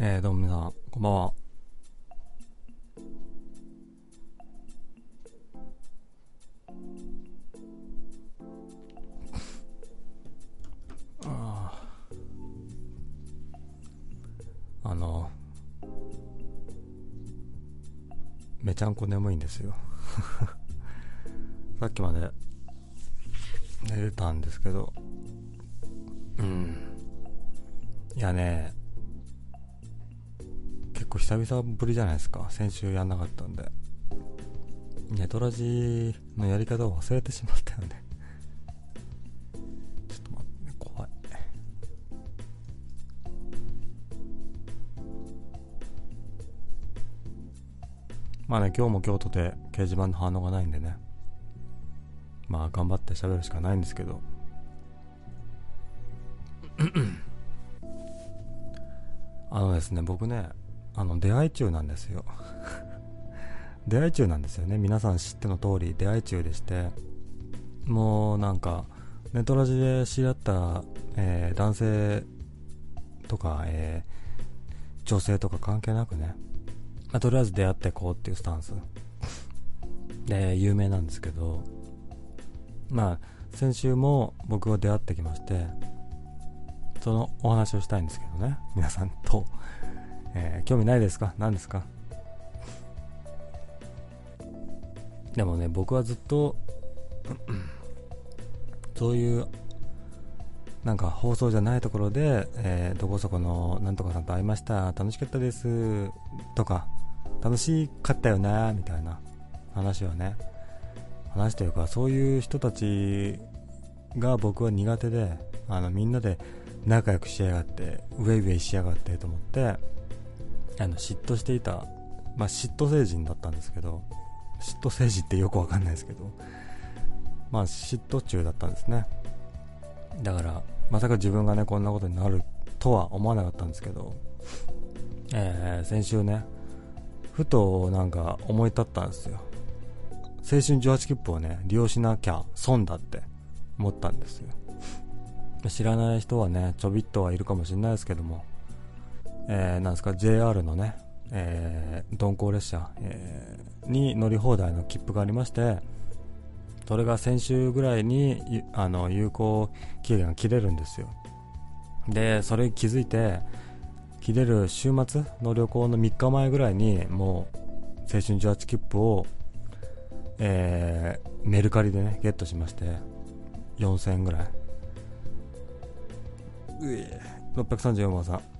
えー、どうも皆さん、こんばんは。ああの、めちゃんこ眠いんですよ。さっきまで寝れたんですけど、うん。いやね、久々ぶりじゃないですか。先週やんなかったんで。ネトラジのやり方を忘れてしまったよね。ちょっと待って、怖い。まあね、今日も京都で掲示板の反応がないんでね。まあ頑張って喋るしかないんですけど。あのですね、僕ね、あの、出会い中なんですよ。出会い中なんですよね。皆さん知っての通り、出会い中でして、もうなんか、ネトラジで知り合った、えー、男性とか、えー、女性とか関係なくね、まあ、とりあえず出会ってこうっていうスタンス。で、有名なんですけど、まあ、先週も僕は出会ってきまして、そのお話をしたいんですけどね、皆さんと。えー、興味ないですか？何ですか？でもね、僕はずっと、そういう、なんか放送じゃないところで、えー、どこそこのなんとかさんと会いました、楽しかったです、とか、楽しかったよな、みたいな話はね、話というか、そういう人たちが僕は苦手で、あの、みんなで仲良くしやがって、ウェイウェイしやがってと思って、あの嫉妬していた、まあ、嫉妬星人だったんですけど嫉妬星人ってよくわかんないですけどまあ嫉妬中だったんですね。だからまさか自分がねこんなことになるとは思わなかったんですけど、えー、先週ねふとなんか思い立ったんですよ。青春18切符をね利用しなきゃ損だって思ったんですよ。知らない人はねちょびっとはいるかもしれないですけどもえー、なんですか JR のね、えー、鈍行列車、えー、に乗り放題の切符がありましてそれが先週ぐらいにあの有効期限が切れるんですよ。でそれに気づいて切れる週末の旅行の3日前ぐらいにもう青春18切符を、えー、メルカリでねゲットしまして4000円ぐらい。うえ634番さん。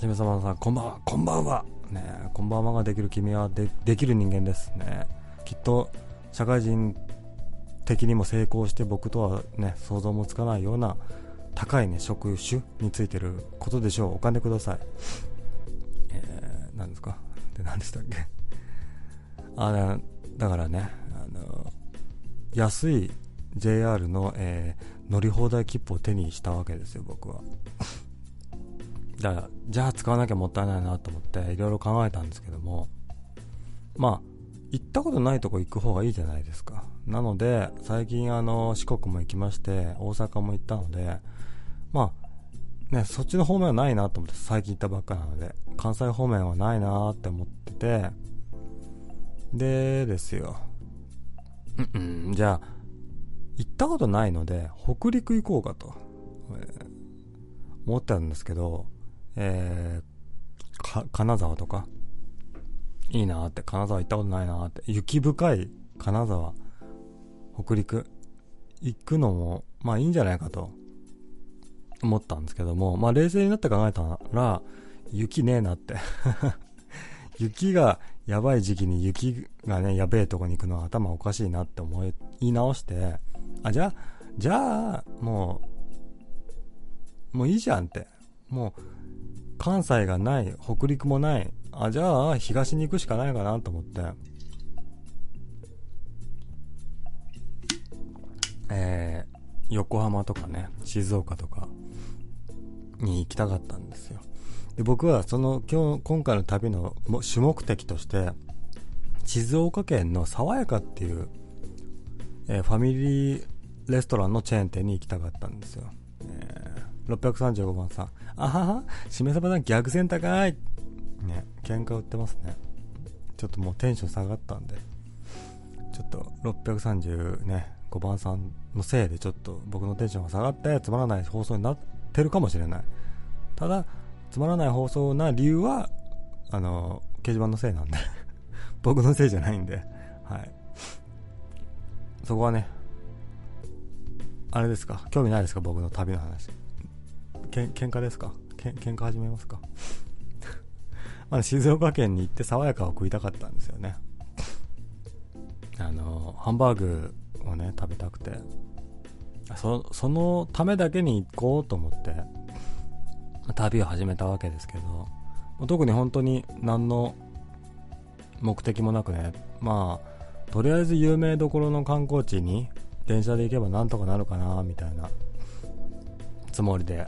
しめさまさん、こんばんは、こんばんは。ねこんばんはができる君はでできる人間ですね。きっと、社会人的にも成功して僕とはね、想像もつかないような高いね、職種についてることでしょう。お金ください。えー、何ですか？で、何でしたっけ？あの、だからね、あの、安い JR の、えー、乗り放題切符を手にしたわけですよ、僕は。じゃあ、じゃあ使わなきゃもったいないなと思っていろいろ考えたんですけども、まあ、行ったことないとこ行く方がいいじゃないですか。なので、最近あの、四国も行きまして、大阪も行ったので、まあ、ね、そっちの方面はないなと思って、最近行ったばっかなので、関西方面はないなって思ってて、でですよ。うん、じゃあ、行ったことないので、北陸行こうかと、えー、思ってたんですけど、えー、金沢とか、いいなって、金沢行ったことないなって、雪深い金沢、北陸、行くのも、まあいいんじゃないかと、思ったんですけども、まあ冷静になって考えたら、雪ねえなって。雪がやばい時期に雪がね、やべえとこに行くのは頭おかしいなって思い、言い直して、あ、じゃあ、じゃあ、もう、もういいじゃんって。もう、関西がない、北陸もない、あ、じゃあ東に行くしかないかなと思って、えー、横浜とかね、静岡とかに行きたかったんですよ。で僕はその今日、今回の旅の主目的として、静岡県の爽やかっていう、えー、ファミリーレストランのチェーン店に行きたかったんですよ。えー635番さん。あはは、しめさばさん逆線高い。ね、喧嘩売ってますね。ちょっともうテンション下がったんで。ちょっと630ね、5番さんのせいでちょっと僕のテンションが下がってつまらない放送になってるかもしれない。ただ、つまらない放送な理由は、あの、掲示板のせいなんで 僕のせいじゃないんで、はい。そこはね、あれですか？興味ないですか？僕の旅の話。けん、喧嘩ですか？け、喧嘩始めますか？まあ、静岡県に行って爽やかを食いたかったんですよね。あの、ハンバーグをね、食べたくて。そそのためだけに行こうと思って、旅を始めたわけですけど、特に本当に何の目的もなくね、まあ、とりあえず有名どころの観光地に電車で行けばなんとかなるかな、みたいなつもりで、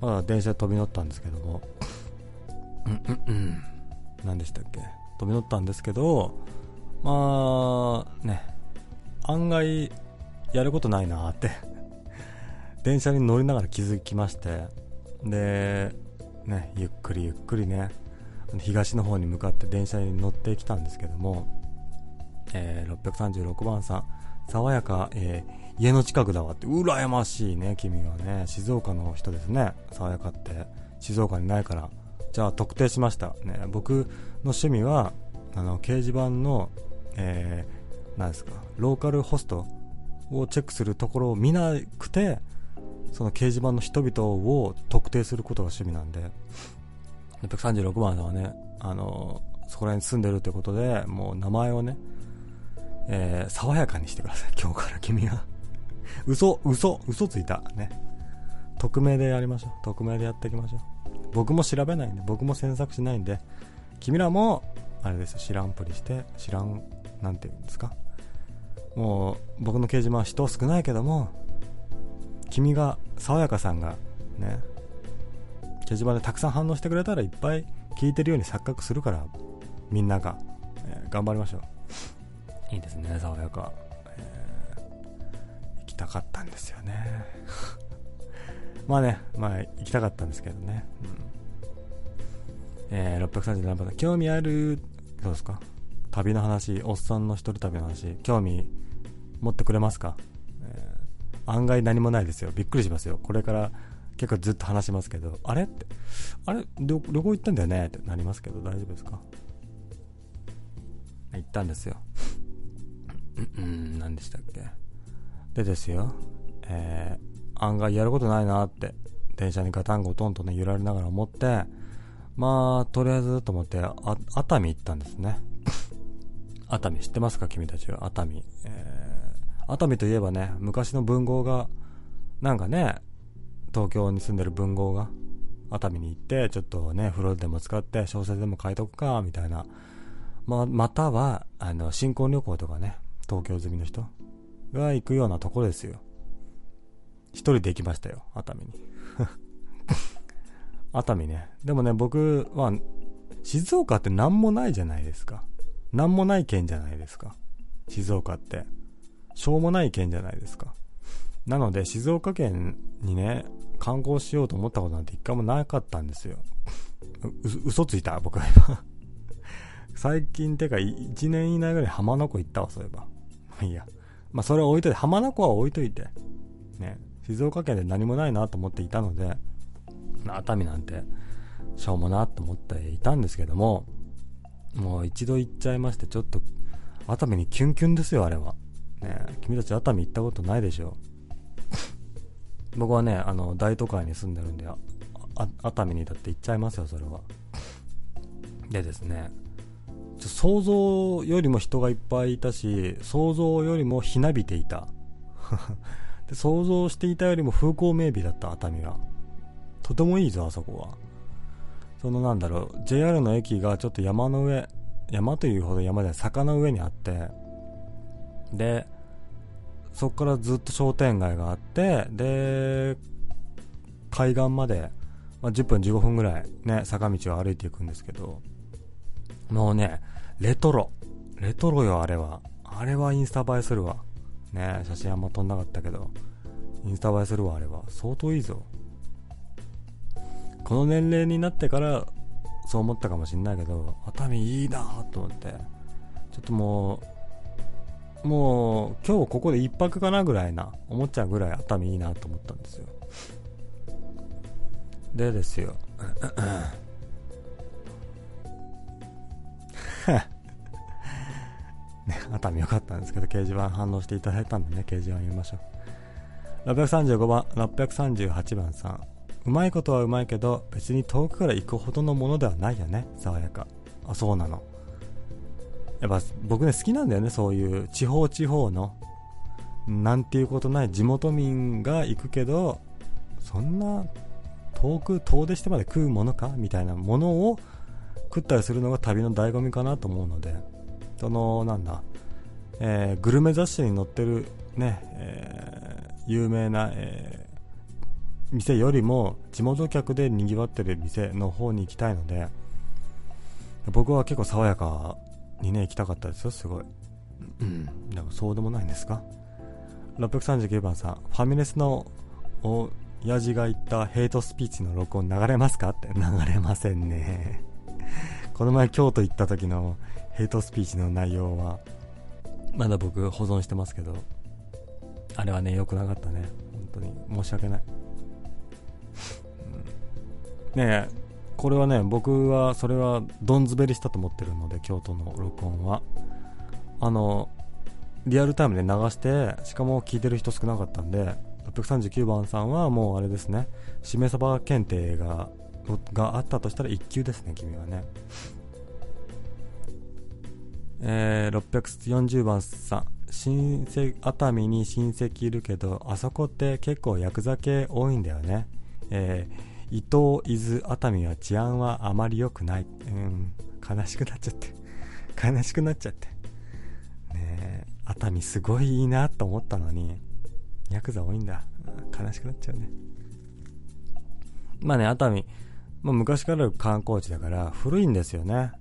まだ電車で飛び乗ったんですけども、うんうん、何でしたっけ？飛び乗ったんですけど、まあ、ね、案外、やることないなって。電車に乗りながら気づきまして、で、ね、ゆっくりゆっくりね、東の方に向かって電車に乗ってきたんですけども、えー、636番さん、爽やか、えー、家の近くだわって、羨ましいね、君はね、静岡の人ですね、爽やかって、静岡にないから、じゃあ特定しました。ね、僕の趣味は、あの、掲示板の、えー、なんですか、ローカルホストをチェックするところを見なくて、その掲示板の人々を特定することが趣味なんで、636番さんはね、あの、そこら辺に住んでるってことで、もう名前をね、えー、爽やかにしてください、今日から君は。嘘、嘘、嘘ついた。ね。匿名でやりましょう。匿名でやっていきましょう。僕も調べないんで、僕も詮索しないんで、君らも、あれですよ、知らんぷりして、知らん、なんて言うんですか。もう、僕の掲示板は人少ないけども、君が、爽やかさんが、ね、掲示板でたくさん反応してくれたらいっぱい聞いてるように錯覚するからみんなが、えー、頑張りましょういいですね爽やか、きたかったんですよね。まあねまあ行きたかったんですけどね、うん、えー、637番興味ある？どうですか？旅の話おっさんの一人旅の話。興味持ってくれますか、えー、案外何もないですよ。びっくりしますよ。これから結構ずっと話しますけど、あれ？って、あれ？旅行行ったんだよね？ってなりますけど、大丈夫ですか？行ったんですよ。うん、何でしたっけ？でですよ、えー、案外やることないなって、電車にガタンゴトンとね、揺られながら思って、まあ、とりあえずと思って、熱海行ったんですね。熱海知ってますか君たちは？熱海。えー、熱海といえばね、昔の文豪が、なんかね、東京に住んでる文豪が熱海に行ってちょっとね風呂でも使って小説でも書いとくかみたいなままたはあの新婚旅行とかね東京済みの人が行くようなとこですよ。一人で行きましたよ熱海に。熱海ね。でもね僕は静岡って何もないじゃないですか。何もない県じゃないですか。静岡って。しょうもない県じゃないですか。なので静岡県にね観光しようと思ったことなんて一回もなかったんですよ。嘘ついた僕は今。最近てか1年以内ぐらい浜名湖行ったわ、そういえば。まあいいや。まあそれは置いといて、浜名湖は置いといて。ね。静岡県で何もないなと思っていたので、熱海なんて、しょうもなと思っていたんですけども、もう一度行っちゃいまして、ちょっと、熱海にキュンキュンですよ、あれは。ね君たち熱海行ったことないでしょ。僕はね、あの、大都会に住んでるんで、熱海にだって行っちゃいますよ、それは。でですね、想像よりも人がいっぱいいたし、想像よりもひなびていた。で想像していたよりも風光明媚だった熱海は。とてもいいぞ、あそこは。そのなんだろう、JR の駅がちょっと山の上、山というほど山で坂の上にあって、で、そこからずっと商店街があって、で、海岸まで、まあ、10分15分ぐらいね、坂道を歩いていくんですけど、もうね、レトロ。レトロよ、あれは。あれはインスタ映えするわ。ね、写真あんま撮んなかったけど、インスタ映えするわ、あれは。相当いいぞ。この年齢になってからそう思ったかもしんないけど熱海いいなと思ってちょっともうもう今日ここで1泊かなぐらいな思っちゃうぐらい熱海いいなと思ったんですよでですよ ね、熱海よかったんですけど、掲示板反応していただいたんでね、掲示板読みましょう。635番、638番さん。うまいことはうまいけど、別に遠くから行くほどのものではないよね、爽やか。あ、そうなの。やっぱ僕ね、好きなんだよね、そういう地方地方の、なんていうことない地元民が行くけど、そんな遠く、遠出してまで食うものか？みたいなものを食ったりするのが旅の醍醐味かなと思うので、そのなんだ、えー、グルメ雑誌に載ってるね、えー、有名な、えー、店よりも地元客でにぎわってる店の方に行きたいので僕は結構爽やかにね行きたかったですよすごい。うん。でもそうでもないんですか？639番さんファミレスのお親父が言ったヘイトスピーチの録音流れますか？って。流れませんねこの前京都行った時のヘイトスピーチの内容はまだ僕保存してますけどあれはね良くなかったね。本当に。申し訳ない、うん、ねえこれはね僕はそれはどんずべりしたと思ってるので京都の録音は。あのリアルタイムで流してしかも聞いてる人少なかったんで639番さんはもうあれですね。しめ鯖検定ががあったとしたら1級ですね君はね。えー、640番さん。親戚熱海に親戚いるけどあそこって結構ヤクザ系多いんだよね、えー、伊東伊豆熱海は治安はあまり良くない。うん。悲しくなっちゃって。悲しくなっちゃって。ね熱海すごいいいなと思ったのにヤクザ多いんだ。悲しくなっちゃうね。まあね熱海、まあ、昔からある観光地だから古いんですよね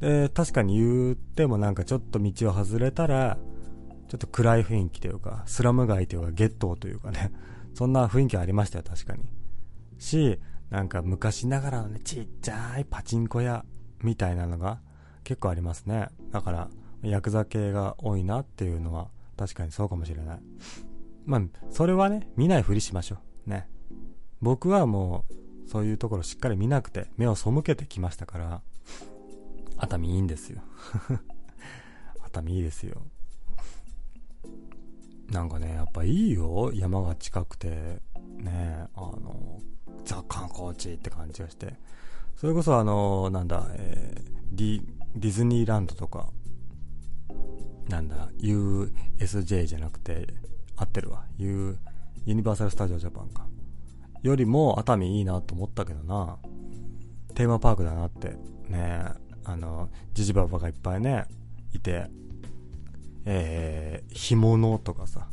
で、確かに言ってもなんかちょっと道を外れたら、ちょっと暗い雰囲気というか、スラム街というか、ゲットというかね、そんな雰囲気ありましたよ、確かに。し、なんか昔ながらのね、ちっちゃいパチンコ屋みたいなのが結構ありますね。だから、ヤクザ系が多いなっていうのは確かにそうかもしれない。まあ、それはね、見ないふりしましょう。ね。僕はもう、そういうところしっかり見なくて、目を背けてきましたから、熱海いいんですよ。熱海いいですよ。なんかねやっぱいいよ。山が近くてねあのザ観光地って感じがして。それこそあのなんだ、えー、ディディズニーランドとかなんだ USJ じゃなくて合ってるわ。U ユニバーサル・スタジオ・ジャパンか。よりも熱海いいなと思ったけどな。テーマパークだなって。ねあの、じじばばがいっぱいね、いて、えー、干物とかさ、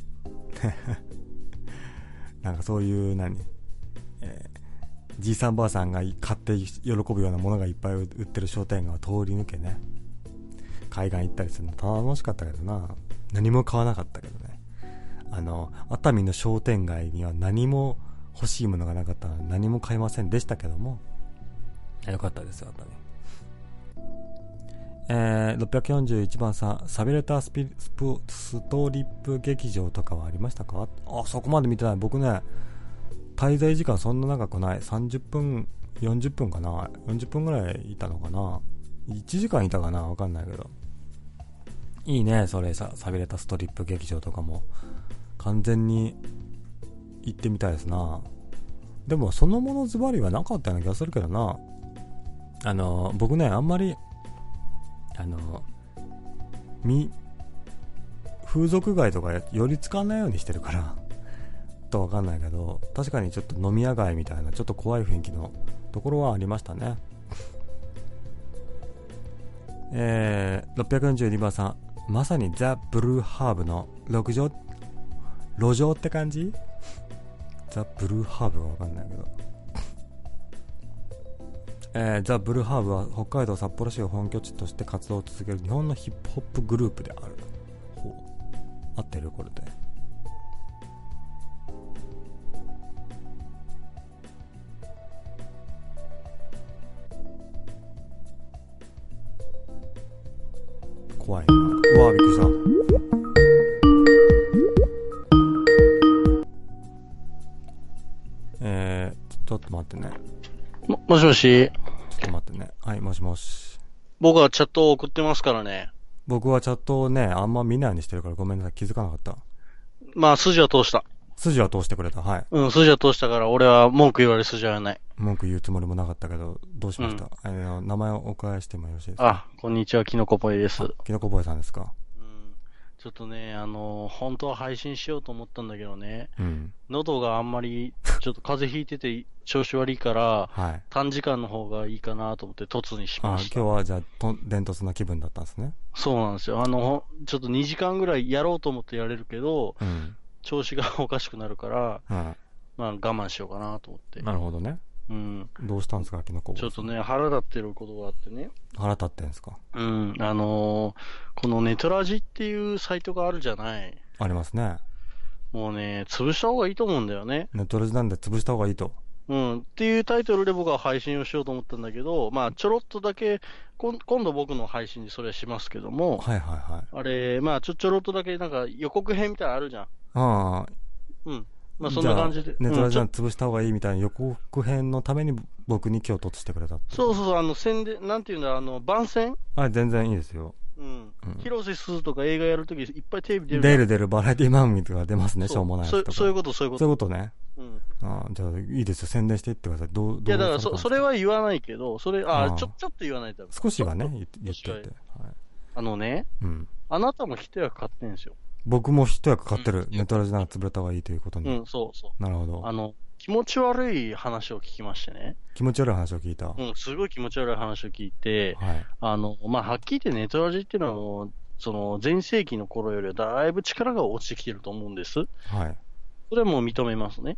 なんかそういう何、えー、じいさんばあさんが買って喜ぶようなものがいっぱい売ってる商店街を通り抜けね、海岸行ったりするの。楽しかったけどな、何も買わなかったけどね。あの、熱海の商店街には何も欲しいものがなかったので何も買いませんでしたけども、よかったですよ、熱海。えー、641番さん、サビレタスピスプストリップ劇場とかはありましたか？あ、そこまで見てない。僕ね、滞在時間そんな長くない。30分、40分かな。40分ぐらいいたのかな。1時間いたかな？わかんないけど。いいね、それさ、サビレタストリップ劇場とかも。完全に行ってみたいですな。でも、そのものズバリはなかったような気がするけどな。あの、僕ね、あんまりあのみ風俗街とか寄りつかないようにしてるからとわかんないけど確かにちょっと飲み屋街みたいなちょっと怖い雰囲気のところはありましたねえー、642番さんまさにザ・ブルーハーブの路上路上って感じ？ザ・ブルーハーブはわかんないけど。えー、ザ・ブルーハーブは北海道札幌市を本拠地として活動を続ける日本のヒップホップグループである。ほう。合ってるこれで。怖いな。うわびっくりした。ちょっと待ってね。も、もしもし？ちょっと待ってね。はい、もしもし。僕はチャットを送ってますからね。僕はチャットをね、あんま見ないようにしてるからごめんなさい。気づかなかった。まあ、筋は通した。筋は通してくれた。はい。うん、筋は通したから、俺は文句言われる筋はない。文句言うつもりもなかったけど、どうしました、あの名前をお伺いしてもよろしいですか？あ、こんにちは、キノコポイです。きのこボーイさんですか？うん。ちょっとね、あの、本当は配信しようと思ったんだけどね、うん。喉があんまり、ちょっと風邪ひいてて調子悪いから、はい。短時間の方がいいかなと思って突にしあました。今日はじゃあ、と伝突な気分だったんですね。そうなんですよ。あの、ちょっと2時間ぐらいやろうと思ってやれるけど、うん。調子がおかしくなるから、はまあ我慢しようかなと思ってい。。なるほどね。うん。どうしたんですか、きのこボーイさんちょっと。ね、腹立ってることがあってね。腹立ってんですか？うん、あのーこのネトラジっていうサイトがあるじゃない。ありますね。もうね、潰した方がいいと思うんだよね。ネットレジなんで潰した方がいいと。うん。っていうタイトルで僕は配信をしようと思ったんだけど、まあ、ちょろっとだけ、今度僕の配信でそれはしますけども、はいはいはい。あれ、まあ、ちょ、ちょろっとだけなんか予告編みたいなのあるじゃん。ああ、うん。まあ、そんな感じで。ネットラジうんちょなんで潰した方がいいみたいな予告編のために僕に今日突してくれた。そうそうそう、あの、宣伝、なんていうんだ、あの、番宣？あ、全然いいですよ。広瀬すずとか映画やるときいっぱいテレビ出る。出る出るバラエティ番組とか出ますね、しそうょうもないとか。そういうこと、そういうこそういと。うことね。うん。あじゃあ、いいですよ。宣伝していってください。どう、どういや、だからそ、それは言わないけど、それ、ああーちょ、ちょっと言わないと。少しはね、言ってておいて。はい。あのね、うん。あなたも一役買ってんですよ。僕も一役買ってる。うんネットラジなら潰れた方がいいということに。うん、そうそなるほう。あど。の、気持ち悪い話を聞きましてね。気持ち悪い話を聞いた。はうん、すごい気持ち悪い話を聞いて、い。あの、まあ、はっきり言ってネトラジっていうのはもう、その、前世紀の頃よりはだいぶ力が落ちてきてると思うんです。はい。それはもう認めますね。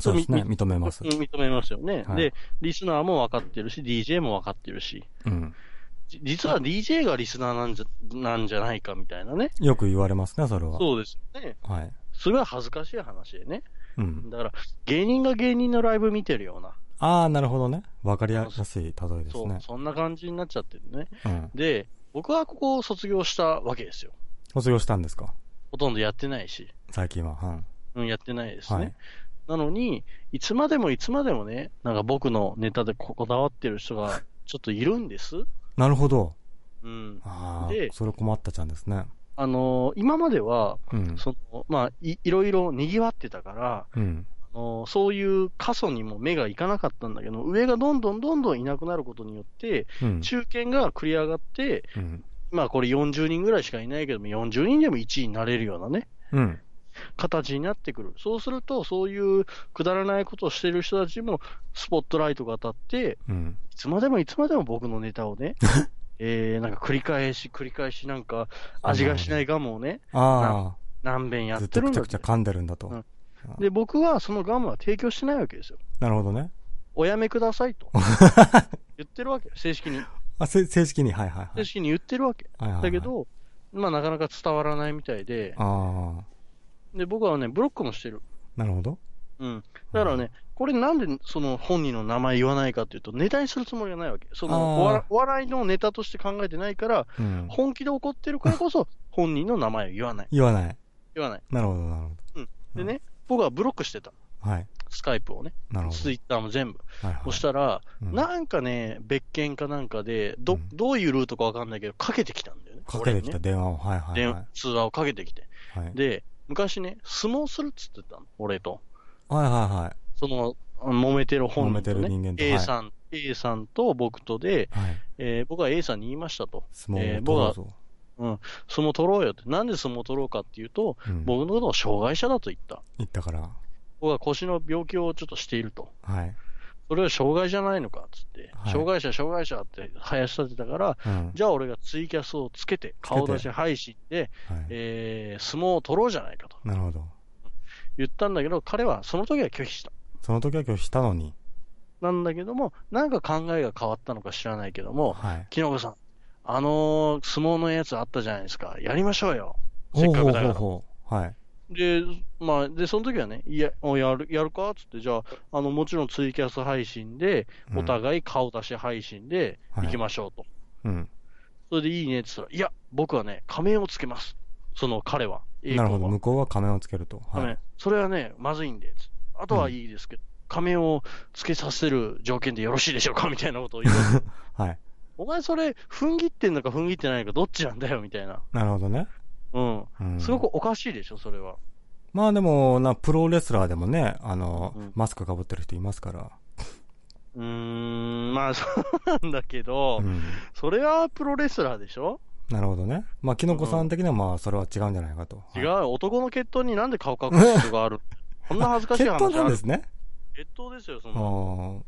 そうですね。み認めますうん。認めますよね。はいで、リスナーも分かってるし、DJ も分かってるし。うん。じ実は DJ がリスナーなんじゃ、なんじゃないかみたいなね。よく言われますね、それは。そうですよね。はい。すごい恥ずかしい話でね。うん。だから、芸人が芸人のライブ見てるような。ああ、なるほどね。わかりやすい例えですそう、ね。そんな感じになっちゃってるね。うん。で、僕はここを卒業したわけですよ。卒業したんですか？ほとんどやってないし。最近は。うん。うん、やってないですね。はいなのに、いつまでもいつまでもね、なんか僕のネタでここだわってる人が ちょっといるんです。なるほど。うん。ああで、それ困ったちゃんですね。あのー今までは、うん。その、まあ、い、いろいろ賑わってたから、うん。あのーそういう過疎にも目がいかなかったんだけど、上がどんどんどんどんいなくなることによって、うん。中堅が繰り上がって、うん。まあこれ40人ぐらいしかいないけども、40人でも1位になれるようなね、うん。形になってくる。そうすると、そういうくだらないことをしている人たちも、スポットライトが当たって、うん。いつまでもいつまでも僕のネタをね、えー、なんか繰り返し繰り返しなんか味がしないガムをね、ああ、何遍やっずってとるんだってくちゃくちゃ噛んでるんだと。うんで、僕はそのガムは提供してないわけですよ。なるほどね。おやめくださいと。言ってるわけ。正式に。あ、せ正式に、はいはいはい。正式に言ってるわけ。はいはいはいだけ、ど、まあなかなか伝わらないみたいで、ああ、で、僕はね、ブロックもしてる。なるほど。うん。だからね、これなんでその本人の名前言わないかっていうと、ネタにするつもりがないわけ。そのお笑いのネタとして考えてないから、うん。本気で怒ってるからこそ、本人の名前を言わない。言わない。言わない。なるほど、なるほでね、僕はブロックしてた。ど。はい。スカイプをね。なるほど。ツイッターも全部。はいはい。そしたら、うんなんかね、別件かなんかで、ど、うんどういうルートかわかんないけど、かけてきたんだよね。かけてきたね電話を。はいはいは電通話をかけてきて。い。はい。で、昔ね、相撲するっつってたの、俺と。はいはいはい。その、揉めてる本人と、ね、揉めてる人間と A はいさん、A さんと僕とで、はい。えー僕は A さんに言いましたと。相撲をえー取ろうぞ。相撲取ろうよって。なんで相撲取ろうかっていうと、うん。僕のことを障害者だと言った。言ったから。僕は腰の病気をちょっとしていると。はい。それは障害じゃないのかっつって、はい障害者、障害者って林立てたから、うん。じゃあ俺がツイキャスをつけて、顔出し配信で、はい。えー相撲を取ろうじゃないかとなるほど。言ったんだけど、彼はその時は拒否した。その時は今日したのに。なんだけども、なんか考えが変わったのか知らないけども、はい。きのこさん、あのー相撲のやつあったじゃないですか。やりましょうよ。せっかくだから。はい。で、まあ、で、その時はね、いや、おやる、やるかつって、じゃあ、あの、もちろんツイキャス配信で、うんお互い顔出し配信ではい行きましょうと。うん。それでいいねって言ったら、いや、僕はね、仮面をつけます。その彼は。なるほど。向こうは仮面をつけると。はい。それはね、まずいんで、つあとはいいですけど、仮面をつけさせる条件でよろしいでしょうか？みたいなことを言う。はい。お前それ、踏ん切ってんのか踏ん切ってないのかどっちなんだよ、みたいな。なるほどね。うん。うんすごくおかしいでしょ、それは。まあでも、な、プロレスラーでもね、あの、うんマスクかぶってる人いますから。うーん、まあそうなんだけど、うん。それはプロレスラーでしょ？なるほどね。まあ、キノコさん的にはまあ、それは違うんじゃないかと。違う、はい。男の血統になんで顔隠す必要がある？こんな恥ずかしい血話ある？統なんですね。血統ですよ、そんあなー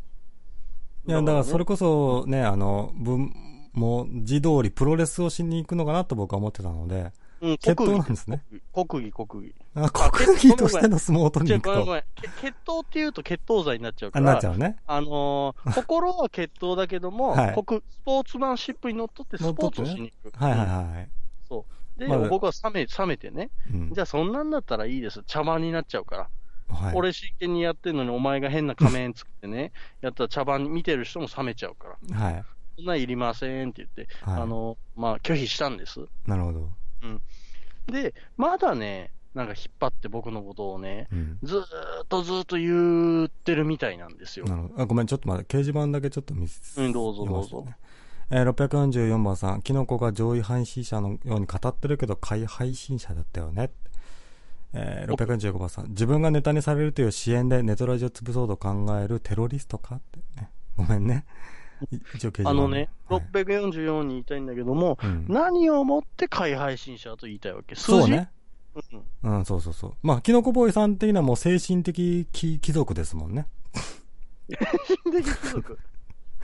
いや、だからそれこそね、あの、文、もう、字通りプロレスをしに行くのかなと僕は思ってたので、うん、血国技統なんですね。国技、国技。あ国技としての相撲を取りに行くと。ごめんごめん。け血統って言うと血統罪になっちゃうかあ、ら。なっちゃうね。あのー 心は血統だけども、はい国スポーツマンシップにのっとってスポーツをしに行く。はいはいうんはい。で、まず僕は冷め、冷めてね、うんじゃあそんなんだったらいいです。茶番になっちゃうから。はい。俺真剣にやってんのにお前が変な仮面つけてね、やったら茶番見てる人も冷めちゃうから。はい。そんなんいりませんって言って、はい。あの、まあ、拒否したんです。なるほど。で、まだね、なんか引っ張って僕のことをね、うん。ずーっとずーっと言ってるみたいなんですよ。なるほど。あ、ごめん、ちょっと待って、掲示板だけちょっと見せ、うんどうぞ見ますね。えー、644番さん、キノコが上位配信者のように語ってるけど、下位配信者だったよね。えー、645番さん、自分がネタにされるという支援でネトラジを潰そうと考えるテロリストか？ってね。ごめんね。あのね、はい644に言いたいんだけども、うん、何をもって下位配信者と言いたいわけ？数字そうね。うんうん、そうそうそう。まあ、キノコボーイさん的にはもう精神的貴貴族ですもんね。精神的貴族？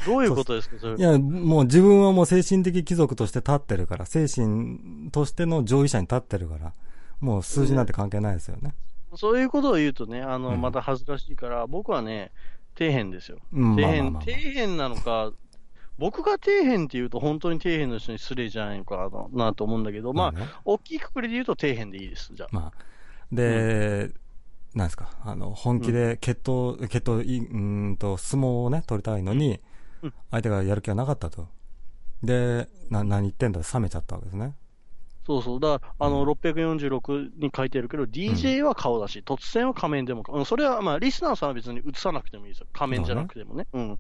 どういうことですか、それ。いや、もう自分はもう精神的貴族として立ってるから、精神としての上位者に立ってるから、もう数字なんて関係ないですよね。そういうことを言うとね、あの、うんまた恥ずかしいから、僕はね、底辺ですよ。うん、底辺、まあまあまあまあ底辺なのか、僕が底辺って言うと本当に底辺の人に失礼じゃないのかななと思うんだけど、まあ、ね大きいくくりで言うと底辺でいいです、じゃあ。まあ。で、なんですか、あの、本気で決闘、決闘、い、うーんと、相撲をね、取りたいのにうん、相手がやる気がなかったと。で、な、何言ってんだ冷めちゃったわけですね。そうそう。だから、あの、うん646に書いてるけど、DJ は顔だし、突然は仮面でも、うん、それは、まあ、リスナーさんは別に映さなくてもいいですよ。仮面じゃなくてもね。うん。うん。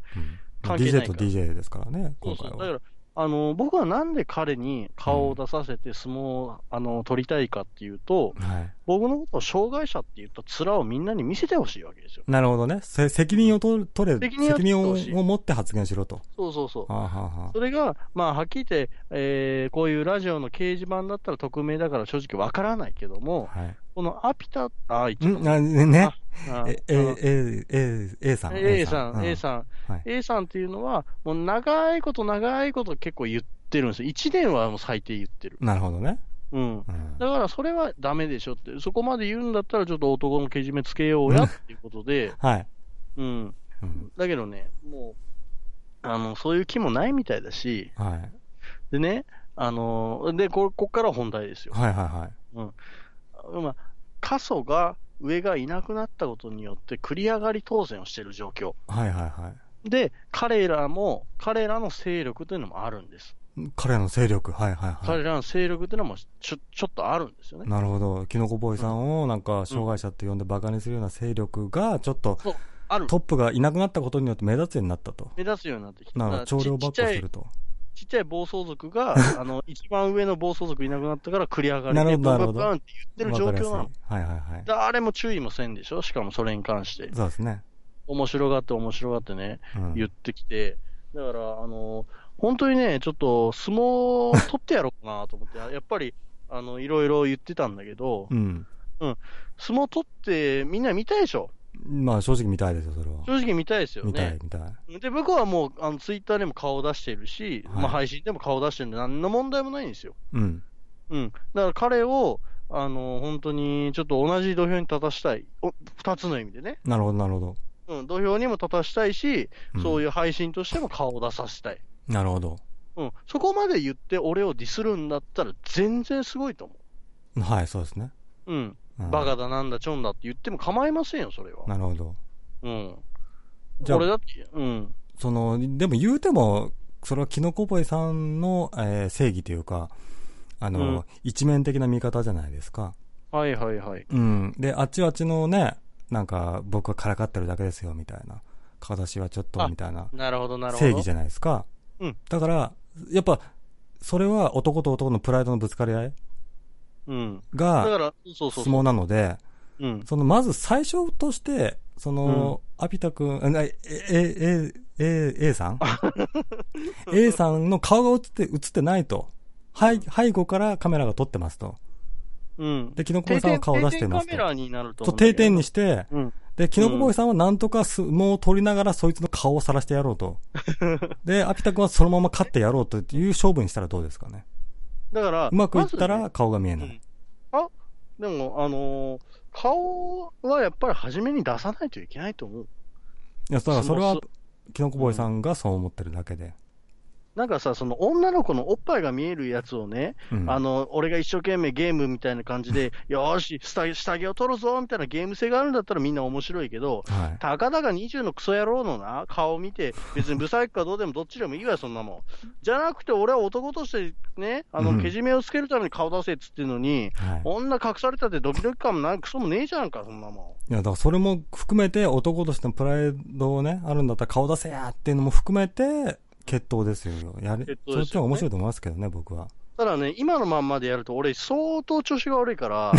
関係ない DJ と DJ ですからね、そうそう。今回は。だから、あの、僕はなんで彼に顔を出させて相撲を、あの、取りたいかっていうと、はい。僕のことを障害者って言った面をみんなに見せてほしいわけですよ。なるほどね。せ責任を取れ、責任責任を持って発言しろと。そうそうそう。はあ、はそれが、まあ、はっきり言って、えーこういうラジオの掲示板だったら匿名だから正直わからないけども、あ、はい。このアピタ、あ、一ん？あね。あえ、え、え、え、A さん。A さん、う A さん、はい A さんっていうのは、もう長いこと長いこと結構言ってるんですよ。1年はもう最低言ってる。なるほどね。うん。うん。だからそれはダメでしょって、そこまで言うんだったらちょっと男のけじめつけようやっていうことで、はい。うん。うん。だけどね、もう、あの、そういう気もないみたいだし、はい。でね、あの、で、ここっから本題ですよ。はいはいはい。まあ、過疎が、上がいなくなったことによって繰り上がり当選をしている状況。はいはいはい。で、彼らも、彼らの勢力というのもあるんです。彼の勢力、はいはいは彼らの勢力というのもちょちょっとあるんですよい。ね。なるほど。キノコボーイさんをなんか障害者って呼んでバカにするような勢力が、ちょっとある。トップがいなくなったことによって目立つようになったと。目立つようになってきた。なるほど。調量ばっかすると。ちっちゃい暴走族が、あの、一番上の暴走族いなくなったから繰り上がりで、ブンブンブンって言ってる状況なの。はいはいはい。誰も注意もせんでしょ？しかもそれに関して。そうですね。面白がって面白がってね、うん。言ってきて、だから、あの、本当にね、ちょっと相撲を取ってやろうかなと思って、やっぱり、あの、いろいろ言ってたんだけど、うん。相撲取ってみんな見たいでしょ？まあ正直見たいですよ、それは。正直見たいですよ見たいね。見たい。で、僕はもう、あの、ツイッターでも顔を出しているし、はいまあ配信でも顔を出してるんで、何の問題もないんですよ。うん。うん。だから彼を、あの、本当に、ちょっと同じ土俵に立たしたい。お二つの意味でね。なるほどなるほど。うん、土俵にも立たしたいし、そういいう配信としても顔を出させたい。うん。なるほど。うん。そこまで言って俺をディスるんだったら全然すごいと思はい、そうですね。う。うん。うんバカだなんだちょんだって言っても構いませんよ、それは。なるほど。うん。じゃあ俺だって、うん。その、でも言うても、それはキノコボイさんの、えー正義というか、あの、うん一面的な見方じゃないですか。はいはいはい。うん。で、あっちはあっちのね、なんか、僕はからかってるだけですよ、みたいな。顔出しはちょっと、あみたいな。なるほどなるほど。正義じゃないですか。うんだから、やっぱ、それは男と男のプライドのぶつかり合いが相撲なので、うん。その、まず最初として、その、アピタ君、え、え、え、え、A さん ?A さんの顔が映って、映ってないと。背背後からカメラが撮ってますと。うん。で、キノコボーイさんは顔を出してますと。定点カメラになると。定点にして、うん。で、キノコボーイさんはなんとか相撲を取りながらそいつの顔を晒してやろうと。で、アピタ君はそのまま勝ってやろうという勝負にしたらどうですかね？だから、うまくいったら顔が見えない。うんあ、でも、あのー顔はやっぱり初めに出さないといけないと思う。いや、だからそれはそ、キノコボーイさんがそう思ってるだけで。なんかさ、その女の子のおっぱいが見えるやつをね、うん。あの、俺が一生懸命ゲームみたいな感じで、よーし、下着下着を取るぞみたいなゲーム性があるんだったらみんな面白いけど、はい。たかだか20のクソ野郎のな、顔を見て、別にブサイクかどうでもどっちでもいいわよ、そんなもん。じゃなくて、俺は男としてね、あの、うんけじめをつけるために顔出せっつってんのに、はい。女隠されたってドキドキ感もなんクソもねえじゃんか、そんなもいや、だからそれも含めて男としてのプライドをね、あるんだったら顔出せやっていうのも含めて、決闘ですよ。やれ、決闘ですよねそっちの方が面白いと思いますけどね、僕は。ん。ただね、今のまんまでやると、俺、相当調子が悪いから、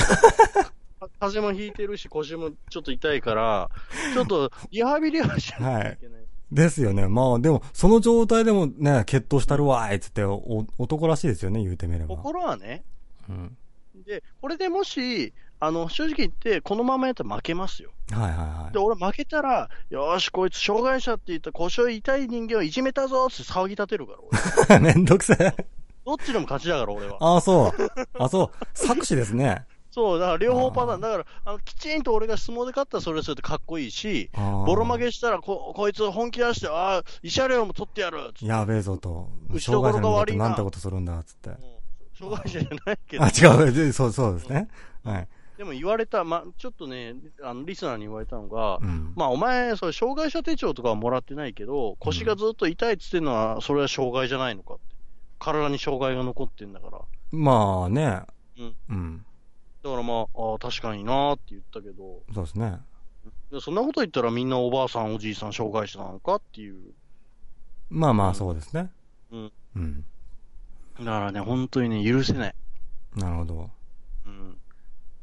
風邪もひいてるし、腰もちょっと痛いから、ちょっとリハビリはしないといけない。ですよね。まあ、でも、その状態でもね、決闘したるわーいっつって、お男らしいですよね、言うてみれば。心はね、うん。で、これでもし、あの、正直言って、このままやったら負けますよ。はいはいで、俺負けたら、よーし、こいつ障害者って言った腰を痛い人間をいじめたぞって騒ぎ立てるから、俺。はい。めんどくせえ。どっちでも勝ちだから、俺は。ああ、そう。あそう。作詞ですね。そう、だから両方パターン。だから、あの、きちんと俺が相撲で勝ったらそれはそれでかっこいいし、ボボロ負けしたらこ、こいつ本気出して、ああ、慰謝料も取ってやるやべえぞと。打ちどころが悪いな障害者になってなんてことするんだ、つって。うん障害者じゃないけどあ、、違う。でそう、そうですね。はい。でも言われた、ま、ちょっとね、あの、リスナーに言われたのが、うん。まあ、お前、それ、障害者手帳とかはもらってないけど、腰がずっと痛いっつってんのは、それは障害じゃないのかって。体に障害が残ってんだから。だまあね。うん。うん。からまあ、ああ、確かになーって言ったけど、そうですね。でそんなこと言ったらみんなおばあさん、おじいさん、障害者なのかっていう。まあまあ、そうですね。うん。うん。だからね、本当にね、許せない。なるほど。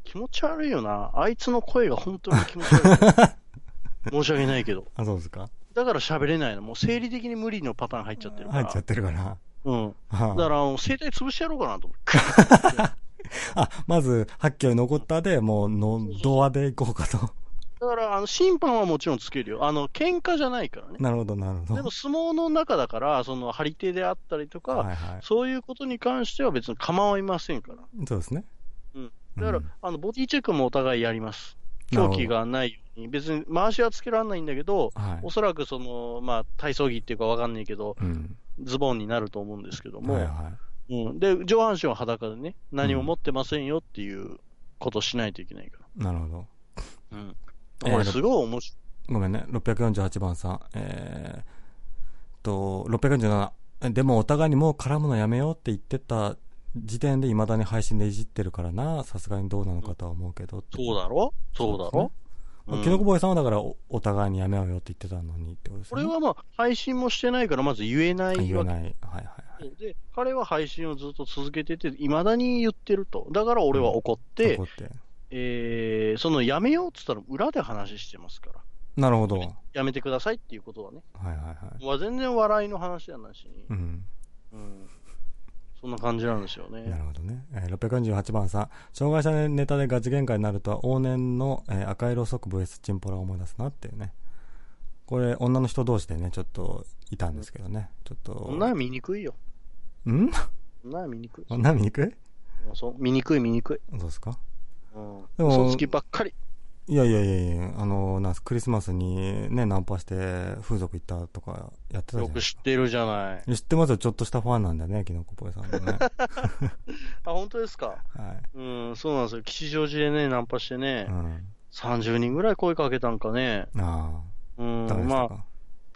うん。気持ち悪いよな。あいつの声が本当に 気持ち悪い。申し訳ないけど。あ、そうですか。だから喋れないの。もう生理的に無理のパターン入っちゃってるから。入っちゃってるから。うん。はだから、あの、声帯潰してやろうかなと思って。あ、まず、はっきり残ったで、もう、の、ドアで行こうかと。だから、あの、審判はもちろんつけるよ。あの、喧嘩じゃないからね。なるほど、なるほど。でも、相撲の中だから、その、張り手であったりとか、はいはい。そういうことに関しては別に構いませんから。そうですね。うん。だから、うんあの、ボディチェックもお互いやります。狂気がないように。別に、回しはつけられないんだけど、はいお。そらくその、まあ、体操着っていうかわかんないけど、うん。ズボンになると思うんですけども、はいはうん。で、上半身は裸でね、何も持ってませんよっていうことをしないといけないから。い。なるほど。うん。えーすごい面白い。ごめんね。648番さん。えー、と、647。えでもお互いにもう絡むのやめようって言ってた時点で未だに配信でいじってるからな。さすがにどうなのかとは思うけど。そうだろ？そうだろ？うんキノコボーイさんはだからおお互いにやめようよって言ってたのにってことですね。これはまあ、配信もしてないから、まず言えないわけ。言えない。はいはいはい。で、彼は配信をずっと続けてて、未だに言ってると。だから俺は怒って、怒って。えー、そのやめようって言ったら裏で話してますから。なるほど。はいやめてくださいっていうことはね。はいはい。まあ、全然笑いの話じゃないし、うん。うん。そんな感じなんですよなね。るほどね。えー、648番さん。障害者ネタでガチ喧嘩になるとは往年の、えー赤色即 VS チンポラを思い出すなっていうね。これ、女の人同士でね、ちょっといたんですけどね。ちょっと。こんなん見にくいよ。んこん？なん見にくい。女見にくいそう、見にくい見にくい。そうですか？うん。でも嘘つきばっかり。いやいやいやいや、あの、なんすクリスマスにね、ナンパして風俗行ったとかやってたじゃよく。知ってるじゃない。知ってますよ。ちょっとしたファンなんだね、キノコポイさんのね。あ、本当ですか？はい。うん、そうなんですよ。吉祥寺でね、ナンパしてねう、ん。30人ぐらい声かけたんかね。あうんあ、ダメ、でしまあ。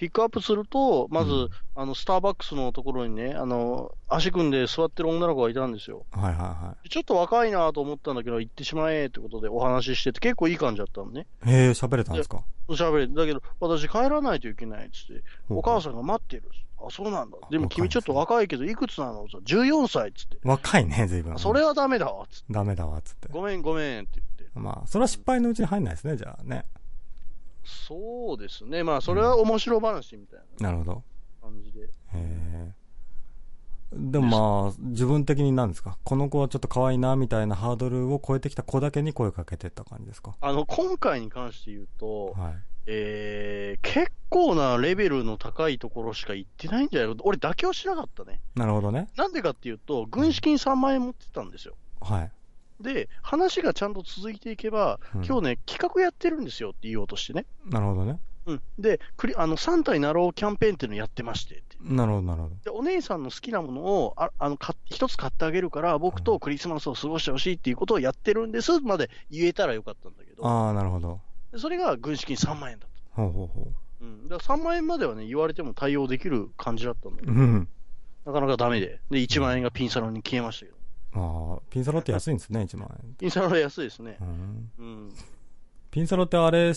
ピックアップすると、まず、うんあの、スターバックスのところにね、あの、足組んで座ってる女の子がいたんですよ。はいはいはちょっと若いなと思ったんだけど、行ってしまえってことでお話ししてて、結構いい感じだったのね。い。へえ、喋れたんですか？喋れだけど、私帰らないといけないっつって、お母ん。さんが待ってる。あ、そうなんだ。でも君ちょっと若いけど、いくつなの ?14 歳っつって。若いね、随分。それはダメだわっつって。ダメだわ、つって。ごめんごめんって言って。まあ、それは失敗のうちに入んないですね、じゃあね。そうですね。まあ、それは面白話みたいななるほど。感じで。でもまあ、自分的に何ですか？この子はちょっと可愛いな、みたいなハードルを超えてきた子だけに声かけてった感じですか？あの、今回に関して言うと、はい。えー、結構なレベルの高いところしか行ってないんじゃないの？俺妥協しなかったね。なるほどね。なんでかっていうと、軍資金3万円持ってたんですよ。はい。で、話がちゃんと続いていけば、うん今日ね、企画やってるんですよって言おうとしてね。なるほどね。うん。で、クリあの、3体なろうキャンペーンっていうのやってまして。なるほど、なるほど。で、お姉さんの好きなものを、ああの、買っ一つ買ってあげるから、僕とクリスマスを過ごしてほしいっていうことをやってるんですまで言えたらよかったんだけど、ああ、なるほど。でそれが軍資金3万円だった。ほうほうほうん。だから3万円まではね、言われても対応できる感じだったんだけう。ど、うん。なかなかダメで。で、1万円がピンサロに消えましたけど。ああ、ピンサロって安いんですね、1万ピンサロは安いですね円。。うん。うん。ピンサロってあれ、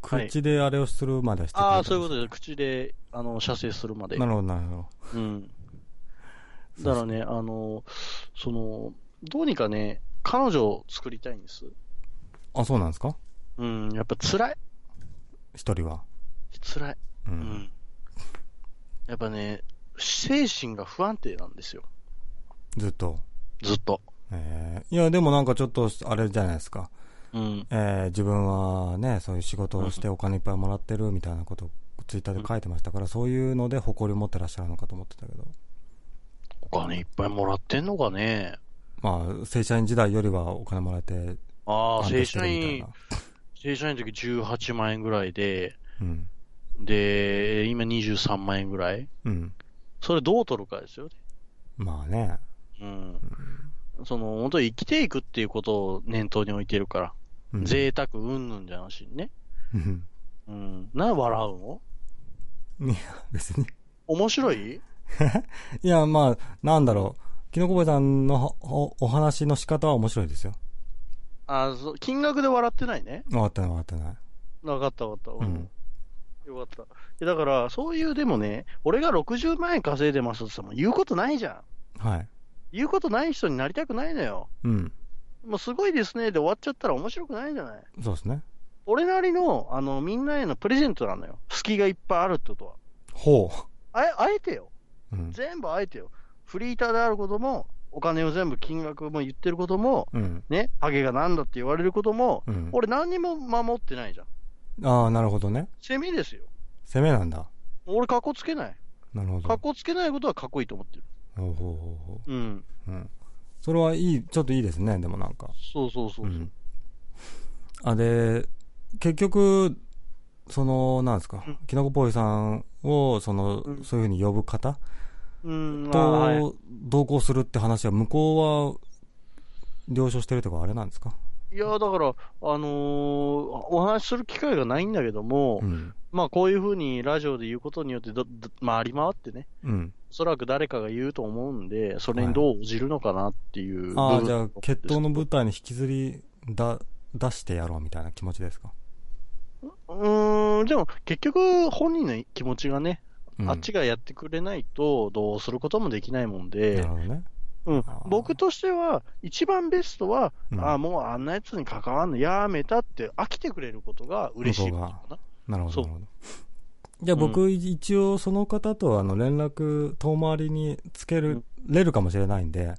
口であれをするまではしてくれああ、たんそういうことでで、口で、あの、射精するまで。なるほど、なるほど。うん。だからね、あの、その、どうにかね、彼女を作りたいんです。あ、そうなんですか？うん、やっぱ辛い。一人は。辛い。う。うんん。やっぱね、精神が不安定なんですよ。ずっと。ずっと。えーいや、でもなんかちょっと、あれじゃないですか。うん。えー自分はね、そういう仕事をしてお金いっぱいもらってるみたいなことをツイッターで書いてましたから、そういうので誇りを持ってらっしゃるのかと思ってたけど。お金いっぱいもらってんのかね。まあ、正社員時代よりはお金もらえて、ああ、安正社員な、。正社員の時18万円ぐらいで、うん。で、今23万円ぐらい。うん。それどう取るかですよね。まあね。うん。その、本当に生きていくっていうことを念頭に置いてるから。うん。贅沢うんぬんじゃなしにね。うん。うん。な、笑うの？いや、別に。面白い？いや、まあ、なんだろう。キノコボイさんのおお話の仕方は面白いですよ。あそう金額で笑ってないね。分かってない分かってない。分かった分かった。うん。よかった。いやだから、そういう、でもね、俺が60万円稼いでますってさ、もう言うことないじゃん。はい。言うことない人になりたくないのよ。うん。もうすごいですねで終わっちゃったら面白くないじゃない。そうですね。俺なりの、あの、みんなへのプレゼントなのよ。隙がいっぱいあるってことは。ほあえ、あえてよ。う。うん。全部あえてよ。フリーターであることも、お金を全部金額も言ってることも、うん。ね、ハゲがなんだって言われることも、うん。俺何にも守ってないじゃん。ああ、なるほどね。攻めですよ。攻めなんだ。俺、格好つけない。なるほど。格好つけないことはかっこいいと思ってる。ほうほうほうほうん。う。うん。それはいい、ちょっといいですね、でもなんか。そうそうそうそう。うん。あ、で、結局、その、なんですかうん、キノコポイさんを、その、うんそういうふうに呼ぶ方うん、と、同行するって話は、向こうは、了承してるとかあれなんですか？いや、だから、あのーお話しする機会がないんだけども、うん。まあ、こういうふうにラジオで言うことによってど、ど回り回ってね、うん。おそらく誰かが言うと思うんで、それにどう応じるのかなっていう部分、ああ、じゃあ、決闘の舞台に引きずりだ、出してやろうみたいな気持ちですか、うーん、でも結局、本人の気持ちがね、うん、あっちがやってくれないと、どうすることもできないもんで。なる、ほどね。うん。僕としては、一番ベストは、うん。ああ、もうあんなやつに関わんのやめたって飽きてくれることが嬉しいことかな。なるほど、そう。なるほど。じゃあ僕、一応その方とあの連絡遠回りにつける、れるかもしれないんで、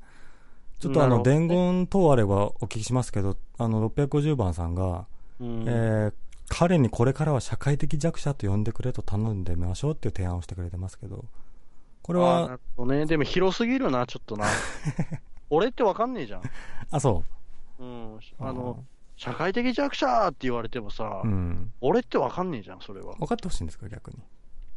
ちょっとあの伝言等あればお聞きしますけど、あの650番さんが、うんえー彼にこれからは社会的弱者と呼んでくれと頼んでみましょうっていう提案をしてくれてますけど、これは、ね。でも広すぎるな、ちょっとな。俺ってわかんねえじゃん。あ、そうん。う。あの、社会的弱者って言われてもさ、うん。俺ってわかんねえじゃん、それは。分かってほしいんですか、逆に。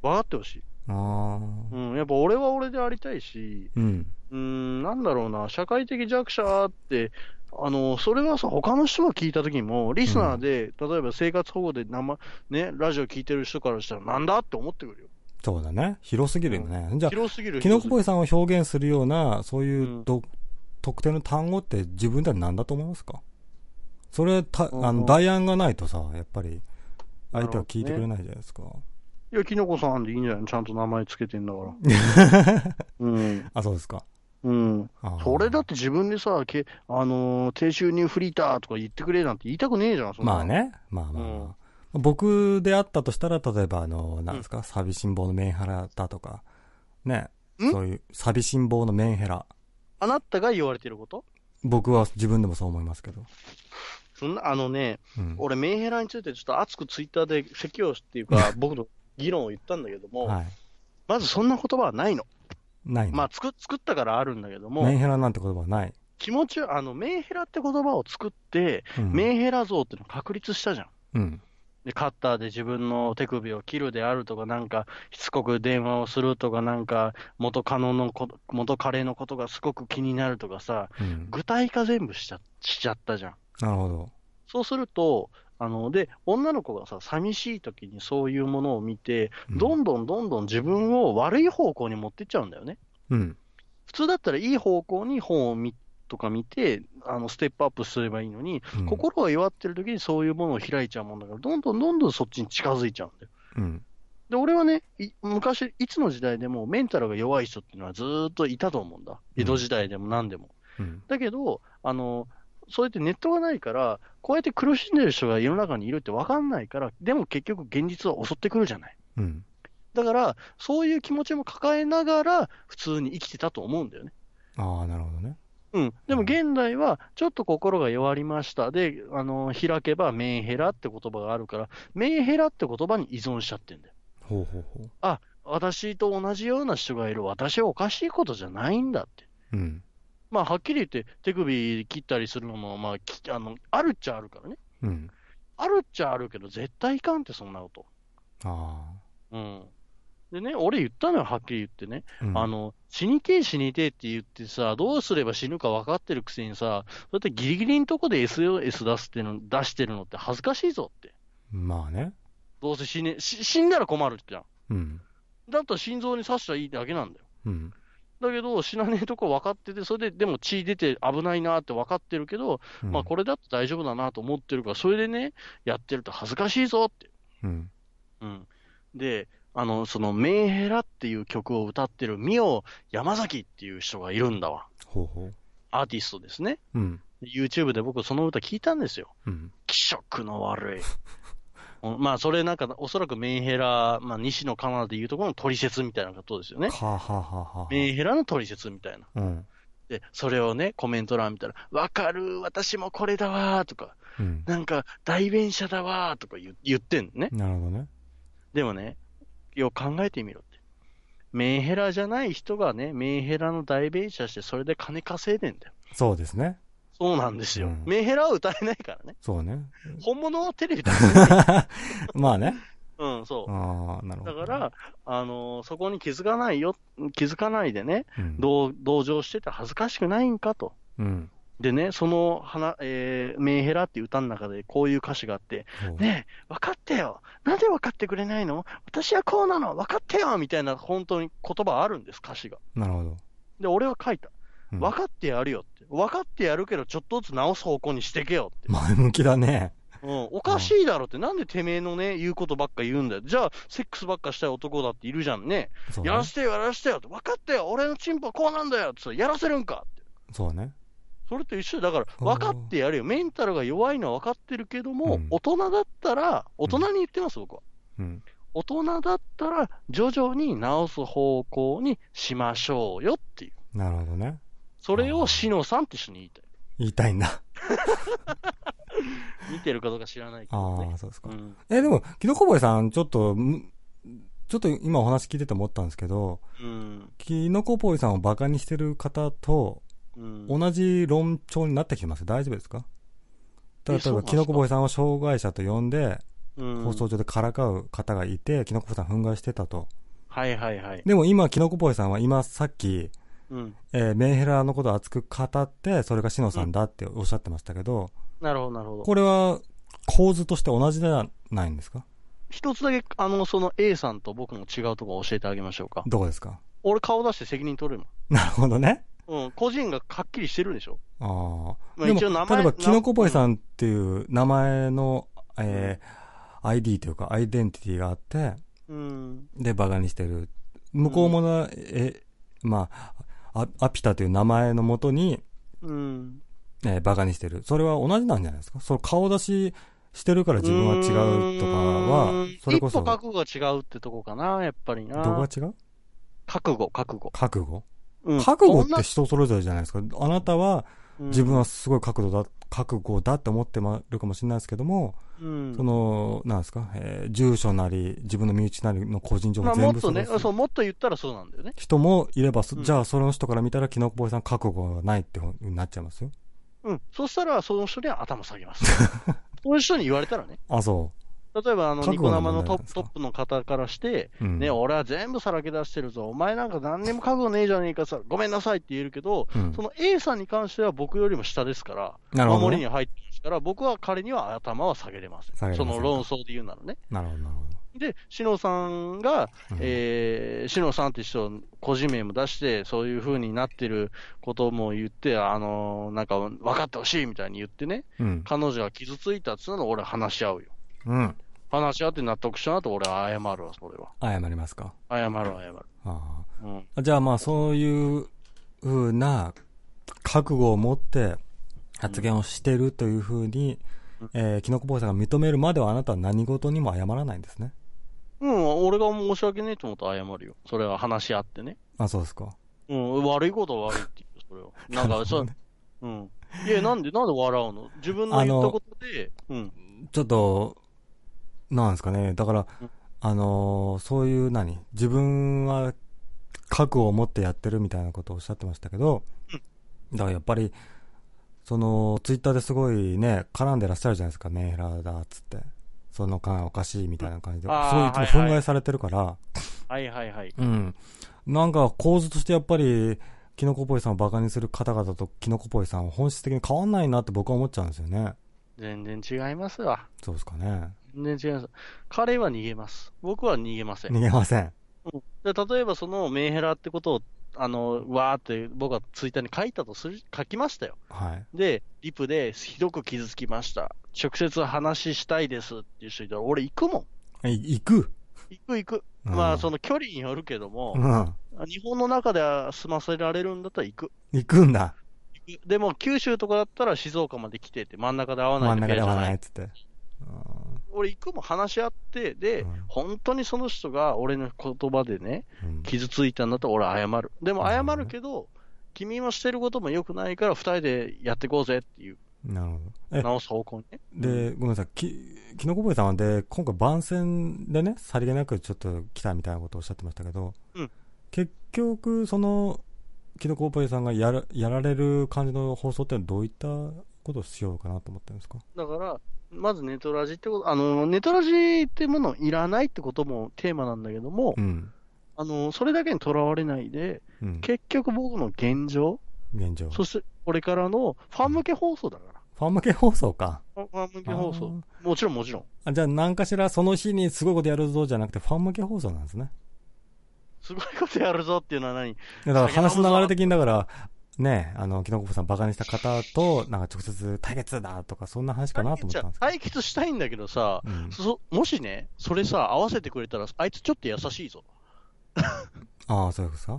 分かってほしい。ああ。うん。やっぱ俺は俺でありたいし、うん。うん、なんだろうな、社会的弱者って、あの、それはさ、他の人が聞いた時も、リスナーで、例えば生活保護で生、ね、ラジオ聞いてる人からしたら、なんだって思ってくるよ。そうだね。広すぎるよね。じゃあ、広すぎる。キノコボイさんを表現するような、そういううんど、特定の単語って自分では何だと思いますか？それ、た、うんあの、代案がないとさ、やっぱり、相手は聞いてくれないじゃないですか。いや、キノコさんでいいんじゃない？ちゃんと名前つけてんだから。うん。あ、そうですか。うん。それだって自分でさ、けあのー低収入フリーターとか言ってくれなんて言いたくねえじゃん、そんまあ。ね。まあまあまあ。うん僕であったとしたら、例えば、あの、なんですか、寂しん坊のメンヘラだとか、ね。ん？そういう、寂しん坊のメンヘラ。あなたが言われてること？僕は自分でもそう思いますけど。そんな、あのね、うん。俺、メンヘラについてちょっと熱くツイッターで説教っていうか、僕の議論を言ったんだけども、はい。まずそんな言葉はないの。ないの。まあ、作作ったからあるんだけどもメン、ヘラなんて言葉はない。気持ち、あの、メンヘラって言葉を作って、うん。メンヘラ像っていうのを確立したじゃん。うん。で、カッターで自分の手首を切るであるとか、なんか、しつこく電話をするとか、なんか、元カノのこと、元彼のことがすごく気になるとかさ、うん。具体化全部しちゃしちゃったじゃん。なるほど。そうすると、あの、で、女の子がさ、寂しい時にそういうものを見て、うんどんどんどんどん自分を悪い方向に持ってっちゃうんだよね。うん。普通だったらいい方向に本を見とか見て、あの、ステップアップすればいいのに、うん心が弱ってる時にそういうものを開いちゃうもんだから、どんどんどんどんそっちに近づいちゃうんだよ。うん。で、俺はね、い昔、いつの時代でもメンタルが弱い人っていうのはずーっといたと思うんだ。江戸時代でも何でも。うん。だけど、あの、そうやってネットがないから、こうやって苦しんでる人が世の中にいるって分かんないから、でも結局現実は襲ってくるじゃない。うん。だから、そういう気持ちも抱えながら、普通に生きてたと思うんだよね。ああ、なるほどね。うん。でも現代は、ちょっと心が弱りました。で、あの、開けばメンヘラって言葉があるから、メンヘラって言葉に依存しちゃってんだよ。ほうほうほう。あ、私と同じような人がいる。私はおかしいことじゃないんだって。うん。まあ、はっきり言って、手首切ったりするのも、まあ、きあの、あるっちゃあるからね。うん。あるっちゃあるけど、絶対いかんって、そんなこと。あうん。でね、俺言ったのよ、はっきり言ってね。あ。うんあ、の、死にてえ死にてえって言ってさ、どうすれば死ぬか分かってるくせにさ、そうやってギリギリのとこで SOS 出すっての、出してるのって恥ずかしいぞって。まあね。どうせ死ね、し死んだら困るじゃん。うん。だったら心臓に刺したらいいだけなんだよ。うん。だけど、死なねえとこ分かってて、それででも血出て危ないなって分かってるけど、うんまあこれだと大丈夫だなと思ってるから、それでね、やってると恥ずかしいぞって。うん。うん。で、あの、その、メンヘラっていう曲を歌ってるミオ山崎っていう人がいるんだわ。ほうほう。アーティストですね。うん。YouTube で僕その歌聞いたんですよ。うん。気色の悪い。うんまあ、それなんか、おそらくメンヘラ、まあ、西野カナでいうところの取説みたいなことですよね。はあ、はあはあはあ、メンヘラの取説みたいな。うん。で、それをね、コメント欄見たら、わかる、私もこれだわーとか、うん。なんか、代弁者だわーとか言言ってんのね。なるほどね。でもね、よく考えてみろって。メンヘラじゃない人がね、メンヘラの代弁者して、それで金稼いでんだよ。そうですね。そうなんですよ。うんメンヘラは歌えないからね。そうね。本物はテレビだから、まあね。うん、そう。ああ、なるほど。だから、あのーそこに気づかないよ、気づかないでね、うん、同同情してて恥ずかしくないんかと。うん。でね、その花、えー、メンヘラっていう歌の中でこういう歌詞があって、ねえ、分かってよ。なんで分かってくれないの？私はこうなの。分かってよみたいな本当に言葉あるんです、歌詞が。なるほど。で、俺は書いた。うん分かってやるよって。分かってやるけど、ちょっとずつ直す方向にしてけよって。前向きだね。うん、おかしいだろって。なんでてめえのね、言うことばっか言うんだよ。じゃあ、セックスばっかしたい男だっているじゃんね。ねやら。せてよ、やらせてよって。分かってよ。俺のチンポはこうなんだよってやらせるんかって。そうね。それと一緒だから、分かってやるよ。メンタルが弱いのは分かってるけども、うん大人だったら、大人に言ってます、僕は。うん。大人だったら、徐々に直す方向にしましょうよっていう。なるほどね。それをしのさんって人に言いたい。言いたいんだ。見てるかどうか知らないけどね。ああ、そうですかう。ん。え、でも、キノコボイさん、ちょっと、むちょっと今お話聞いてて思ったんですけど、うん。キノコボイさんをバカにしてる方とうん。同じ論調になってきてます大丈夫ですか？例えば、キノコボイさんを障害者と呼んで、うん放送上でからかう方がいて、キノコボイさん憤慨してたと。はいはいはい。でも今、キノコボイさんは今さっき、うん。えーメンヘラのことを熱く語って、それがシノさんだっておっしゃってましたけど、なるほど、なるほど。これは構図として同じではないんですか？一つだけ、あの、その A さんと僕の違うところ教えてあげましょうか。どこですか？俺顔出して責任取れるなるほどね。うん。個人がはっきりしてるでしょ？ああ。まあでも、一応名前例えば、キノコボイさんっていう名前の、えー ID というか、アイデンティティがあって、うん。で、バカにしてる。向こうもな、え、まあ、アアピタという名前のもとに、うん。えーバカにしてる。それは同じなんじゃないですか？その顔出ししてるから自分は違うとかはそれこそ、一歩覚悟が違うってとこかな、やっぱりな。どこが違う？覚悟、覚悟。覚悟？うん覚悟って人それぞれじゃないですか。あなたはうん自分はすごい覚悟だ、覚悟だって思ってるかもしれないですけども、うんその、なんですか、えー住所なり、自分の身内なりの個人情まあ、報全部もっとね、そう、もっと言ったらそうなんだよね。人もいれば、そうんじゃあその人から見たら、キノコボーイさん覚悟がないってなっちゃいますよ。うん。そしたら、その人には頭下げます。そういう人に言われたらね。あ、そ例えば、あの、ニコ生のトップの方からして、う。うん。ね、俺は全部さらけ出してるぞ。お前なんか何にも覚悟ねえじゃねえかさ、ごめんなさいって言えるけど、うんその A さんに関しては僕よりも下ですから、守りに入ってますから、僕は彼には頭は下げれません。その論争で言うならね。なるほど、なるほで、しのさんが、ど。うんえー、しのさんって人、個人名も出して、そういう風になってることも言って、あのーなんか、分かってほしいみたいに言ってね、うん。彼女が傷ついたっつうのを俺は話し合うよ。うん。話し合って納得したなと俺は謝るわ、それは。謝りますか？謝る、謝る。あうん。あ。じゃあまあ、そういうふうな覚悟を持って発言をしてるというふうに、うんえー、キノコボーイさんが認めるまではあなたは何事にも謝らないんですね？うん、俺が申し訳ねえと思ったら謝るよ。それは話し合ってね。あ、そうですか。うん、悪いことは悪いって言うよ、それは。なんか、そう、うん。いや、なんで、なんで笑うの？自分の言ったことで、うん。ちょっと、なんですかね。だからうん、あのーそういう何自分は覚悟を持ってやってるみたいなことをおっしゃってましたけど、だからやっぱり、その、ツイッターですごいね、絡んでらっしゃるじゃないですか、メンヘラだっつって。その間おかしいみたいな感じで。そういういつも憤慨されてるから、はいはいはい。うん。なんか構図としてやっぱり、キノコポイさんをバカにする方々とキノコポイさんは本質的に変わんないなって僕は思っちゃうんですよね。全然違いますわ。そうですかね。全然違います。彼は逃げます。僕は逃げません。逃げません。で例えばそのメンヘラってことを、あの、わーって僕はツイッターに書いたとする、書きましたよ。はい。で、リプでひどく傷つきました。直接話したいですっていう人いたら、俺行くもん。え、行く？行く行く。うんまあ、その距離によるけどもう、ん。日本の中では済ませられるんだったら行く。行くんだ。でも、九州とかだったら静岡まで来てって、真ん中で会わないと真ん中で合わないっつって。俺行くもん話し合って、で、うん本当にその人が俺の言葉でね、うん傷ついたんだったら俺は謝る。でも謝なるけど、君もしてることも良くないから、二人でやっていこうぜっていう、なるほど。え、直す方向にね。で、ごめんなさい。き、きのこぼえさんはで、今回番宣でね、さりげなくちょっと来たみたいなことをおっしゃってましたけど、うん結局、その、きのこぼえさんがやらやられる感じの放送ってのはどういったことをしようかなと思ってるんですか？だから、まずネトラジってこと、あの、ネトラジってものいらないってこともテーマなんだけども、うん。あの、それだけにとらわれないで、うん。結局僕の現状、現状。そしてこれからのファン向け放送だから。ファン向け放送か。ファン向け放あ送。もちろんもちろん。あじゃあ何かしらその日にすごいことやるぞじゃなくてファン向け放送なんですね。すごいことやるぞっていうのは何？だから話の流れ的にだから、ね、あの、キノコボさんバカにした方と、なんか直接対決だとか、そんな話かなと思ったんですけ対決したいんだけどさ、ど。うんそもしね、それさ、合わせてくれたら、あいつちょっと優しいぞ。ああ、そうですか？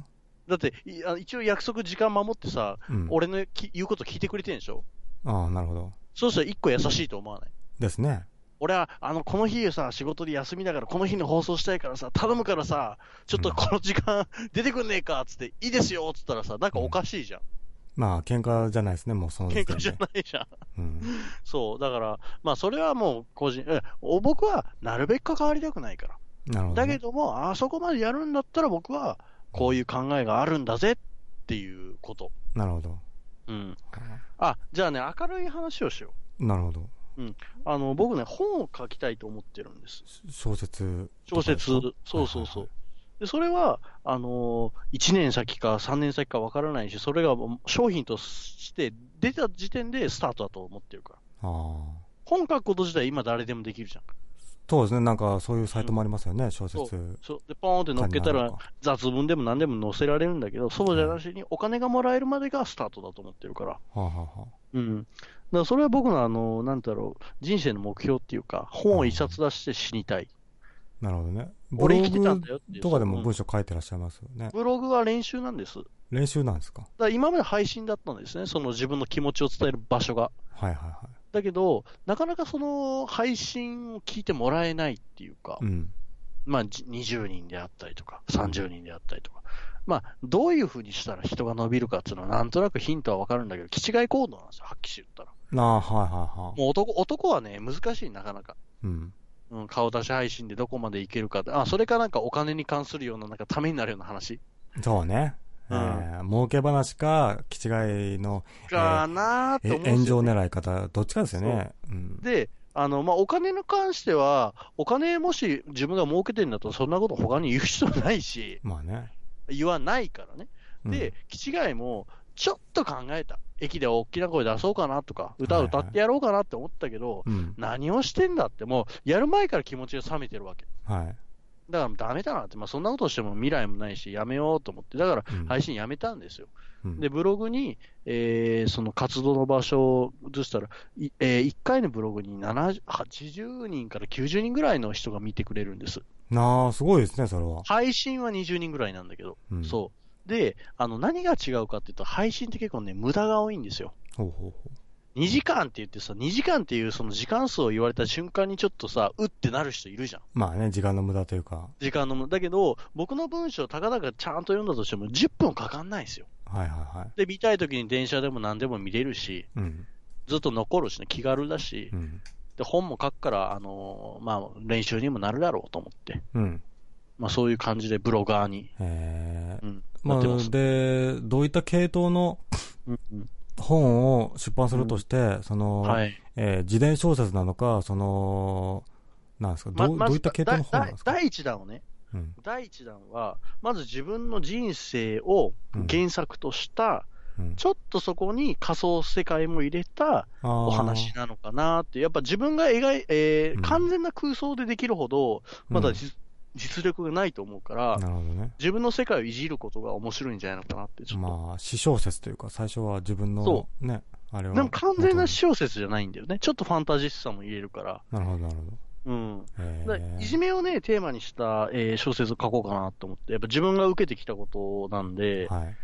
だって、一応約束時間守ってさ、うん。俺のき言うこと聞いてくれてんでしょ？ああ、なるほど。そうしたら一個優しいと思わない？ですね。俺は、あの、この日さ、仕事で休みだから、この日に放送したいからさ、頼むからさ、ちょっとこの時間 出てくんねえかっつって、いいですよっつったらさ、なんかおかしいじゃん。まあ、喧嘩じゃないですね、もうその時点で喧嘩じゃないじゃん。うん。そう、だから、まあ、それはもう個人、えお僕はなるべく関わりたくないから。なるほど、ね。だけども、あそこまでやるんだったら僕は、こういう考えがあるんだぜっていうこと。なるほど。うん。あ、じゃあね、明るい話をしよなるほど。う。あの、僕ね、本を書きたいと思ってるんです。小説と小説。そうそうそう。で、それは、あのー、1年先か3年先かわからないし、それが商品として出た時点でスタートだと思ってるから。ああ。本書くこと自体今誰でもできるじゃん。そうですね。なんか、そういうサイトもありますよね、小そう説。そう。で、ポーンって乗っけたら、雑文でも何でも載せられるんだけど、そうじゃなしにお金がもらえるまでがスタートだと思ってるから。はあ、はうん。だからそれは僕のあの、なんだろう、人生の目標っていうか、本を一冊出して死にたい。なるほどね。ブロ俺生きてたんグだよっていう。とかでうんも文章書いてらっしゃいますよね。ブログは練習なんです。練習なんですか？ら今まで配信だったんですね、その自分の気持ちを伝える場所が。はいはいはだけど、なかなかその配信を聞いてもらえないっていうかい。、うん。まあ、じ20人であったりとか、30人であったりとか、まあ、どういうふうにしたら人が伸びるかっていうのは、なんとなくヒントはわかるんだけど、気違い行動なんですよ、はっきり言ったら。ああ、はいはいはもう男男はね、難しい、なかなか。い。うん。うん、顔出し配信でどこまでいけるかあ、それかなんかお金に関するような、なんかためになるような話そうね。うんえー儲け話か、気違いのかなーってえ思うんですよ、ね。炎上狙い方、どっちかですよね。うん。で、あの、まあ、お金に関しては、お金もし自分が儲けてるんだと、そんなこと他に言う人ないし、まあね。言わないからね。うんで、気違いも、ちょっと考えた。駅で大きな声出そうかなとか、歌を歌ってやろうかなって思ったけど、うん。何をしてんだって、もう、やる前から気持ちが冷めてるわけ。はい。だからダメだなって、まあ、そんなことしても未来もないし、やめようと思って、だからうん配信やめたんですよ。うんで、ブログに、えーその活動の場所を移したら、いえ1回のブログに70 80人から90人ぐらいの人が見てくれるんです。なあ、すごいですね、それは。配信は20人ぐらいなんだけど、うんそう。で、あの、何が違うかっていうと、配信って結構ね、無駄が多いんですよ。ほうほうほ2時間って言ってさ、2時間っていうその時間数を言われた瞬間にちょっとさ、うってなる人いるじゃん。う。まあね、時間の無駄というか。時間の無駄。だけど、僕の文章、たかだかちゃんと読んだとしても、10分かかんないんですよ。はいはいはい。で、見たい時に電車でも何でも見れるし、うん。ずっと残るしね、気軽だし、うん。で、本も書くから、あのーまあ、練習にもなるだろうと思って、うん。まあ、そういう感じでブロガーに、えーうん、ま。あ、で、どういった系統のうんうん本を出版するとして、その、はい。えー自伝小説なのか、その、なんですか、どうまどういった系統の本なんですか？第一弾をね、うん。第一弾は、まず自分の人生を原作とした、うん。ちょっとそこに仮想世界も入れたおお話なのかなって、やっぱ自分が描い、えーうん完全な空想でできるほど、まだ実,、実力がないと思うから、なるほどね。自分の世界をいじることが面白いんじゃないのかなって、ちょっと。まあ、詩小説というか、最初は自分のそ、ね、あれは。でも完全な元小説じゃないんだよね。ちょっとファンタジストさも入れるから。になるほど、なるほど。うん。いじめをね、テーマにした、えー小説を書こうかなと思って、やっぱ自分が受けてきたことなんで、はい。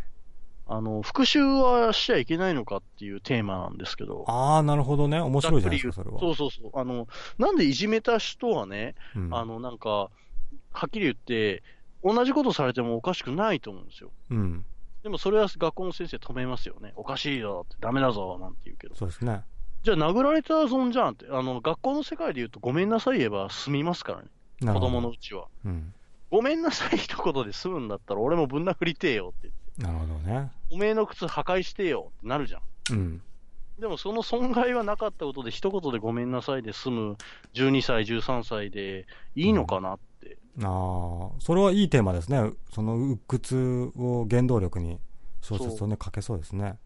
あの、復讐はしちゃいけないのかっていうテーマなんですけど、ああ、なるほどね。面白いじゃないですか、それは。そうそうそう。あの、なんでいじめた人はね、うんあの、なんか、はっきり言って、同じことされてもおかしくないと思うんですよ。うん。でもそれは学校の先生止めますよね。おかしいよって、ダメだぞ、なんて言うけど。そうですね。じゃあ殴られた損じゃんって。あの、学校の世界で言うとごめんなさい言えば済みますからね。子供のうちは。うん。ごめんなさい一言で済むんだったら俺もぶん殴りてえよって。なるほどね。おめえの靴破壊してよってなるじゃん。うん。でもその損害はなかったことで一言でごめんなさいで済む12歳、13歳でいいのかなって。ああ、それはいいテーマですね。その鬱屈を原動力に小説をね、書けそうですね。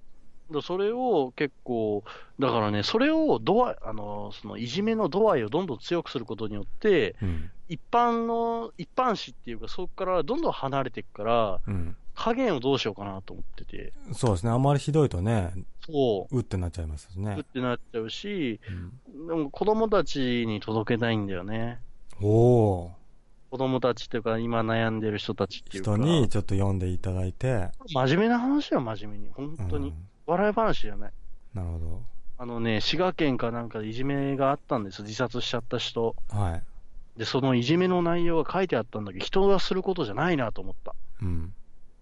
だそれを結構、だからね、それを度合い、あの、そのいじめの度合いをどんどん強くすることによって、うん。一般の、一般紙っていうか、そこからどんどん離れていくから、うん。加減をどうしようかなと思ってて、そうですね。あんまりひどいとね、そうってなっちゃいますしう、ねっ。てなっちゃうし、うんでも子供たちに届けたいんだよね。おお子供たちっていうか、今悩んでる人たちっていうか、人にちょっと読んでいただいて。真面目な話は真面目に、本当に。うん笑い話じゃない。なるほあのね、滋賀県かなんかでいじめがあったんです、自殺しちゃった人。ど。はい。で、そのいじめの内容が書いてあったんだけど、人がすることじゃないなと思った。うん。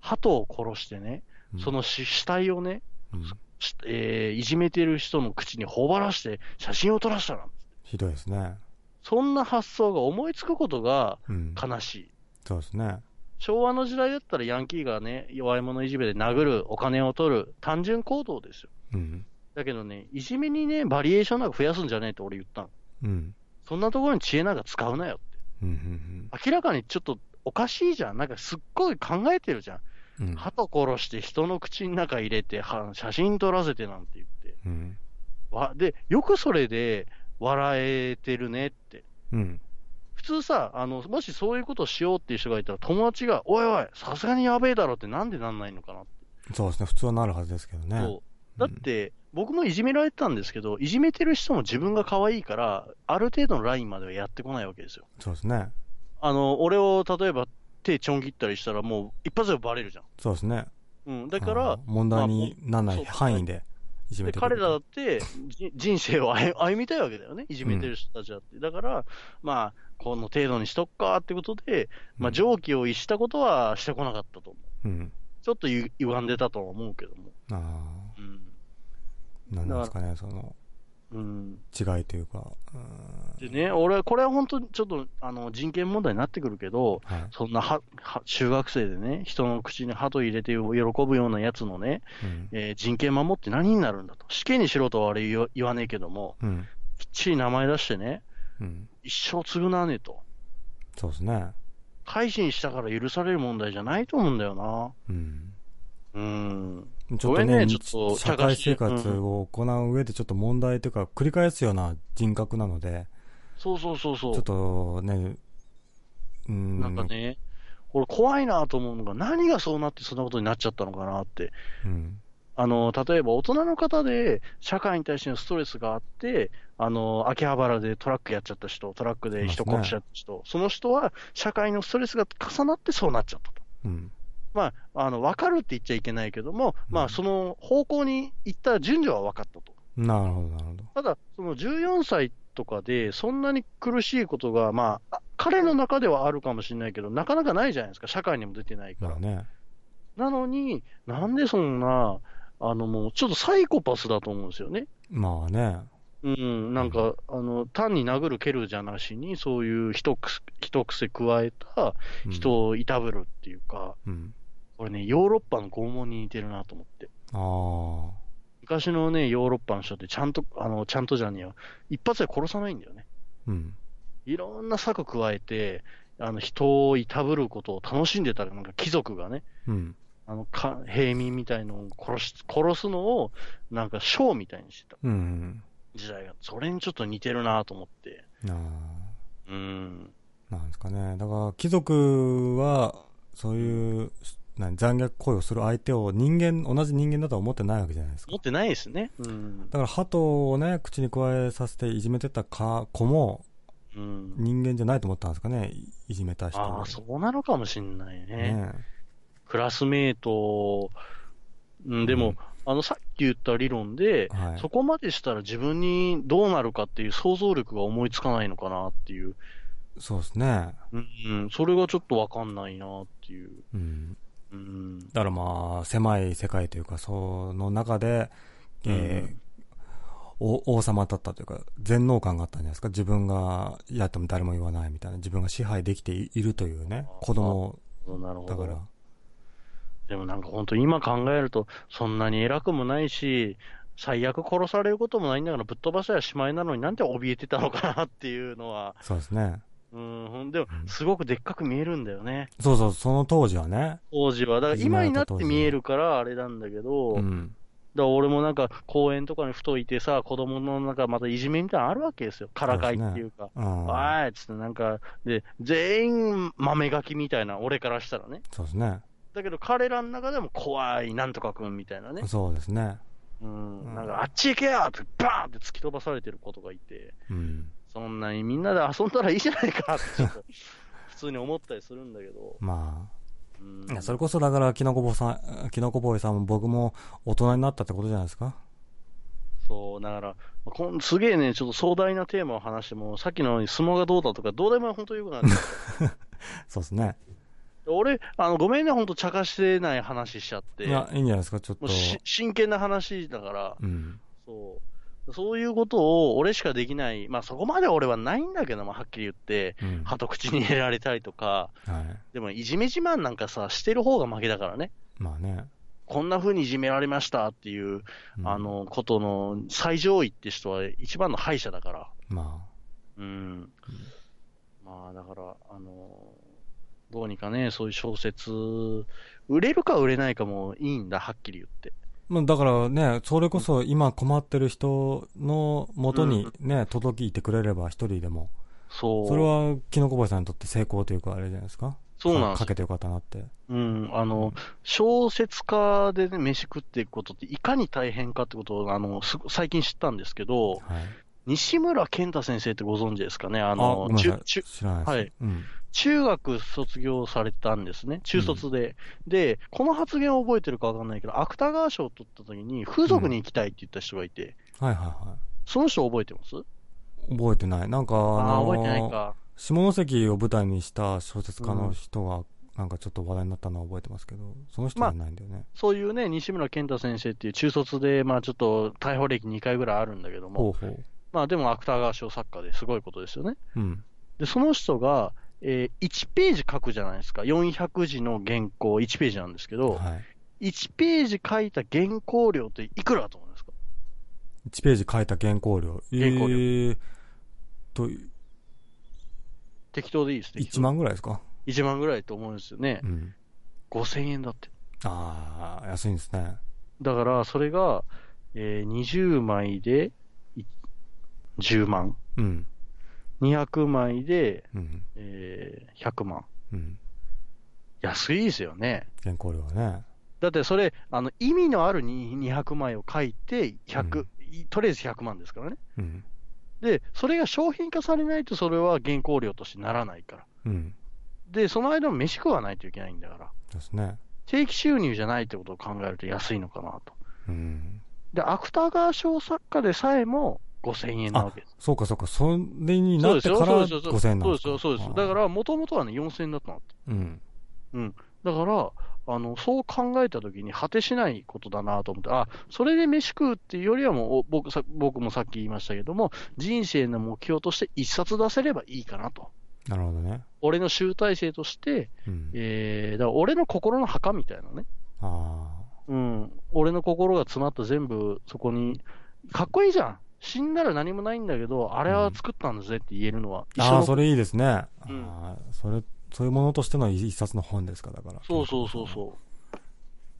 鳩を殺してね、うんその死死体をね、うんしえーいじめてる人の口に頬張らして写真を撮らしたら、ひどいですね。そんな発想が思いつくことがうん。悲しい。そうですね。昭和の時代だったらヤンキーがね、弱い者いじめで殴る、お金を取る、単純行動ですよ。うん。だけどね、いじめにね、バリエーションなんか増やすんじゃねえって俺言ったの。うん。そんなところに知恵なんか使うなよって。うん。うん。明らかにちょっとおかしいじゃん。なんかすっごい考えてるじゃん。うん。鳩殺して人の口の中入れて、は写真撮らせてなんて言って。うん。わで、よくそれで笑えてるねって。うん。普通さ、あの、もしそういうことをしようっていう人がいたら、友達が、おいおい、さすがにやべえだろってなんでなんないのかなって。そうですね。普通はなるはずですけどね。そう。だって、僕もいじめられてたんですけど、いじめてる人も自分が可愛いから、ある程度のラインまではやってこないわけですよ。そうですね。あの、俺を例えば手ちょん切ったりしたら、もう一発でバレるじゃん。そうですね。うん。だから問題にならない範囲でいじめでて彼らだってじ 人生を歩歩みたいわけだよね、いじめてる人たちだって。だから、まあ、この程度にしとくかってことで、まあ、常軌を逸したことはしてこなかったと思う。うん。ちょっとゆ歪んでたとは思うけども。あうん。あ、なんなんですかね、そのうん、違いというか。うんでね、俺、これは本当にちょっとあの人権問題になってくるけど、はい。そんなはは中学生でね、人の口に鳩入れて喜ぶようなやつのね、うん。えー人権守って何になるんだと。死刑にしろとはあれ言わ言わねえけども、うん。きっちり名前出してね、うん。一生償わねえと。そうですね。改心したから許される問題じゃないと思うんだよな。うん。うん。ちょっとね、ねと社会生活を行う上でちょっと問題というか、繰り返すような人格なので、そうそうそうそちょっう。とね、うん。なんかね、俺怖いなと思うのが、何がそうなってそんなことになっちゃったのかなって。うん。あの、例えば大人の方で社会に対してのストレスがあって、あの、秋葉原でトラックやっちゃった人、トラックで人殺しちゃった人、その人は社会のストレスが重なってそうなっちゃったと。うん。まあ、あの、分かるって言っちゃいけないけども、まあ、うんその方向に行った順序は分かったと。なるほど、なるほど。ただ、その14歳とかで、そんなに苦しいことが、まあ、あ彼の中ではあるかもしれないけど、なかなかないじゃないですか、社会にも出てないから。まあね。なのに、なんでそんな、あのもう、ちょっとサイコパスだと思うんですよね。まあね。うん、なんか、あの、単に殴る蹴るじゃなしに、そういう一癖加えたうん人をいたぶるっていうか、うん。これね、ヨーロッパの拷問に似てるなと思って。ああ。昔のね、ヨーロッパの人ってちゃんと、あの、ちゃんとじゃねえよ。一発で殺さないんだよね。うん。いろんな策加えて、あの、人をいたぶることを楽しんでたら、なんか貴族がね、うん。あの、か平民みたいのを殺し、殺すのを、なんかショーみたいにしてたうん。時代が、それにちょっと似てるなと思って。ああ。うん。なんですかね。だから、貴族は、そういう、何残虐行為をする相手を人間、同じ人間だとは思ってないわけじゃないですか持。ってないですね。うん。だから、鳩をね、口に加えさせていじめてたか子も、うん。人間じゃないと思ったんですかね。いいじめた人ああ、そうなのかもしんないね。ねクラスメイト、うん、でも、うんあの、さっき言った理論で、はいそこまでしたら自分にどうなるかっていう想像力が思いつかないのかなっていう。そうですね。うん、うんそれがちょっとわかんないなっていう。うん。うん。だからまあ、狭い世界というか、その中で、えーお王様だったというか、全能感があったんじゃないですか。自分がやっても誰も言わないみたいな。自分が支配できているというね。子供。だから。でもなんか本当今考えると、そんなに偉くもないし、最悪殺されることもないんだからぶっ飛ばせやしまいなのになんで怯えてたのかなっていうのは、そうですね。うん、でもうんすごくでっかく見えるんだよね。そうそう、その当時はね。当時は。だから今になって見えるからあれなんだけど、だかうん。ら俺もなんか公園とかにふといてさ、子供のなんかまたいじめみたいなのあるわけですよ。からかいっていうか。うん。おいっつってなんか、で、全員豆ガキみたいな、俺からしたらね。そうですね。だけど彼らの中でも怖いなんとかくんみたいなね。そうですね。うん。うんなんか、あっち行けよってバーンって突き飛ばされてる子とかいて、うん。そんなにみんなで遊んだらいいじゃないかって 普通に思ったりするんだけど。まうんあ。いや、それこそだから、キノコボさん、キノコボーイさんも僕も大人になったってことじゃないですか？そう、だから、こんすげえね、ちょっと壮大なテーマを話しても、さっきのように相撲がどうだとか、どうでも本当よくなる。そうですね。俺、あの、ごめんね、本当茶化してない話しちゃって。いや、いいんじゃないですか、ちょっと真剣な話だから、うん。そう。そういうことを俺しかできない。まあそこまで俺はないんだけども、はっきり言って、うん。鳩口に入れられたりとか、はい。でもいじめ自慢なんかさ、してる方が負けだからね。まあね。こんな風にいじめられましたっていう、うんあ、の、ことの最上位って人は一番の敗者だから。まうん。まあだから、あの、どうにかね、そういう小説、売れるか売れないかもいいんだ、はっきり言って。まあ、だからね、それこそ今困ってる人の元にね、届いてくれれば一人でも。そう。それは、キノコボイさんにとって成功というか、あれじゃないですか？そうなんですかけてよかったなって。うん、あの、小説家でね、飯食っていくことっていかに大変かってことを、あの、す最近知ったんですけど、はい。西村健太先生ってご存知ですかね？ああ、のご、めんなさい。中、中いです。はい。うん。中学卒業されたんですね。中卒で。で、この発言を覚えてるかわかんないけど、芥川賞を取った時に風俗に行きたいって言った人がいて、はいはいはその人覚えてます？い。覚えてない。なんか、あ覚えてないか。下関を舞台にした小説家の人が、なんかちょっと話題になったのは覚えてますけど、その人じゃないんだよね。そういうね、西村健太先生っていう中卒で、まあちょっと逮捕歴2回ぐらいあるんだけども、ほうほう。まあでも芥川賞作家ですごいことですよね。うん。で、その人が、えー1ページ書くじゃないですか。400字の原稿1ページなんですけど、はい。1ページ書いた原稿料っていくらだと思いますか？1ページ書いた原稿料。原稿料えーと、適当でいいです。適当1万ぐらいですか？1万ぐらいと思うんですよねう。ん。5000円だって。ああ、安いんですね。だから、それが、えー20枚でい10万。うん。200枚で、うん。えー100万。うん。安いですよね。原稿料はね。だってそれ、あの、意味のあるに200枚を書いて、100、うんいとりあえず100万ですからね。うん。で、それが商品化されないと、それは原稿料としてならないから。うん。で、その間も飯食わないといけないんだから。ですね。定期収入じゃないってことを考えると安いのかなと。うん。で、芥川賞作家でさえも5000円なわけです。そうかそうか、それになってからそうですよ、5000円なんですか？そうですよ、そうですよ。だから、もともとはね、4000円だったのって。うん。だから、あの、そう考えたときに果てしないことだなと思って、あ、それで飯食うっていうよりはもう、お僕さ僕もさっき言いましたけども、人生の目標として一冊出せればいいかなと。なるほどね。俺の集大成として、うん。えー、だから俺の心の墓みたいなね。あうん。俺の心が詰まった全部そこに、かっこいいじゃん。死んだら何もないんだけど、あれは作ったんだぜって言えるのは。あ。ああ、一緒のそれいいですね。あうんあ、それ、そういうものとしての一冊の本ですか、だから。そうそうそうそう。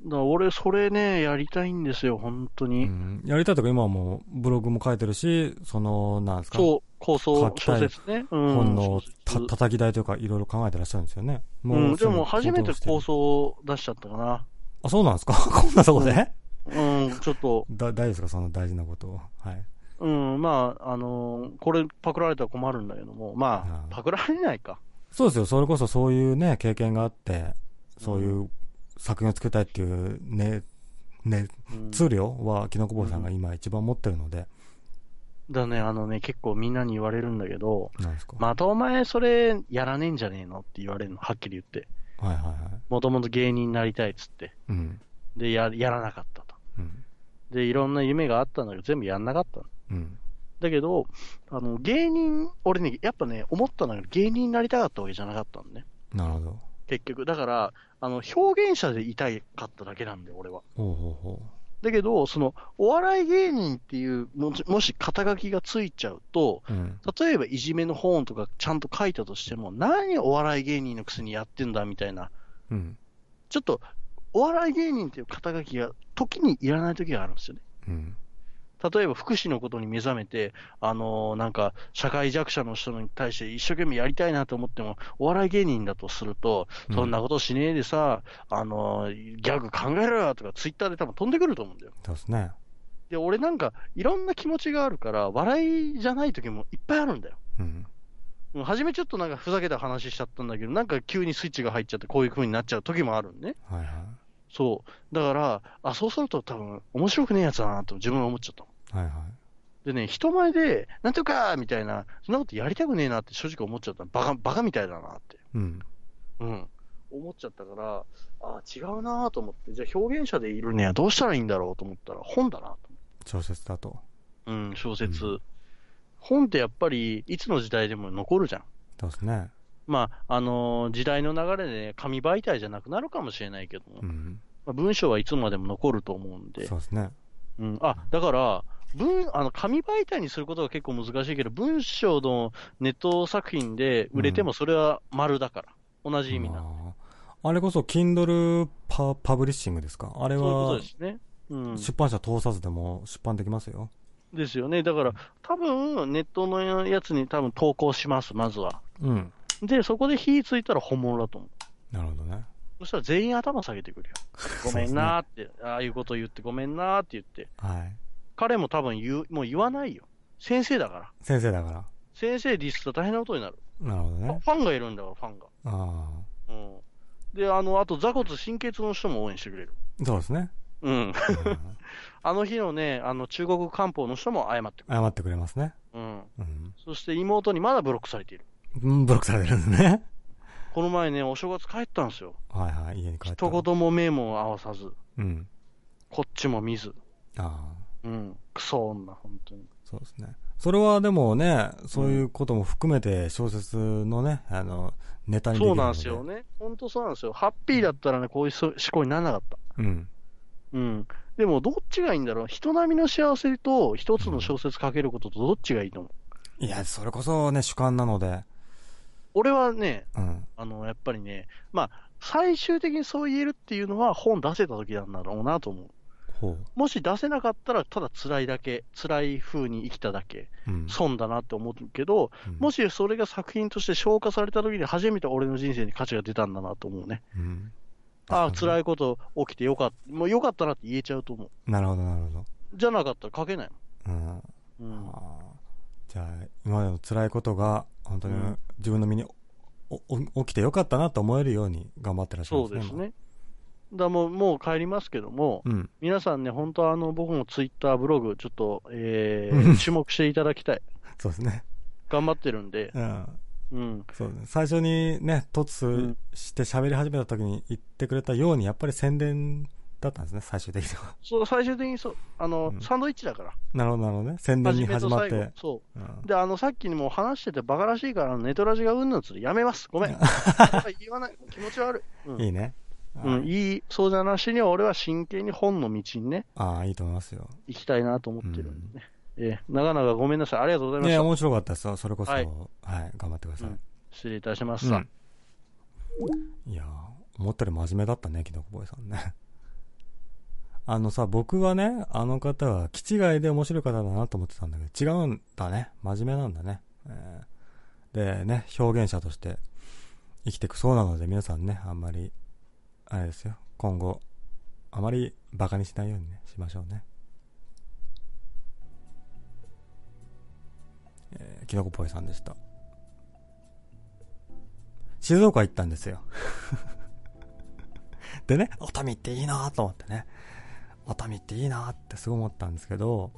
だから俺、それね、やりたいんですよ、本当うに。ん。やりたいとか今はもうブログも書いてるし、その、なんですか。そう、構想小説ね。うん。本のた小説叩き台というか、いろいろ考えてらっしゃるんですよね。うん、でも初めて構構想を出しちゃったかな。あ、そうなんですか？こんなとこで、うん、ちょっと、だ、大丈夫ですか？その大事なことを。はい。うん、まあ、あのーこれパクられたら困るんだけども、まあう、んパクられないか。そうですよ。それこそそういうね、経験があって、そういう作品を作りたいっていうね、ね、うん、ツールをは、キノコボーイさんが今一番持ってるので、だね、あのね、結構みんなに言われるんだけど、なんですか？またお前それやらねえんじゃねえのって言われるの、はっきり言って。はいはいはい。もともと芸人になりたいっつって。うん。で、や、やらなかったと。うん。で、いろんな夢があったんだけど、全部やんなかったの。うん。だけど、あの、芸人、俺ね、やっぱね、思ったんだけど、芸人になりたかったわけじゃなかったのね。なるほど。結局。だから、あの、表現者でいたかっただけなんだよ、俺は。ほうほうほだけど、その、お笑い芸人っていう、もし、もし肩書きがついちゃうと、う。うん。例えばいじめの本とかちゃんと書いたとしても、何お笑い芸人のくせにやってんだみたいな、うん。ちょっと、お笑い芸人っていう肩書きが時にいらない時があるんですよね。うん。例えば福祉のことに目覚めて、あのーなんか、社会弱者の人に対して一生懸命やりたいなと思っても、お笑い芸人だとすると、うんそんなことしねえでさ、あのーギャグ考えろよとか、ツイッターで多分飛んでくると思うんだよ。そうですね。で、俺なんか、いろんな気持ちがあるから、笑いじゃない時もいっぱいあるんだよ。うん。うん初めちょっとなんかふざけた話しちゃったんだけど、なんか急にスイッチが入っちゃって、こういう風になっちゃう時もあるんね。はいはい。そう。だから、あ、そうすると多分、面白くねえやつだなと自分は思っちゃったの。はいはい。でね、人前で、なんとかみたいな、そんなことやりたくねえなって正直思っちゃった。バカ、バカみたいだなって。うん。うん。思っちゃったから、あ違うなと思って、じゃあ表現者でいるにはどうしたらいいんだろうと思ったら、本だなと小説だと。うん、小説。う本ってやっぱり、いつの時代でも残るじゃん。そうですね。まあ、あのー時代の流れで紙媒体じゃなくなるかもしれないけども、うん。まあ、文章はいつまでも残ると思うんでそ、うですね。うん、あだから文あの、紙媒体にすることが結構難しいけど、文章のネット作品で売れてもそれは丸だから、同じ意味な。ああれこそ、Kindle パパブリッシングですか？あれそういうことはですね。うん。出版社通さずでも出版できますよ。ですよね。だから、多分、ネットのやつに多分投稿します、まずは。うん。で、そこで火ついたら本物だと思う。なるほどね。そしたら全員頭下げてくるよ。ごめんなーって、ああいうこと言ってごめんなーって言って。はい。彼も多分言う、もう言わないよ。先生だから。先生だから。先生ディスったら大変なことになる。なるほどね。ファンがいるんだから、ファンが。あうん。で、あの、あと、座骨神経痛の人も応援してくれる。あ。そうですね。うん。うん あの日のね、あの、中国漢方の人も謝ってく。謝ってくれますね。うん。うん。そして妹にまだブロックされている。うんブロックされてるんですね。この前ね、お正月帰ったんですよ。はいはい、家に帰った。一言も目も合わさず、うん。こっちも見ず。ああ。うん。クソ女、本当に。そうですね。それはでもね、そういうことも含めて小説のね、あの、ネタにできるのそうなんですよ。ね。本当そうなんですよ。ハッピーだったらね、こういうそ思考にならなかった。うん。うん。でも、どっちがいいんだろう。人並みの幸せと一つの小説書けることとどっちがいいと思う？いや、それこそね、主観なので、俺はね、うん。あの、やっぱりね、まあ、最終的にそう言えるっていうのは本出せた時なんだろうなと思う。もし出せなかったら、ただ辛いだけ、辛い風に生きただけ、うん。損だなって思うけど、うんもしそれが作品として消化された時に初めて俺の人生に価値が出たんだなと思うね。うん。ああ、辛い。いこと起きてよかった、もうよかったなって言えちゃうと思う。なるほど、なるほど。じゃなかったら書けないうん。もん。うん。あーじゃあ、今までの辛いことが、本当にうん自分の身におお起きてよかったなと思えるように頑張ってらっしゃるんですね。そうですね。だもう、もう帰りますけども、今。うん。皆さんね、本当はあの、僕のツイッター、ブログ、ちょっと、えうんー、注目していただきたい。そうですね。頑張ってるんで、うん。うん。そうね。最初にね、う突んして喋り始めた時に言ってくれたように、やっぱり宣伝だったんですね、最終的には。そう、最終的にそう、あの、うんサンドイッチだから。なるほど、なるほどね。宣伝に始まって。。そうんう。で、あの、さっきにも話しててバカらしいから、ネトラジがうんぬんつるやめます。ごめん。言わない。気持ち悪い。うん。いいね。うん、いい、そうじゃなしには俺は真剣に本の道にね、ああ、いいと思いますよ。行きたいなと思ってるんでね。えー長々ごめんなさい。ありがとうございました。いや、面白かったですよ。それこそ、ははいい、頑張ってください。うん失礼いたしましうんた。いやー、思ったより真面目だったね、キノコボーイさんね。あのさ、僕はね、あの方は、気違いで面白い方だなと思ってたんだけど、違うんだね。真面目なんだね。えーでね、表現者として生きていくそうなので、皆さんね、あんまり、あれですよ、今後、あまりバカにしないようにね、しましょうね。えー、キノコボーイさんでした。静岡行ったんですよ。でね、熱海っていいなと思ってね。熱海っていいなってすごい思ったんですけど、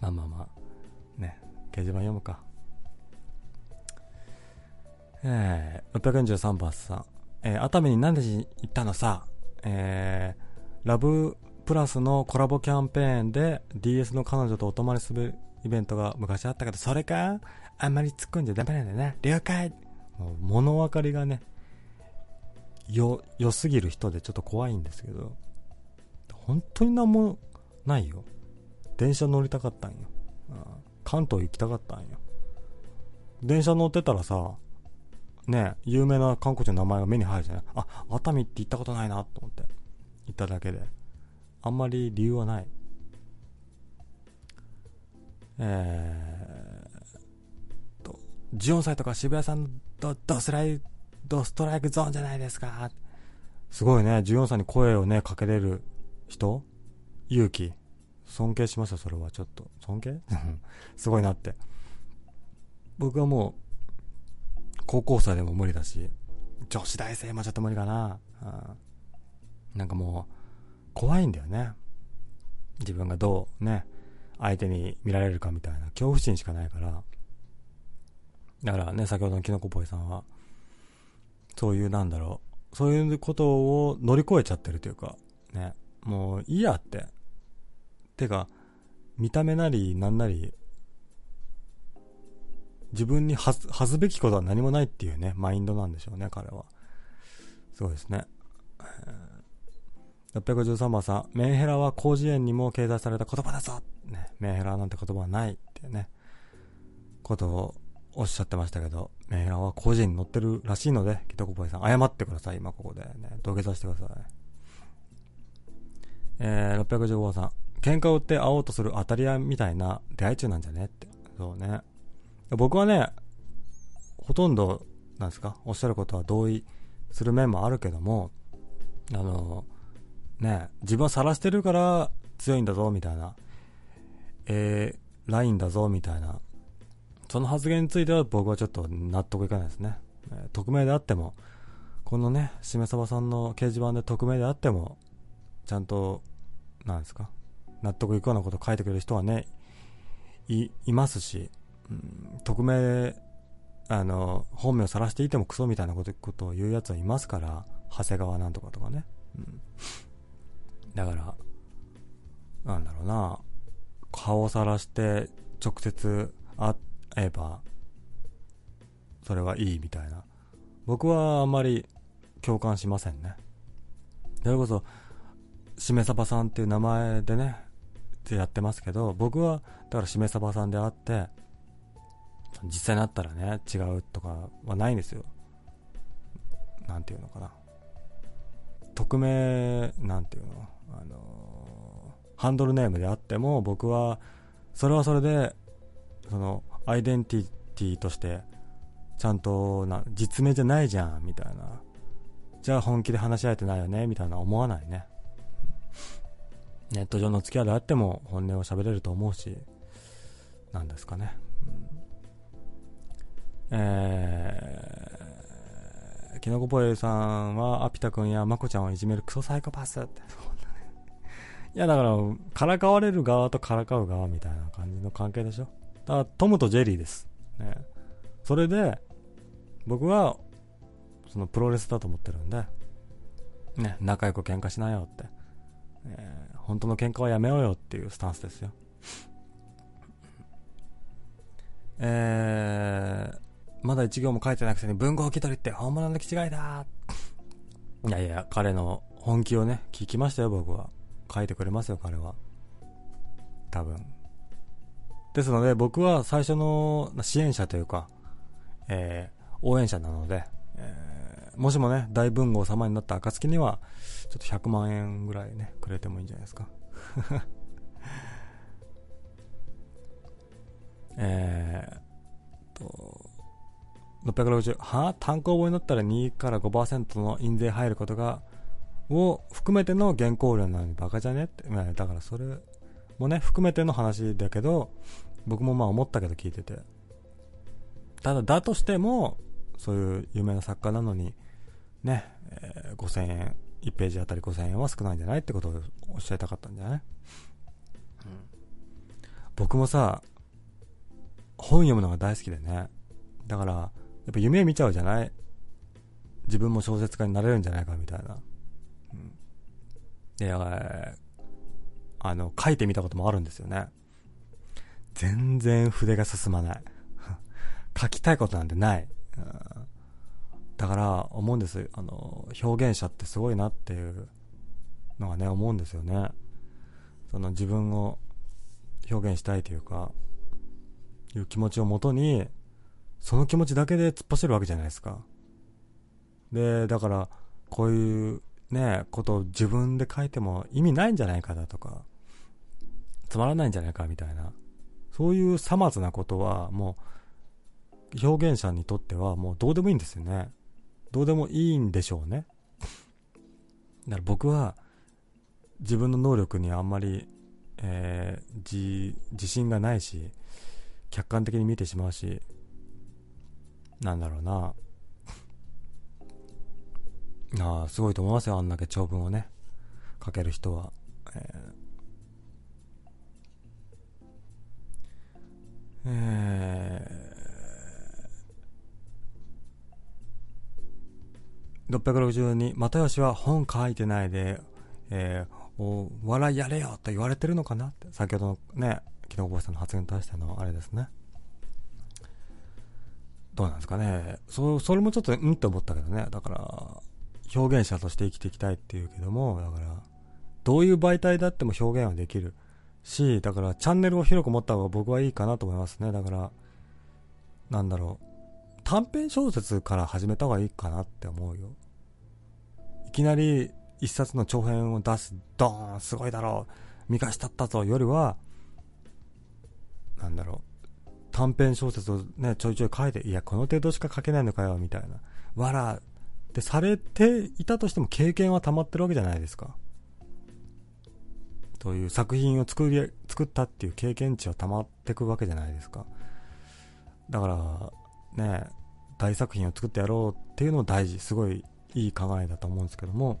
まあまあまあ、ね、掲示板読むか。えー、643番さん。えー、熱海に何で行ったのさ。えー、ラブプラスのコラボキャンペーンで DS の彼女とお泊まりするイベントが昔あったけど、それかあんまり突っ込んじゃダメなんだよね。了解もう物分かりがね、よ、良すぎる人でちょっと怖いんですけど、本当になんもないよ。電車乗りたかったんよ。関東行きたかったんよ。電車乗ってたらさ、ね有名な観光地の名前が目に入るじゃない？あ、熱海って行ったことないなと思って。行っただけで。あんまり理由はない。えーと、14歳とか渋谷さんドドスライドストライクゾーンじゃないですか？すごいね、14歳に声をね、かけれる人？勇気。尊敬しました、それはちょっと。尊敬？すごいなって。僕はもう、高校生でも無理だし、女子大生もちょっと無理かな。うんなんかもう、怖いんだよね。自分がどうね、相手に見られるかみたいな恐怖心しかないから。だからね、先ほどのキノコボーイさんは、そういうなんだろう、そういうことを乗り越えちゃってるというか、ね、もういいやって。てか、見た目なりなんなり、自分に恥ずべきことは何もないっていうね、マインドなんでしょうね、彼は。すごいですね。613番さん、メンヘラは広辞苑にも掲載された言葉だぞ、ね、メンヘラなんて言葉はないっていうね、ことをおっしゃってましたけど、メーラーは個人に載ってるらしいので、キトコボイさん、謝ってください、今ここで。ね、土下座してください。えー、615号さん、喧嘩を売って会おうとする当たり屋みたいな出会い中なんじゃねって。そうね。僕はね、ほとんど、なんですか、おっしゃることは同意する面もあるけども、あの、ね、自分は晒してるから強いんだぞ、みたいな、えー、ラインだぞ、みたいな、その発言については僕はちょっと納得いかないですね。えー、匿名であっても、このね、しめさばさんの掲示板で匿名であっても、ちゃんと、なんですか、納得いくようなこと書いてくれる人はね、い、いますし、匿名、あの、本名を晒していてもクソみたいなことことを言うやつはいますから、長谷川なんとかとかね。うん。だから、なんだろうな、顔を晒して直接会えば、それはいいみたいな。僕はあんまり共感しませんね。それこそ、しめさばさんっていう名前でね、ってやってますけど、僕は、だからしめさばさんであって、実際になったらね、違うとかはないんですよ。なんていうのかな。匿名、なんていうの、あのー、ハンドルネームであっても、僕は、それはそれで、その、アイデンティティとして、ちゃんとな、実名じゃないじゃん、みたいな。じゃあ本気で話し合えてないよね、みたいな思わないね。ネット上の付き合いであっても本音を喋れると思うし、なんですかね。うん、えー、キノコポエさんはアピタ君やマコちゃんをいじめるクソサイコパスって。いやだから、からかわれる側とからかう側みたいな感じの関係でしょ。だからトムとジェリーです。ね。それで、僕は、そのプロレスだと思ってるんで、ね、仲良く喧嘩しなよって。えー、本当の喧嘩はやめようよっていうスタンスですよ。えー、まだ一行も書いてなくてに文豪気取りって本物の気違いだいやいや、彼の本気をね、聞きましたよ、僕は。書いてくれますよ、彼は。多分。ですので、僕は最初の支援者というか、えー、応援者なので、えー、もしもね、大文豪様になった暁には、ちょっと100万円ぐらいね、くれてもいいんじゃないですか。えーと、660、は単行本になったら2から5%の印税入ることが、を含めての原稿料なのにバカじゃねって、だからそれもね、含めての話だけど、僕もまあ思ったけど聞いてて。ただ、だとしても、そういう有名な作家なのに、ね、えー、5000円、1ページあたり5000円は少ないんじゃないってことをおっしゃりたかったんじゃない、うん、僕もさ、本読むのが大好きでね。だから、やっぱ夢見ちゃうじゃない？自分も小説家になれるんじゃないかみたいな。うん。で、あの、書いてみたこともあるんですよね。全然筆が進まない。書きたいことなんてない。うん、だから思うんです。あの、表現者ってすごいなっていうのがね、思うんですよね。その自分を表現したいというか、いう気持ちをもとに、その気持ちだけで突っ走るわけじゃないですか。で、だから、こういうね、ことを自分で書いても意味ないんじゃないかだとか、つまらないんじゃないかみたいな、そういうさまつなことはもう表現者にとってはもうどうでもいいんですよね。どうでもいいんでしょうね。だから僕は自分の能力にあんまり、えー、自信がないし、客観的に見てしまうし、なんだろうな。ああ、すごいと思いますよ、あんだけ長文をね、書ける人は。えーえー、662、又吉は本書いてないで、えー、お笑いやれよと言われてるのかなって、先ほどのね、木のぼさんの発言に対してのあれですね。どうなんですかね。そそれもちょっと、うんって思ったけどね。だから、表現者として生きていきたいっていうけども、だから、どういう媒体であっても表現はできる。し、だからチャンネルを広く持った方が僕はいいかなと思いますね。だから、なんだろう、短編小説から始めた方がいいかなって思うよ。いきなり一冊の長編を出す、ドーン、すごいだろう、見返したったぞよりは、なんだろう、短編小説をね、ちょいちょい書いて、いや、この程度しか書けないのかよ、みたいな。わら、ってされていたとしても経験は溜まってるわけじゃないですか。という作品を作り、作ったっていう経験値は溜まってくわけじゃないですか。だから、ね、大作品を作ってやろうっていうのも大事、すごいいい考えだと思うんですけども、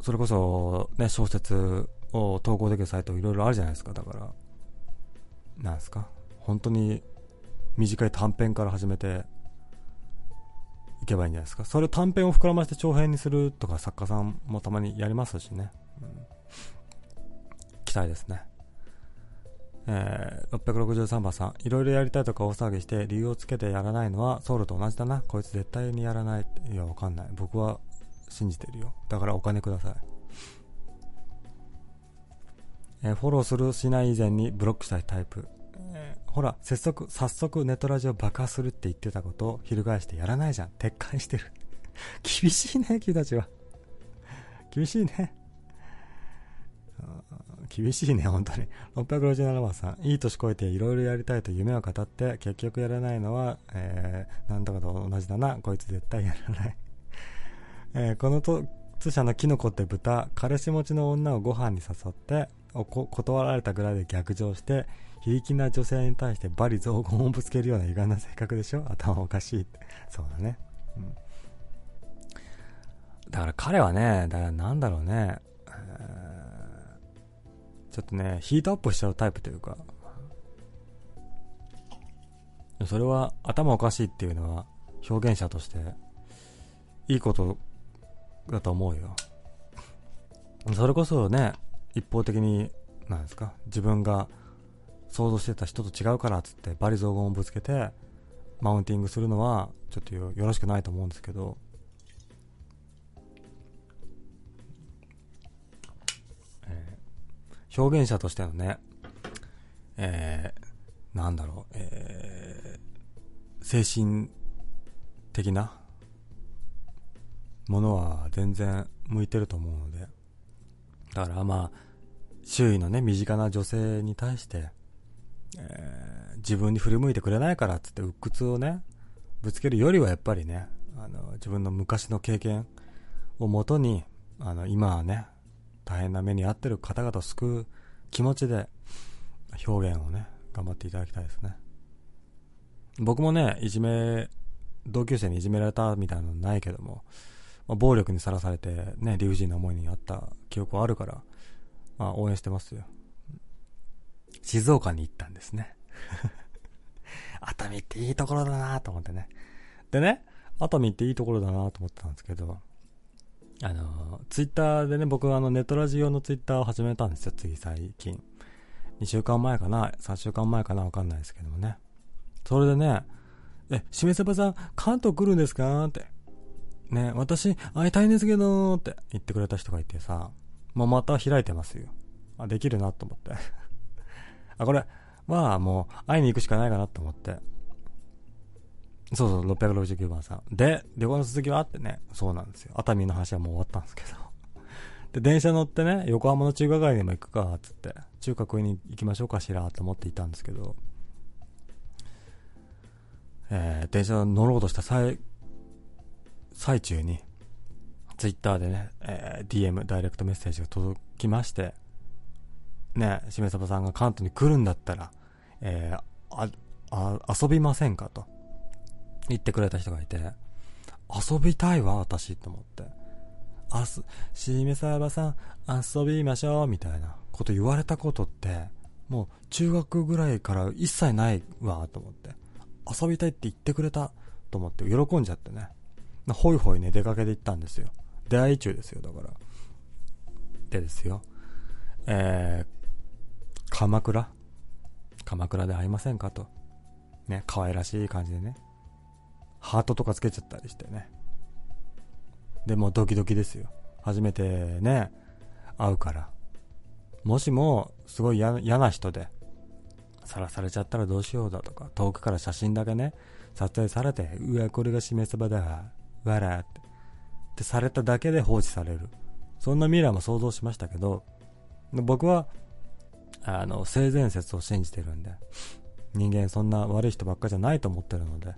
それこそ、ね、小説を投稿できるサイトいろいろあるじゃないですか、だから、なんすか、本当に短い短編から始めていけばいいんじゃないですか？それ短編を膨らまして長編にするとか作家さんもたまにやりますしね。うん、期待ですね。えー、663番さん、いろいろやりたいとか大騒ぎして理由をつけてやらないのはソウルと同じだな。こいつ絶対にやらない。いや、わかんない。僕は信じてるよ。だからお金ください。えー、フォローするしない以前にブロックしたいタイプ。えー、ほら、早速、早速ネットラジオ爆破するって言ってたことを翻してやらないじゃん。撤回してる。厳しいね、君たちは。厳しいね。厳しいね、本当に。667番さん、いい年こえていろいろやりたいと夢を語って、結局やらないのは、えー、なんとかと同じだな。こいつ絶対やらない。えー、このと、通社のキノコって豚、彼氏持ちの女をご飯に誘って、断られたぐらいで逆上して、非力な女性に対して罵詈雑言をぶつけるような歪んだ性格でしょ？頭おかしいって。そうだね。うん。だから彼はね、だからなんだろうね、ちょっとね、ヒートアップしちゃうタイプというか、それは頭おかしいっていうのは表現者としていいことだと思うよ。それこそね、一方的に、なんですか、自分が想像してた人と違うからっつってバリ雑言をぶつけてマウンティングするのはちょっとよろしくないと思うんですけど、表現者としてのね、えー、なんだろう、えー、精神的なものは全然向いてると思うので、だからまあ、周囲のね、身近な女性に対して、えー、自分に振り向いてくれないからっつって鬱屈をね、ぶつけるよりはやっぱりね、あの、自分の昔の経験をもとに、あの、今はね、大変な目に遭ってる方々を救う気持ちで表現をね、頑張っていただきたいですね。僕もね、いじめ、同級生にいじめられたみたいなのないけども、まあ、暴力にさらされてね、理不尽な思いにあった記憶はあるから、まあ応援してますよ。静岡に行ったんですね。熱海っていいところだなと思ってね。でね、熱海っていいところだなと思ってたんですけど、あの、ツイッターでね、僕はあのネットラジオのツイッターを始めたんですよ、次最近。2週間前かな、3週間前かな、わかんないですけどもね。それでね、え、しめさばさん、関東来るんですか？って。ね、私、会いたいんですけど、って言ってくれた人がいてさ、もうまた開いてますよ。あ、できるなと思って。あ、これ、まあもう、会いに行くしかないかなと思って。そうそう、669番さん。で、旅行の続きはってね、そうなんですよ。熱海の話はもう終わったんですけど。で、電車乗ってね、横浜の中華街にも行くか、つって、中華食いに行きましょうかしら、と思っていたんですけど、えー、電車乗ろうとした最、最中に、ツイッターでね、えー、DM、ダイレクトメッセージが届きまして、ね、しめさばさんが関東に来るんだったら、えー、あ、あ、遊びませんかと。言ってくれた人がいて、遊びたいわ、私、と思って。あす、しめさばさん、遊びましょう、みたいなこと言われたことって、もう中学ぐらいから一切ないわ、と思って。遊びたいって言ってくれた、と思って喜んじゃってね。ほいほいね、出かけて行ったんですよ。出会い中ですよ、だから。でですよ。えー、鎌倉？鎌倉で会いませんかと。ね、可愛らしい感じでね。ハートとかつけちゃったりしてね。でもドキドキですよ。初めてね、会うから。もしも、すごい嫌な人で、さらされちゃったらどうしようだとか、遠くから写真だけね、撮影されて、うわ、これがしめ鯖だわ、らって、ってされただけで放置される。そんな未来も想像しましたけど、僕は、あの、性善説を信じてるんで、人間そんな悪い人ばっかじゃないと思ってるので、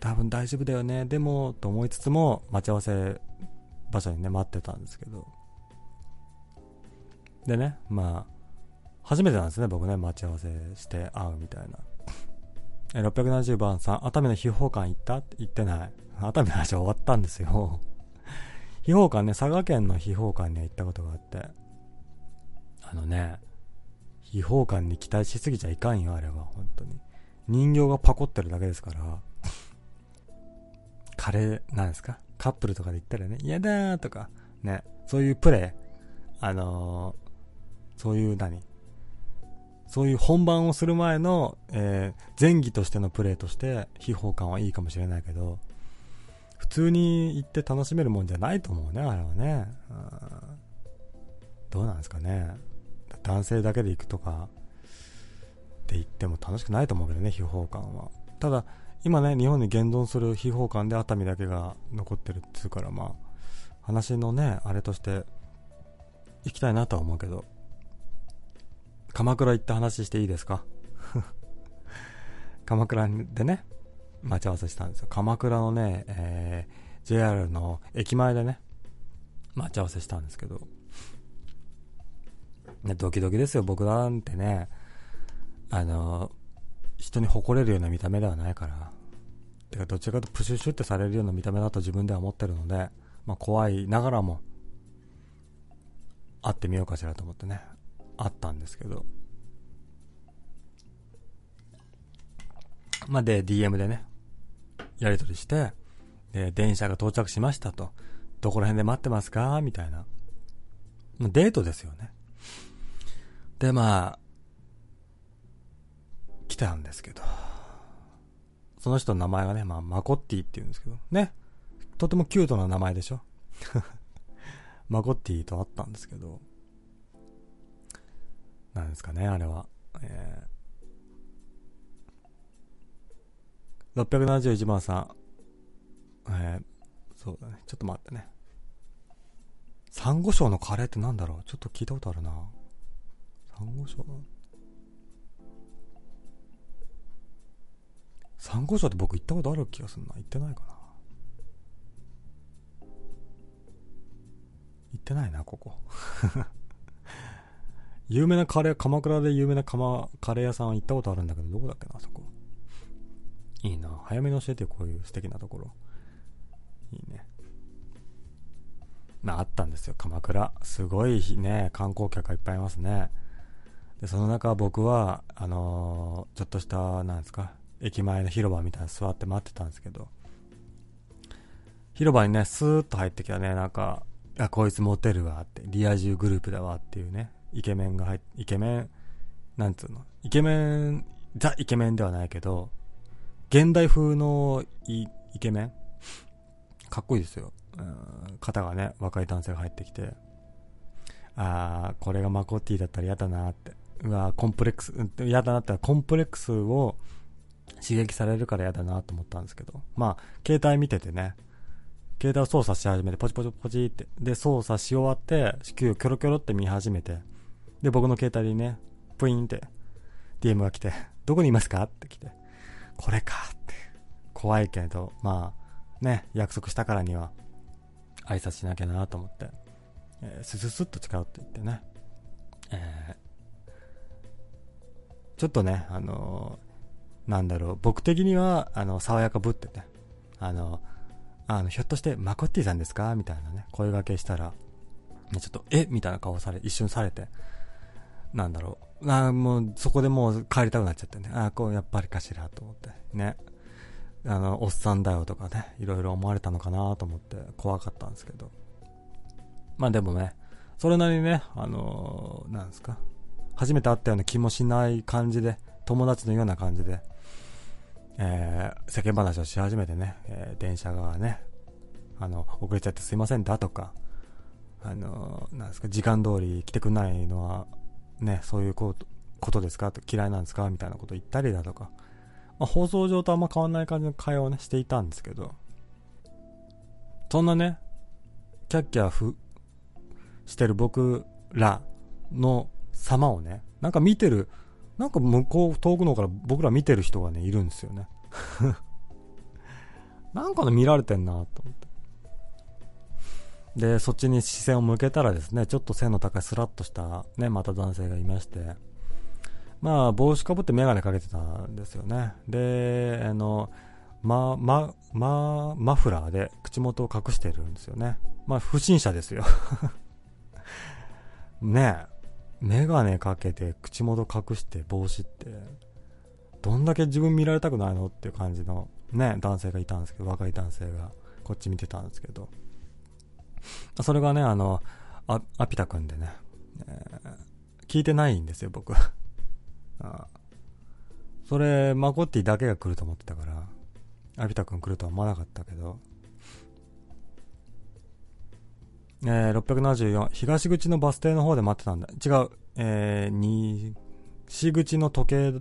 多分大丈夫だよね、でも、と思いつつも、待ち合わせ場所にね、待ってたんですけど。でね、まあ、初めてなんですね、僕ね、待ち合わせして会うみたいな。え、670番さん、熱海の秘宝館行った？って言ってない。熱海の話は終わったんですよ。秘宝館ね、佐賀県の秘宝館には行ったことがあって。あのね、秘宝館に期待しすぎちゃいかんよ、あれは、本当に。人形がパコってるだけですから。カレー、なんですか？カップルとかで言ったらね、嫌だーとか、ね、そういうプレイ、あのー、そういう何？そういう本番をする前の、えー、前儀としてのプレイとして、秘宝感はいいかもしれないけど、普通に行って楽しめるもんじゃないと思うね、あれはね。どうなんですかね。男性だけで行くとか、って言っても楽しくないと思うけどね、秘宝感は。ただ、今ね、日本に現存する秘宝館で熱海だけが残ってるっつうから、まあ、話のね、あれとして行きたいなとは思うけど、鎌倉行った話していいですか？鎌倉でね、待ち合わせしたんですよ。鎌倉のね、えー、JR の駅前でね、待ち合わせしたんですけど、ね、ドキドキですよ、僕なんてね、あの、人に誇れるような見た目ではないから、てかどちらかとプシュシュってされるような見た目だと自分では思ってるので、まあ怖いながらも、会ってみようかしらと思ってね、あったんですけど。まあ、で、DM でね、やり取りして、で、電車が到着しましたと。どこら辺で待ってますか？みたいな。デートですよね。で、まあ、来たんですけど。その人の名前がね、まあ、マコッティって言うんですけど、ね。とてもキュートな名前でしょ マコッティと会ったんですけど、なんですかね、あれは。えー、671番さん。えー、そうだね。ちょっと待ってね。サンゴ礁のカレーってなんだろう？ちょっと聞いたことあるな。サンゴ礁。サンゴ礁って僕行ったことある気がするな。行ってないかな。行ってないな、ここ。有名なカレー、鎌倉で有名なカマカレー屋さんは行ったことあるんだけど、どこだっけな、あそこ。いいな。早めに教えてよ、こういう素敵なところ。いいね。まあ、あったんですよ、鎌倉。すごいね、観光客がいっぱいいますね。で、その中僕は、あのー、ちょっとした、なんですか、駅前の広場みたいな座って待ってたんですけど、広場にね、スーッと入ってきたね、なんか、あ、こいつモテるわって、リア充グループだわっていうね、イケメンが入ってイケメン、なんつうの、イケメン、ザ・イケメンではないけど、現代風のイケメン？かっこいいですよ。うん、肩がね、若い男性が入ってきて、あー、これがマコッティだったら嫌だなって。うわコンプレックス、嫌だなってコンプレックスを刺激されるから嫌だなと思ったんですけど。まあ、携帯見ててね、携帯を操作し始めて、ポチポチポチって。で、操作し終わって、球をキョロキョロって見始めて、で、僕の携帯にね、プインって DM が来て、どこにいますか？って来て、これかって。怖いけど、まあ、ね、約束したからには、挨拶しなきゃなと思って、えー、スススッと近寄っていってね、えー、ちょっとね、あのー、なんだろう、僕的には、あの、爽やかぶってて、あの、あの、ひょっとしてマコッティさんですかみたいなね、声掛けしたら、ねちょっと、え？みたいな顔され、一瞬されて、なんだろう。あもう、そこでもう帰りたくなっちゃってね。ああこう、やっぱりかしらと思って。ね。あの、おっさんだよとかね、いろいろ思われたのかなと思って怖かったんですけど。まあでもね、それなりにね、あのー、なんですか。初めて会ったような気もしない感じで、友達のような感じで、えー、世間話をし始めてね、えー、電車がね、あの、遅れちゃってすいませんだとか、あのー、なんですか、時間通り来てくんないのは、ね、そういうこと、ことですか？嫌いなんですか？みたいなこと言ったりだとか、まあ、放送上とあんま変わんない感じの会話をね、していたんですけど、そんなね、キャッキャふ、してる僕らの様をね、なんか見てる、なんか向こう、遠くの方から僕ら見てる人がね、いるんですよね。なんかね、見られてんなと思って。で、そっちに視線を向けたらですね、ちょっと背の高いスラッとしたね、また男性がいまして、まあ、帽子かぶってメガネかけてたんですよね。で、あの、ま、ま、ま、マフラーで口元を隠してるんですよね。まあ、不審者ですよ。ねえ、メガネかけて口元隠して帽子って、どんだけ自分見られたくないのっていう感じのね、男性がいたんですけど、若い男性がこっち見てたんですけど、それがね、あの、あアピタ君でね、えー、聞いてないんですよ、僕。あそれ、マコッティだけが来ると思ってたから、アピタ君来るとは思わなかったけど、えー、674、東口のバス停の方で待ってたんだ。違う、えー、西口の時計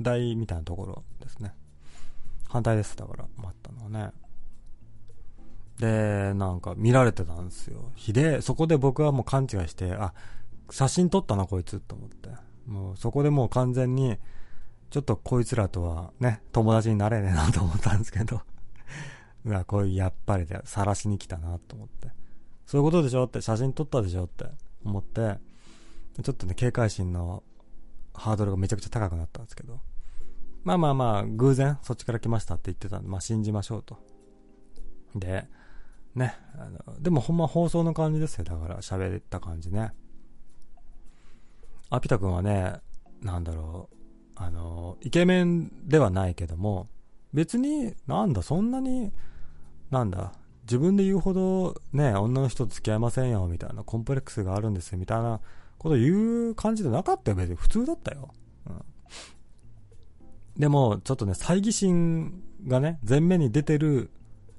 台みたいなところですね。反対です、だから、待ったのはね。で、なんか見られてたんですよ。ひで、そこで僕はもう勘違いして、あ、写真撮ったなこいつと思って。もうそこでもう完全に、ちょっとこいつらとはね、友達になれねえなと思ったんですけど。うわ、こういうやっぱりで、晒しに来たなと思って。そういうことでしょって、写真撮ったでしょって思って、ちょっとね、警戒心のハードルがめちゃくちゃ高くなったんですけど。まあまあまあ、偶然そっちから来ましたって言ってたんで、まあ信じましょうと。で、ね。あの、でもほんま放送の感じですよ。だから喋った感じね。アピタ君はね、なんだろう。あの、イケメンではないけども、別に、なんだ、そんなに、なんだ、自分で言うほどね、女の人と付き合いませんよ、みたいな、コンプレックスがあるんですよ、みたいなこと言う感じでなかったよ、別に。普通だったよ。うん。でも、ちょっとね、猜疑心がね、前面に出てる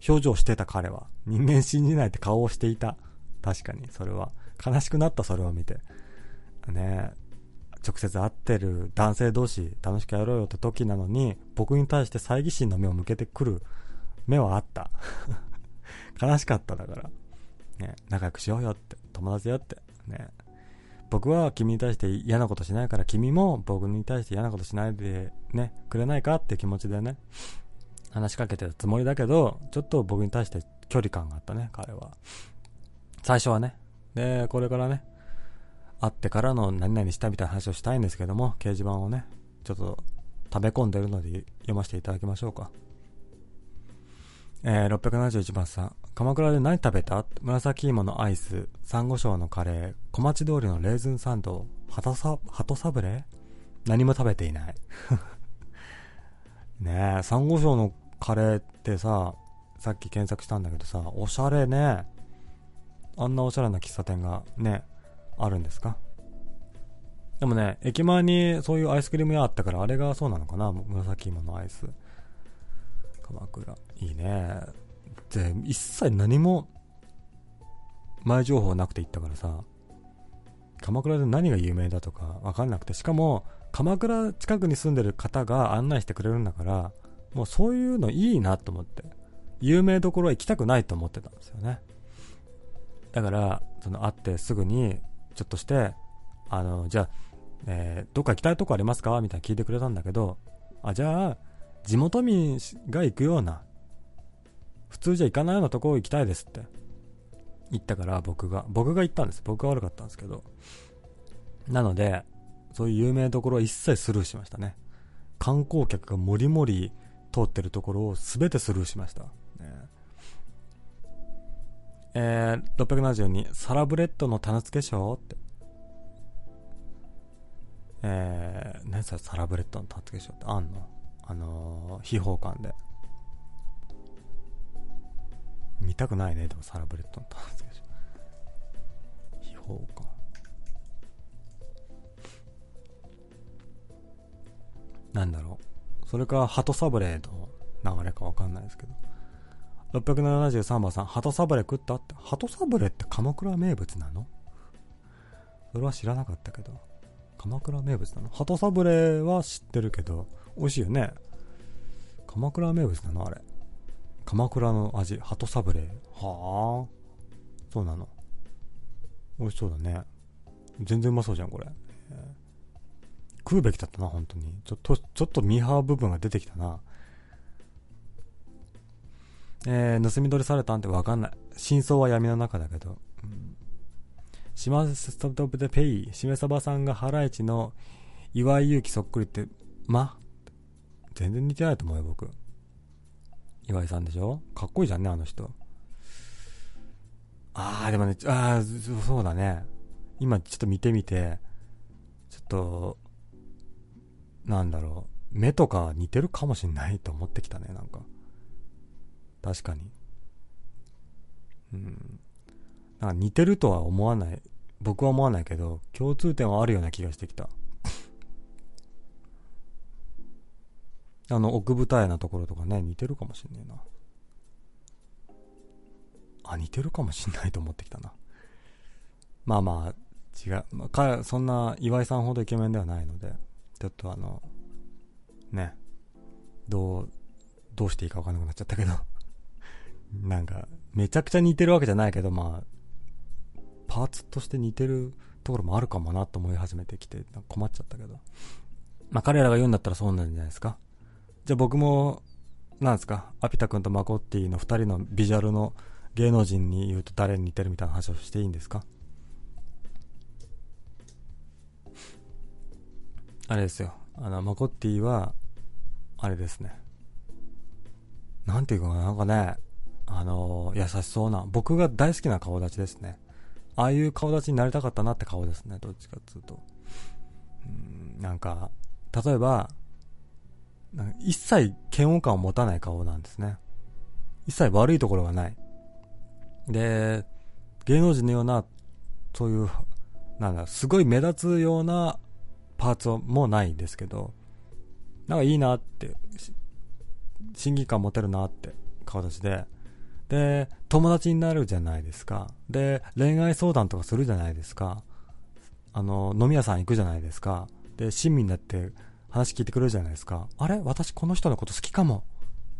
表情してた彼は。人間信じないって顔をしていた。確かに、それは。悲しくなった、それを見て。ね直接会ってる男性同士、楽しくやろうよって時なのに、僕に対して猜疑心の目を向けてくる目はあった。悲しかった、だから。ね仲良くしようよって、友達よって。ね僕は君に対して嫌なことしないから君も僕に対して嫌なことしないでね、くれないかって気持ちでね、話しかけてたつもりだけど、ちょっと僕に対して距離感があったね、彼は。最初はね。で、これからね、会ってからの何々したみたいな話をしたいんですけども、掲示板をね、ちょっと食べ込んでるので読ませていただきましょうか。えー、671番さん。鎌倉で何食べた？紫芋のアイス、サンゴ礁のカレー、小町通りのレーズンサンド、ハトサ、ハトサブレ何も食べていない。ねえ、サンゴ礁のカレーってさ、さっき検索したんだけどさ、おしゃれね。あんなおしゃれな喫茶店がね、あるんですか？でもね、駅前にそういうアイスクリーム屋あったから、あれがそうなのかな？紫芋のアイス。鎌倉。いいね。で、一切何も、前情報なくて行ったからさ、鎌倉で何が有名だとかわかんなくて、しかも、鎌倉近くに住んでる方が案内してくれるんだから、もうそういうのいいなと思って、有名どころは行きたくないと思ってたんですよね。だから、その会ってすぐに、ちょっとして、あの、じゃあ、えー、どっか行きたいとこありますか？みたいな聞いてくれたんだけど、あ、じゃあ、地元民が行くような、普通じゃ行かないようなとこ行きたいですって言ったから僕が、僕が行ったんです。僕が悪かったんですけど。なので、そういう有名どころは一切スルーしましたね。観光客がもりもり通ってるところを全てスルーしました。ね、えー、672、サラブレッドの棚付け賞って。えー、何それサラブレッドの種付けショーって？あんの？あのー、秘宝館で。見たくないね、でもサラブレッドの種付けショー。秘宝館。なんだろう。それか、鳩サブレーの流れかわかんないですけど。673番さん、鳩サブレ食ったって？鳩サブレって鎌倉名物なの？それは知らなかったけど。鎌倉名物なの？鳩サブレは知ってるけど、美味しいよね。鎌倉名物なの？あれ。鎌倉の味、鳩サブレはあ。そうなの。美味しそうだね。全然うまそうじゃん、これ。食うべきだったな、本当に。ちょっと、ちょっとミーハー部分が出てきたな。えー、盗み取りされたんてわかんない。真相は闇の中だけど。うん、島ストップでペイ、しめさばさんがハライチの岩井勇気そっくりって、ま？全然似てないと思うよ、僕。岩井さんでしょ？かっこいいじゃんね、あの人。あー、でもね、あー、そうだね。今ちょっと見てみて、ちょっと、なんだろう。目とか似てるかもしんないと思ってきたね、なんか。確かに。うん。なんか似てるとは思わない。僕は思わないけど、共通点はあるような気がしてきた。あの、奥舞台なところとかね、似てるかもしんねえな。あ、似てるかもしんないと思ってきたな。まあまあ、違う。まあ、かそんな岩井さんほどイケメンではないので、ちょっとあの、ね、どう、どうしていいかわかんなくなっちゃったけど なんか、めちゃくちゃ似てるわけじゃないけど、まあ、パーツとして似てるところもあるかもなと思い始めてきて、困っちゃったけど。まあ彼らが言うんだったらそうなんじゃないですか。じゃあ僕も、なんですか、アピタ君とマコッティの二人のビジュアルの芸能人に言うと誰に似てるみたいな話をしていいんですか？あれですよ。あの、マコッティは、あれですね。なんていうかな、なんかね、あの、優しそうな、僕が大好きな顔立ちですね。ああいう顔立ちになりたかったなって顔ですね、どっちかっていうと。うん、なんか、例えば、一切嫌悪感を持たない顔なんですね。一切悪いところがない。で、芸能人のような、そういう、なんだ、すごい目立つようなパーツもないんですけど、なんかいいなって、審議感持てるなって顔立ちで、で、友達になるじゃないですか。で、恋愛相談とかするじゃないですか。あの、飲み屋さん行くじゃないですか。で、親身になって話聞いてくれるじゃないですか。あれ？私この人のこと好きかも。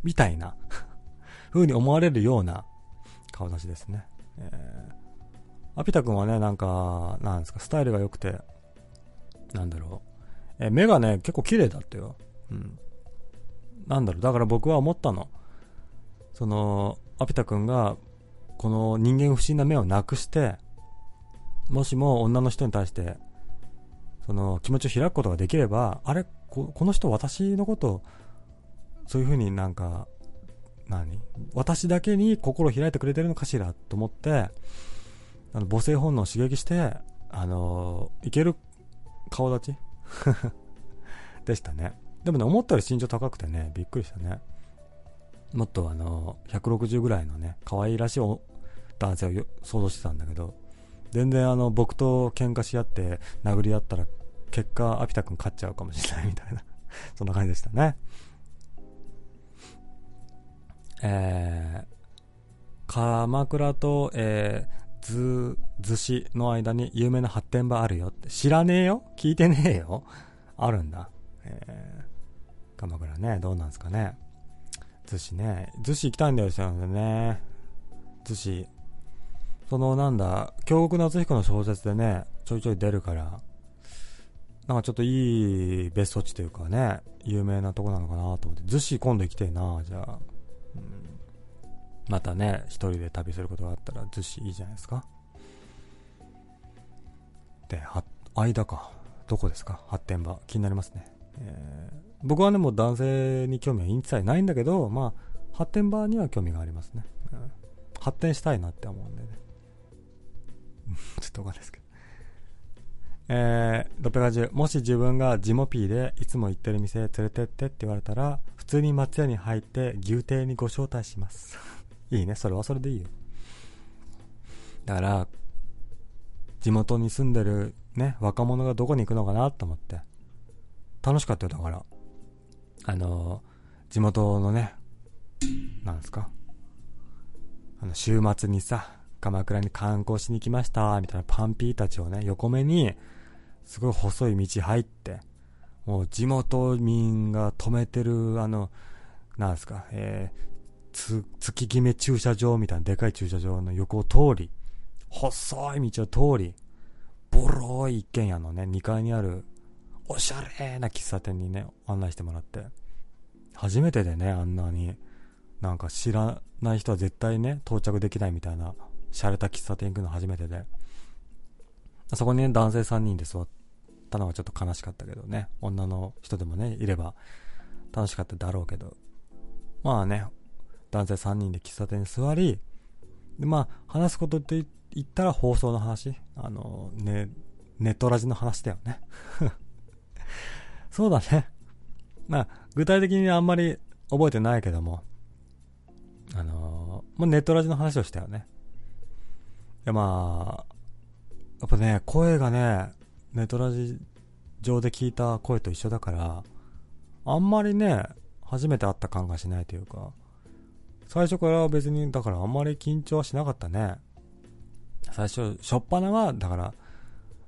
みたいな 風に思われるような顔立ちですね。えー、アピタ君はね、なんか、なんですか、スタイルが良くて、なんだろう。え、目がね、結構綺麗だったよ。うん。なんだろう、だから僕は思ったの。その、アピタ君が、この人間不信な目をなくして、もしも女の人に対して、その気持ちを開くことができれば、あれこの人私のこと、そういう風になんか、何？私だけに心を開いてくれてるのかしらと思って、あの母性本能を刺激して、あのいける顔立ち？でしたね。でもね、思ったより身長高くてね、びっくりしたね。もっとあの、160ぐらいのね、可愛らしい男性を想像してたんだけど、全然あの、僕と喧嘩し合って殴り合ったら、結果、アピタ君勝っちゃうかもしれないみたいな そんな感じでしたね。えー、鎌倉と、えー、ず、逗子の間に有名な発展場あるよって。知らねえよ？聞いてねえよ？あるんだ。えー、鎌倉ね、どうなんすかね？逗子ね。逗子行きたいんだよ、ね。逗子。そのなんだ、京極夏彦の小説でね、ちょいちょい出るから、なんかちょっといい別荘地というかね、有名なとこなのかなと思って、逗子今度行きてえな、じゃあ。またね、一人で旅することがあったら逗子いいじゃないですか。で、は、間か。どこですか？発展場。気になりますね。えー、僕はね、もう男性に興味は一切ないんだけど、まあ、発展場には興味がありますね。うん、発展したいなって思うんでね。ちょっとおかんないですけど。えー、680、もし自分がジモピーでいつも行ってる店連れてってって言われたら、普通に松屋に入って牛亭にご招待します。いいね、それはそれでいいよ。だから、地元に住んでるね、若者がどこに行くのかなと思って。楽しかったよ、だから。あの地元のね、なんですか？あの、週末にさ、鎌倉に観光しに来ました、みたいなパンピーたちをね、横目に、すごい細い道入って、もう地元民が止めてる、あの、なんですか、えー、月決め駐車場みたいなでかい駐車場の横を通り、細い道を通り、ボロい一軒家のね、2階にある、おしゃれな喫茶店にね、案内してもらって、初めてでね、あんなに、なんか知らない人は絶対ね、到着できないみたいな、洒落た喫茶店行くの初めてで、そこにね、男性3人で座ったのはちょっと悲しかったけどね、女の人でもね、いれば楽しかっただろうけど、まあね、男性3人で喫茶店に座り、で、まあ、話すことって言ったら放送の話。あの、ね、ネットラジの話だよね。そうだね。まあ、具体的にあんまり覚えてないけども、あのー、もうネットラジの話をしたよね。いや、まあ、やっぱね、声がね、ネットラジ上で聞いた声と一緒だから、あんまりね、初めて会った感がしないというか、最初から別に、だからあんまり緊張はしなかったね。最初、しょっぱなは、だから、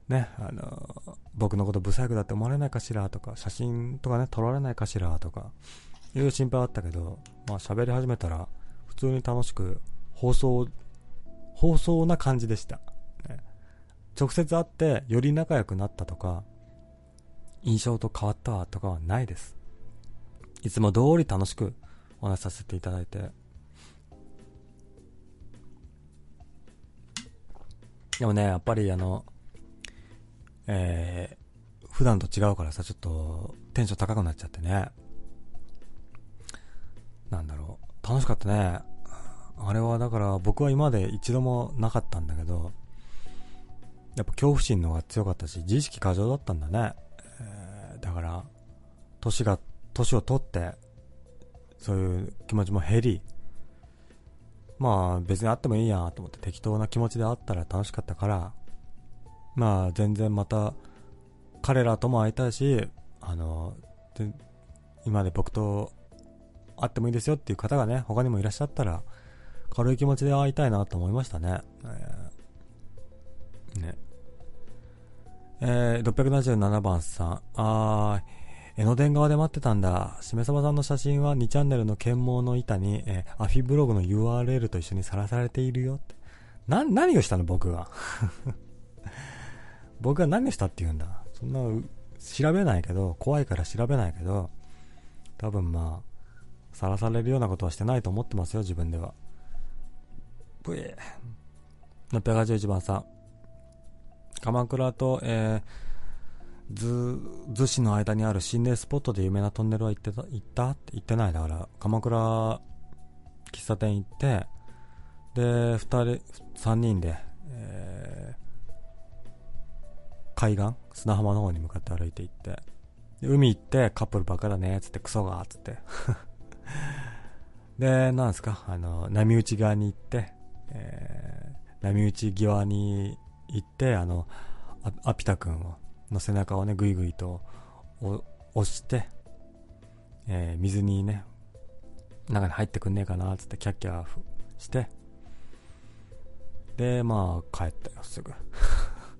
ね、あの、僕のことブサイクだって思われないかしらとか、写真とかね、撮られないかしらとか、いう心配あったけど、まあ喋り始めたら、普通に楽しく、放送、放送な感じでした。ね、直接会って、より仲良くなったとか、印象と変わったとかはないです。いつも通り楽しくお話しさせていただいて、でもね、やっぱりあの、えー、普段と違うからさ、ちょっとテンション高くなっちゃってね。なんだろう。楽しかったね。あれはだから僕は今まで一度もなかったんだけど、やっぱ恐怖心の方が強かったし、自意識過剰だったんだね。えー、だから、年が、年を取って、そういう気持ちも減り、まあ別に会ってもいいやと思って適当な気持ちで会ったら楽しかったから、まあ全然また彼らとも会いたいし、あの、今で僕と会ってもいいですよっていう方がね、他にもいらっしゃったら、軽い気持ちで会いたいなと思いましたね。えー、ね。えー、677番さん。あー、江ノ電側で待ってたんだ。しめさばさんの写真は2チャンネルの検問の板に、えー、アフィブログの URL と一緒にさらされているよって。な、何をしたの？僕が。僕が何をしたって言うんだ？そんな、調べないけど、怖いから調べないけど、多分まあ、さらされるようなことはしてないと思ってますよ、自分では。ぷえ。681番さん。鎌倉と、えー、図、図市の間にある心霊スポットで有名なトンネルは行ってた、行ったって言ってない。だから、鎌倉、喫茶店行って、で、二人、三人で、えー、海岸砂浜の方に向かって歩いて行って、海行ってカップルバカだねっ、つってクソがっ、つって。で、なんですか、あの、波打ち側に行って、えー、波打ち際に行って、あの、アピタ君をの背中をね、ぐいぐいと押して、えー、水にね、中に入ってくんねえかな、つってキャッキャして、で、まあ、帰ったよ、すぐ。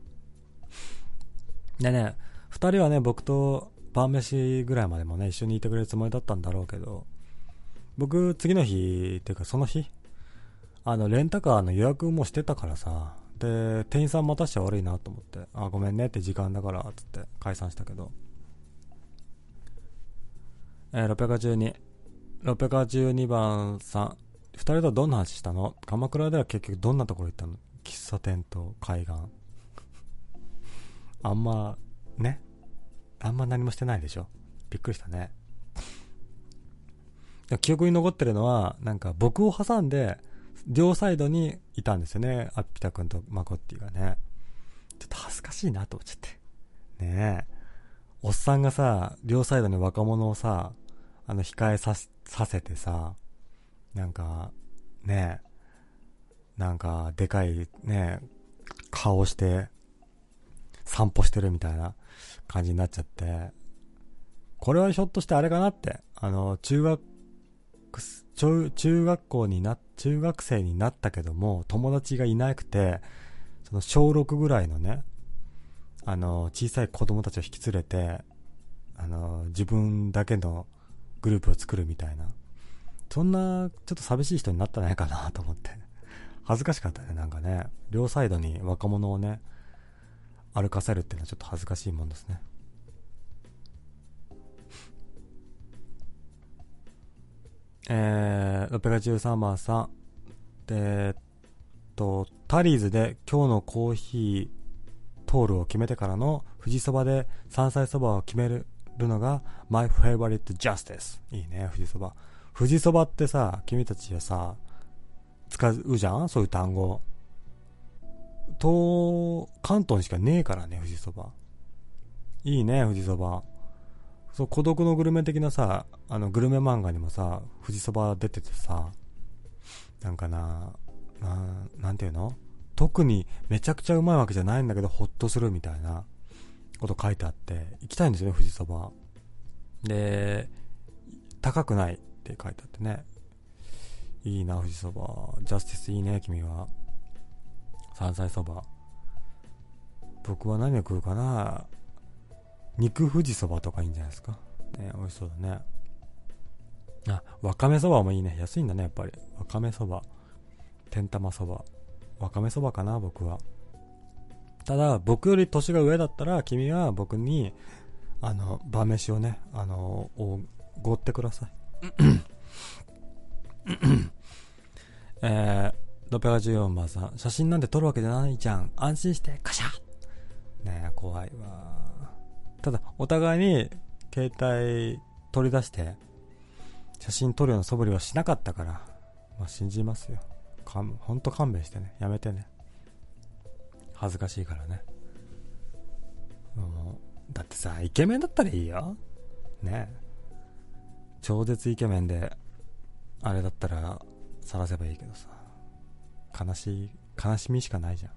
でね、二人はね、僕と晩飯ぐらいまでもね、一緒にいてくれるつもりだったんだろうけど、僕、次の日、っていうかその日、あの、レンタカーの予約もしてたからさ、で、店員さん待たしちゃ悪いなと思って、あ、ごめんねって時間だから、つって解散したけど。えー、682。682番さん。二人とどんな話したの？鎌倉では結局どんなところ行ったの？喫茶店と海岸。あんま、ね。あんま何もしてないでしょ？びっくりしたね。記憶に残ってるのは、なんか僕を挟んで、両サイドにいたんですよね。アッピタ君とマコッティがね。ちょっと恥ずかしいなと思っちゃって。ねえ。おっさんがさ、両サイドに若者をさ、あの、控えさ、させてさ、なんか、ねえ、なんか、でかい、ねえ顔して、散歩してるみたいな感じになっちゃって、これはひょっとしてあれかなって、あの、中学中、中学校にな、中学生になったけども、友達がいなくて、その小6ぐらいのね、あの、小さい子供たちを引き連れて、あの、自分だけのグループを作るみたいな。そんな、ちょっと寂しい人になったんじゃないかなと思って。恥ずかしかったね、なんかね。両サイドに若者をね、歩かせるっていうのはちょっと恥ずかしいもんですね。えー、613番さん。えー、っと、タリーズで今日のコーヒートールを決めてからの富士そばで山菜そばを決めるのが My Favorite Justice。いいね、富士そば。富士そばってさ、君たちはさ、使うじゃん？そういう単語。と、関東にしかねえからね、富士そば。いいね、富士そば。そう、孤独のグルメ的なさ、あの、グルメ漫画にもさ、富士そば出ててさ、なんかな、ななんていうの？特にめちゃくちゃうまいわけじゃないんだけど、ほっとするみたいなこと書いてあって、行きたいんですよね、富士そば。で、高くないって書いてあってね。いいな、富士そば。ジャスティスいいね、君は。山菜そば。僕は何を食うかな？肉富士そばとかいいんじゃないですか？ね、美味しそうだね。あ、わかめそばもいいね。安いんだね、やっぱり。わかめそば。天玉そば。わかめそばかな、僕は。ただ、僕より年が上だったら、君は僕に、あの、晩飯をね、あの、おごってください。えー、614番さん、写真なんて撮るわけじゃないじゃん。安心して、カシャねえ、怖いわ。ただ、お互いに携帯取り出して、写真撮るような素振りはしなかったから、まあ、信じますよ。かん、ほんと勘弁してね。やめてね。恥ずかしいからね。もう、だってさ、イケメンだったらいいよ。ね超絶イケメンで、あれだったら、晒せばいいけどさ。悲しい、悲しみしかないじゃん。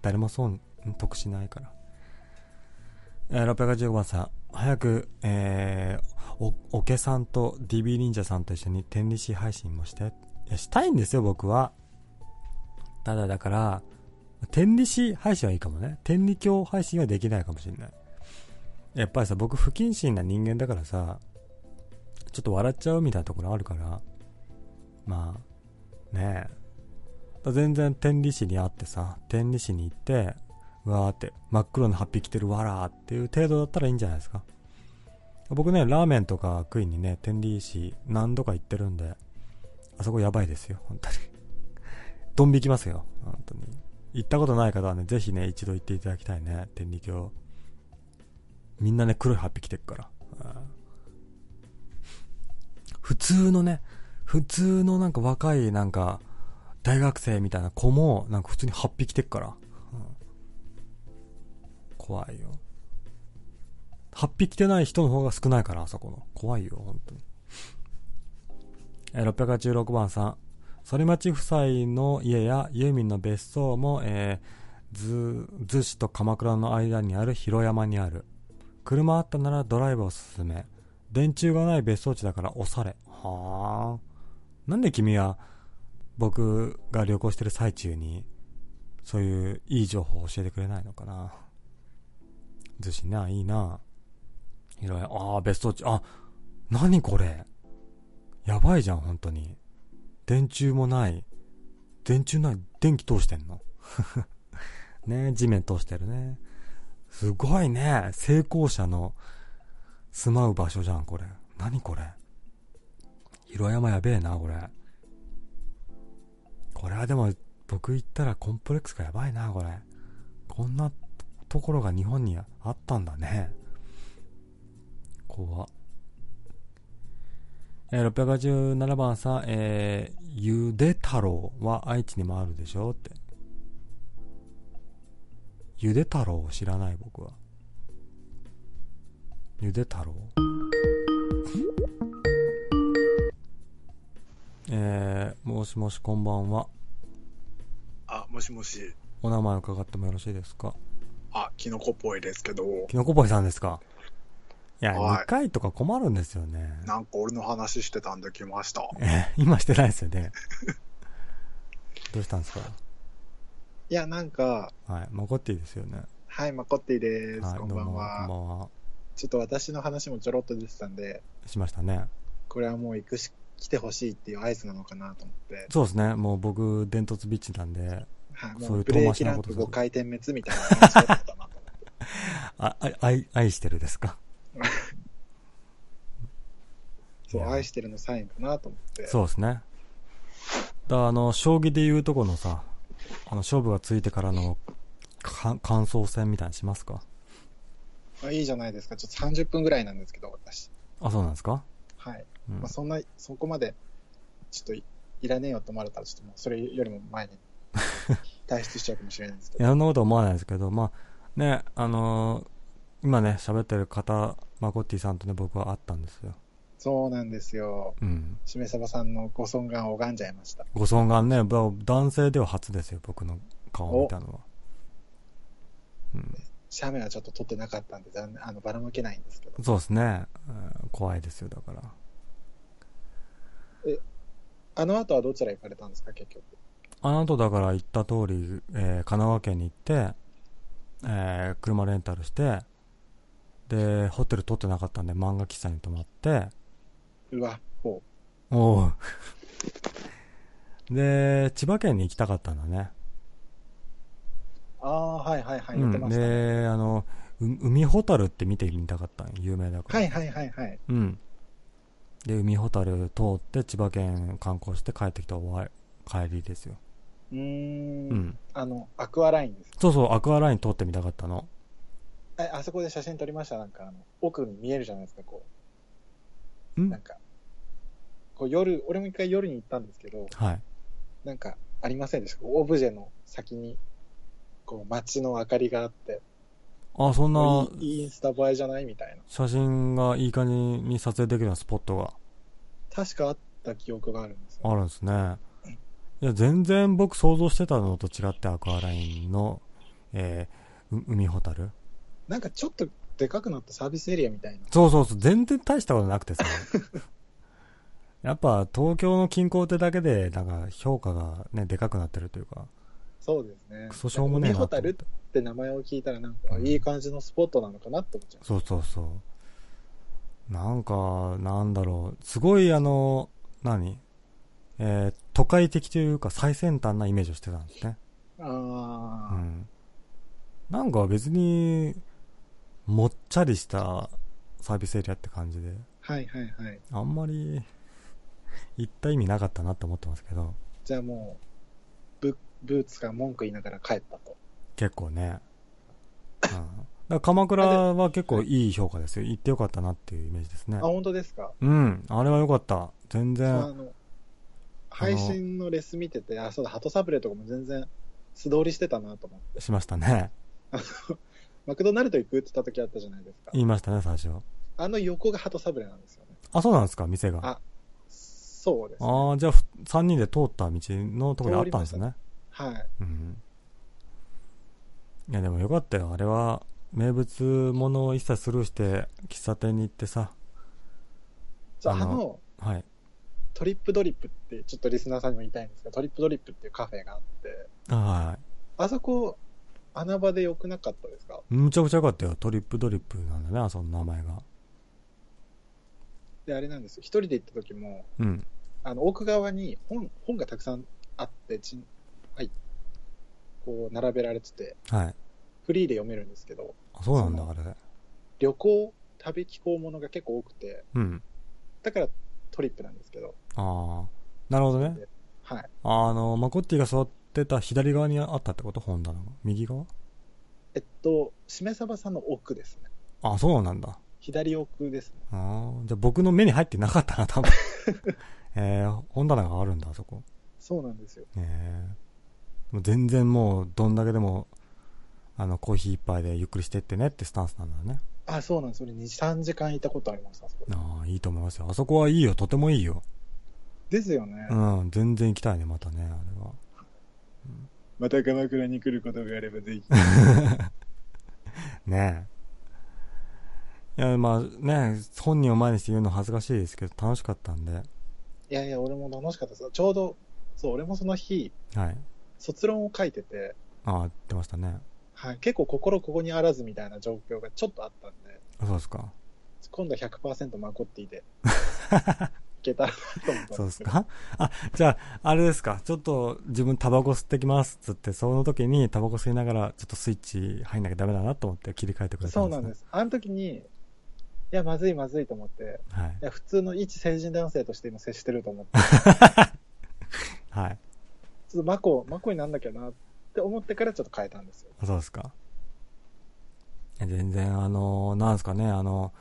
誰も損、得しないから。えー、615番さん、早く、えー、お、おけさんと DB 忍者さんと一緒に天理市配信もして。いや、したいんですよ、僕は。ただだから、天理市配信はいいかもね。天理教配信はできないかもしれない。やっぱりさ、僕不謹慎な人間だからさ、ちょっと笑っちゃうみたいなところあるから、まあ、ねえ。全然天理市に会ってさ、天理市に行って、わーって、真っ黒なハッピー着てるわらーっていう程度だったらいいんじゃないですか。僕ね、ラーメンとか食いにね、天理市何度か行ってるんで、あそこやばいですよ、本当に。ドン引きますよ、本当に。行ったことない方はね、ぜひね、一度行っていただきたいね、天理教。みんなね、黒いハッピー着てるから。普通のね、普通のなんか若いなんか、大学生みたいな子も、なんか普通にハッピー着てるから。怖いよ。8匹てない人の方が少ないから、あそこの。怖いよ、本当に。えー、686番さん。反町夫妻の家やユーミンの別荘も、えー、ず、逗子と鎌倉の間にある広山にある。車あったならドライブを進め。電柱がない別荘地だから押され。はあ。なんで君は僕が旅行してる最中にそういういい情報を教えてくれないのかな。寿司な、いいな。広い。ああ、別荘地。あ、何これ。やばいじゃん、本当に。電柱もない。電柱ない。電気通してんの？ね地面通してるね。すごいね。成功者の住まう場所じゃん、これ。何これ。広山やべえな、これ。これはでも、僕行ったらコンプレックスがやばいな、これ。こんなところが日本にあったんだね。怖えー、687番さん、えー、ゆで太郎は愛知にもあるでしょって。ゆで太郎を知らない僕は。ゆで太郎？えー、もしもしこんばんは。あ、もしもし。お名前伺ってもよろしいですか？あ、キノコっぽいですけど。キノコぽいさんですか？いや、はい2回とか困るんですよね。なんか俺の話してたんで来ました。え、今してないですよね。どうしたんですか？いや、なんか、はい。まこっていいですよね。はい、マコッティです。はい、こんばんは。こんばんは。ちょっと私の話もちょろっと出てたんで、しましたね。これはもう行くし、来てほしいっていう合図なのかなと思って、そうですね。もう僕、伝突ビッチなんで、はい、そういう遠回しなことする5回転滅みたいな話だったな。あ、あ愛、愛してるですか？そう、愛してるのサインかなと思って。そうですね。だあの、将棋でいうとこのさ、あの、勝負がついてからの、か感想戦みたいにしますか？あいいじゃないですか。ちょっと30分ぐらいなんですけど、私。あ、そうなんですか？はい。うんまあ、そんな、そこまで、ちょっといいらねえよと思われたら、ちょっともうそれよりも前に退出しちゃうかもしれないんですけいや、ど。そんなこと思わないですけど、まあ、ね、あのー今ね、喋ってる方、マコッティさんとね、僕は会ったんですよ。そうなんですよ。うん。しめさばさんのご尊願を拝んじゃいました。ご尊願ね、ば男性では初ですよ、僕の顔を見たのは。うん、写メはちょっと撮ってなかったんで、残念、あの、ばらまけないんですけど。そうですね、うん怖いですよ、だから。あの後はどちら行かれたんですか、結局。あの後だから言った通り、えー神奈川県に行って、えー車レンタルして、で、ホテル取ってなかったんで漫画喫茶に泊まって、うわ、ほおうで、千葉県に行きたかったんだね。う。ああ、はいはいはい、うん。言ってましたね。で、あの、う海ホタルって見てみたかったんよ有名だから。はいはいはいはい。うん。で、海ホタル通って千葉県観光して帰ってきた終わり帰りですよ。うーん,、うん。あの、アクアラインです。そうそう、アクアライン通ってみたかったの。え、あそこで写真撮りました？なんか、あの、奥に見えるじゃないですか、こう。んなんか、こう夜、俺も一回夜に行ったんですけど、はい。なんか、ありませんでした？オブジェの先に、こう、街の明かりがあって、あ、そんなインスタ映えじゃないみたいな。写真がいい感じに撮影できるようなスポットが確かあった記憶があるんですよ。あるんですね。いや、全然僕想像してたのと違ってアクアラインの、えー、う海ホタルなんかちょっとでかくなったサービスエリアみたいな。そうそうそう、全然大したことなくてさ。やっぱ東京の近郊ってだけで、なんか評価がね、でかくなってるというか、そうですね。クソしょうもねえな海ホタルっ。て名前を聞いたらなんか、いい感じのスポットなのかなって思っちゃう。そうそうそう。なんか、なんだろう、すごいあの、何？えー、都会的というか最先端なイメージをしてたんですね。うああ、ん。なんか別に、もっちゃりしたサービスエリアって感じで、はいはいはい。あんまり、行った意味なかったなって思ってますけど、じゃあもう、ブブーツが文句言いながら帰ったと。結構ね。うん。鎌倉は結構いい評価ですよ。行ってよかったなっていうイメージですねあ、。本当ですか？うん。あれは良かった。全然、の、配信のレス見てて、あ、そうだ、ハトサブレーとかも全然素通りしてたなと思って。しましたね。マクドナルド行くって言った時あったじゃないですか。言いましたね、最初。あの横がハトサブレーなんですよね。あ、そうなんですか、店が。あそうです、ね。ああ、じゃあ、ふ3人で通った道のところにあったんですね。はい。うん。いや、でもよかったよ。あれは、名物ものを一切スルーして、喫茶店に行ってさ。じゃあ、ああのの、はい。トリップドリップって、ちょっとリスナーさんにも言いたいんですが、トリップドリップっていうカフェがあって、あはい。あそこ、穴場で良くなかったですか？むちゃくちゃ良かったよ。トリップドリップなんだね、その名前が。で、あれなんですよ。一人で行った時も、うん。あの、奥側に本、本がたくさんあって、ちん、はい。こう、並べられてて、はい。フリーで読めるんですけど、あそうなんだ、そあれ。旅行、旅気候ものが結構多くて、うん。だからトリップなんですけど、ああ。なるほどね。はい。あの、マコッティが座ってた左側にあったってこと？本棚が。右側？えっと、しめさばさんの奥ですね。あ、そうなんだ。左奥ですね。ああ。じゃあ僕の目に入ってなかったな、多分。えー、本棚があるんだ、あそこ。そうなんですよ。えー、もう全然もう、どんだけでも、あの、コーヒー一杯でゆっくりしてってねってスタンスなんだね。あ、そうなんです。それ2、3時間いたことあります、あそこ。ああ、いいと思いますよ。あそこはいいよ、とてもいいよ。ですよね。うん、全然行きたいね、またね、あれは。また鎌倉に来ることがあればぜひ。ねえ。いや、まあね、本人を前にして言うの恥ずかしいですけど、楽しかったんで、いやいや、俺も楽しかったです。ちょうど、そう、俺もその日、はい。卒論を書いてて、ああ、言ってましたね。はい、結構心ここにあらずみたいな状況がちょっとあったんで、あそうですか。今度は100%マコッティで、いけたらなと思った。そうですかあ、じゃあ、あれですか。ちょっと自分タバコ吸ってきますっつって、その時にタバコ吸いながら、ちょっとスイッチ入んなきゃダメだなと思って切り替えてくれたんです、ね。そうなんです。あの時に、いや、まずいまずいと思って、はいい。や、普通の一成人男性として今接してると思って、はい。ちょっとマコ、マコになんなきゃなって思ってからちょっと変えたんですよ。そうですか。全然、あの、なんですかね、あの、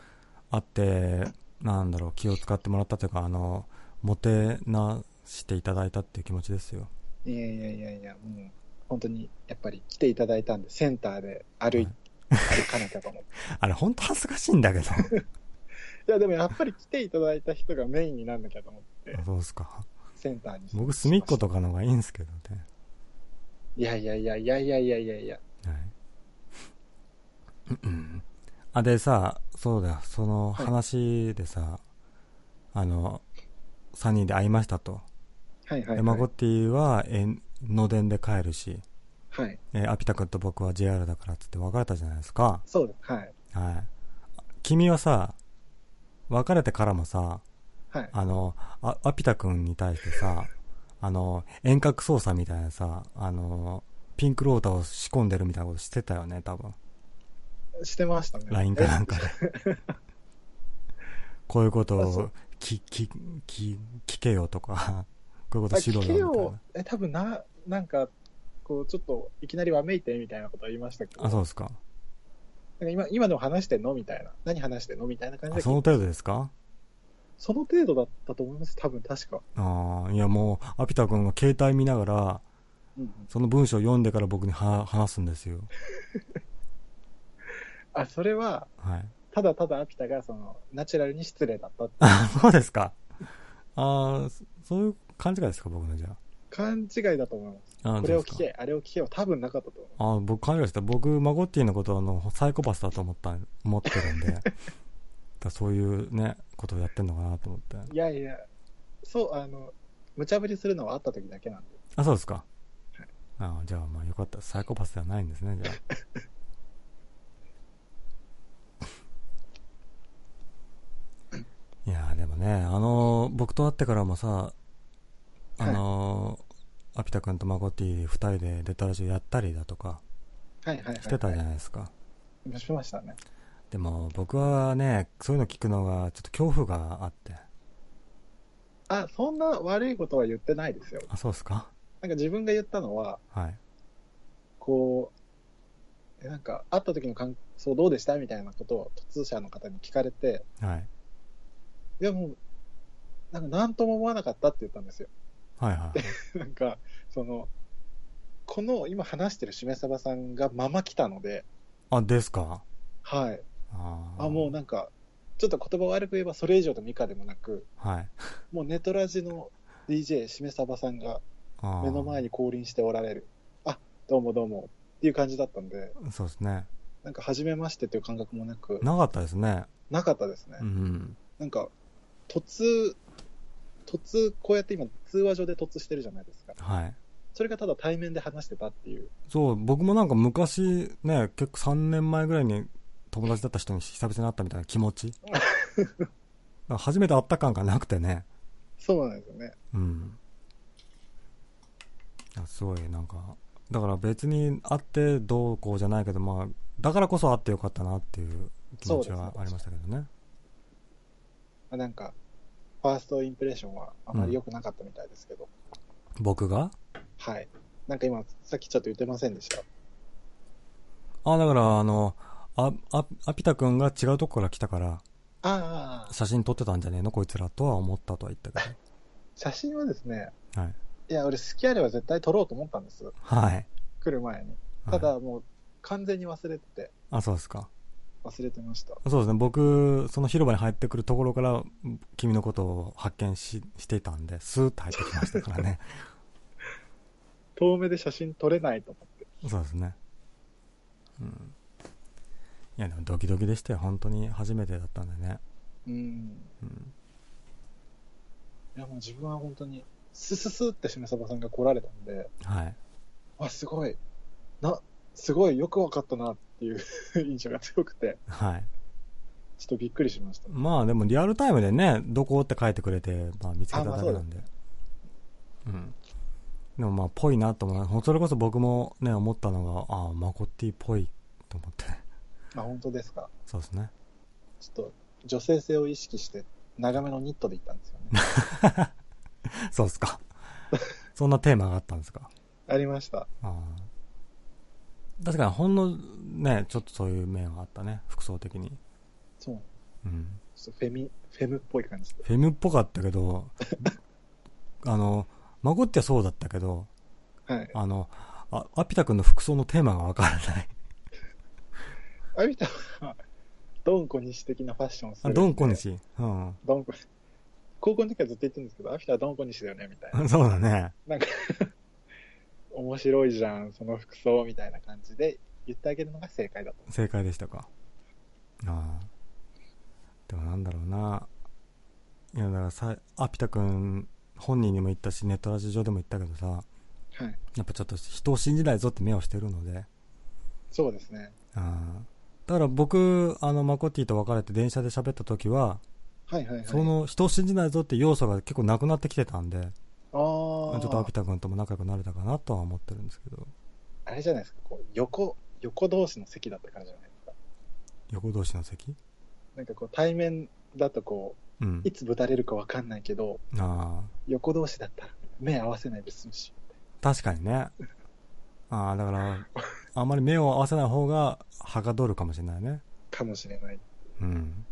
会って、なんだろう、気を使ってもらったというか、あの、もてなしていただいたっていう気持ちですよ。いやいやいやいや、もう、本当に、やっぱり来ていただいたんで、センターで歩い、はい歩かなきゃと思って。あれ、本当恥ずかしいんだけど。いや、でもやっぱり来ていただいた人がメインになんなきゃと思って、そうですか。センターに。僕、隅っことかの方がいいんですけどね。いやいやいやいやいやいやいやいや。はい。うんあ、でさ、そうだよ、その話でさ、あの、3人で会いましたと。はいはい、でマゴッはい。ティは、えー、のでんで帰るし、はい。えーアピタ君と僕は JR だからっつって別れたじゃないですか。そうです。はい。はい。君はさ、別れてからもさ、はい。あの、あアピタ君に対してさ、あの、遠隔操作みたいなさ、あの、ピンクローターを仕込んでるみたいなことしてたよね、多分。してましたね。LINE かなんかで。こういうことをあそう聞、聞、聞、聞けよとか、こういうことしろあ聞けよえ、多分な、なんか、こう、ちょっと、いきなりわめいてみたいなことは言いましたけど、な。あ、そうですか。なんか今、今でも話してんのみたいな。何話してんのみたいな感じで。あその程度ですか？その程度だったと思います。多分、確か。ああ、いやもう、アピタ君が携帯見ながら、うんうん、その文章を読んでから僕には話すんですよ。あ、それは、はい。ただただアピタが、その、ナチュラルに失礼だったってあ、そうですか。ああ、そそういう勘違いですか、僕のじゃ勘違いだと思います。あ。あこれを聞け、あれを聞けは多分なかったと思う。あ僕勘違いしてた。僕、マゴッティのことをあの、サイコパスだと思った、思ってるんで、だそういうね、ことをやってんのかなと思って。いやいや、そう、あの、無茶ぶりするのは会った時だけなんで。あ、そうですか。あじゃあ、まあよかった。サイコパスではないんですね、じゃあ。いやーでもね、あのー僕と会ってからもさ、あのーアピタ君とマゴッティ二人でデタラジオやったりだとかはいはいはい、はい。してたじゃないですか。しましたね。でも僕はね、そういうの聞くのがちょっと恐怖があって。あ、そんな悪いことは言ってないですよ。あ、そうですか？なんか自分が言ったのは、はい。こう、えなんか、会った時の感想どうでしたみたいなことを、突者の方に聞かれて、はい。いやもう、なんか何とも思わなかったって言ったんですよ。はいはい。なんか、その、この今話してるしめさばさんがまま来たので、あ、ですか？はい。あーあ、もうなんか、ちょっと言葉悪く言えばそれ以上のミカでもなく、はい。もうネトラジの DJ しめさばさんが目の前に降臨しておられる。あ、どうもどうもっていう感じだったんで、そうですね。なんか初めましてっていう感覚もなく、なかったですね。なかったですね。うん。なんか、突、突、こうやって今通話上で突してるじゃないですか。はい。それがただ対面で話してたっていう。そう、僕もなんか昔ね、結構3年前ぐらいに友達だった人に久々に会ったみたいな気持ち？初めて会った感がなくてね。そうなんですよね。うん。すごいなんか、だから別に会ってどうこうじゃないけど、まあ、だからこそ会ってよかったなっていう気持ちはありましたけどね。まあなんか、ファーストインプレッションはあまり良くなかったみたいですけど、僕が？はい。なんか今、さっきちょっと言ってませんでした？あ、だからあの、あ、あ、アピタ君が違うとこから来たから、ああ、写真撮ってたんじゃねえの？こいつらとは思ったとは言ったけ 写真はですね、ど。はい。いや、俺好きあれば絶対撮ろうと思ったんです。はい。来る前に。はいただもう完全に忘れてて、あ、そうですか。忘れてました。そうですね。僕、その広場に入ってくるところから、君のことを発見ししていたんで、スーッと入ってきましたからね。遠目で写真撮れないと思って。そうですね。うん。いや、でもドキドキでしたよ。本当に初めてだったんでね。うん。うん。いや、もう自分は本当に、スススってしめさばさんが来られたんで、はい。あ、すごい。な、すごいよくわかったなっていう 印象が強くて、はい。ちょっとびっくりしました。まあでもリアルタイムでね、どこって書いてくれて、まあ見つけただけなんで。うん。でもまあ、ぽいなと思う。それこそ僕もね、思ったのが、ああ、マコッティっぽいと思って。あ、本当ですか。そうですね。ちょっと女性性を意識して、長めのニットで行ったんですよね。そうですか。そんなテーマがあったんですか？ありました。ああ。確かにほんのね、ちょっとそういう面はあったね。服装的に。そう。うん。ちょっとフェミ、フェムっぽい感じで。フェムっぽかったけど、あの、マコッティはそうだったけど、はい。あの、あアピタ君の服装のテーマがわからない。あみたは、ドンコ西的なファッションをする。あドンコ。西？うん。ドンコ。高校の時はずっと言ってるんですけど、アフィタはドンコ西だよね、みたいな。そうだね。なんか、面白いじゃん、その服装、みたいな感じで言ってあげるのが正解だと思正解でしたか。ああ。でもなんだろうな。いや、だからさ、アピタ君本人にも言ったし、ネットラジオ上でも言ったけどさ、う。はい。やっぱちょっと人を信じないぞって目をしてるので、そうですね。ああ。だから僕、あの、マコッティと別れて電車で喋った時は、はいはいはい。その人を信じないぞって要素が結構なくなってきてたんで、ああ。ちょっとアピタ君とも仲良くなれたかなとは思ってるんですけど、あれじゃないですか、こう、横、横同士の席だったからじゃないですか。横同士の席？なんかこう、対面だとこうんう、い。つぶたれるかわかんないけど、ああ。横同士だったら目合わせないで済むし。確かにね。ああ、だから、あんまり目を合わせない方がはかどるかもしれないね。かもしれない。うん。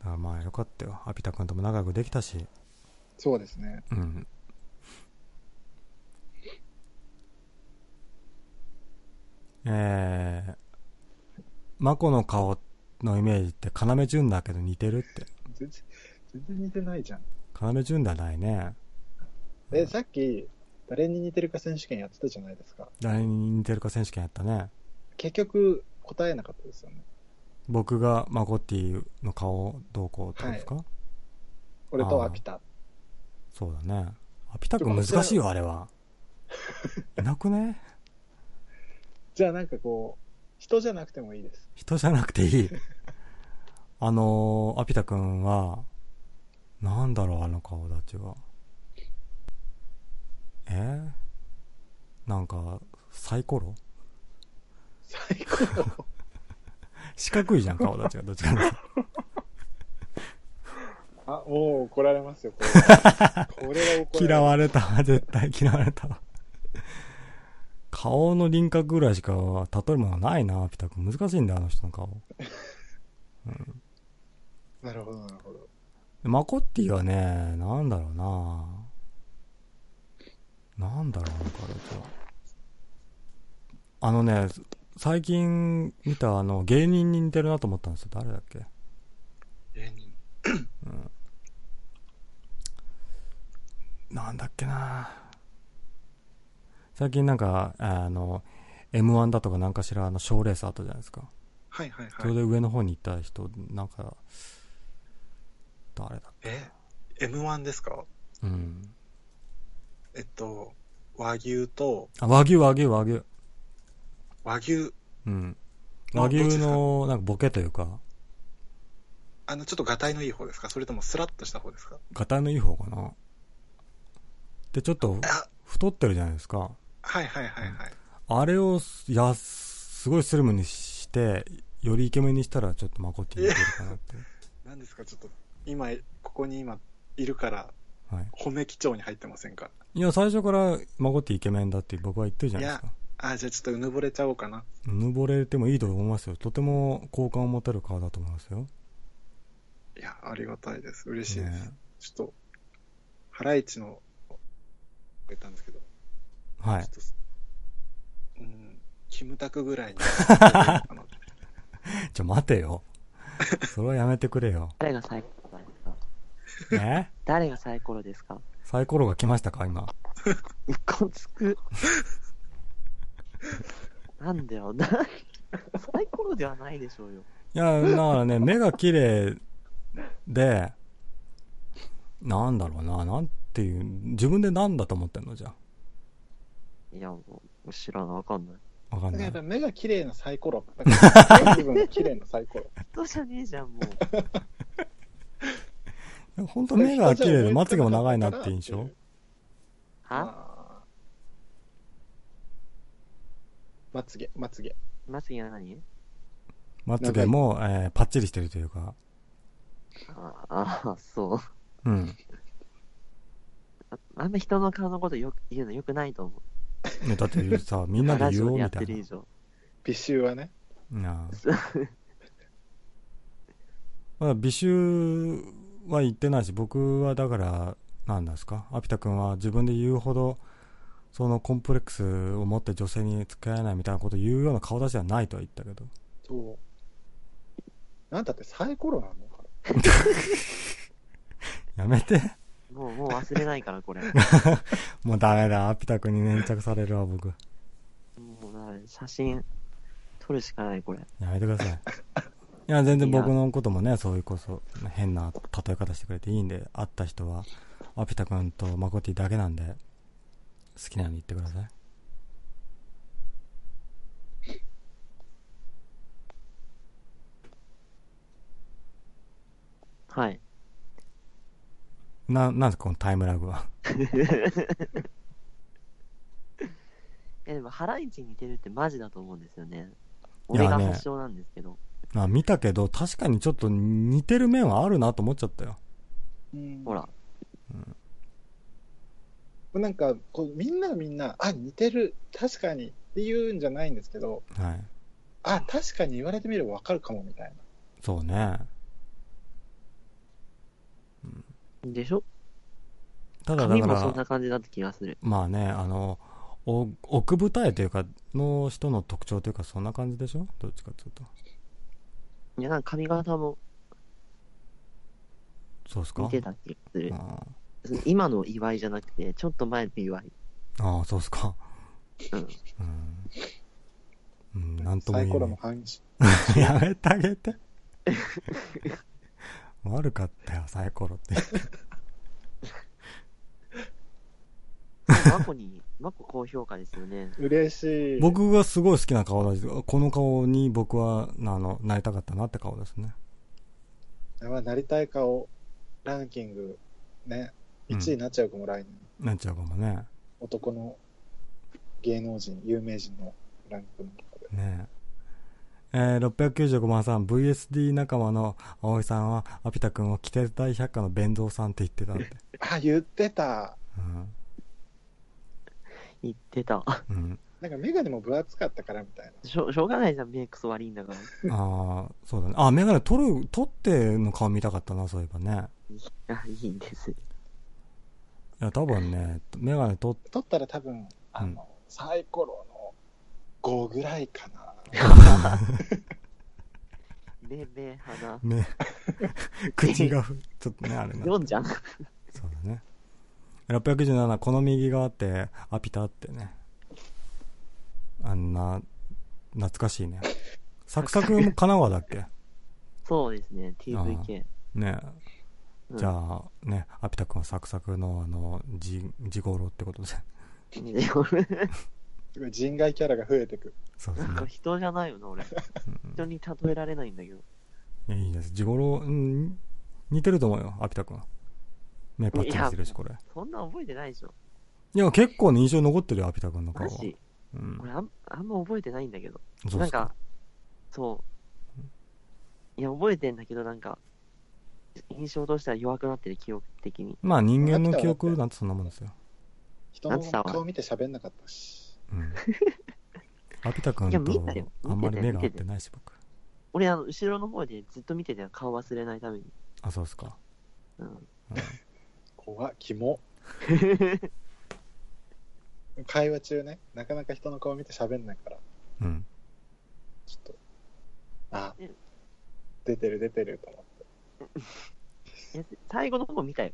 だからまあよかったよ。アピタ君とも仲良くできたし。そうですね。うん。えー、マコの顔のイメージって要潤だけど似てるって。全然、全然似てないじゃん。要潤ではないね。え、さっき、誰に似てるか選手権やってたじゃないですか。誰に似てるか選手権やったね。結局、答えなかったですよね。僕がマコッティの顔どうこうってことですか、俺とアピタ。そうだね。アピタ君難しいよ、あれは。いなくね？じゃあなんかこう、人じゃなくてもいいです。人じゃなくていい。あのー、アピタ君は、なんだろう、あの顔立ちは。え？なんか、サイコロ？最高。四角いじゃん、顔立ちが。どっちか あ、もう怒られますよ、これは。これは怒られ。嫌われたわ、絶対嫌われたわ。顔の輪郭ぐらいしか例えるものないな、アピタ君。難しいんだよ、あの人の顔。なるほど、なるほど。マコッティはね、なんだろうななんだろう、あの形は。あのね、最近見たあの芸人に似てるなと思ったんですよ。誰だっけ？芸人。なんだっけな最近なんか、あの、M1 だとかなんかしらあの賞レースあったじゃないですか。はいはいはい。それで上の方に行った人、なんか、誰だえ、M1 ですか？うん。えっと、和牛と、あ、和牛、和牛、和牛。和牛、うん。あ和牛の、なんかボケというか、あの、ちょっとガタイのいい方ですか？それともスラッとした方ですか？ガタイのいい方かな。で、ちょっとあ、太ってるじゃないですか。はいはいはいはい。あれを、や、すごいスリムにして、よりイケメンにしたらちょっとマコッティに似てるかなって。何ですか？ちょっと、今、ここに今、いるから、はい。褒め基調に入ってませんか？いや、最初からマコッティイケメンだって僕は言ってるじゃないですか。あ、じゃあちょっとうぬぼれちゃおうかな。うぬぼれてもいいと思いますよ。とても好感を持てる顔だと思いますよ。いや、ありがたいです。嬉しいです。ねちょっと、ハライチの、言ったんですけど、はいちょっ。と、うん、キムタクぐらいに。ちょ、待てよ。それはやめてくれよ。誰がサイコロですかえ？誰がサイコロですか？サイコロが来ましたか今？うっこつく。なんだよ、な、サイコロではないでしょうよ。いや、だからね、目が綺麗で、なんだろうな、なんていう、自分でなんだと思ってんのじゃあ？いや、もう、知らない、わかんない。わかんない。目が綺麗なサイコロ。だから部分が綺麗なサイコロ。人じゃねえじゃん、もう。本当目が綺麗でまつげも長いなって印象は？まつげ、まつげ。まつげは何？まつげも、えーパッチリしてるというか。ああ、そう。うん。ああんま人の顔のことよく言うのよくないと思う。ね、だってさ、みんなで言おうみたいなてる以。上。美醜はね。なあ まだ美醜は言ってないし、僕はだから、なんですか、アピタ君は自分で言うほど、そのコンプレックスを持って女性に付き合えないみたいなことを言うような顔出しはないとは言ったけど。そう。なんだってサイコロなの？か やめて。もう、もう忘れないから、これ。も もうダメだ、アピタ君に粘着されるわ、僕。うだ、写真、撮るしかない、これ。やめてください。いや、全然僕のこともね、そういうこそ、変な例え方してくれていいんで、会った人は、アピタ君とマコティだけなんで、好きなように言ってください。はい。な、なんですか、このタイムラグは？え、でも、ハライチに似てるってマジだと思うんですよね。俺が発祥なんですけど。あ見たけど、確かにちょっと似てる面はあるなと思っちゃったよ。うんほら。なんか、こう、みんながみんな、あ、似てる、確かにって言うんじゃないんですけど、はい。あ、確かに言われてみればわかるかもみたいな。そうね。でしょ？ただだから髪もそんな、感じだった気がする。まあね、あの、お奥二重というか、の人の特徴というか、そんな感じでしょ？どっちかっていうと。いや、なんか髪型もそうですか？似てた気がする。あ今の祝いじゃなくて、ちょっと前の祝い。ああ、そうですか。うん。うん。うん、なんとも言えサイコロの。やめてあげて。悪かったよ、サイコロって。マコに、マコ高評価ですよね。嬉しい。僕がすごい好きな顔だし、この顔に僕は、あの、なりたかったなって顔ですね。まあなりたい顔ランキング、ね、うん1位になっちゃうかも、来年。なっちゃうかもね。男の芸能人、有名人のランキング。ねえ。えー、695番さん、VSD 仲間の葵さんは、アピタ君をキテ大百科の弁蔵さんって言ってたって。あ、言ってた。言ってた。うん。うん。なんかメガネも分厚かったからみたいな。しょしょうがないじゃん、メイクス悪いんだから。ああ、そうだね。あ、メガネ取る、取っての顔見たかったな、そういえばね。あ、いいんです。いや、多分ね、メガネ取っ、撮ったら多分、あの、うんサイコロの5ぐらいかな。目、目、鼻。ね、口がふ、ちょっとね、あれな。4じゃん。そうだね。697、この右側って、アピタってね。あんな、懐かしいね。サクサクも神奈川だっけ？そうですね、TVK。ねうんじゃあ、ね、アピタ君はサクサクの、あの、じ、ジゴロってことで。すごい人外キャラが増えてく。そうですねなんか。人じゃないよな、俺。人に例えられないんだけど。いや、いいです。ジゴロ、うん、似てると思うよ、アピタ君は。目パッチリしてるし、これ。そんな覚えてないでしょ。いや、結構ね、印象に残ってるよ、アピタ君の顔は。マジ？うん。俺あん、あんま覚えてないんだけど。そうなんか、そう。いや、覚えてんだけど、なんか、印象としては弱くなってる、記憶的に。まあ、人間の記憶なんてそんなもんですよ。人の顔見て喋んなかったし。うん。アピタ君いや見とたよあんまり目が合ってないし、僕。俺、あの、後ろの方でずっと見てたよ、顔忘れないために。あ、そうですか。うん。怖っ、キモ。会話中ね、なかなか人の顔見て喋んないから、うん。ちょっと、あうん、出てる出てると思って。いや最後の方見たよ。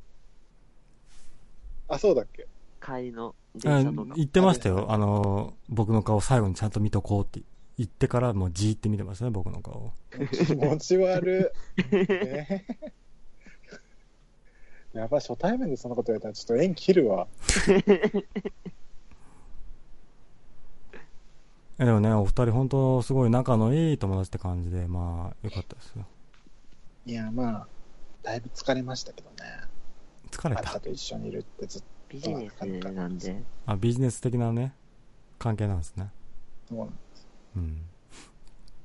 あ、そうだっけ？帰りのあ電車とか。言ってましたよ。あの、僕の顔最後にちゃんと見とこうって言ってから、もうじーって見てましたね、僕の顔を。気持ち悪い。え ーやばい、初対面でそんなこと言われたらちょっと縁切るわ。えでもね、お二人本当すごい仲のいい友達って感じで、まあ、よかったですよ。いや、まあ、だいぶ疲れましたけどね。疲れた？あなた。と一緒にいるってずっビジネスなんで。あ、ビジネス的なね、関係なんですね。と、もうん。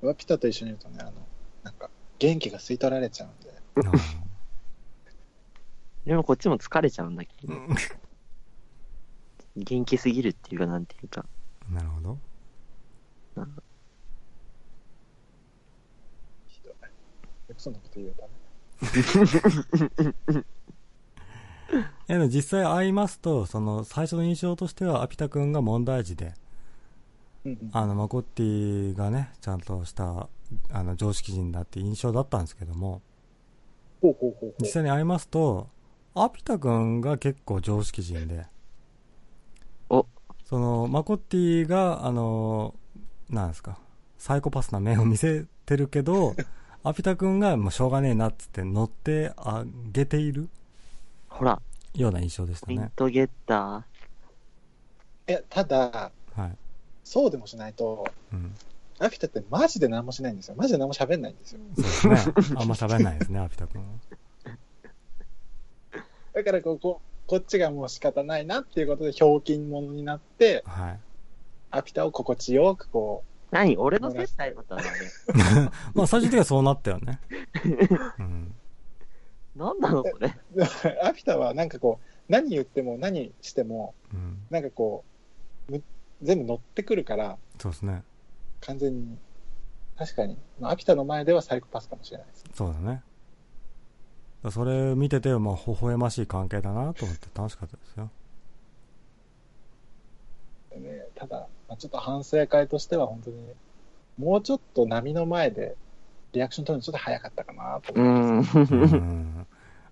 う、ワピタと一緒にいるとね、あの、なんか、元気が吸い取られちゃうんで、あでもこっちも疲れちゃうんだけど、ー元気すぎるっていうか、なんていうか。なるほど。ひどい。よくそんなこと言うたね。え、でも実際会いますと、その、最初の印象としては、アピタ君が問題児で、うんうん。あの、マコッティがね、ちゃんとした、あの、常識人だって印象だったんですけども、ほうほうほうほ実際に会いますと、アピタ君が結構常識人で、おその、マコッティが、あの、なんですか、サイコパスな面を見せてるけど、アピタ君がもうしょうがねえなっつって乗ってあげているほら、ような印象でしたポインね。トゲッタ。いや、ただ、はい。そうでもしないと、うん。アピタってマジで何もしないんですよ。マジで何も喋んないんですよ。そうですね。あんま喋んないですね、アピタ君は。だからこう、ここっちがもう仕方ないなっていうことで、ひょうきん者になって、はい。アピタを心地よくこ何俺の接待だったのね。まあ最終的にはそうなったよね。うん。何なのそれ？う、アピタはなんかこう、何言っても何しても、うん。なんかこう、む全部乗ってくるから、そうですね。完全に、確かに、まあアピタの前ではサイコパスかもしれないです。そうだね。それ見てて、まあ、微笑ましい関係だなと思って楽しかったですよ。でね、ただ、まあ、ちょっと反省会としては本当に、もうちょっと波の前でリアクション取るのちょっと早かったかなとう思って。ん。うん。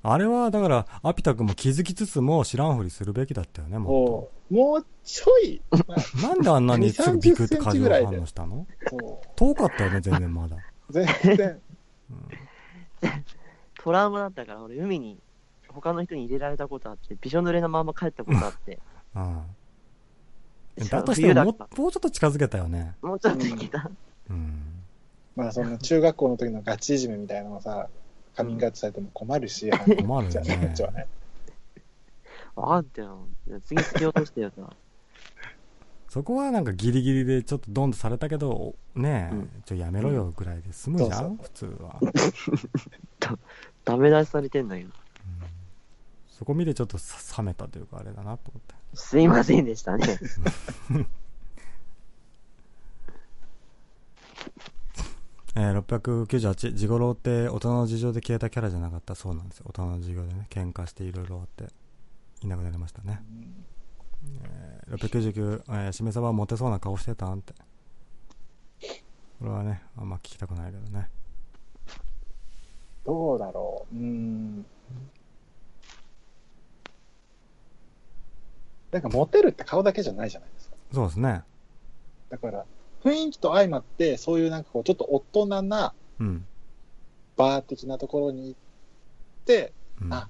あれは、だから、アピタ君も気づきつつも知らんふりするべきだったよね、ももう、もうちょい、まあ。なんであんなにすぐビクって過2 30剰ぐらいで反応したの？そう、遠かったよね、全然まだ。全然、トラウマだったから、俺海に他の人に入れられたことあって、びしょ濡れのまま帰ったことあって。うん。だとしてもももうちょっと近づけたよね。もうちょっといけた。うん。まあその中学校の時のガチいじめみたいなのをさ、カミングアウトされても困るし、困るよじゃあね、こねっちはね。あんたよ。次突き落としてよな。そこはなんかギリギリでちょっとドンとされたけど、ねえ、うんちょやめろよぐらいで済むじゃん、そう普通は。ダメ出しされてんだけど。そこ見てちょっとさ冷めたというかあれだなと思って。すいませんでしたね。えー、698、ジゴロって大人の事情で消えたキャラじゃなかったそうなんですよ。大人の事情でね、喧嘩していろいろあって、いなくなりましたね。えー、699、えー、しめさばモテそうな顔してたんって。これはね、あんま聞きたくないけどね。どうだろう。うーん。なんかモテるって顔だけじゃないじゃないですか。そうですね。だから、雰囲気と相まって、そういうなんかこう、ちょっと大人なうん。バー的なところに行って、うん、あ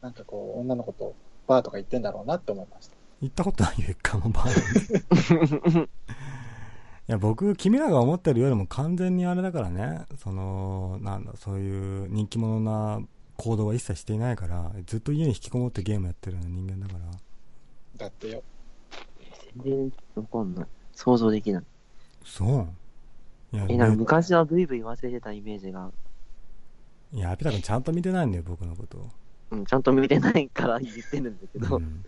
なんかこう、女の子とバーとか行ってんだろうなって思いました。行ったことないよ、一回もバーに。いや、僕、君らが思ってるよりも完全にあれだからね、その、なんだ、そういう人気者な行動は一切していないから、ずっと家に引きこもってゲームやってるような人間だから。だってよ。全然わかんない。想像できない。そういや、え、なんかね昔はブイブイ忘れてたイメージが、いや、アピタ君ちゃんと見てないんだよ、僕のことを。うん、ちゃんと見てないから言ってるんだけど、うん、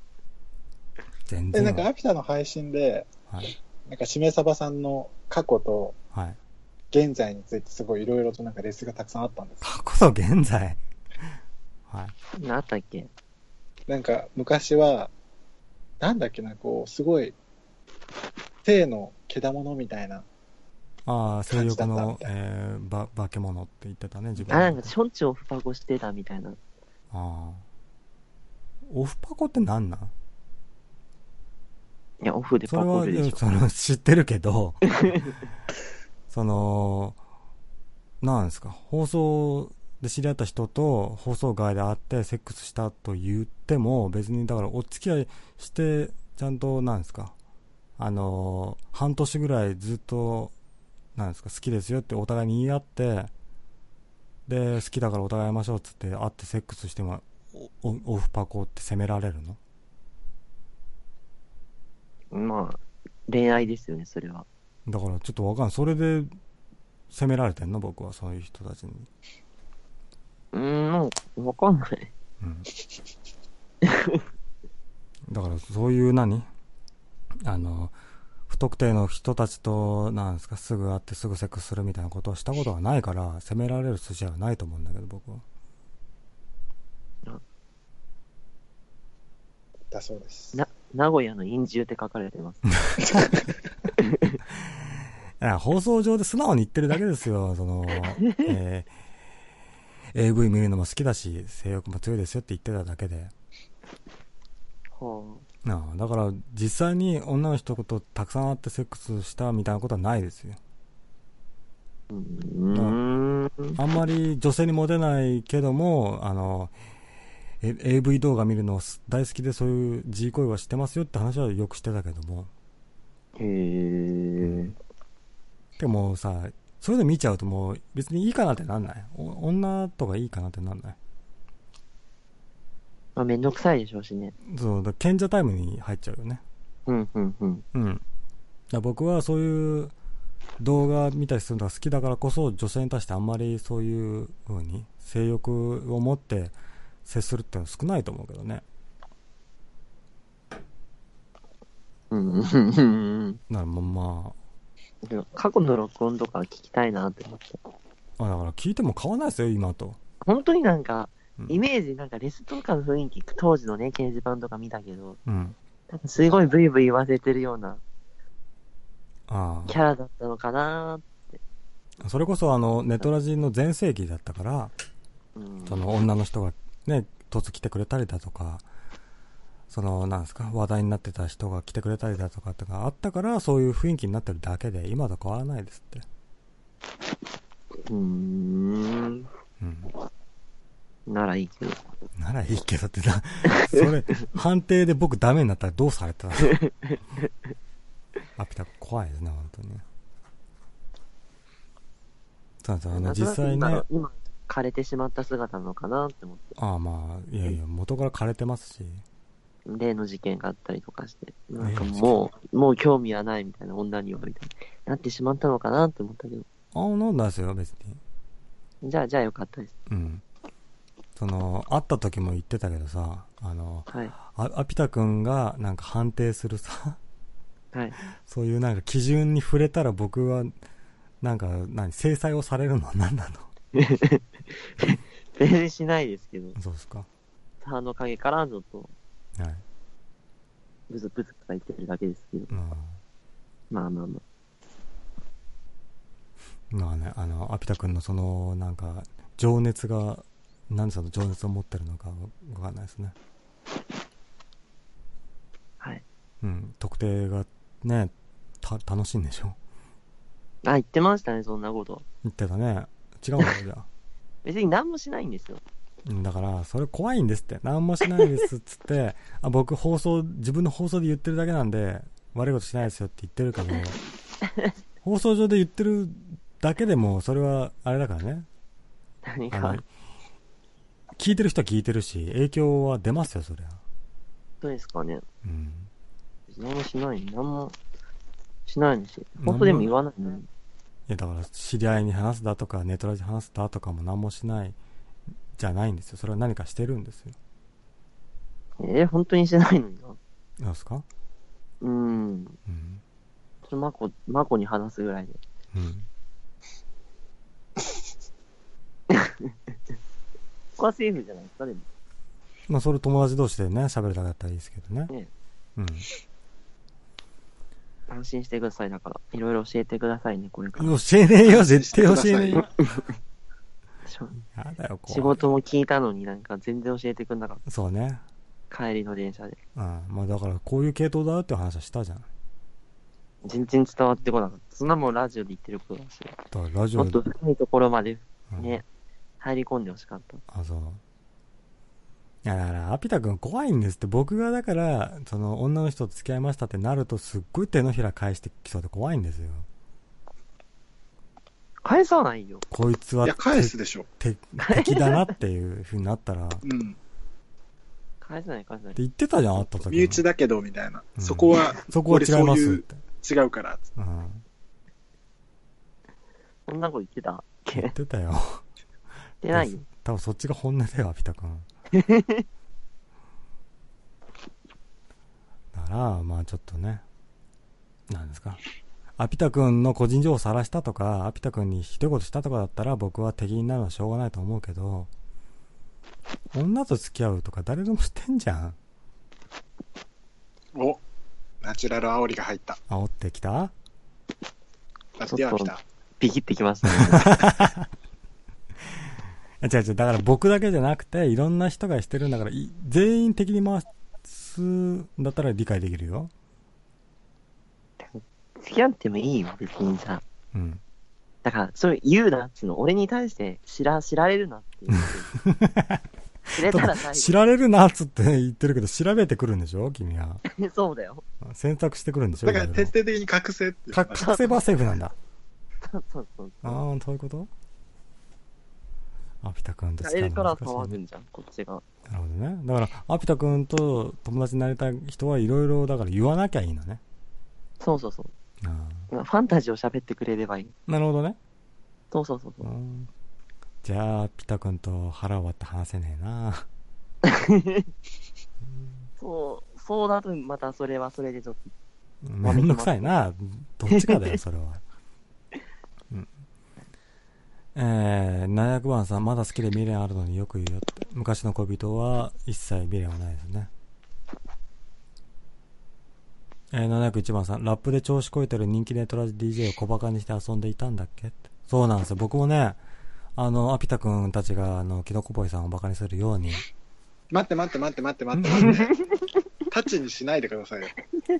全で、然。なんかアピタの配信で、はい。なんかしめさばさんの過去とはい。現在についてすごいいろいろとなんかレスがたくさんあったんですよ。過去と現在？はい。何あったっけ？なんか昔は、なんだっけな、こう、すごい、性のけだものみたいな。ああ、性欲のえー、ば、化け物って言ってたね、自分あ、のなんかしょんちゅうオフパコしてたみたいな。ああ。オフパコって何なん？いや、オフでパそれは、コるでしょ。その、知ってるけど、その、なんですか、放送で知り合った人と放送外で会ってセックスしたと言っても、別にだからお付き合いして、ちゃんと、なんですか、あのー半年ぐらいずっと、なんですか、好きですよってお互いに言い合って、で、好きだからお互い会いましょうっつって会ってセックスしても、オフパコって責められるの？まあ、恋愛ですよね、それは。だからちょっとわかんない。それで責められてんの僕はそういう人たちに。うーん、もう、わかんない。うん。だからそういう何？あの、不特定の人たちと、なんですか、すぐ会ってすぐセックスするみたいなことをしたことがないから、責められる筋合いはないと思うんだけど、僕は。だそうです。な、名古屋の陰獣って書かれてます。放送上で素直に言ってるだけですよ。その、えー AV 見るのも好きだし、性欲も強いですよって言ってただけで。はなあ、だから実際に女の人とたくさん会ってセックスしたみたいなことはないですよ。あ。うーん。あんまり女性にモテないけども、あの、え AV 動画見るの大好きでそういう G 行為はしてますよって話はよくしてたけども。へえ。でもさ、そういうの見ちゃうともう別にいいかなってなんない？お女とかいいかなってなんない？まあ、めんどくさいでしょうしね。そう、だ賢者タイムに入っちゃうよね。うん、うん、うん。うん。だ僕はそういう動画見たりするのが好きだからこそ女性に対してあんまりそういう風に性欲を持って接するってのは少ないと思うけどね。うん、うん、うんうん。だからままでも過去の録音とか聞きたいなって思って。あ、あだから聞いても変わらないですよ、今と。本当になんか、うんイメージ、なんかレスとかの雰囲気、当時のね、掲示板とか見たけど、うん。なんかすごいブイブイ言わせてるようなあキャラだったのかなあ。それこそあの、ネトラジの全盛期だったから、うん。その女の人がね、突来てくれたりだとか、その、なんですか、話題になってた人が来てくれたりだとかってがあったから、そういう雰囲気になってるだけで、今と変わらないですって。うーん。うん。ならいいけど。ならいいけどってな、それ、判定で僕ダメになったらどうされたのア ピタ怖いですね、本当にね。そうなんですよ、あの、実際ね今枯れてしまった姿なのかなって思って。ああまあ、いやいや、元から枯れてますし、例の事件があったりとかして、なんかもう、もう興味はないみたいな女にはみたいになってしまったのかなって思ったけど、ああ、なんですよ、別に。じゃあ、じゃあよかったです。うん。その、会った時も言ってたけどさ、あの、はい。あアピタ君がなんか判定するさ、はい。そういうなんか基準に触れたら僕は、なんか、何、制裁をされるの何なの？全然しないですけど、そうですか。歯の陰からちょっと、はい。ブツブツ言ってるだけですけど、まあ、まあまあままあね、あの、アピタ君のその、なんか、情熱が、なんでその情熱を持ってるのかわかんないですね。あ。はい。うん。特定がね、た、楽しいんでしょ？あ、言ってましたね、そんなこと。言ってたね。違うのじゃあ。別に何もしないんですよ。うんだから、それ怖いんですって。何もしないですっつって、あ、僕放送、自分の放送で言ってるだけなんで、悪いことしないですよって言ってるけど、放送上で言ってるだけでも、それは、あれだからね。何か聞いてる人は聞いてるし、影響は出ますよ、そりゃ。どうですかね。うん。何もしない。何もしないんですよ。本当でも言わないのに。いや、だから、知り合いに話すだとか、ネットラジで話すだとかも何もしない、じゃないんですよ。それは何かしてるんですよ。えー本当にしないのにな。なんですか？うん。うん。ちょマコに話すぐらいで。うん。ここはセーフじゃないですか、でも。まあ、それ友達同士でね、喋るだけだったらいいですけどね。ねうん。安心してください。だから、いろいろ教えてくださいね、これから。教えねえよ、絶対教えねえよ。だよ。仕事も聞いたのになんか全然教えてくんなかっそうね。た。帰りの電車で。うん。まあだから、こういう系統だよって話はしたじゃん。全然伝わってこなかった。そんなもんラジオで言ってることだし。だからラジオでもっと深いところまでうんね、入り込んでほしかった。あ、そう。いや、だから、アピタ君怖いんですって。僕がだから、その、女の人と付き合いましたってなると、すっごい手のひら返してきそうで怖いんですよ。返さないよ。こいつはいや、返すでしょ。て敵だなっていう風になったら、っ てうん。返さない、返さない。言ってたじゃん、会った時身内だけど、みたいな。うんそこは、そこは違います俺って。そういう違うから。うん。そんなこと言ってたっけ？言ってたよ。言ってないよ。多分そっちが本音だよ、アピタ君。だから、まあちょっとね、なんですか。アピタ君の個人情報さらしたとか、アピタ君にひどいことしたとかだったら僕は敵になるのはしょうがないと思うけど、女と付き合うとか誰でもしてんじゃん。お、ナチュラル煽りが入った。煽ってきた？だっては来た。ビキってきましたね。あ違う違う、だから僕だけじゃなくて、いろんな人がしてるんだから、い全員敵に回すんだったら理解できるよ。付き合ってもいいよ、別にさ。うん。だから、そういう言うなっつうの。俺に対して知ら、知られるなって言って。知れたら最知られるなっつって言ってるけど、調べてくるんでしょ君は。後。そうだよ。選択してくるんでしょだから徹底的に隠せって隠せばセーフなんだ。そうそうそう。ああ、そういうこと？アピタ君と知られるから難しいね騒ぐんじゃん、こっちが。なるほどね。だから、アピタ君と友達になりたい人はいろいろ、だから言わなきゃいいのね。そうそうそう。あファンタジーを喋ってくれればいい。あなるほどね。そうそうそうそうう。んじゃあ、アピタ君と腹割って話せねえな。そう、そうだとまたそれはそれでちょっと。めんどくさいな。どっちかだよ、それは。うん。えー、700番さん、まだ好きで未練あるのによく言うよって。昔の恋人は一切未練はないですね。えー、701番さん、ラップで調子こいてる人気ネットラジ DJ を小馬鹿にして遊んでいたんだっけ。そうなんですよ。僕もね、あの、アピタ君たちが、あの、キノコボイさんを馬鹿にするように、待って待って待って待って待って待って。タッチにしないでくださいよ。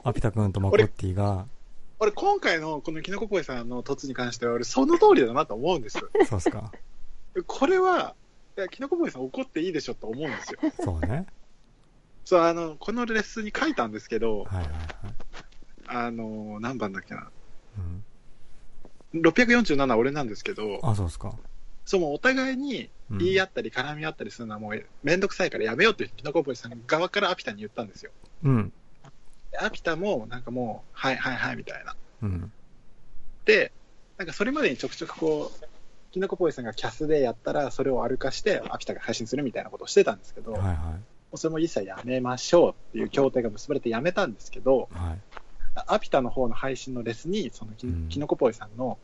アピタ君とマコッティが、俺、今回のこのキノコポイさんの突に関しては、俺、その通りだなと思うんです。そうっすか。これは、いやキノコポイさん怒っていいでしょと思うんですよ。そうね。そう、あの、このレッスンに書いたんですけど、はいはいはい。あの、何番だっけな。うん。647俺なんですけど、あ、そうっすか。そう、もうお互いにうん言い合ったり絡み合ったりするのはもうめんどくさいからやめようってキノコポイさん側からアピタに言ったんですよ。うん。でアピタもなんかもう、はいはいはいみたいな。うん。で、なんかそれまでにちょくちょくこう、キノコポイさんがキャスでやったら、それを歩かして、アピタが配信するみたいなことをしてたんですけど、もはいはうそれも一切やめましょうっていう協定が結ばれてやめたんですけど、い。はい。アピタの方の配信のレスに、そのキ,、うんキノコポイさんの、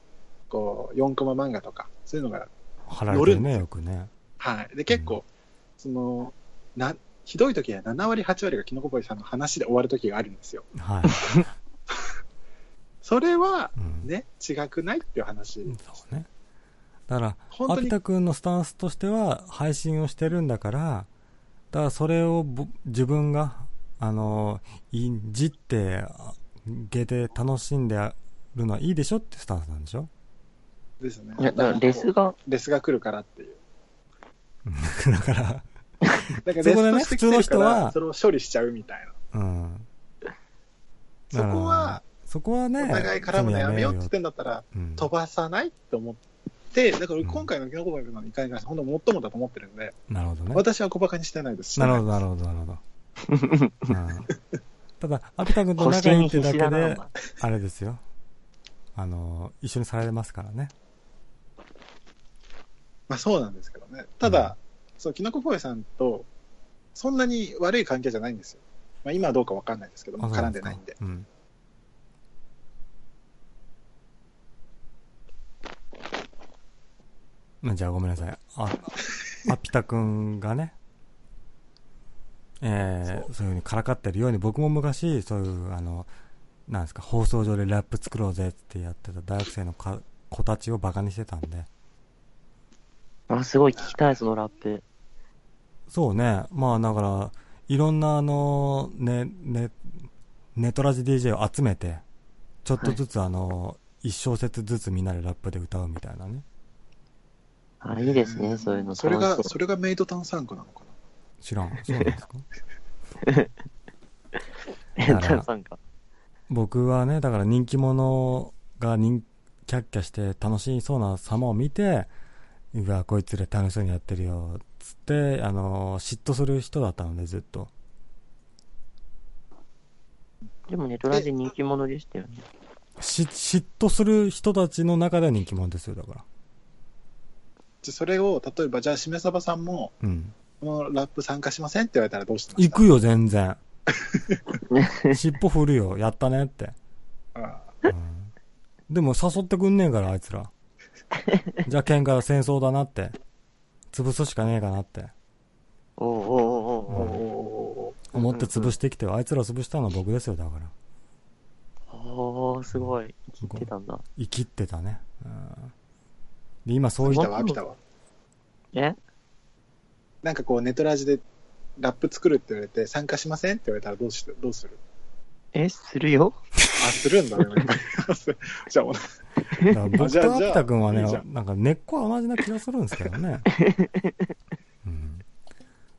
こう、4コマ漫画とか、そういうのが、貼られてるんですよよくね。はい。で、結構、その、な、ひどい時は7割、8割がキノコポイさんの話で終わる時があるんですよ。はい。それは、うん。ね、違くないっていう話。そうね。だから、本当にアピタ君のスタンスとしては、配信をしてるんだから、だからそれをぼ自分が、あの、いじって、あゲで楽しんでるのはいいでしょってスタンスなんでしょ？ですね。いや、だからレスが、レスが来るからっていう。だから、だからレそこでねスとして来てる普通の人から、はそれを処理しちゃうみたいな。うん。そこは、そこはね、お互い絡むのやめようって言ってんだったら、うん飛ばさないと思って、だから今回のキノコボイの2回に関して本当もっともだと思ってるんで、なるほどね。私は小馬鹿にしてないですし。なるほど、なるほど、なるほど。うんただ、アピタ君と仲いいってだけで前、あれですよ。あの、一緒にされますからね。まあそうなんですけどね。ただ、そう、キノコボイさんと、そんなに悪い関係じゃないんですよ。まあ今はどうかわかんないですけど絡んでないんで。。うん。まあじゃあごめんなさい。あ、アピタ君がね、えー、そういうふうにからかってるように、僕も昔、そういう、あの、なんですか、放送上でラップ作ろうぜってやってた大学生のか子たちをバカにしてたんで、あ、すごい聞きたい、そのラップ。そうね。まあだから、いろんなあの、ね、ね、ネトラジ DJ を集めて、ちょっとずつあの、一小節ずつみんなでラップで歌うみたいなね。あ、いいですね、そういうの。それが、それがメイド炭酸区なのか知らん。そうなんですか？エンタさんか。僕はね、だから人気者が人キャッキャして楽しそうな様を見て、うわ、こいつら楽しそうにやってるよ、つって、あの、嫉妬する人だったので、ずっと。でもネトラジ人気者でしたよね。し嫉妬する人たちの中では人気者ですよ、だから。じゃあそれを、例えば、じゃあ、しめさばさんも、うん。このラップ参加しませんって言われたらどうして行くよ、全然。尻尾振るよ、やったねって。あうんでも誘ってくんねえから、あいつら。じゃあ喧嘩戦争だなって。潰すしかねえかなって。おうおうおうおお思って潰してきてよ。あいつら潰したのは僕ですよ、だから。おー、すごい。生きてたんだ。生きってたね。うんで、今そうー。いう来たわ、来たわ。え？なんかこう、ネトラジでラップ作るって言われて、参加しませんって言われたらどうしどうする？え、するよあ、するんだね。じゃあ、僕と秋田君はねなんか根っこは同じな気がするんですけどね。うん、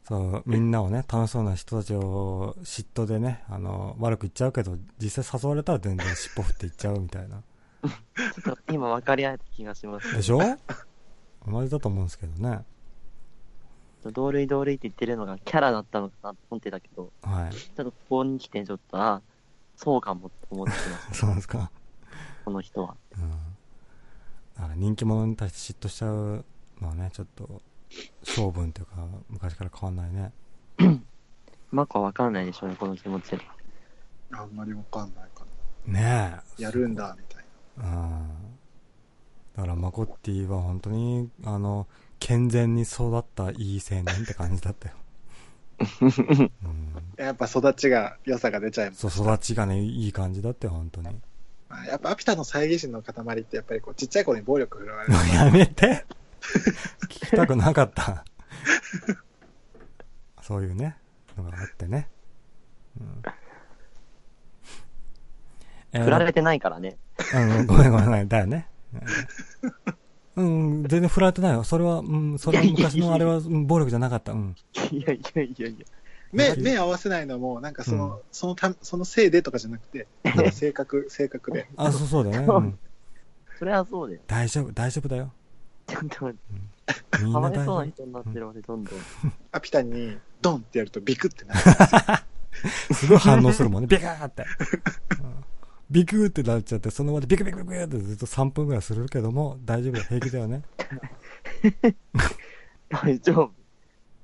そう、みんなをね、楽しそうな人たちを嫉妬でね、あの、悪く言っちゃうけど、実際誘われたら全然尻尾振っていっちゃうみたいな。ちょっと今分かり合えた気がします。でしょ？同じだと思うんですけどね。同類同類って言ってるのがキャラだったのかなと思ってたけど、はい。ちょっとここに来てちょっと、あ、そうかもって思ってきました、そうなんですか。この人は。うん。だから人気者に対して嫉妬しちゃうのはね、ちょっと、性分っていうか、昔から変わんないね。マコは分かんないでしょうね、この気持ち。あんまりわかんないかねな。え。やるんだ、みたいうん。だから、マコッティは本当に、あの、健全に育ったいい青年って感じだったよ。うん。な。やっぱ育ちが、良さが出ちゃいます。そう、育ちがね、いい感じだったよ、本当に。まあやっぱアピタの猜疑心の塊って、やっぱりこう、ちっちゃい頃に暴力振るわれる。やめて聞きたくなかった。そういうね、のがあってね。うん。えー振られてないからね。うん、ごめんごめんごめん、だよね。うん、全然振られてないよ。それは、うん、それは昔のあれはうん暴力じゃなかった。うん。いやいやいやいや。目、うん目合わせないのも、なんかその、うんそのた、そのせいでとかじゃなくて、ただ性格、性格で。あ、そうそうだよね。うん。それはそうだよ。大丈夫、大丈夫だよ。ちょっと待って、かわい。そうな人になってる俺、どんどん。アピタに、ドンってやるとビクってなる。すごい反応するもんね。ビカーって。うんビクーってなっちゃって、その場でビクビクビクってずっと3分くらいするけども、大丈夫、平気だよね。大丈夫。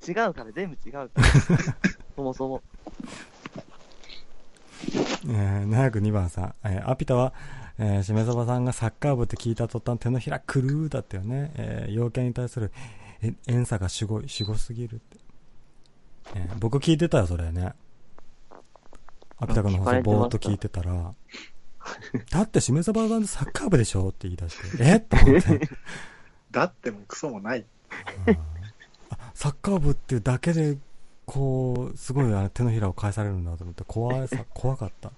違うから、全部違うから。そもそも。えー、702番さん、えーアピタは、えー、しめそばさんがサッカー部って聞いた途端手のひらくるーだったよね。えー、陽キャに対するえ遠さがすごい、すごすぎるって。えー僕聞いてたよ、それね。アピタ君の放送ぼーっと聞いてたら、だってしめそばさんってサッカー部でしょって言い出して、え？って思って。だってもクソもない。サッカー部っていうだけで、こう、すごいあの手のひらを返されるんだと思って、怖いさ、怖かった。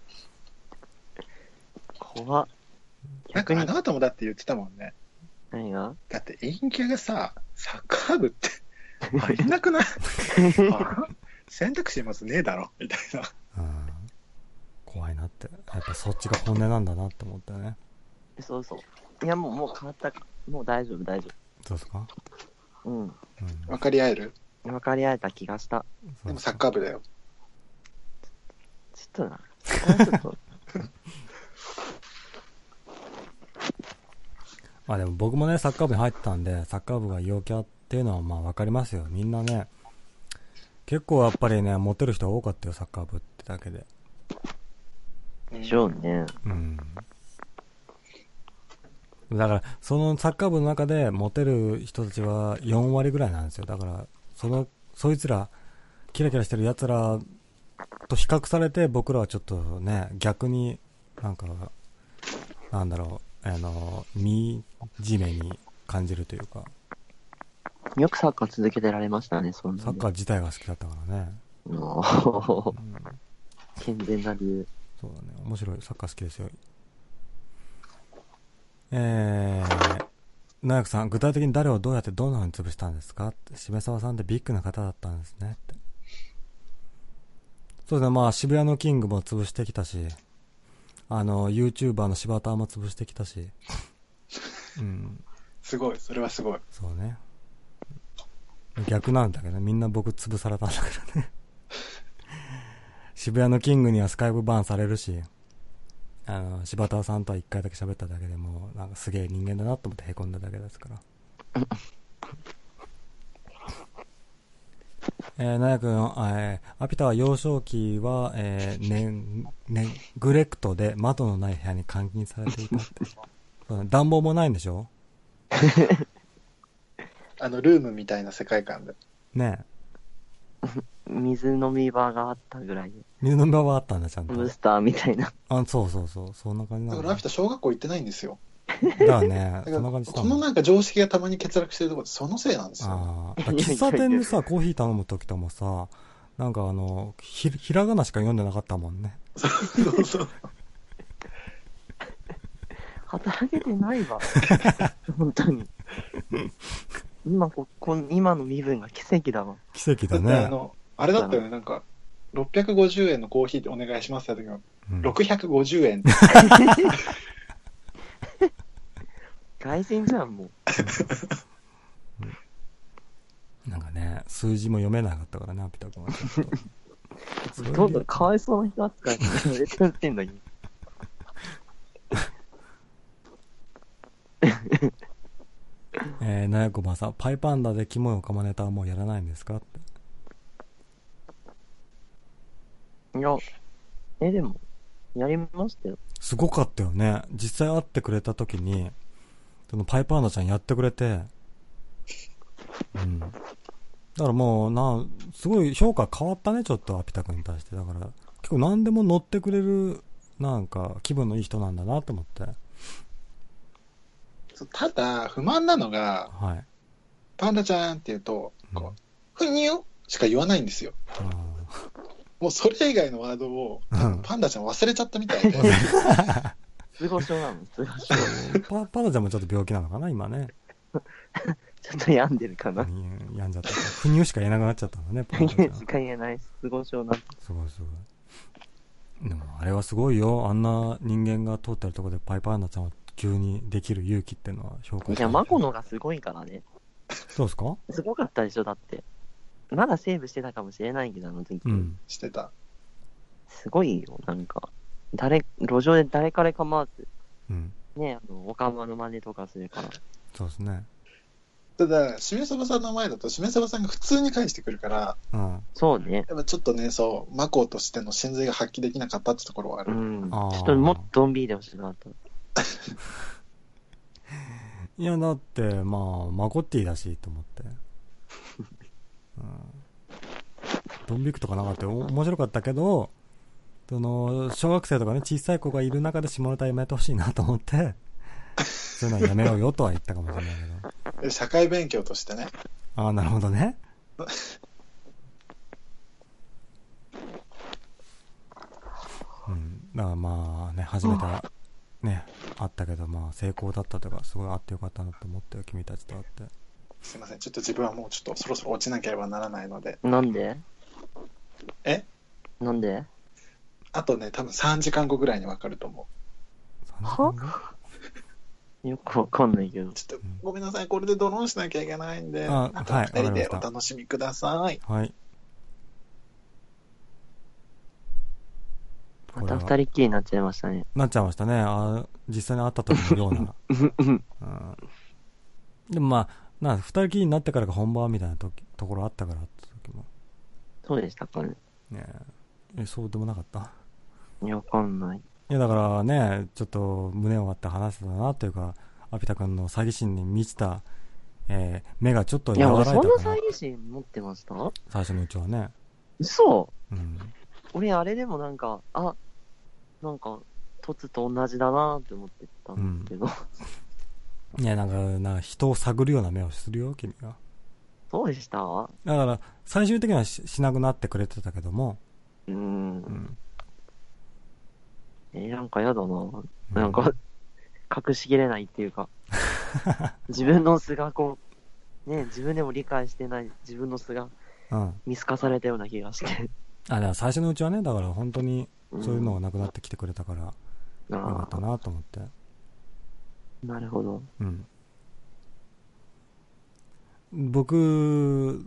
怖っ。なんかあなたもだって言ってたもんね。何が？だって陰キャがさ、サッカー部って、ありなくない？あ 選択肢まずねえだろ、みたいな。うん怖いなって。やっぱそっちが本音なんだなって思ったね。そうそう。いや、もう、もう変わったか。もう大丈夫、大丈そうですか？夫。うん。うん。分かり合える？分かり合えた気がした。でもサッカー部だよ。ちょっとな。ちょっと。まあでも僕もね、サッカー部に入ってたんで、サッカー部が陽キャっていうのはまあわかりますよ。みんなね、結構やっぱりね、モテる人が多かったよ、サッカー部ってだけで。でしょうね。うん。だから、そのサッカー部の中でモテる人たちは4割ぐらいなんですよ。だから、その、そいつら、キラキラしてる奴らと比較されて僕らはちょっとね、逆になんか、なんだろう、あの、みじめに感じるというか、よくサッカー続けてられましたね、そんなサッカー自体が好きだったからね。うん健全な理由。そうだね。面白い。サッカー好きですよ。えー、ナさん、具体的に誰をどうやってどんな風に潰したんですか？って、しめさわさんってビッグな方だったんですねって。そうですね、まあ渋谷のキングも潰してきたし、あの、YouTuber の柴田も潰してきたし、うん、すごい、それはすごい。そうね。逆なんだけどね、みんな僕潰されたんだけどね。渋谷のキングにはスカイプバーンされるし、あの、柴田さんとは一回だけ喋っただけでもう、なんかすげえ人間だなと思って凹んだだけですから。えー、ナヤ君、えー、アピタは幼少期は、えー、ね、ね、グレクトで窓のない部屋に監禁されていたって。暖房もないんでしょ？あの、ルームみたいな世界観で。ね水飲み場があったぐらいで。水飲み場はあったんだ、ちゃんと。ブースターみたいな。あ、そうそうそう、そんな感じなんだだからアピ。タ小学校行ってないんですよ。だよねだ、からそんな感じ。このなんか常識がたまに欠落してるところってそのせいなんですよ。ああ。喫茶店でさ、コーヒー頼むときともさ、なんかあの、ひ、ひらがなしか読んでなかったもんね。そうそう。働けてないわ。本当に。今こ、こん今の身分が奇跡だわ。奇跡だだってあね。の、あれだったよね、なんか、650円のコーヒーでお願いしますって時は、うん650円って。外人じゃん、もう。なんかね、数字も読めなかったからね、アピタ君は。どんどんかわいそうな人扱いされてってんだけど。えー、なやこばさん、パイパンダでキモいオカマネタはもうやらないんですかって。いや、え、でも、やりましたよ。すごかったよね。実際会ってくれた時に、そのパイパンダちゃんやってくれて、うん。だからもう、な、すごい評価変わったね、ちょっとアピタ君に対して。だから、結構何でも乗ってくれる、なんか、気分のいい人なんだなと思って。そうただ、不満なのが、はい。パンダちゃんって言うと、こうんう、ふにゅしか言わないんですよ。あもうそれ以外のワードを、うんパンダちゃん忘れちゃったみたい で、通報症なの通報症。ー パパンダちゃんもちょっと病気なのかな、今ね。ちょっと病んでるかな。うん病んじゃった。不乳しか言えなくなっちゃったんだね、パンダちゃん。しか言えない。通報症なんて。すごいすごい。でも、あれはすごいよ。あんな人間が通ってるところでパイパンダちゃんを急にできる勇気っていうのは評価いや、マコのがすごいからね。そうですか？すごかったでしょ、だって。まだセーブしてたかもしれないけど、あの時。うん。してた。すごいよ、なんか。誰、路上で誰彼構わず、うん。ね、あの、おかまの真似とかするから。そうですね。ただ、しめさばさんの前だと、しめさばさんが普通に返してくるから、うん。そうね。やっぱちょっとね、そう、マコとしての真髄が発揮できなかったってところはある。うん。ちあーょっともっとドンビーでほしいなと。いや、だって、まあ、マコッティだし、と思って。うん。ドンビクとかなかったよ。お面白かったけど、その、小学生とかね、小さい子がいる中で下ネタやめてほしいなと思って、そういうのはやめようよとは言ったかもしれないけど。で社会勉強としてね。ああ、なるほどね。うん。だからまあね、初めてはね、あったけど、まあ成功だったというか、すごいあってよかったなと思ってよ、君たちと会って。すいません。ちょっと自分はもうちょっとそろそろ落ちなければならないので。なんで？え？なんで？あとね、多分3時間後ぐらいにわかると思3時間後よくわかんないけどう。。ちょっとごめんなさい。これでドローンしなきゃいけないんで、ああとはい2人でお楽しみください。はい。また二人っきりになっちゃいましたね。なっちゃいましたね。あ実際に会った時のような。うん、でもまあ、な、二人きりになってからが本番みたいなとところあったから。そうでしたかね。ねええ、そうでもなかった？いやわかんない。いやだからね、ちょっと胸を割って話せたなというか、アピタ君の詐欺心に満ちた、えー目がちょっといや、和らい俺そんなたかな詐。欺心持ってました？最初のうちはね。嘘うん。俺あれでもなんか、あ、なんか、トツと同じだなって思ってたんですけど、いや、なんか、な人を探るような目をするよ、君は。そうでした？だから、最終的にはししなくなってくれてたけども、うー。うんん。えーなんかやだな。うなんか、隠しきれないっていうか、自分の素がこう、ね、自分でも理解してない自分の素がうん。見透かされたような気がして。あ、だから最初のうちはね、だから本当にそういうのがなくなってきてくれたから、よかあったなと思って。あ、なるほど。うん。僕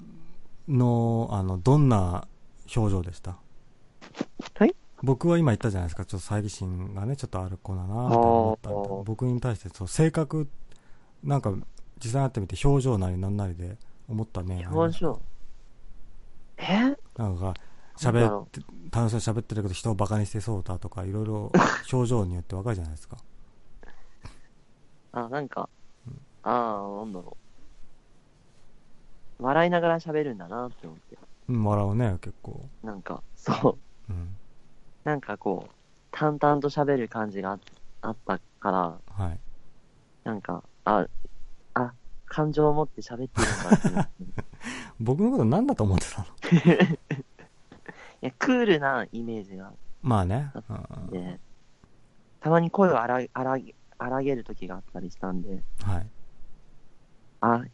の、あの、どんな表情でした？はい？僕は今言ったじゃないですか、ちょっと猜疑心がね、ちょっとある子だなと思った僕に対して、そう、性格、なんか、実際会ってみて表情なりなんなりで思ったね。表情。え？なんか、喋ろって、楽しそうに喋ってるけど人をバカにしてそうだとか、いろいろ表情によってわかるじゃないですか。あ、なんか、ああ、なんだろう。笑いながら喋るんだなって思って。うん、笑うね、結構。なんか、そう。うん。なんかこう、淡々と喋る感じがああったから、はい。なんか、あ、あ、感情を持って喋ってるんだって思って。僕のこと何だと思ってたの？いや、クールなイメージがまあね。あうんで、たまに声を荒げ荒げ荒げる時があったりしたんで、はい。あ、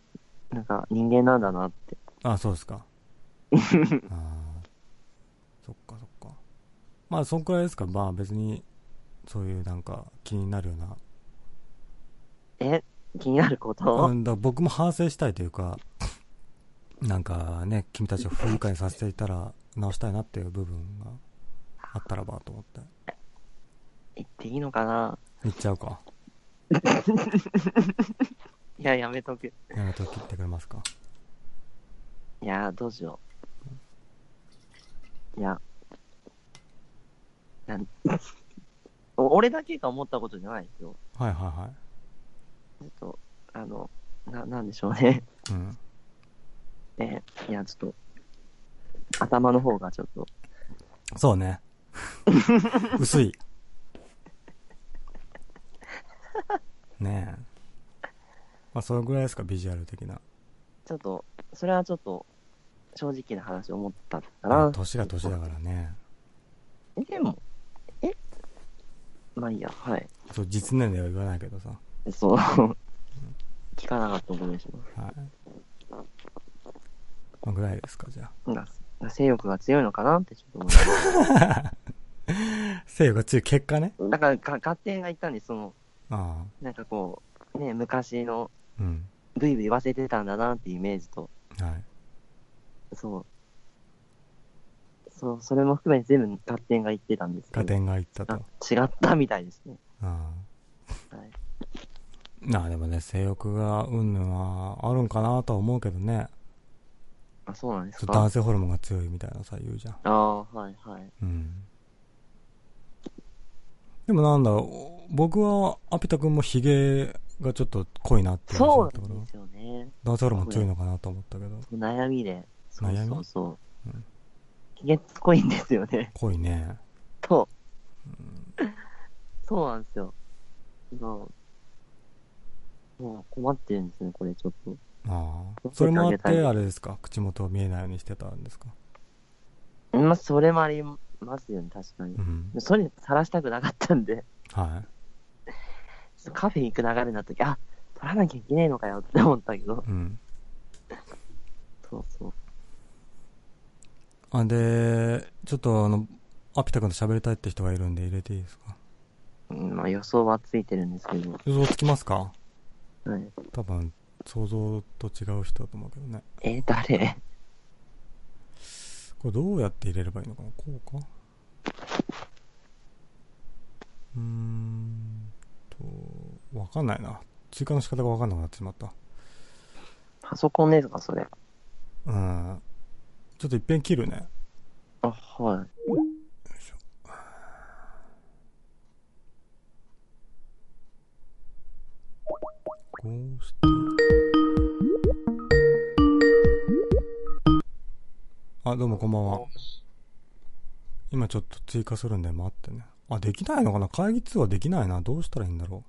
なんか人間なんだなって。あ、そうですか。あーそっかそっか。まあ、そんくらいですか。まあ別に、そういうなんか気になるような。え、気になること、うん、だ僕も反省したいというか、なんかね、君たちを不愉快にさせていたら直したいなっていう部分があったらばと思って。言っていいのかな？言っちゃうか。いや、やめとく。いやめと切ってくれますか？や、どうしよう。いや、なんお俺だけが思ったことじゃないですよ。はいはいはちょっと、あの、な、なんでしょうね。い。うん。え、いや、ちょっと、頭の方がちょっと、そうね。薄い。ねえ。まあ、それぐらいですか、ビジュアル的な。ちょっと、それはちょっと、正直な話思ったかあな。年が年だからね。え、でも、え？まあいいや、はい。そう、実年齢は言わないけどさ。そう。聞かなかったことにしまはい。まあ、ぐらいですか、じゃあ。性欲が強いのかなってちょっと思いま 性欲が強い結果ね。す。だから、か勝手が言ったんです、その、あなんかこう、ね、昔の、あ。うん。ブイブイ言わせてたんだなっていうイメージと、はい。そう。そう、それも含めて全部合点が言ってたんですけど。加点がいったと。違ったみたいですね。あ。はい。なあ、でもね、性欲がうんぬんはあるんかなとは思うけどね。あ、そうなんですか？男性ホルモンが強いみたいなさ、言うじゃん。ああ、はいはい。うん。でもなんだろう、僕は、アピタ君もヒゲがちょっと濃いなってそうなんですよね。男性ホルモン強いのかなと思ったけど、悩みで。そう悩みそうそううん。ひげっこいんですよね。濃いね。そう。そうなんですよ。そう。もう困ってるんですね、これちょっと。ああ。それもあって、あれですか、口元を見えないようにしてたんですか？まあ、それもありますよね、確かにう。ん。それ晒したくなかったんで、はちょっとカフェ行く流れになった時、あ、取らなきゃいけねえのかよって思ったけどい。、うん。そうそう。あ、で、ちょっとあの、アピタ君と喋りたいって人がいるんで入れていいですか？うんまあ予想はついてるんですけど、予想つきますか？はい。多分、想像と違う人だと思うけどね。えー、誰？これどうやって入れればいいのかな？こうか？うーんと、わかんないな。追加の仕方がわかんなくなってしまった。パソコンですか、それ。うん。ちょっと一遍切るね。あ、はい。こうして。あ、どうもこんばんは。今ちょっと追加するんで待ってね。あ、できないのかな？会議通話できないな。どうしたらいいんだろ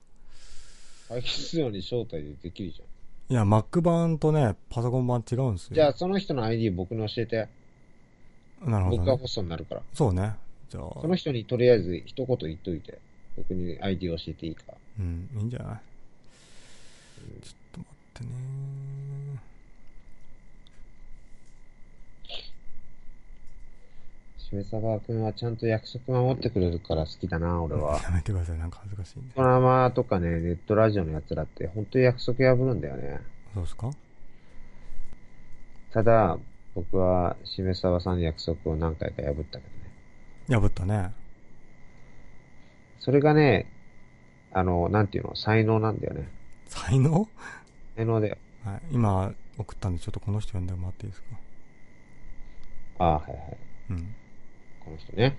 会議室用に招待でできるじゃん。う。いや、Mac 版とね、パソコン版違うんですよ。じゃあ、その人の ID 僕に教えて。なるほど、ね。僕がホストになるから。そうね。じゃあ、その人にとりあえず一言言っといて。僕に ID 教えていいか。うん、いいんじゃない？ちょっと待ってね。招しめさばくんはちゃんと約束守ってくれるから好きだな、俺は。やめてください、なんか恥ずかしいんで。ドラマとかね、ネットラジオのやつらって本当に約束破るんだよね。そうですか？ただ、僕はしめさばさんの約束を何回か破ったけどね。破ったね。それがね、あの、なんていうの、才能なんだよね。才能？才能だよ。はい。今、送ったんで、ちょっとこの人呼んでもらっていいですか？ああ、はいはい。うん。この人ね。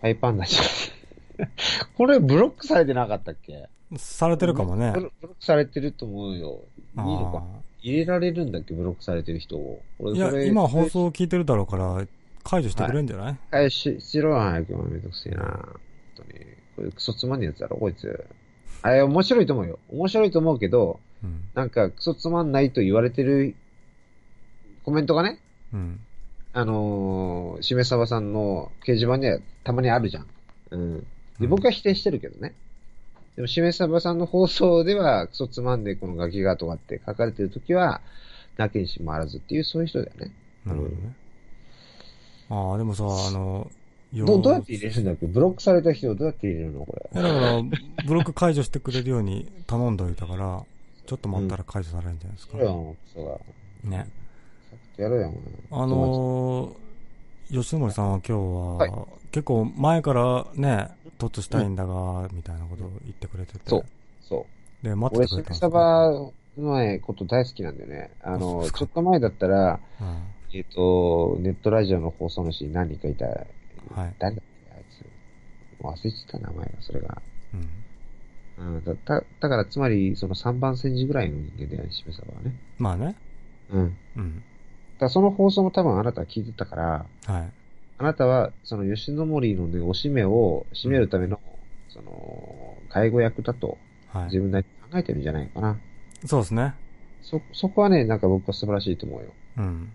ハイパンダちゃん。これブロックされてなかったっけ？されてるかもねブ。ロックされてると思うよ。いいのかあ入れられるんだっけ？ブロックされてる人を。ーいや、今放送聞いてるだろうから、解除してくれんじゃない、返し、しろよ、早く。めんどくせえな。本当に。これクソつまんねえやつだろ、こいつ。あれ、面白いと思うよ。面白いと思うけど、うん。なんか、クソつまんないと言われてるコメントがね、うん。あのー、しめさばさんの掲示板にはたまにあるじゃん。うん。で、僕は否定してるけどね。でも、しめさばさんの放送では、クソつまんねえこのガキがとかって書かれてるときは、なきにしもあらずっていう、そういう人だよね。なるほどね。ああ、でもさ、あの、よどどうやって入れるんだっけ？ブロックされた人をどうやって入れるのこれ？だから、ブロック解除してくれるように頼んどいたから、ちょっと待ったら解除されるんじゃないですか。やろよ、クソが。ね。やろうよ、お前あのー、吉森さんは今日は、はい結構前からね、突したいんだが、みたいなことを言ってくれてて。そうそう。で、待っ俺、ててくれたんですしめさばのこと大好きなんだよね。あの、ちょっと前だったら、うん。えっ、と、ネットラジオの放送主に何人かいた、はい。誰だっけ、あいつ。忘れてた名前が、それが。うん。うん、だだだから、つまり、その3番戦時ぐらいの人間だよね、しめさばはね。まあね。うん。だうん。からその放送も多分あなたは聞いてたから、はい。あなたは、その吉野森のね、おしめを締めるための、その、介護役だと、はい。自分なりに考えてるんじゃないかな。そうですね。そ、そこはね、なんか僕は素晴らしいと思うよ。うん。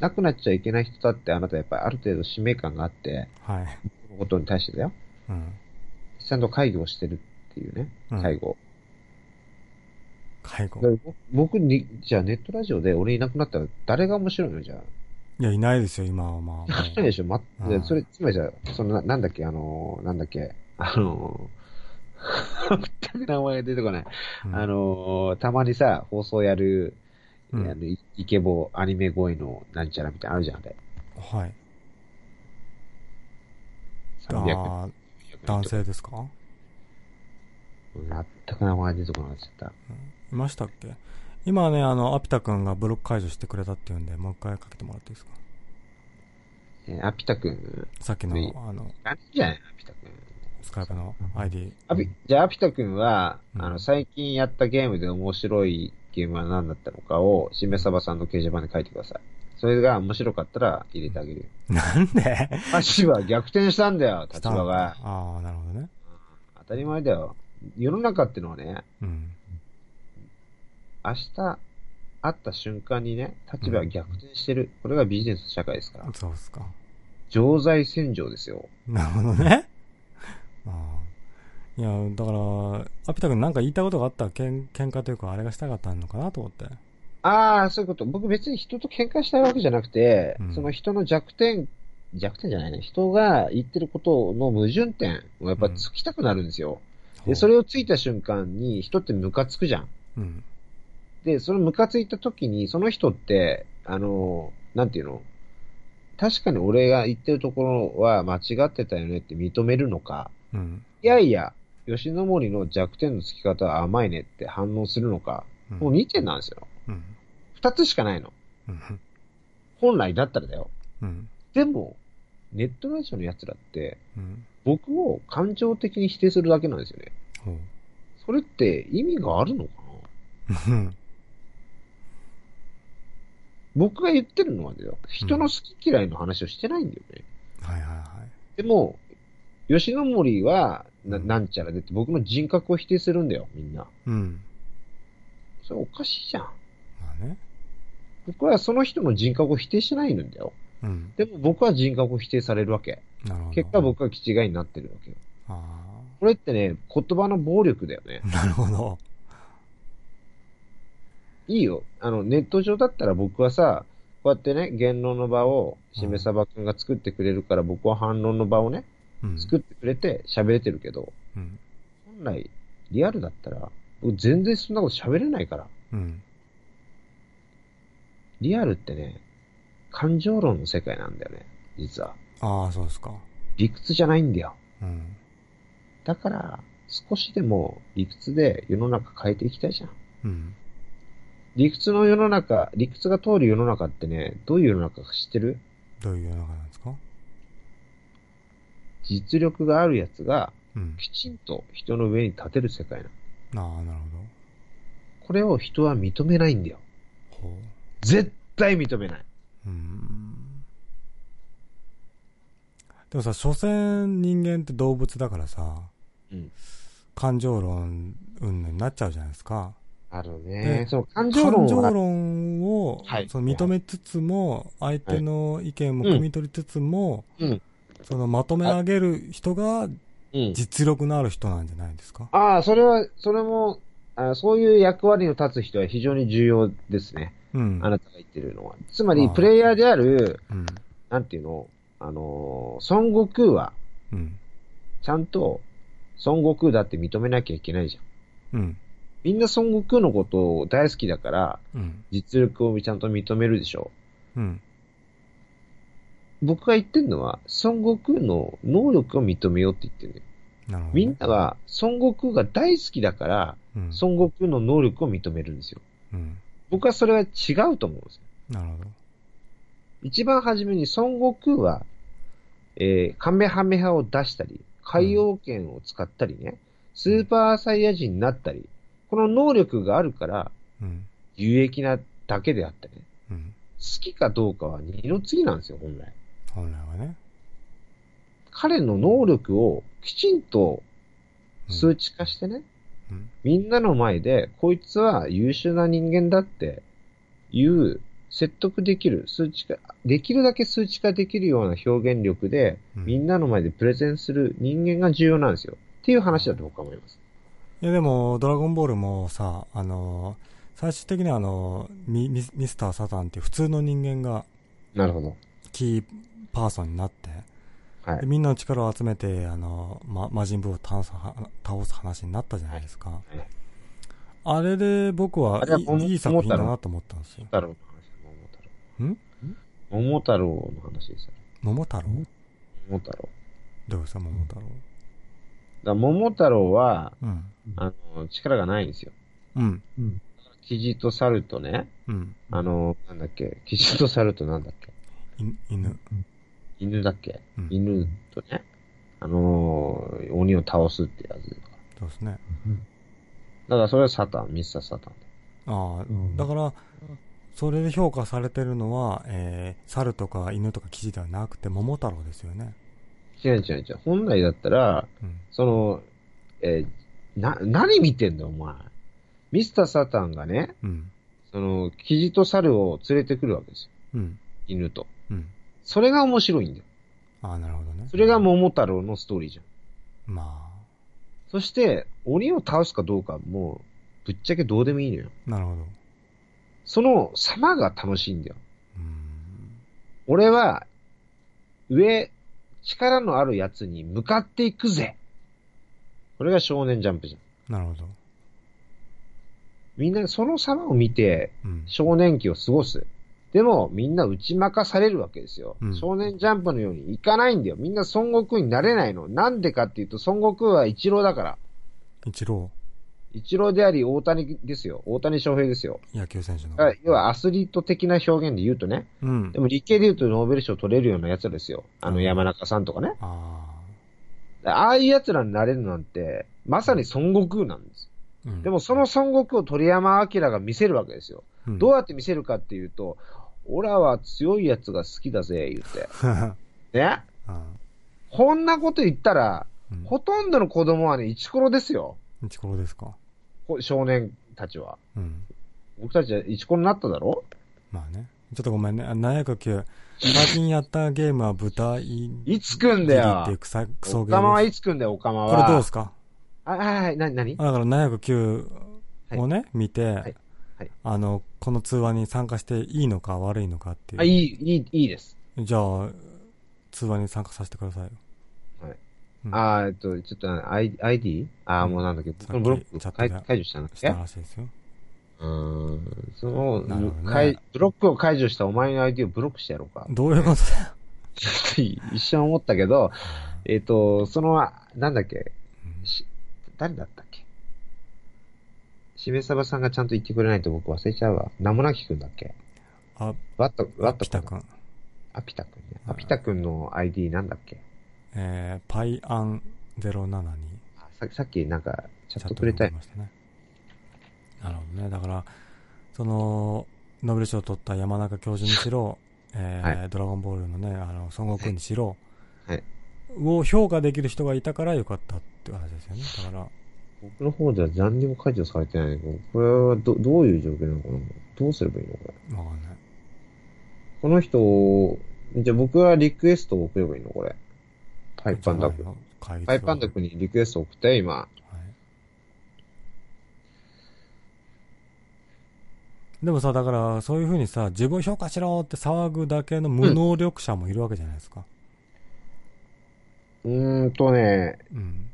亡くなっちゃいけない人だってあなたやっぱりある程度使命感があって、はい。このことに対してだよ。うん。ちゃんと介護をしてるっていうね、うん介護。介護。僕に、じゃあネットラジオで俺いなくなったら誰が面白いの？じゃあ。いや、いないですよ、今はまあ。もうないでしょ、ま、それ、つまりじゃあ、そのな、なんだっけ、あのー、なんだっけ、あのー、全く名前が出てこない。うんあのー、たまにさ、放送やる、うんあのイイケボアニメ声のなんちゃらみたいなのあるじゃん、あれ。はい。300あー男性ですか？全く名前出てこなくなっちゃった。いましたっけ？今ね、あの、アピタ君がブロック解除してくれたっていうんで、もう一回かけてもらっていいですか？えーアピタくん、さっきのあの、何じゃないアピタくん。スカイプの ID。アピ、じゃあアピタくんは、うんあの、最近やったゲームで面白いゲームは何だったのかを、しめさばさんの掲示板で書いてください。それが面白かったら入れてあげるよ。なんで？足は逆転したんだよ、立場が。ああ、なるほどね。当たり前だよ。世の中ってのはね、うん。明日、会った瞬間にね、立場が逆転してる。これがビジネス社会ですから。そうですか。常在戦場ですよ。なるほどね。ああ。いや、だから、アピタ君なんか言いたいことがあったら、けん喧嘩というか、あれがしたかったのかなと思って。ああ、そういうこと。僕別に人と喧嘩したいわけじゃなくて、うんその人の弱点、弱点じゃないね。人が言ってることの矛盾点をやっぱつきたくなるんですよ。で、それをついた瞬間に人ってムカつくじゃん。うん。で、そのムカついた時に、その人って、あの、なんていうの？確かに俺が言ってるところは間違ってたよねって認めるのか、うん。いやいや、吉野森の弱点のつき方は甘いねって反応するのか、うん。もう2点なんですよ。うん。2つしかないの。うん。本来だったらだよ。うん。でも、ネットラジオの奴らって、うん。僕を感情的に否定するだけなんですよね。それって意味があるのかな？うん。僕が言ってるのはだよ。人の好き嫌いの話をしてないんだよね。はいはいはい。でも、吉野森はな、うんなんちゃらでって僕の人格を否定するんだよ、みんな。うん。それおかしいじゃん。まあね。僕はその人の人格を否定してないんだよ。うん。でも僕は人格を否定されるわけ。なるほど。結果僕は気違いになってるわけよ。あこれってね、言葉の暴力だよね。あ。なるほど。いいよ。あの、ネット上だったら僕はさ、こうやってね、言論の場を、しめさばくんが作ってくれるから、僕は反論の場をね、うん。作ってくれて喋れてるけど、うん。本来、リアルだったら、僕全然そんなこと喋れないから。うん。リアルってね、感情論の世界なんだよね、実は。ああ、そうですか。理屈じゃないんだよ。うん。だから、少しでも理屈で世の中変えていきたいじゃん。うん。理屈の世の中、理屈が通る世の中ってね、どういう世の中か知ってる？どういう世の中なんですか？実力があるやつが、うん。きちんと人の上に立てる世界なの。ああ、なるこれを人は認めないんだよ。ほど。ほ絶対認めない。う。うん。でもさ、所詮人間って動物だからさ、うん。感情論、うんになっちゃうじゃないですか。あるでね。その感情論感情は、論を、はいその認めつつも、相手の意見も汲み取りつつも、うん。そのまとめ上げる人がうん。実力のある人なんじゃないですか？ああ、それは、それも、あそういう役割を立つ人は非常に重要ですね。うん。あなたが言ってるのは。つまり、プレイヤーである、うん。なんていうの？あのー、孫悟空は、うん。ちゃんと、孫悟空だって認めなきゃいけないじゃん。うん。みんな孫悟空のことを大好きだから、うん。実力をちゃんと認めるでしょ。うん。僕が言ってるのは、孫悟空の能力を認めようって言ってるのよ。なるほど。みんなは、孫悟空が大好きだから、うん。孫悟空の能力を認めるんですよ。うん。僕はそれは違うと思うんですよ。なるほど。一番初めに孫悟空は、えー、カメハメハを出したり、海洋圏を使ったりね、スーパーサイヤ人になったり、この能力があるから、うん。有益なだけであってね、うん。好きかどうかは二の次なんですよ、本来。本来はね。彼の能力をきちんと数値化してね、うん。みんなの前で、こいつは優秀な人間だっていう説得できる、数値化、できるだけ数値化できるような表現力で、うんみんなの前でプレゼンする人間が重要なんですよ。っていう話だと僕は思います。いやでも、ドラゴンボールもさ、あの、最終的にはあの、ミミミスター・サタンっていう普通の人間がなるほど。キーパーソンになって、はい。でみんなの力を集めて、あの、ま、魔人ブーを倒すは倒す話になったじゃないですか。いあれで僕はい桃いいい作品だなと思ったんですよ。太郎の話、ん桃太郎。桃太郎の話ですよ。桃太郎？桃太郎。どうですか、桃太郎？だ桃太郎は、うん。あの、力がないんですよ。うん。キジと猿とね、うん。あの、なんだっけ、キジと猿となんだっけ、い犬。犬だっけ、うん犬とね、あのー鬼を倒すってやつだから。そうですね。だからそれはサタン、ミスターサタン。ああ、だから、それで評価されてるのは、えー、猿とか犬とかキジではなくて桃太郎ですよね。違う違う違う。本来だったら、うん。その、えーな、何見てんだよ、お前。ミスターサタンがね、うん。その、キジと猿を連れてくるわけですよ。うん。犬と。うん。それが面白いんだよ。ああ、なるほどね。それが桃太郎のストーリーじゃん。まそして、鬼を倒すかどうかもう、ぶっちゃけどうでもいいのよ。あ、なるほど。その様が楽しいんだよ。うーん。俺は、上、力のあるやつに向かっていくぜ。これが少年ジャンプじゃん。なるほど。みんなその様を見て、うん。少年期を過ごす。でも、みんな打ち負かされるわけですよ。うん少年ジャンプのようにいかないんだよ。みんな孫悟空になれないの。なんでかっていうと、孫悟空は一郎だから。一郎、一郎であり、大谷ですよ。大谷翔平ですよ。野球選手の。あ要はアスリート的な表現で言うとね。うんで。も理系で言うとノーベル賞取れるようなやつですよ。あの山中さんとかね。あああいう奴らになれるなんて、まさに孫悟空なんです。あ。うん。でもその孫悟空を鳥山明が見せるわけですよ。うん、どうやって見せるかっていうと、オラは強い奴が好きだぜ、言って。ね？あこんなこと言ったら、うんほとんどの子供はね、イチコロですよ。イチコロですか？こ少年たちは。うん。僕たちはイチコロになっただろ？まあね。ちょっとごめんね。あ709。最近やったゲームは豚い、いつくんだよっていうクソゲオカマは。いつくんだよ、オカマは。これどうですか？あ、はいはい、なになにだから709をね、見て、はいはいあの、この通話に参加していいのか悪いのかっていう。あ、いい、いい、いいです。じゃあ、通話に参加させてくださいよ。はい。うんあーえっと、ちょっと、I- ID? あー、もうなんだっけ、僕のブロック解除したんだっけしたらしいですよ。うーん。その、ね解ブロックを解除したお前の ID をブロックしてやろうか。どういうことだよ。一瞬思ったけど、えっ、と、その、なんだっけ、うんし誰だったっけ？しめさばさんがちゃんと言ってくれないと僕忘れちゃうわ。名もなきくんだっけ？あ、ワット、ワットピタ君。あ、ピタくんね。あ、はいピタくんの ID なんだっけ？えー、パイアン07にあささっきなんか、チャットトくれたよで送り。ましたね。なるほどね。だから、その、ノーベル賞を取った山中教授にしろ、えーはドラゴンボールのね、あの、孫悟空にしろ、はいを評価できる人がいたからよかったって話ですよね。だから、僕の方では何にも解除されてないけど、これはど、どういう状況なのかな？どうすればいいのこれ。わかんない。この人を、じゃあ僕はリクエストを送ればいいの？これ。パイパンダ君。パイパンダ君にリクエストを送ったよ、今。はい。でもさ、だから、そういうふうにさ、自分を評価しろって騒ぐだけの無能力者もいるわけじゃないですか。うーんとね、うん。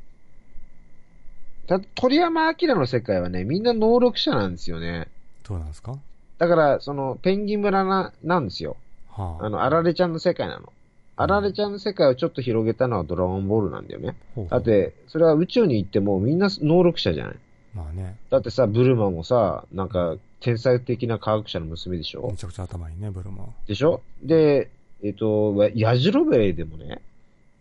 た鳥山明の世界はね、みんな能力者なんですよね。どうなんですか？だから、その、ペンギン村な、なんですよ。はあ。あの、あられちゃんの世界なの。あられちゃんの世界をちょっと広げたのはドラゴンボールなんだよね。ほうほうだっ、て、それは宇宙に行ってもみんな能力者じゃない。まあね、だってさ、ブルマもさ、なんか、天才的な科学者の娘でしょ？めちゃくちゃ頭いいね、ブルマは。でしょ？で、えっ、と、ヤジロベエでもね、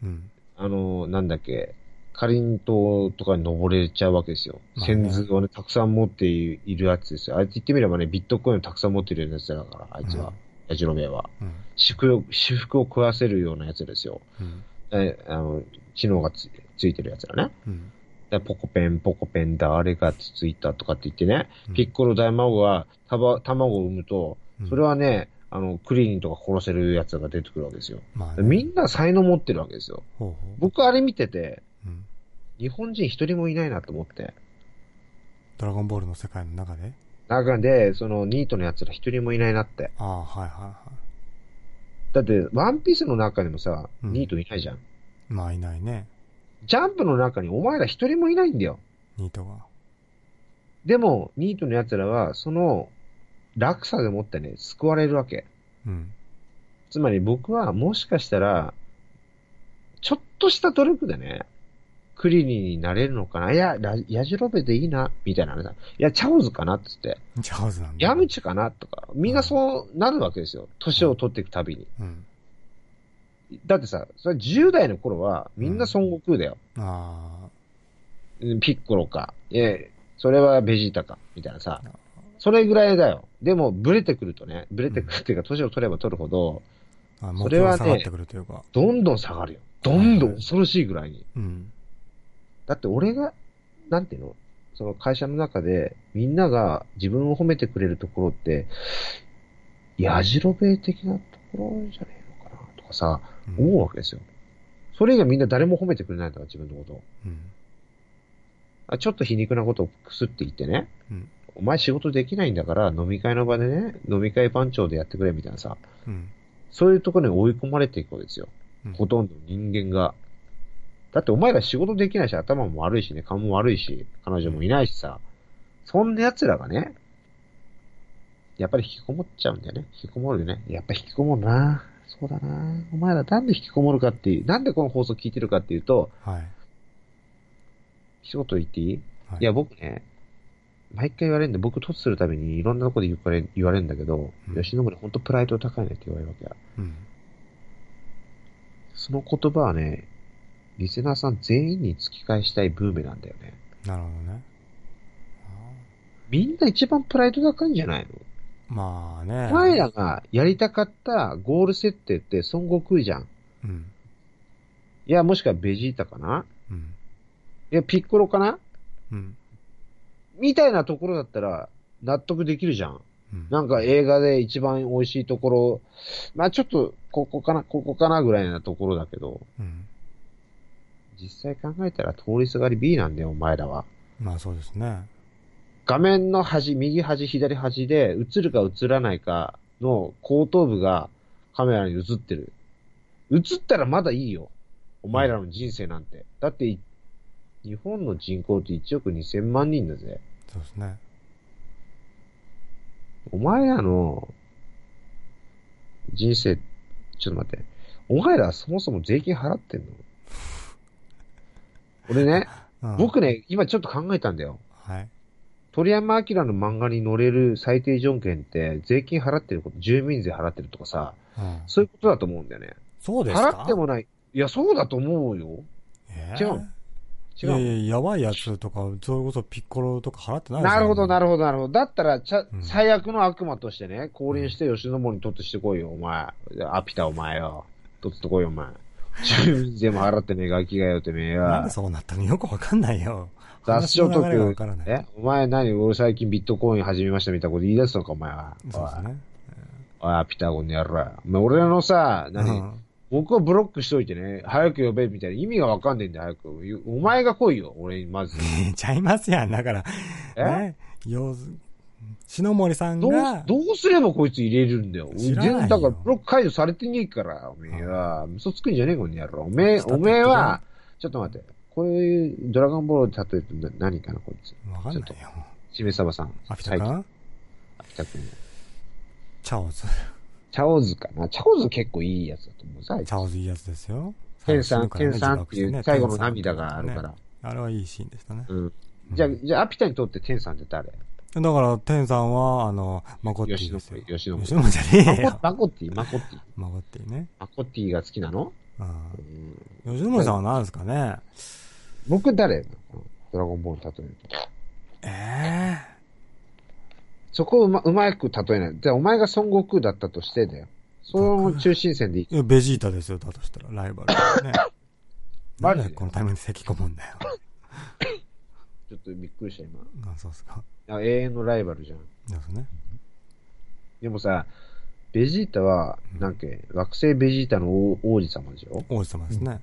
うん。あの、なんだっけ、かりんとうとかに登れちゃうわけですよ。まあね先頭をね、たくさん持っているやつですよ。あいつ言ってみればね、ビットコインをたくさん持ってるやつだから、あいつは。うんヤジロベエは。うん。私服を、私服を食わせるようなやつですよ。うん。え、あの、知能がつついてるやつだね。うん。でポコペン、ポコペン、誰がつついたとかって言ってね、うんピッコロ大魔王がたば卵を産むと、うんそれはね、あの、クリリンとか殺せるやつが出てくるわけですよ。まあね、みんな才能持ってるわけですよ。ほうほう。僕あれ見てて、うん。日本人一人もいないなと思って。ドラゴンボールの世界の中で？中で、そのニートの奴ら一人もいないなって。ああ、はいはいはだって、ワンピースの中にもさ、うんニートいないじゃん。い。まあいないね、ジャンプの中にお前ら一人もいないんだよ。ニートが。でも、ニートの奴らは、その、落差でもってね、救われるわけ。うん。つまり僕はもしかしたら、ちょっとした努力でね、クリリンになれるのかないや、ラヤジロベでいいな、みたいなね。いや、チャオズかなっつって。チャオズなんだ。ヤムチかなとか。みんなそうなるわけですよ。年を取っていくたびに。うん。だってさ、それ10代の頃はみんな孫悟空だよ。あうんピッコロか。いえ、それはベジータか。みたいなさ。それぐらいだよ。でも、ブレてくるとね、ブレてくるっていうか、年を取れば取るほど、あ。あそれはね。どんどん下がるよ。どんどん恐ろしいぐらいに。うん。だって俺が、なんていうの？その会社の中で、みんなが自分を褒めてくれるところって、やじろべえ的なところじゃねえのかな？とかさ、うん思うわけですよ。それ以外みんな誰も褒めてくれないんだから、自分のことを。うん。あちょっと皮肉なことをくすって言ってね、うんお前仕事できないんだから飲み会の場でね、飲み会番長でやってくれみたいなさ、うん。そういうところに追い込まれていくわけですよ。うんほとんど人間が。だってお前ら仕事できないし、頭も悪いしね、顔も悪いし、彼女もいないしさ、そんな奴らがね、やっぱり引きこもっちゃうんだよね。引きこもるよね。やっぱ引きこもるな。そうだな。お前らなんで引きこもるかっていう、なんでこの放送聞いてるかっていうと、はい。一言言っていい、はいい、や、僕ね、毎回言われるんで、僕突するたびにいろんなとこで言われ言われるんだけど、うん吉野村ほんとプライド高いねって言われるわけや。うん。その言葉はね、リスナーさん全員に突き返したいブーメなんだよね。なるほどね。みんな一番プライド高いんじゃないの？まあね。お前らがやりたかったゴール設定って孫悟空じゃん。うん。いや、もしくはベジータかな？うん。いや、ピッコロかな？うん。みたいなところだったら納得できるじゃん。うん。なんか映画で一番美味しいところ、まあちょっと、ここかな、ここかなぐらいなところだけど、うん。実際考えたら通りすがり B なんだよ、お前らは。まあそうですね。画面の端、右端、左端で映るか映らないかの後頭部がカメラに映ってる。映ったらまだいいよ。お前らの人生なんて。だって、日本の人口って1億2000万人だぜ。そうですね。お前らの人生、ちょっと待って。お前らそもそも税金払ってんの？俺ね、うん、僕ね、今ちょっと考えたんだよ。はい。鳥山明の漫画に載れる最低条件って、税金払ってること、住民税払ってるとかさ、うん、そういうことだと思うんだよね。そうですか？払ってもない。いや、そうだと思うよ。え違う違う。いやいや、やばいやつとか、それこそピッコロとか払ってないなるほど、なるるほど、なるほど。だったら、ちゃう、ん最悪の悪魔としてね、降臨して吉野森に取ってしてこいよ、お前。アピタお前よ。取ってこいよ、お前。住民税も払ってねえ、ガキがよ、てめえよなんで。そうなったの？よくわかんないよ。雑誌を解く。えお前何？俺最近ビットコイン始めましたみたいなこと言い出すのか、お前は。そうですね。おい、おいピタゴンの野郎。お前俺のさ、何、うん僕をブロックしといてね、早く呼べみたいな意味がわかんねえんだよ、早く。ゆお前が来いよ、俺にまず。ちゃいますやん。だから、え？ね、よ篠森さんどうが、、どうすればこいつ入れるんだよ。全だからブロック解除されてねえから、おめえは。嘘つくんじゃねえ、この野郎。おめえ、おめえは、ちょっと待って。こういうドラゴンボールで例えるとな何かな、こいつ。わかんないよ。しめさばさん。アピタ君？アピタ君。チャオズ。チャオズかな？チャオズ結構いいやつだと思うさ。チャオズいいやつですよ。テンさん、テンさんっていう最後の涙があるか。らあれはいいシーンでしたね。うん。じゃあ、じゃあ、アピタにとってテンさんって誰？だから、テンさんは、あの、マコッティですよ。吉野森吉野森じゃねえよ。マコッティ？マコッティマコッティね。マコッティが好きなの？うんうん吉野森さんは何ですかね？僕誰？ドラゴンボール例えると。えそこをうま、うまく例えない。じゃあ、お前が孫悟空だったとしてだよ。その中心線でいい。ベジータですよ、だとしたら、ライバルだよね。マジで？このタイミングで咳込むんだよ。ちょっとびっくりした、今。あそうっすか。あ永遠のライバルじゃん。ですね。でもさ、ベジータは、なんか、惑星ベジータの王王子様でしょ？王子様ですね。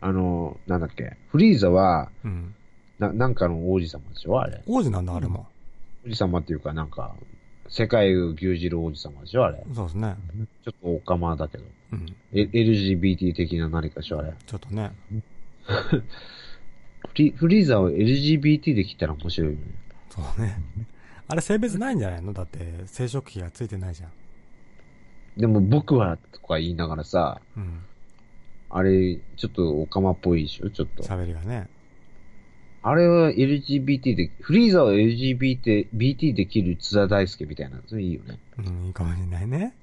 あの、なんだっけ。フリーザは、うん。な、なんかの王子様でしょあれ。王子なんだ、あれも。王子様っていうか、なんか、世界を牛耳る王子様でしょあれ。そうですね。ちょっとオカマだけど。うん。LGBT 的な何かでしょあれ。ちょっとね。フリフリーザを LGBT で切ったら面白いよね。そうね。あれ性別ないんじゃないの？だって、生殖器がついてないじゃん。でも僕はとか言いながらさ、うん。あれ、ちょっとオカマっぽいでしょ？ちょっと。喋りがね。あれは LGBT で、フリーザを LGBT BT で切る津田大介みたいな。それいいよね。うん、いいかもしれないね。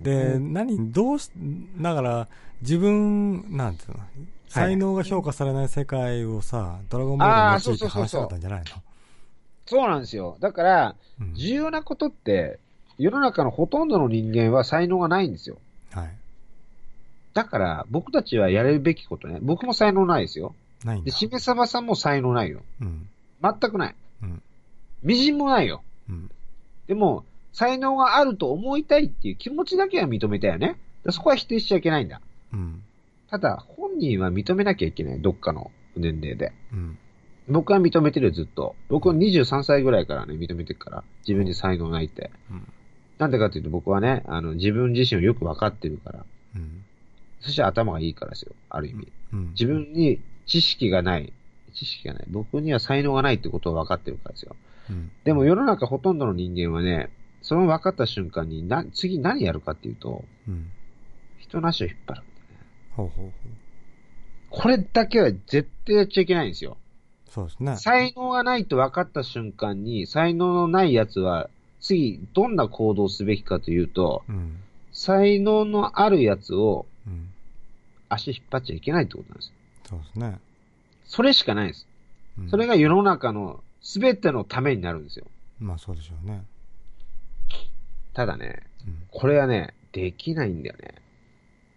で、何どうし、だから、自分、なんていうの、才能が評価されない世界をさ、ドラゴンボールあーに用い話したかったんじゃないそうなんですよ。だから。重要なことって、世の中のほとんどの人間は才能がないんですよ。はい。だから、僕たちはやれるべきことね。僕も才能ないですよ。で、ないんだ。しめさばさんも才能ないよ。うん。全くない。うん。微塵もないよ。うん。でも、才能があると思いたいっていう気持ちだけは認めたよね。でそこは否定しちゃいけないんだ。うん。ただ、本人は認めなきゃいけない。どっかの年齢で。うん。僕は認めてるよ、ずっと。僕は23歳ぐらいからね、認めてるから。自分に才能ないって。うん。なんでかっていうと僕はね、あの、自分自身をよくわかってるから。うん。そして頭がいいからですよ。ある意味。うん。自分に知識がない。知識がない。僕には才能がないってことを分かってるからですよ。うん。でも世の中ほとんどの人間はね、その分かった瞬間にな、次何やるかっていうと、うん。人の足を引っ張る。ほうほうほう。これだけは絶対やっちゃいけないんですよ。そうですね。才能がないと分かった瞬間に、才能のない奴は、次、どんな行動をすべきかというと、うん。才能のある奴をうん。足引っ張っちゃいけないってことなんです。そうですね。それしかないんです。うんそれが世の中の全てのためになるんですよ。まあそうでしょうね。ただね、うん。これはね、できないんだよね。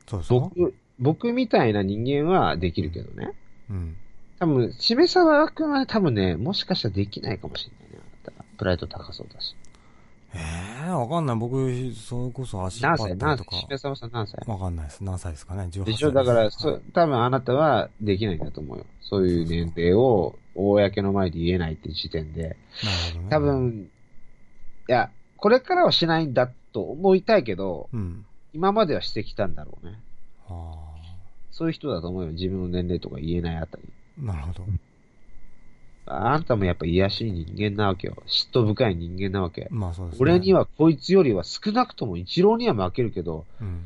そうですか僕、僕みたいな人間はできるけどね。うん。多分、しめさわくんは多分ね、もしかしたらできないかもしれないね。プライド高そうだし。ええわかんない。僕、それこそ足何歳張ったりとか。何歳？しめさん何歳？わかんないです。何歳ですかね ?18 歳でしょ？だから、ですそ多分あなたはできないんだと思うよ。そういう年齢を公の前で言えないって時点で、なるほどね。多、分、いや、これからはしないんだと思いたいけど、うん。今まではしてきたんだろうね。あそういう人だと思うよ。自分の年齢とか言えないあたり。あ、なるほど。あんたもやっぱ癒やしい人間なわけよ。嫉妬深い人間なわけ。まあそうですね。俺にはこいつよりは少なくとも一郎には負けるけど、うん。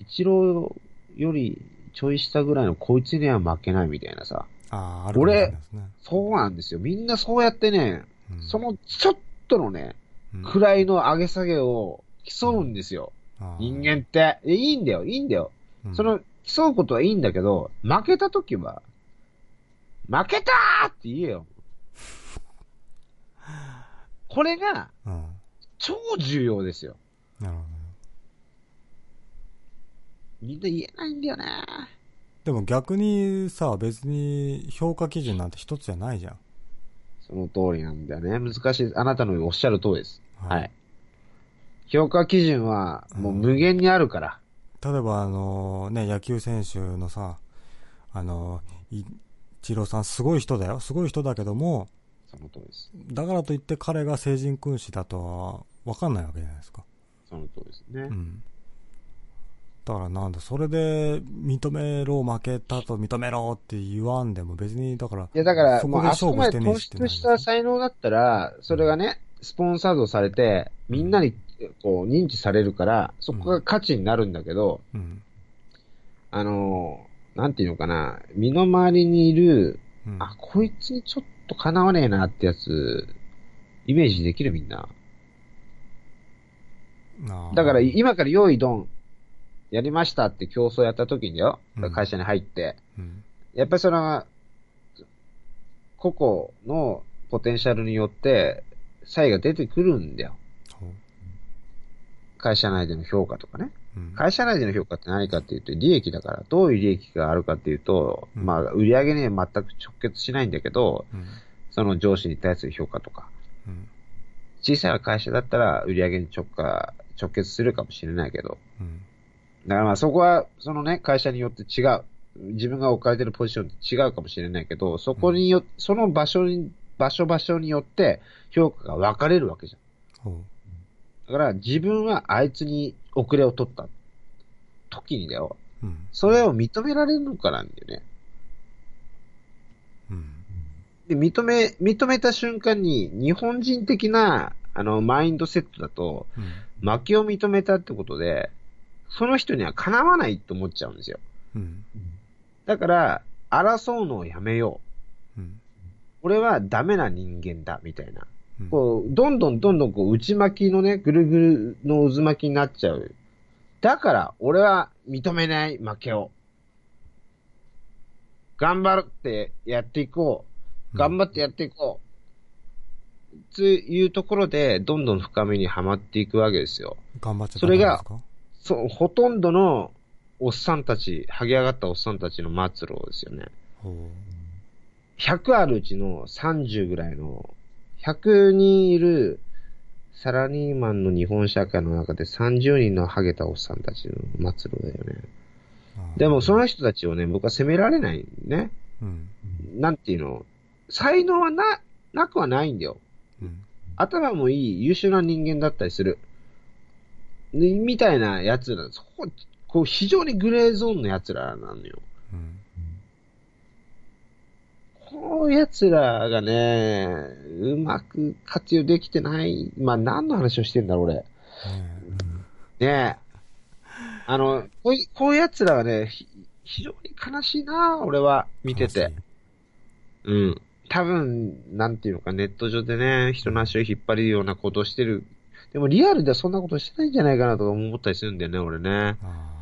一郎よりちょい下ぐらいのこいつには負けないみたいなさ。ああ、あるかもしれないですね。そうなんですよ。みんなそうやってね、うんそのちょっとのね、うん位の上げ下げを競うんですよ。ああ人間って。えいいんだよ、いいんだよ。うんその、競うことはいいんだけど、負けた時は、負けたーって言えよ。これがうん。超重要ですよ。なるほどね。みんな言えないんだよね。でも逆にさ、別に評価基準なんて一つじゃないじゃん。その通りなんだよね。難しい。あなたのおっしゃる通りです。はいはい。評価基準はもう無限にあるから。例えばあのね、野球選手のさ、あの、い一郎さんすごい人だよ。すごい人だけども、その通りです。だからといって彼が成人君子だとはわかんないわけじゃないですか。その通りですね。うん。だからなんだ、それで認めろ、負けたと認めろって言わんでも別に、だから、いや、だから、そこでもうあそこまで突勝負してねえしってな出した才能だったら、それがね、スポンサードされて、みんなにこう認知されるから、そこが価値になるんだけど、うん。あのー、なんていうのかな、身の回りにいる、うん、あ、こいつにちょっとかなわねえなってやつ、イメージできるみんな。だから、今から用意ドン、やりましたって競争やった時にようん、会社に入って、うん。やっぱりその、個々のポテンシャルによって、差異が出てくるんだよ。会社内での評価とかね。うん。会社内での評価って何かっていうと、利益だから、どういう利益があるかっていうと、うんまあ、売上には全く直結しないんだけど、うん。その上司に対する評価とか。うん。小さい会社だったら、売上に直下、直結するかもしれないけど。うん。だからまあ、そこは、そのね、会社によって違う。自分が置かれてるポジションって違うかもしれないけど、そこによ、その場所に、場所場所によって評価が分かれるわけじゃん。ほだから自分はあいつに遅れを取った時にだよ。う。うん。それを認められるのかなんだよね。うん。で、認め、認めた瞬間に日本人的な、あの、マインドセットだと、うん。負けを認めたってことで、その人にはかなわないと思っちゃうんですよ。うん。だから、争うのをやめよう。うん。俺はダメな人間だ、みたいな。うん。こう、どんどんどんどんこう、内巻きのね、ぐるぐるの渦巻きになっちゃう。だから、俺は認めない負けを。頑張ってやっていこう。頑張ってやっていこう。というところで、どんどん深みにはまっていくわけですよ。頑張っちゃそれがそう、ほとんどのおっさんたち、剥げ上がったおっさんたちの末路ですよね。ですかほ100あるうちの30ぐらいの、100人いるサラリーマンの日本社会の中で30人のハゲたおっさんたちの末路だよね。でもその人たちをね、僕は責められないね。うん。なんていうの、才能はな、なくはないんだよ。うん。頭もいい優秀な人間だったりする。でみたいな奴ら、そこ、こう非常にグレーゾーンの奴らなのよ。いう奴らがね、うまく活用できてない。まあ何の話をしてんだろう、俺。ねねえ。あの、こういう、こういう奴らはね、ひ非常に悲しいな、俺は、え見てて。。うん。多分、なんていうのか、ネット上でね、人の足を引っ張るようなことをしてる。でもリアルではそんなことしてないんじゃないかなとか思ったりするんだよね、俺ね。あ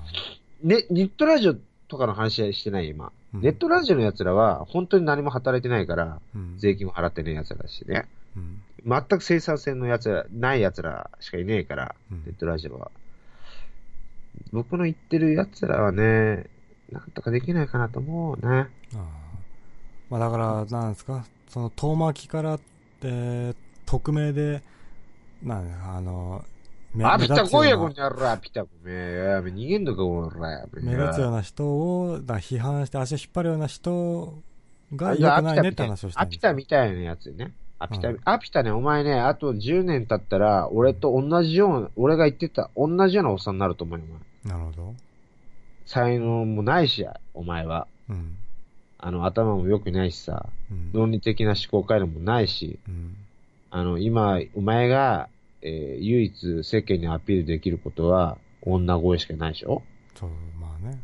ね、ネットラジオとかの話はしてない、今。ーネットラジオの奴らは、本当に何も働いてないから、うん。税金も払ってねえ奴らだしね。うん。全く生産性の奴ら、ない奴らしかいねえから、うんネットラジオは。僕の言ってる奴らはね、なんとかできないかなと思うね。ああ。まあだから、なんですか、その遠巻きから、えー、匿名で、なんあの、めあ、ピタ来いや、こんにゃら、ピタ、ごめん。やべ、逃げんのか、こら。目立つような人を、だ批判して足を引っ張るような人が良くないねって話をしたいアピタみたいなやつね。アピタ、うんアピタね、お前ね、あと10年経ったら、俺と同じような、俺が言ってた、同じようなおっさんになると思うよ、お前。なるほど。才能もないし、お前は。うん。あの、頭も良くないしさ、うん。論理的な思考回路もないし、うん。あの、今、お前が、えー唯一世間にアピールできることは、女声しかないでしょ？そう、まあね。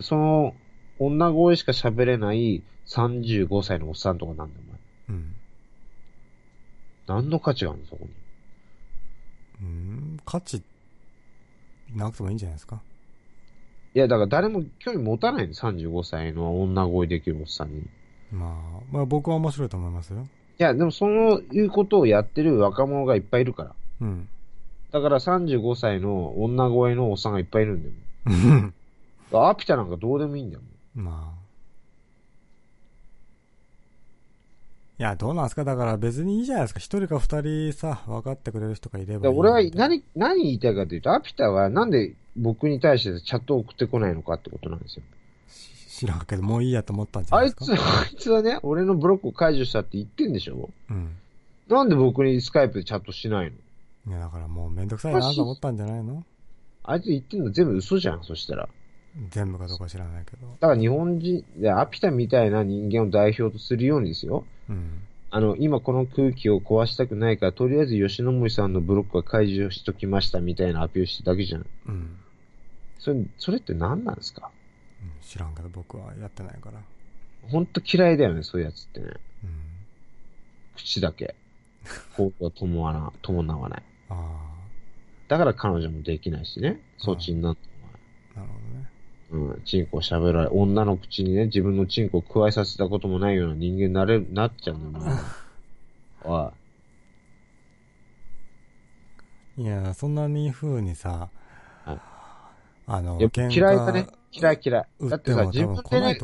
その、女声しか喋れない35歳のおっさんとかなんだよ、お前。うん。何の価値があるの、そこに？うん。価値、なくてもいいんじゃないですか？いや、だから誰も興味持たないの、35歳の女声できるおっさんに。いまあ、まあ僕は面白いと思いますよ。や、でもそういうことをやってる若者がいっぱいいるから。うん。だから35歳の女声のおっさんがいっぱいいるんだよ。アピタなんかどうでもいいんだよ。まあ。いや、どうなんですか？だから別にいいじゃないですか。一人か二人さ、分かってくれる人がいれば俺は何、何言いたいかというと、アピタはなんで僕に対してチャットを送ってこないのかってことなんですよ。知らんけど、もういいやと思ったんじゃないですか？あいつ、あいつはね、俺のブロックを解除したって言ってんでしょ？うん。なんで僕にスカイプでチャットしないの？いや、だからもうめんどくさいなと思ったんじゃないの？あいつ言ってんの全部嘘じゃん、そしたら。全部かどうか知らないけど。だから日本人、でアピタみたいな人間を代表とするようにですよ。うん。あの、今この空気を壊したくないから、とりあえず吉野森さんのブロックは解除しときましたみたいなアピールしてるだけじゃん。うん。それ、それって何なんですか？うん知らんけど僕はやってないから。ほんと嫌いだよね、そういうやつってね。うん。口だけ。行動は伴わな伴わない。あだから彼女もできないしね。そっちになってあ、なるほどね。うん、チンコを喋られ、女の口にね、自分のチンコを加えさせたこともないような人間になれる、なっちゃうんだよ、もうおい。いや、そんなに風にさ、はいあの、嫌いだね。嫌い嫌い。だっててさ、自分でね。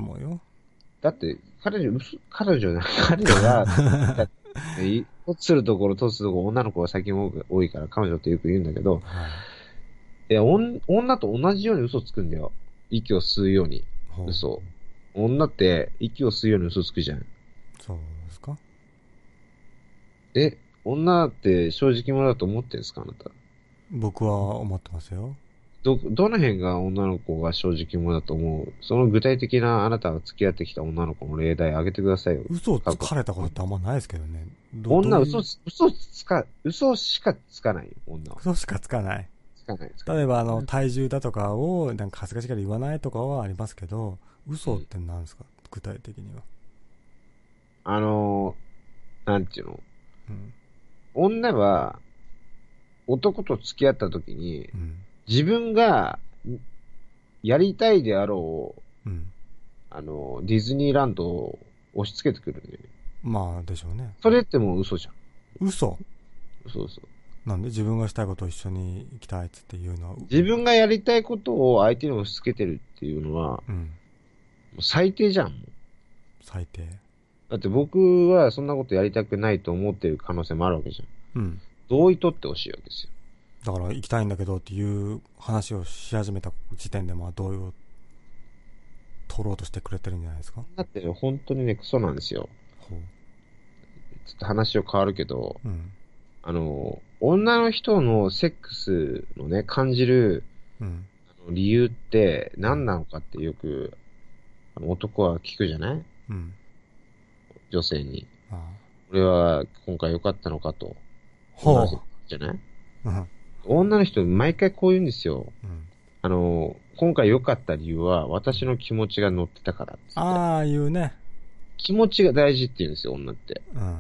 だって、彼女、嘘彼女な、彼女が、だってい突するところ、突するところ、女の子が最近多いから、彼女ってよく言うんだけど、はい。いや、おん女と同じように嘘つくんだよ。息を吸うように。嘘。女って、息を吸うように嘘つくじゃん。そうですか？え、女って正直者だと思ってるんですかあなた？僕は思ってますよ。ど、どの辺が女の子が正直者だと思う？その具体的なあなたが付き合ってきた女の子の例題挙げてくださいよ。嘘をつかれたことってあんまないですけどね。ど女嘘つ、嘘つか、嘘しかつかないよ、女は。嘘しかつかない。つかない例えば、あの、体重だとかを、なんか恥ずかしがり言わないとかはありますけど、嘘って何ですか？具体的には。あのー、なんていうの？うん。女は、男と付き合った時に、うん。自分が、やりたいであろう、うん。あの、ディズニーランドを押し付けてくるんだよね。まあ、でしょうね。それってもう嘘じゃん。嘘？そうそう。なんで？自分がしたいことを一緒に行きたいっつって言うのは。自分がやりたいことを相手に押し付けてるっていうのは、うん。最低じゃん。最低。だって僕はそんなことやりたくないと思ってる可能性もあるわけじゃん。うん。同意取ってほしいわけですよ。だから行きたいんだけどっていう話をし始めた時点で、まあ、同意を取ろうとしてくれてるんじゃないですか？だってね、本当にね、クソなんですよ。ほちょっと話を変わるけど、う。うん。あの、女の人のセックスのね、感じるうん。理由って何なのかってよく、あの男は聞くじゃない？うん。女性に。ああ。俺は今回良かったのかと。ほ同じじゃない？うん。女の人毎回こう言うんですよ。うん。あの、今回良かった理由は私の気持ちが乗ってたから。ああ、言うね。気持ちが大事って言うんですよ、女って。うん。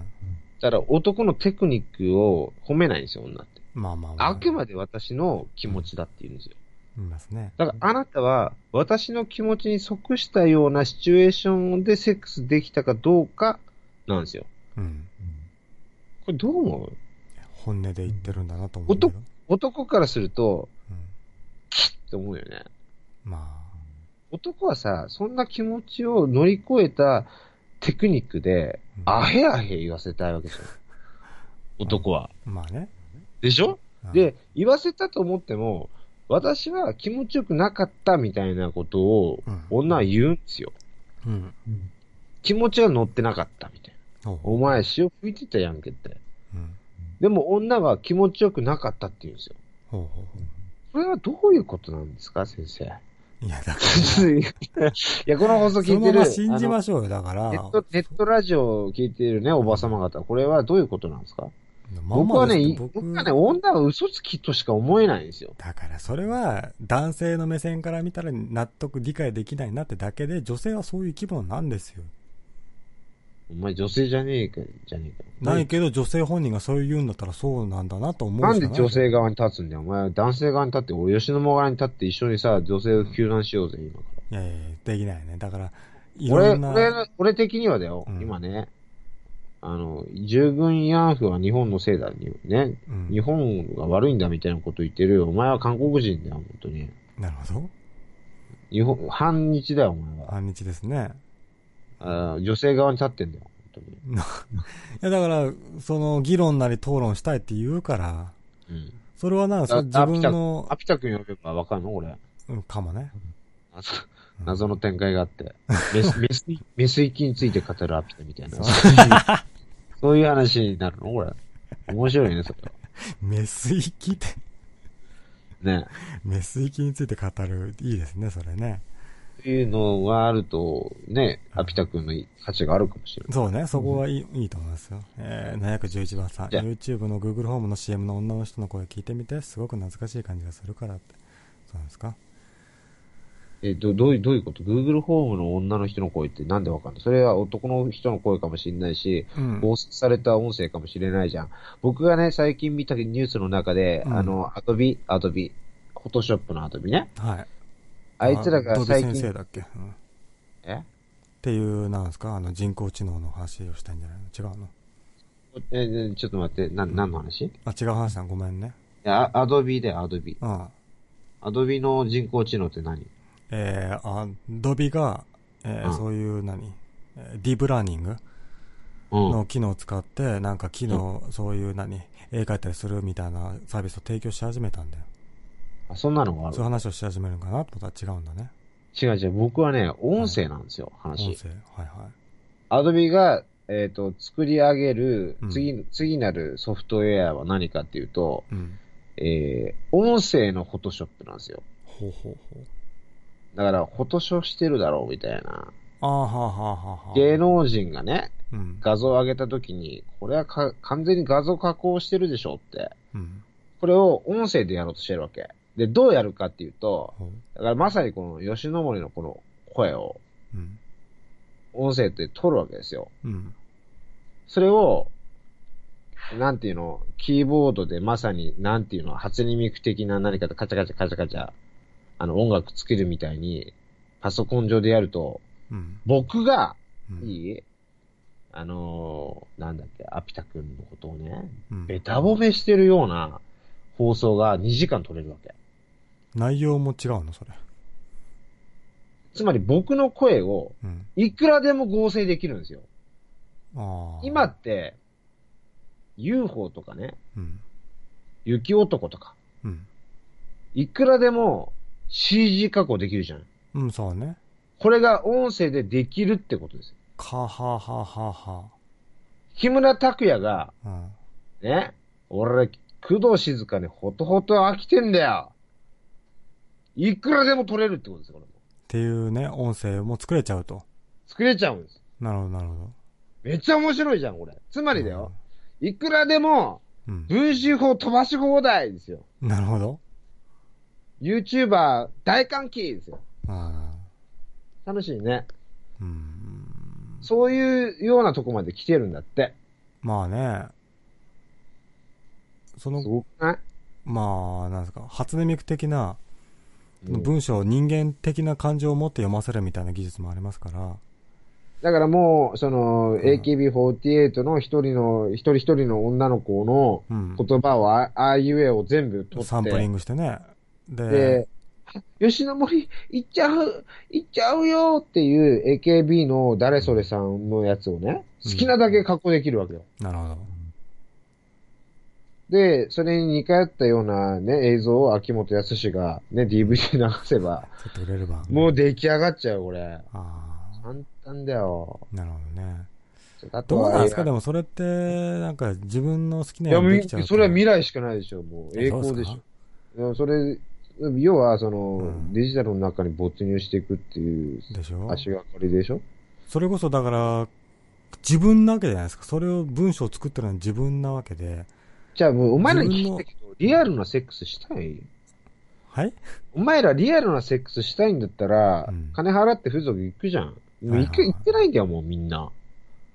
だから男のテクニックを褒めないんですよ、女って。まあまあまあ。あくまで私の気持ちだって言うんですよ。いますね。だからあなたは私の気持ちに即したようなシチュエーションでセックスできたかどうかなんですよ。うん。これどう思う？本音で言ってるんだなと思う。男からすると、うん。って思うよね。ま男はさ、そんな気持ちを乗り越えたテクニックで、あ。アヘアヘ言わせたいわけですよ。男は。まあね。でしょ？うん、で、言わせたと思っても、私は気持ちよくなかったみたいなことをうん、女は言うんですよ。うん。気持ちが乗ってなかったみたいな。お前潮吹いてたやんけって。でも女は気持ちよくなかったって言うんですよ。ほうほうほこれはどういうことなんですか、先生？う。いや、だか いや、この放送ら、そ聞いてる。のまま信じましょうよ、だから。ネット、ネットラジオを聞いているね、おばさま方、これはどういうことなんですか？まあ僕はね、僕はね、女は嘘つきとしか思えないんですよ。だからそれは男性の目線から見たら納得理解できないなってだけで女性はそういう生き物なんですよ。お前女性じゃねえか、じゃねえか。ないけど女性本人がそう言うんだったらそうなんだなと思うなんで女性側に立つんだよ。お前男性側に立って、俺吉野側に立って一緒にさ、女性を救難しようぜ、今から。いやいやできないね。だから、い俺、俺、俺的にはだよ、うん今ね、あの、従軍慰安婦は日本のせいだ、にね。うん日本が悪いんだみたいなこと言ってるよ。お前は韓国人だよ、本当に。なるほど。日本、反日だよ、お前は。反日ですね。あー女性側に立ってんだよ、本当に。いや、だから、その、議論なり討論したいって言うから、うん。それはな、そあ自分のア、ピタ君呼べばわかるの俺。うんかもね。謎謎の展開があって。メス、メス、メス域について語るアピタみたいな。そう いう話になるのこれ。面白いね、それは。メス行きって、ね。メス行きについて語る、いいですね、それね。っていうのがあると、ね、アピタ君の価値があるかもしれない。そうね、そこはいい,、いいと思いますよ。えー、711番さん、YouTube の Google ホームの CM の女の人の声聞いてみて、すごく懐かしい感じがするからって。そうなんですか？え、ど、どういう、どういうこと ?Google ホームの女の人の声ってなんでわかんないそれは男の人の声かもしれないし、うん。合成された音声かもしれないじゃん。僕がね、最近見たニュースの中で、うんあの、アドビ、アドビ、フォトショップのアドビね。はい。あいつらが最近、先生だっけ、うん、っえていう、なんですか？あの人工知能の話をしたんじゃないの？違うの？え、えちょっと待って、な、何の話？いあ、違う話だ。ごめんね。や、アドビでアドビ。うん。アドビの人工知能って何？えー、あ、ドビが、えーうん。そういう何、えーディープラーニングうん。の機能を使って、なんか機能、そういう何、絵描いたりするみたいなサービスを提供し始めたんだよ。あ、そんなのがある？そういう話をし始めるのかな？と思ったら違うんだね。違う違う。僕はね、音声なんですよ、音話。声。はいはアドビが、えっ、と、作り上げるうん次、次なるソフトウェアは何かっていうと、い。うん。えー、音声のフォトショップなんですよ。ほうほうほう。だから、フォトショーしてるだろうみたいな。ああ、はあはあは。芸能人がね、うん。画像を上げたときに、これはか完全に画像加工してるでしょって。うん。これを音声でやろうとしてるわけ。で、どうやるかっていうと。だからまさにこの吉野森のこの声をうん。音声って取るわけですよ。うん。それを、なんていうの、キーボードでまさに、なんていうの、初音ミク的な何かでカチャカチャカチャカチャ、あの、音楽作るみたいに、パソコン上でやると、うん。僕が、うん。いい？あのーなんだっけ、アピタ君のことをね、うんベタ褒めしてるような放送が2時間撮れるわけ。内容も違うの？それ。つまり僕の声をうん。いくらでも合成できるんですよ。ああ。今って、UFO とかね、うん。雪男とか、うん。いくらでも CG 加工できるじゃん。うん、そうね。これが音声でできるってことですよ。かはははは。木村拓哉が、うん。ね、俺、工藤静香にほとほと飽きてんだよ。いくらでも撮れるってことですよ、これも。っていうね、音声も作れちゃうと。作れちゃうんです。なるほど、なるほど。めっちゃ面白いじゃん、これ。つまりだよ。いくらでも、うん。分子法飛ばし放題ですよ。なるほど。YouTuber 大歓喜ですよ。あ楽しいね。ーうん。そういうようなとこまで来てるんだって。まあね。そすの、ごくない？まあ、なんですか、初音ミク的なうん文章を人間的な感情を持って読ませるみたいな技術もありますから。だからもう、その、ん AKB48 の一人の、一人一人の女の子のうん。言葉をあ、あいうえを全部取って、サンプリングしてね。で、で、吉野森、行っちゃう、行っちゃうよっていう AKB の誰それさんのやつをね、好きなだけ加工できるわけよ。なるほど。で、それに似通ったようなね、映像を秋元康がね、DVD 流せば、ば。もう出来上がっちゃう、これ。簡ったんだよ。なるほどね。どうなんですか？でもそれって、なんか自分の好きないようにできちゃうとそれは未来しかないでしょ、もう。栄光でしょ。それ、要は、その、うんデジタルの中に没入していくっていうでしょ？足がかりでしょ？それこそだから、自分なわけじゃないですか。それを文章を作ってるのは自分なわけで。じゃあもう、お前らに聞いたけど、リアルなセックスしたい？はい？お前らリアルなセックスしたいんだったら、うん金払って風俗行くじゃん。もうはいはいはい行く行ってないんだよ、もうみんな。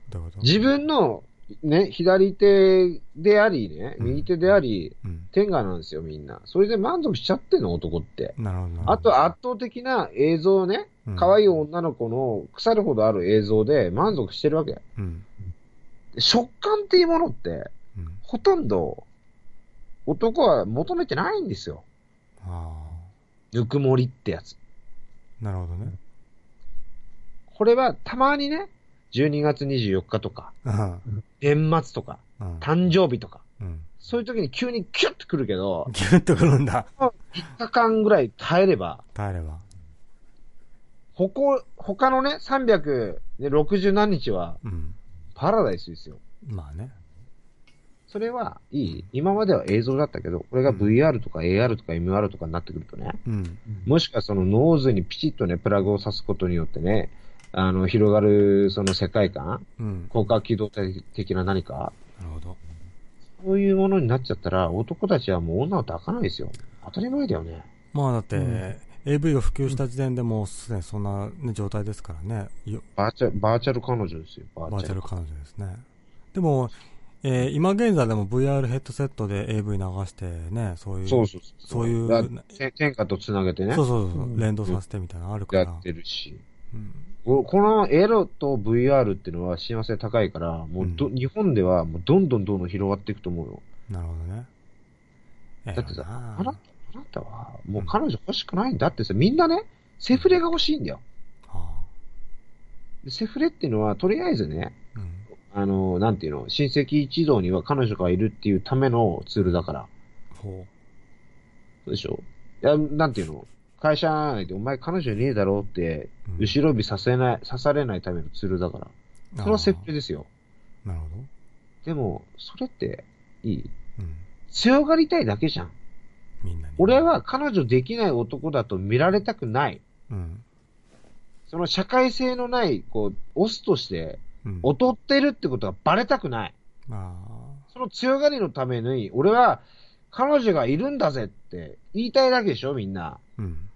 どういうこと？自分の、ね、左手でありね、うん右手であり、うん。天下なんですよ、みんな。それで満足しちゃってんの、男って。なるほどなるほど。あと、圧倒的な映像ね、うん可愛い女の子の腐るほどある映像で満足してるわけ。うん。食感っていうものって、うん。ほとんど、男は求めてないんですよ。あぬくもりってやつ。あ。なるほどね。これはたまにね、12月24日とか、うん。年末とか、うん。誕生日とか、うん。そういう時に急にキュッと来るけど、ギュッとくるんだ。3日間ぐらい耐えれば、耐えれば。ほこ、他のね、360何日はうん。パラダイスですよ。まあね。それはいい今までは映像だったけど、これが VR とか AR とか MR とかになってくるとね、うん。もしくはその脳髄にピチッとね、プラグを挿すことによってね、あの、広がるその世界観、うん。攻殻機動的な何か、なるほど。そういうものになっちゃったら、男たちはもう女を抱かないですよ。当たり前だよね。まあだって、うん AV が普及した時点でもうすでにそんな、ね、状態ですからね。よバーチャル、バーチャル彼女ですよ、ババーチャル彼女ですね。でも、えー今現在でも VR ヘッドセットで AV 流してね、そういう。そうそうそう。そういう天下と繋げてねそう、そうそう、うん連動させてみたいなのあるから。やってるし。うんここのエロと VR っていうのは幸せ高いから、もうど、うん日本ではもうどんどんどんどん広がっていくと思うよ。なるほどね。だだってさ、あなた、ああなたはもう彼女欲しくないんだってさ、みんなね、セフレが欲しいんだよ。あでセフレっていうのは、とりあえずね、うん。あの、なんていうの、親戚一同には彼女がいるっていうためのツールだから。ほそうでしょ？いや、なんていうの？会社内でお前彼女いねえだろうって、後ろ指させない、刺されないためのツールだから。それはセフレですよ。なるほでも、それって、いい？ど。うん。強がりたいだけじゃん。みんなに。俺、は彼女できない男だと見られたくない。うん。その社会性のない、こう、オスとして、うん。劣ってるってことがバレたくない。あその強がりのために、俺は、彼女がいるんだぜって言いたいだけでしょ、みんな。あ。うん。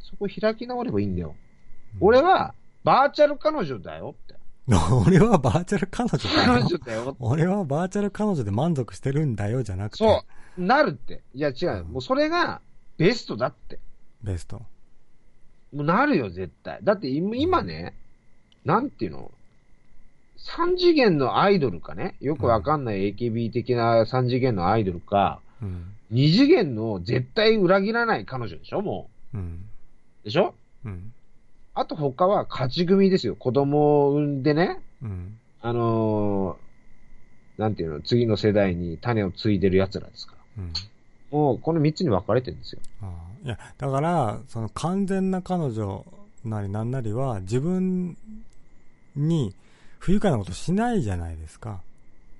そこ開き直ればいいんだよ。うん俺は、バーチャル彼女だよって。俺はバーチャル彼女だ彼よ。女だよ。俺はバーチャル彼女で満足してるんだよじゃなくて。そう。なるって。いや違う。もうそれがベストだって。ベスト。もうなるよ、絶対。だって今今ね、なんていうの？三次元のアイドルかね？よくわかんない AKB 的な三次元のアイドルか、うん。二次元の絶対裏切らない彼女でしょ？もうん。でしょ？うん。あと他は勝ち組ですよ。子供を産んでね、うん。あのーなんていうの、次の世代に種を継いでる奴らですから。うん。もうこの三つに分かれてるんですよ。いや、だから、その完全な彼女なりなんなりは自分に不愉快なことしないじゃないですか。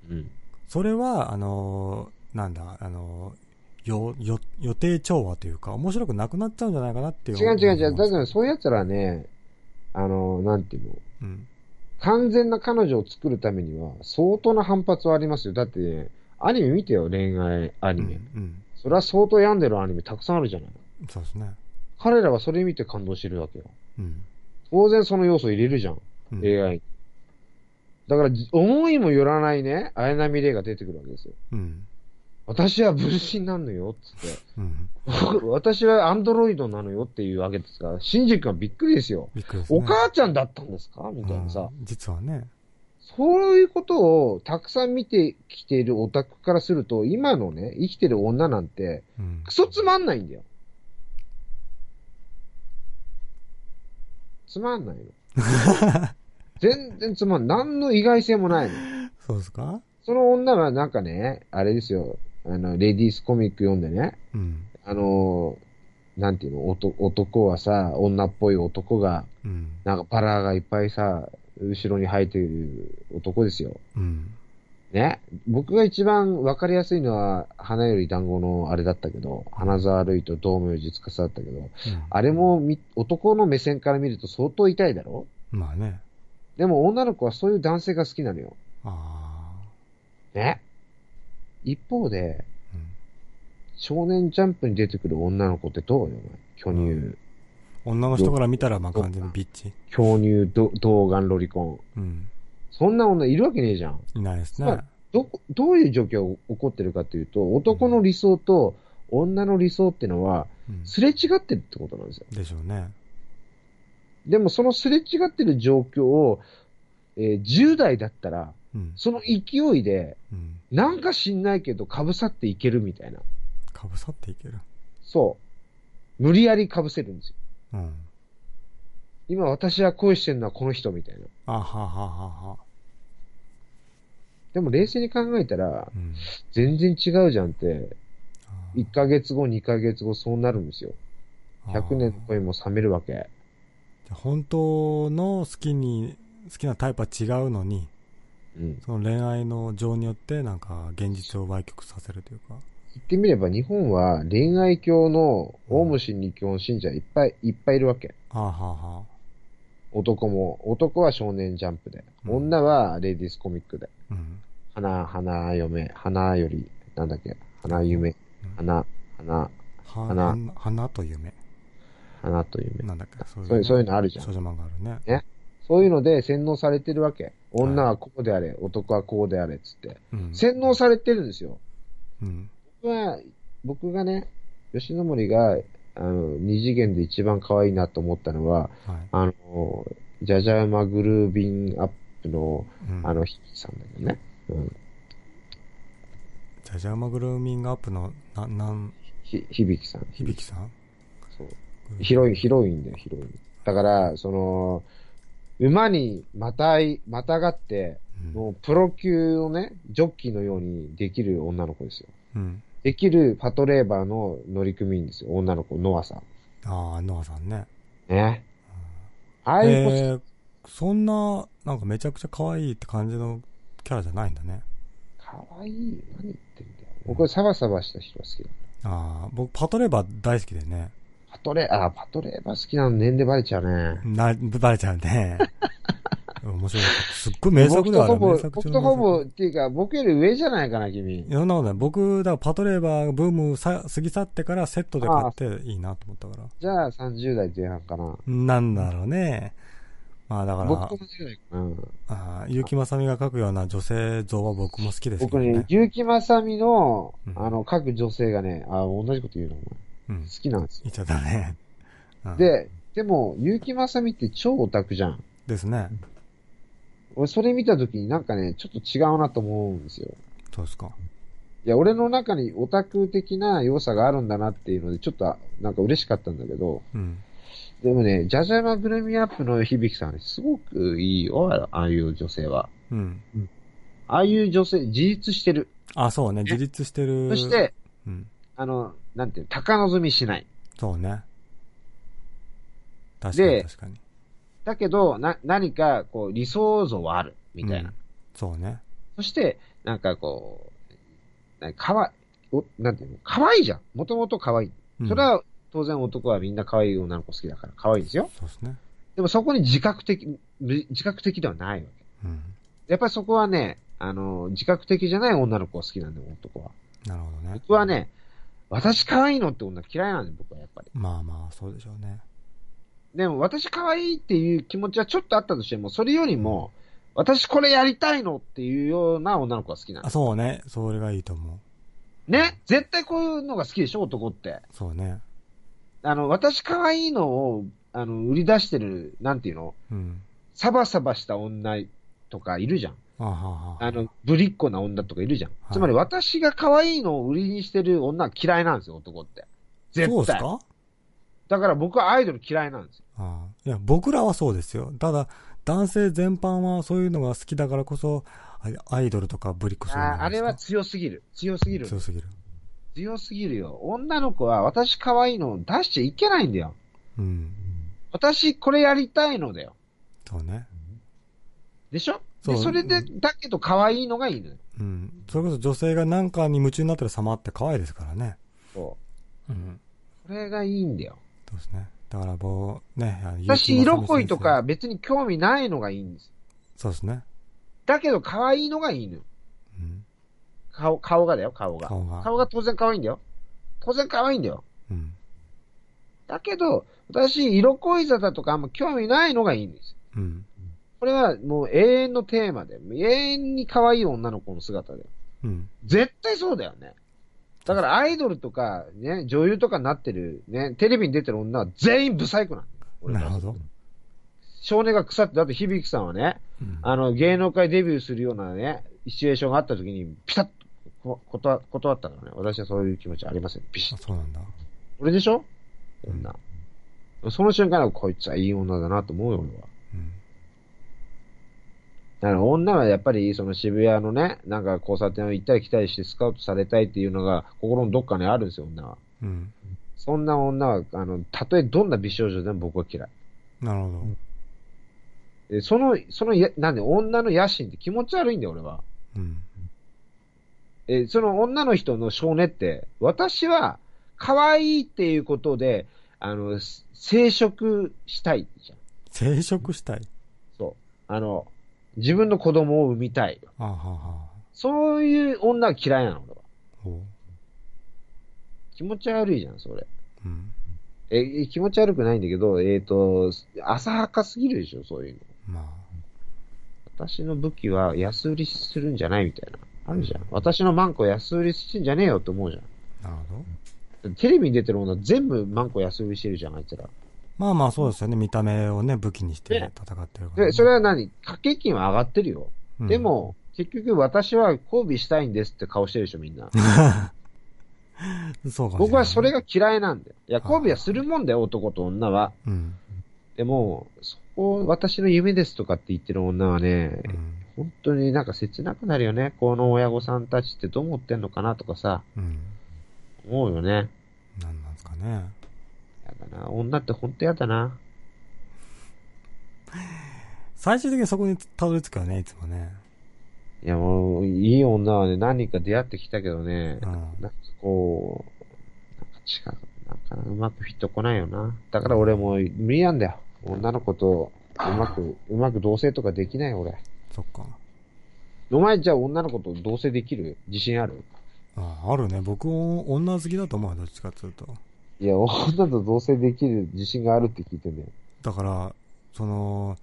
うん。それは、あのーなんだ、あのーよ、よ、予定調和というか、面白くなくなっちゃうんじゃないかなっていう。違う違う違う。だだからそういう奴らはね、あのーなんていうの、うん。完全な彼女を作るためには相当な反発はありますよ。だって、ね、アニメ見てよ、恋愛アうん。ニメ。うん。それは相当病んでるアニメたくさんあるじゃない。そうですね。彼らはそれ見て感動してるわけよ。うん。当然その要素入れるじゃん。うん AI に。だから、じ思いもよらないね、綾波レイが出てくるわけですよ。うん。私は分身なのよ、つって。うん。私はアンドロイドなのよっていうわけですから、シンジ君はびっくりですよ。びっくりですね。お母ちゃんだったんですか？みたいなさ。うん実はね。そういうことをたくさん見てきているオタクからすると、今のね、生きてる女なんて、うん。クソつまんないんだよ。つまんないの。全然つまんない。何の意外性もないの。そうですか？その女はなんかね、あれですよ、あの、レディースコミック読んでね、うん。あのーなんていうの、男男はさ、女っぽい男が、うん。なんかパラがいっぱいさ、後ろに生えている男ですよ。うん。ね。僕が一番わかりやすいのは、花より団子のあれだったけど、花沢類と道明寺司だったけど、あれもみ男の目線から見ると相当痛いだろ？うん。まあね。でも女の子はそういう男性が好きなのよ。あね。一方で、あ。うん。少年ジャンプに出てくる女の子ってどうよ、巨乳、女の人から見たら、まあ完全にビッチ。巨乳、ど童顔ロリコン。うん。そんな女いるわけねえじゃん。いないですねまあ。ど、どういう状況が起こってるかっていうと、男の理想と女の理想ってのは、うん。すれ違ってるってことなんですよ。でしょうね。でもそのすれ違ってる状況を、えー10代だったら、うん。その勢いで、うん。なんか知んないけど被さっていけるみたいな。かぶさっていける。そう。無理やり被せるんですよ。うん。今私は恋してるのはこの人みたいな。あはははは。でも冷静に考えたら、うん。全然違うじゃんって、あー1ヶ月後、2ヶ月後、そうなるんですよ。100年の恋も冷めるわけ。本当の好きに、好きなタイプは違うのに、うん。その恋愛の情によってなんか現実を売却させるというか。言ってみれば日本は恋愛教のオウム真理教の信者いっぱいいっぱいいるわけ。はあ、は男も、男は少年ジャンプで、うん女はレディースコミックで。うん。花、花嫁、花より、なんだっけ、花夢、うん花、花花花と夢。花と夢。なんだっけそういう、そういうのあるじゃん少。女漫画あるね。ねそういうので洗脳されてるわけ。女はこうであれ、男はこうであれ、つって。うん。洗脳されてるんですよ。うん。僕は、僕がね、吉野森が、あの、二次元で一番可愛いなと思ったのは、はい。あの、ジャジャマグルービンアップの、うん、あの、ヒキさんだけどね。うん。ジャジャマグルーミングアップの、な、なん、ひ、響さん。響さん？そう。ヒロイン、ヒロインだよ、ヒロイン。だから、その、馬にまたい、またがって、うん。もうプロ級をね、ジョッキーのようにできる女の子ですよ。うん。できるパトレーバーの乗組員ですよ。女の子、ノアさん。ああ、ノアさんね。ね。ああいう子、えー、そんな、なんかめちゃくちゃ可愛いって感じのキャラじゃないんだね。かわい。何言ってんだよ。僕はサバサバした人が好きだ。ああ、僕パトレーバー大好きでね。パトレ、あ、パトレーバー好きなの年齢バレちゃうね。な、バレちゃうね。面白い。すっごい名作だよ、僕僕とほぼ、っていうか、僕より上じゃないかな、君んなことない。僕、だからパトレーバーブームさ過ぎ去ってからセットで買っていいなと思ったから。じゃあ30代前半かな。なんだろうね。まあだから。あー結城まさみが描くような女性像は僕も好きですけどね。僕ね、結城まさみのう、んあの、各女性がね、あ、同じこと言うの、お前。うん好。きなんですよ。言っちゃったね。うん、で、でも、結城まさみって超オタクじゃん。ですね。俺、それ見たときになんかね、ちょっと違うなと思うんですよ。そうですか。いや、俺の中にオタク的な要素があるんだなっていうので、ちょっと、なんか嬉しかったんだけど、うん。でもね、ジャジャマグルミアップの響さん、すごくいいよ、ああいう女性は。うん。ああいう女性、自立してる。あ、そうね。自立してる。そして、うん。あの、なんていうの、高望みしない。そうね。確かにで確かに。だけど、な、何か、こう、理想像はある。みたいな。うんそうね。そして、なんかこう、なかわい、おなんていうの、可愛いじゃん。もともと可愛い。うんそれは、当然男はみんな可愛い女の子好きだから可愛いんですよ。そうですね。でもそこに自覚的、自自覚的ではないわけ。うん。やっぱりそこはね、あの、自覚的じゃない女の子が好きなんだよ、男は。なるほどね。僕はね、私可愛いのって女嫌いなんだよ、僕はやっぱり。まあまあ、そうでしょうね。でも私可愛いっていう気持ちはちょっとあったとしても、それよりも、私これやりたいのっていうような女の子が好きなんだあ、そうね。それがいいと思う。ね？絶対こういうのが好きでしょ、男って。そうね。あの、私可愛いのを、あの、売り出してる、なんていうの？うん。サバサバした女とかいるじゃん。あの、ぶりっ子な女とかいるじゃん。はいつまり私が可愛いのを売りにしてる女は嫌いなんですよ、男って。絶対。そうですか？だから僕はアイドル嫌いなんですよ。ああいや、僕らはそうですよ。ただ、男性全般はそういうのが好きだからこそ、あアイドルとかブリックそういうのあーあれは強すぎる。強すぎる。強すぎる。強すぎるよ。女の子は私可愛いの出しちゃいけないんだよ。うん。私これやりたいのだよ。そうね。でしょ？で、それで、だけど可愛いのがいいのよ。うん。それこそ女性が何かに夢中になってる様って可愛いですからね。そうん。う。これがいいんだよ。そうですね。だからもう、ね、私、色恋と。か別に興味ないのがいいんです。そうですね。だけど可愛いのがいいのよ。うん。顔、顔がだよ、顔が。顔が顔が当然可愛いんだよ。当然可愛いんだよ。うん。だけど、私、色恋沙汰とかあんま興味ないのがいいんです。うん。これはもう永遠のテーマで、永遠に可愛い女の子の姿で。うん。絶対そうだよね。だからアイドルとか、ね、女優とかになってる、ね、テレビに出てる女は全員ブサイクなんだよ。俺なるほど。少年が腐って、だって響さんはね、うんあの、芸能界デビューするようなね、シチュエーションがあった時に、ピタッとこ断断ったからね。私はそういう気持ちありません。ビシッあ、そうなんだ。俺でしょ？女。その瞬間はこいつはいい女だなと思うよ、俺は。うん。だから女はやっぱりその渋谷のね、なんか交差点を行ったり来たりしてスカウトされたいっていうのが心のどっかにあるんですよ、女は。うん。そんな女は、あの、たとえどんな美少女でも僕は嫌い。なるほど。でその、そのや、なんで、女の野心って気持ち悪いんだよ、俺は。うん。え、その女の人の少年って、私は、可愛いっていうことで、あの、す生殖したいじゃん。生殖したい。そう。あの、自分の子供を産みたい。あははそういう女は嫌いなの、俺は。ほ気持ち悪いじゃん、それ。う。うん。え、え気持ち悪くないんだけど、えっ、と、浅はかすぎるでしょ、そういうの。まあ。私の武器は安売りするんじゃないみたいな。あるじゃん。私のマンコ安売りしてんじゃねえよって思うじゃん。なるほど。テレビに出てる女全部マンコ安売りしてるじゃん、あいつら。まあまあそうですよね。見た目をね、武器にしてね戦ってるから、ね。で、それは何？掛け金は上がってるよ。うんで、も、結局私は交尾したいんですって顔してるでしょ、みんな。そうかもしれない僕はそれが嫌いなんだよ。いや、交尾はするもんだよ、男と女は。うん。でも、そこ、私の夢ですとかって言ってる女はね、うん。本当になんか切なくなるよね。この親御さんたちってどう思ってんのかなとかさ、うん。思うよね。なんなんですかね。やだな。女って本当やだな。最終的にそこにたどり着くよね、いつもね。いやもう、いい女はね、何人か出会ってきたけどね、うん。なんかこう、なんか違う、なんかなうまくフィットこないよな。だから俺もう無理なんだよ。女の子とうまく、うまく同棲とかできないよ俺。そっか。お前じゃあ女の子と同棲できる？自信ある？ああるね。僕も女好きだと思うよ、どっちかっていうと。いや、女と同棲できる自信があるって聞いてんだよ。だから、その、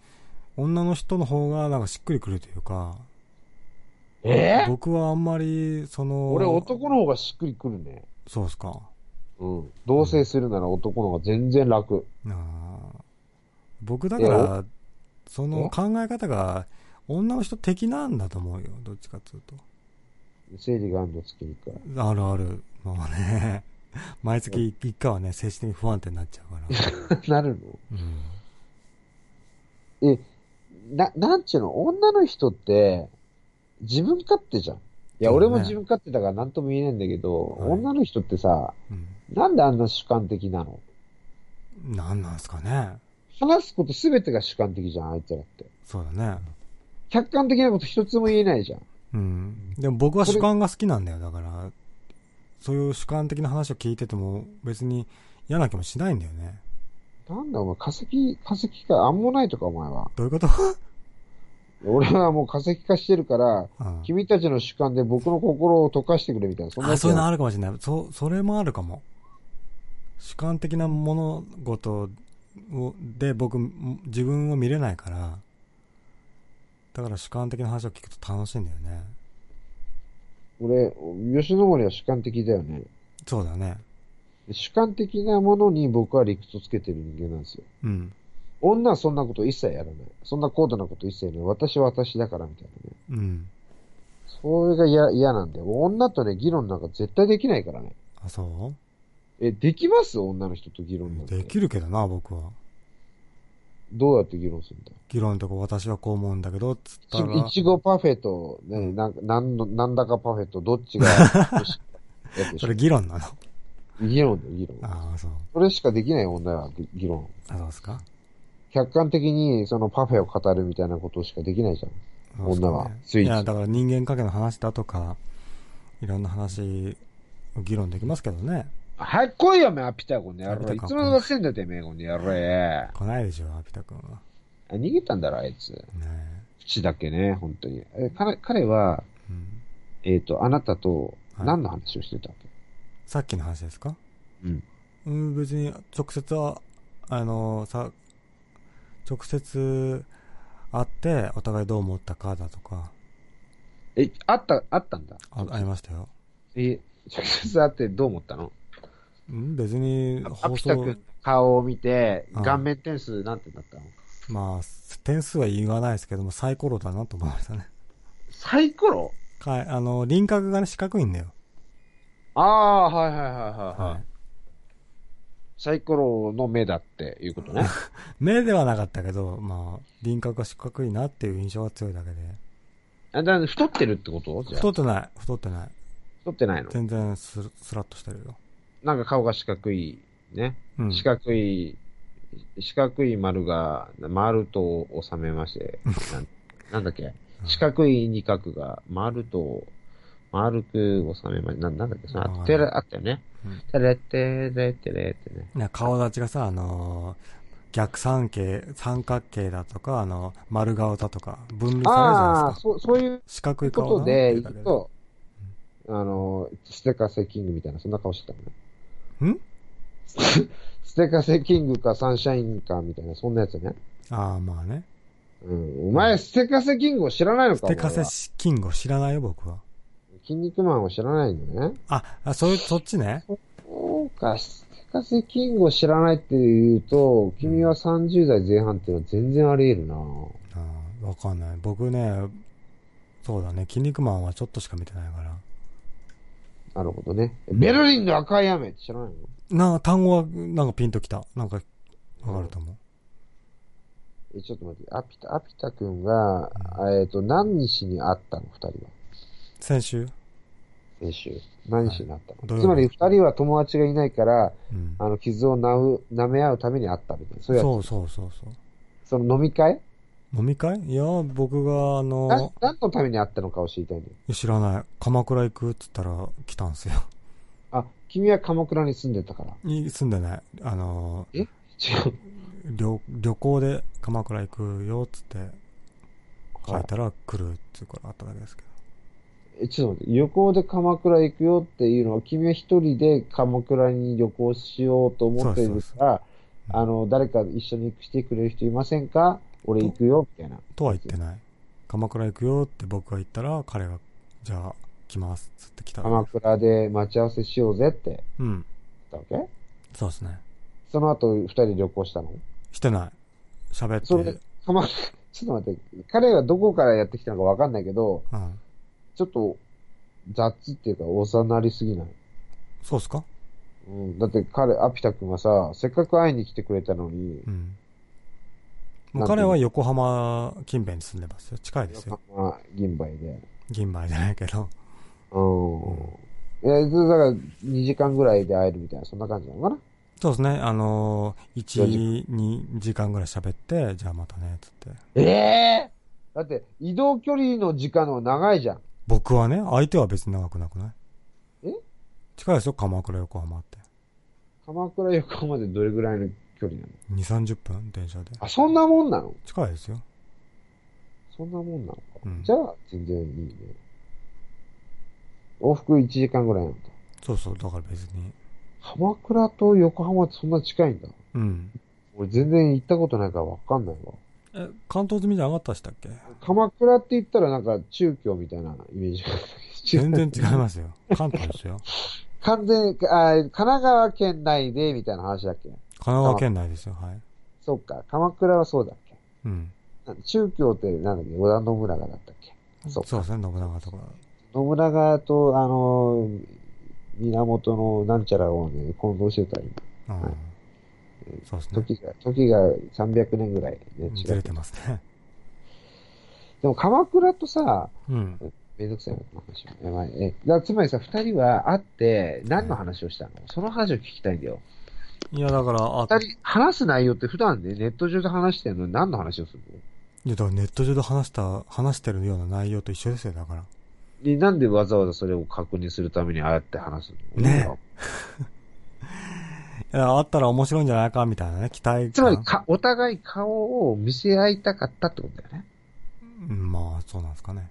女の人の方がなんかしっくりくるというか、え？僕はあんまり、その、俺男の方がしっくりくるね。そうっすか。うん。同棲するなら男の方が全然楽。ああ僕だから、その考え方が女の人的なんだと思うよ、どっちかっていうと。生理があんの月に一回。あるある。まあね、毎月一回はね、精神的に不安定になっちゃうから。なるの？うん。え、な、なんちゅうの？女の人って、自分勝手じゃん。いや、俺も自分勝手だから何とも言えないんだけど、はい女の人ってさ、うん。なんであんな主観的なの？なんなんすかね。話すことすべてが主観的じゃん、あいつらって。そうだね。客観的なこと一つも言えないじゃん。うん。でも僕は主観が好きなんだよ。だから、そういう主観的な話を聞いてても別に嫌な気もしないんだよね。なんだお前、化石、化石か、アンモナイトか、お前は。どういうこと？俺はもう化石化してるから、うん君たちの主観で僕の心を溶かしてくれみたいな、そんなあ、そういうのあるかもしれない。そ、それもあるかも。主観的な物事を、で僕、自分を見れないから、だから主観的な話を聞くと楽しいんだよね。俺、吉野森は主観的だよね。そうだね。主観的なものに僕は理屈をつけてる人間なんですよ。うん。女はそんなこと一切やらない。そんな高度なこと一切やらない。私は私だからみたいなね。うん。それが嫌嫌なんだよ。女とね、議論なんか絶対できないからね。あ、そえ、できます？女の人と議論なんうて。できるけどな、僕は。どうやって議論するんだ？議論とか私はこう思うんだけど、つったら。いちごパフェと、ね、ななんの、なんだかパフェとどっちが、やつでしょ？それ議論なの？議論だよ、議論。ああ、そう。それしかできない問題は議議論。あ、そうですか？客観的にそのパフェを語るみたいなことしかできないじゃん。そうですか女はスイーツいや、だから人間関係の話だとか、いろんな話、議論できますけどね。早く来いよ、お前、アピタこの野郎。いつまで忘れんだよ、てめえ、この野郎。あ来ないでしょ、アピタ君は。逃げたんだろ、あいつ。ね口だけね、本当に。え彼彼は、え。うん。えっ、と、あなたとはい何の話をしてたわけ、さっきの話ですか？うん。うん、別に直接は、あの、さ、直接会ってお互いどう思ったかだとか、え、あった、あったんだ？あありましたよ。え、直接会ってどう思ったの？うん、別にア放送顔を見て、うん顔面点数なんてなったの？まあ、点数は言わないですけども、サイコロだなと思いましたね。サイコロ？はい、あの、輪郭がね、四角いんだよ。ああ、はいはいはいはい、ははいい。サイコロの目だっていうことね。目ではなかったけど、まあ、輪郭が四角いなっていう印象が強いだけで。あだ太ってるってこと？太ってない、太ってない。太ってないの？全然ススラッとしてるよ。なんか顔が四角い、ね。うん。四角い、四角い丸が、丸と収めまして、なんだっけ？四角い二角が丸と丸く収めまして、なんだっけ？そのあーてれあったよねうん。てれてれてれってね。ね顔立ちがさ、あのー逆三形、三角形だとか、あの、丸顔だとか、分類されるじゃああー、ないですか。そう、そういう四角いことでいうだけ言うと、あの、ステカセキングみたいな、そんな顔してたのね。ん？ステカセキングかサンシャインかみたいな、そんなやつね。ああ、まあね。うん。お前、ステカセキングを知らないのかステカセキングを知らないよ、僕は。キン肉マンを知らないんだね。あ、あそういう、そっちね。そうか、ステカセキングを知らないって言うと、君は30代前半っていうのは全然あり得るなあーわかんない。僕ね、そうだね、筋肉マンはちょっとしか見てないから。なるほどね。ベルリンの赤い雨って知らないの？な、単語は、なんかピンときた。なんか、わかると思う。え、ちょっと待って、アピタ、アピタ君が、えっ、と、何日に会ったの？二人は。先週？先週。何日に会ったの、土曜日つまり二人は友達がいないから、うん。あの、傷をなう、舐め合うために会ったみたいな。そうそうそうそう。その飲み会？飲み会？いや、僕が、あなの、何のために会ったのかを知りたいんだよ。知らない。鎌倉行く？っつったら来たんすよ。あ、君は鎌倉に住んでたから。に住んでない。あの、違う。旅、旅行で鎌倉行くよっつって書いたら来るっていうからあっただけですけど。え、ちょっと待って、旅行で鎌倉行くよっていうのは、君は一人で鎌倉に旅行しようと思ってるから、うんあの、誰か一緒にしてくれる人いませんか？俺行くよ、みたいな。とは言ってない。鎌倉行くよって僕が言ったら、彼が、じゃあ、来ますっつって来た。鎌倉で待ち合わせしようぜってうん。言ったわけ？そうですね。その後、二人で旅行したの？してない。喋って。それで、鎌、ちょっと待って、彼がどこからやってきたのかわかんないけど、うん。ちょっと、雑っていうか、おさなりすぎない？そうっすか？うん。だって彼、アピタ君がさ、せっかく会いに来てくれたのにう、ん。彼は横浜近辺に住んでますよ。近いですよ。横浜銀杯で。銀杯じゃないけど。うん。え、だから、2時間ぐらいで会えるみたいな、そんな感じなのかな？そうですね。あのー、1、2時間ぐらい喋って、じゃあまたね、つって。ええだって、移動距離の時間の長いじゃん。僕はね、相手は別に長くなくない？え？近いですよ、鎌倉、横浜って。鎌倉横浜でどれぐらいの距離なの？2、30分？電車で。あ、そんなもんなの？近いですよ。そんなもんなのか。うんじゃあ、全然いいね。往復1時間ぐらいなんだ。そうそう、だから別に。鎌倉と横浜ってそんな近いんだ。うん。俺全然行ったことないからわかんないわ。え、関東済みじゃなかったでしたっけ？鎌倉って言ったらなんか中京みたいなイメージが。全然違いますよ。関東ですよ。完全、あ神奈川県内でみたいな話だっけ？神奈川県内ですよ、はい。そっか、鎌倉はそうだっけ？うん。中京ってなんだっけ？織田信長だったっけ？そかそううですね、信長とか。信長と、あのー、源のなんちゃらをね、混同してた今。うんはいそうですね。時が、時が300年ぐらいね、違う。ずれてますね。でも鎌倉とさ、うん。めんどくさい話も。やばい。え、つまりさ、二人は会って何の話をしたの、その話を聞きたいんだよ。いや、だから、あ、二人、話す内容って普段ね、ネット上で話してるのに何の話をするの？いや、だからネット上で話した、話してるような内容と一緒ですよ、だから。で、なんでわざわざそれを確認するためにああやって話すの？ね いや、あったら面白いんじゃないか、みたいなね、期待感。つまりか、お互い顔を見せ合いたかったってことだよね。うんまあ、そうなんですかね。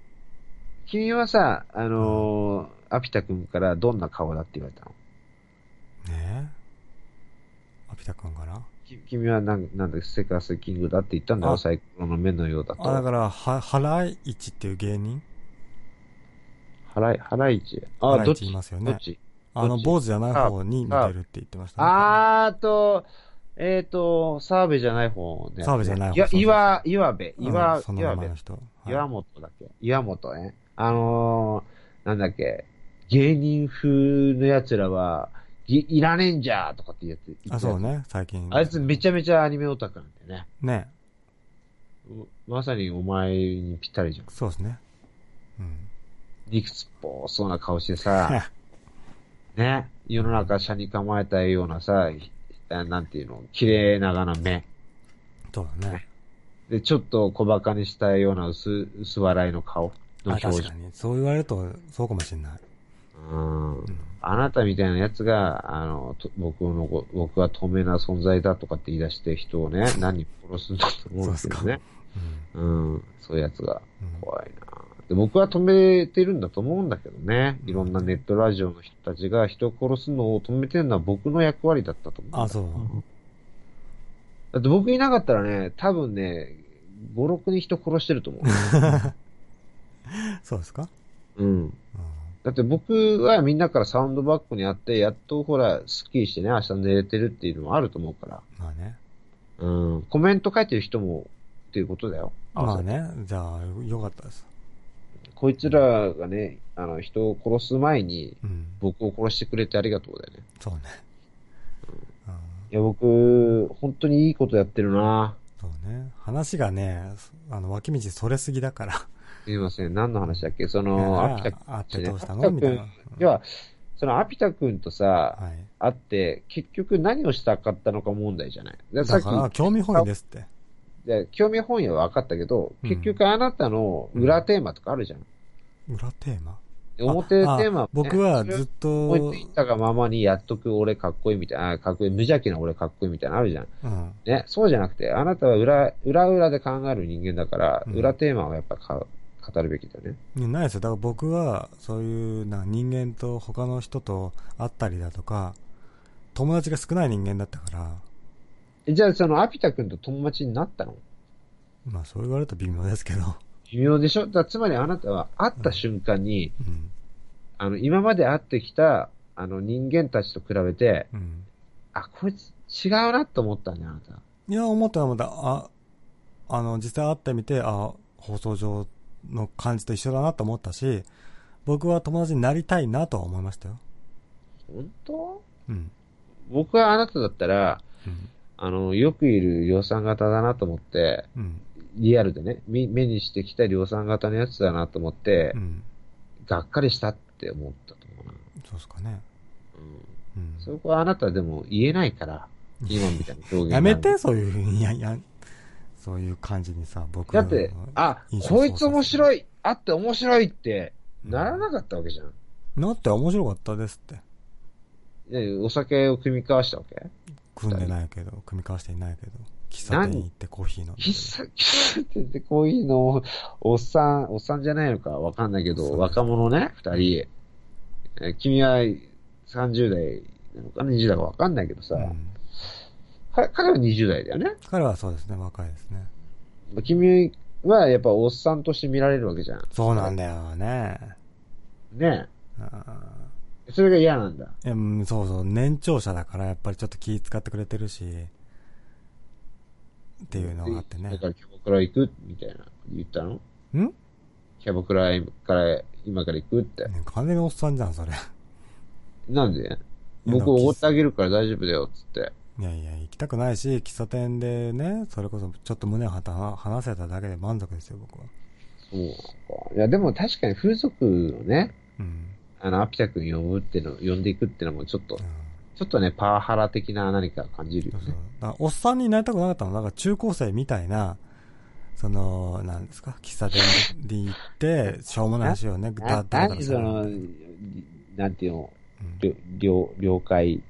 君はさ、あのーアピタ君からどんな顔だって言われたの？ねえ。アピタ君かなき君はなん、なんだ、セカスキングだって言ったんだよ、あサイコロの目のようだと。あ、だから、は、原市っていう芸人？払い、払い市。あ、原市どっち？いますよねどっ。ち？あの、坊主じゃない方に似てるって言ってましたね。あーと、えっ、と、澤部じゃない方ね。澤部じゃない方いや、岩、岩部、うん岩、その名前の人。はい岩本だっけ？岩本ね。あのー、なんだっけ、芸人風の奴らは、いいらねえんじゃーとかって言ってあ、そう。ね、最近。あいつめちゃめちゃアニメオタクなんだよね。ね。うまさにお前にぴったりじゃん。そうですね。うん。理屈っぽそうな顔してさ、ね、世の中車に構えたようなさ、ひなんていうの、綺麗ながな目。そうだね。で、ちょっと小馬鹿にしたような薄、薄笑いの顔のあ、表情確か。に。そう言われると、そうかもしれない。うんうん。あなたみたいなやつが、あの、と僕のご、僕は透明な存在だとかって言い出して人をね、何人殺すんだと思うんですけどね。うん。うん。そういうやつがうん怖いな。で僕は止めてるんだと思うんだけどね。いろんなネットラジオの人たちが人を殺すのを止めてるのは僕の役割だったと思う。あ、そう。だって僕いなかったらね、多分ね、5、6人人殺してると思う。そうですか？うん。うん。だって僕はみんなからサウンドバックにあって、やっとほら、スッキリしてね、明日寝れてるっていうのもあると思うから。まあね。うん。コメント書いてる人もっていうことだよ。まあね。じゃあ、よかったです。こいつらがね、あの、人を殺す前に、うん。僕を殺してくれてありがとうだよね。そうね。うん。いや、僕、本当にいいことやってるなそうね。話がね、あの、脇道それすぎだから。すいません。何の話だっけ？そいの、やアピタ君の？みたいな。では、そのアピタ君とさ、はい。会って、結局何をしたかったのか問題じゃない？でさっきだから、興味本位ですって。で興味本位は分かったけど、うん結局あなたの裏テーマとかあるじゃん。裏テーマ？表テーマ、ねあ僕はずっと、思いついたがままにやっとく俺かっこいいみたいな、あかっこいい、無邪気な俺かっこいいみたいなのあるじゃん。うん。ね、そうじゃなくて、あなたは裏、裏裏で考える人間だから、うん裏テーマをやっぱか語るべきだよね。ないですよ。だから僕は、そういう、な人間と他の人と会ったりだとか、友達が少ない人間だったから、えじゃあそのアピタ君と友達になったの？まあそう言われると微妙ですけど。微妙でしょ？だつまりあなたは会った瞬間に、うん。あの、今まで会ってきた、あの人間たちと比べて、うん。あ、こいつ違うなと思ったんだよ、あなた。いや、思った思った。あ、あの、実際会ってみて、あ、放送上の感じと一緒だなと思ったし、僕は友達になりたいなとは思いましたよ。本当？うん。僕はあなただったら、うん。あの、よくいる量産型だなと思って、うん。リアルでね、目目にしてきた量産型のやつだなと思ってう、ん。がっかりしたって思ったと思うな。そうですかね。うん。うん。そこはあなたでも言えないから、今みたいな表現。やめて、そういうふうに、いやいや、そういう感じにさ、僕だって、あ、こいつ面白い。いあって面白いって、ならなかったわけじゃん。なって面白かったですって。ねお酒を組み交わしたわけ？組んでないけど、組み交わしていないけど、喫茶店行ってコーヒー飲んで。喫茶、店でこういうのを、おっさん、おっさんじゃないのかわかんないけど、若者ね、二人。えー君は30代なのかな ?20 代かわかんないけどさ、うんか彼は20代だよね。彼はそうですね、若いですね。君はやっぱおっさんとして見られるわけじゃん。そうなんだよね。ねあえそれが嫌なんだ。ーいやうんそうそう、年長者だからやっぱりちょっと気使ってくれてるし、っていうのがあってねだ。からキャバクラ行く？みたいな言ったの？ん？キャバクラから今から行くって。ね完全におっさんじゃん、それ。なんで？僕おごってあげるから大丈夫だよ、つって。いやいや、行きたくないし、喫茶店でね、それこそちょっと胸を張って話せただけで満足ですよ、僕は。そうか。いや、でも確かに風俗をね、うん。あの、アピタ君呼ぶっていうの、呼んでいくっていうのもちょっと、うんちょっとね、パワハラ的な何か感じるよそうそうおっさんになりたくなかったの。なんか中高生みたいな、その、なんですか、喫茶店に行って、しょうもない話をね、だなだらだら何その、なんていうの、うんりょ了了解、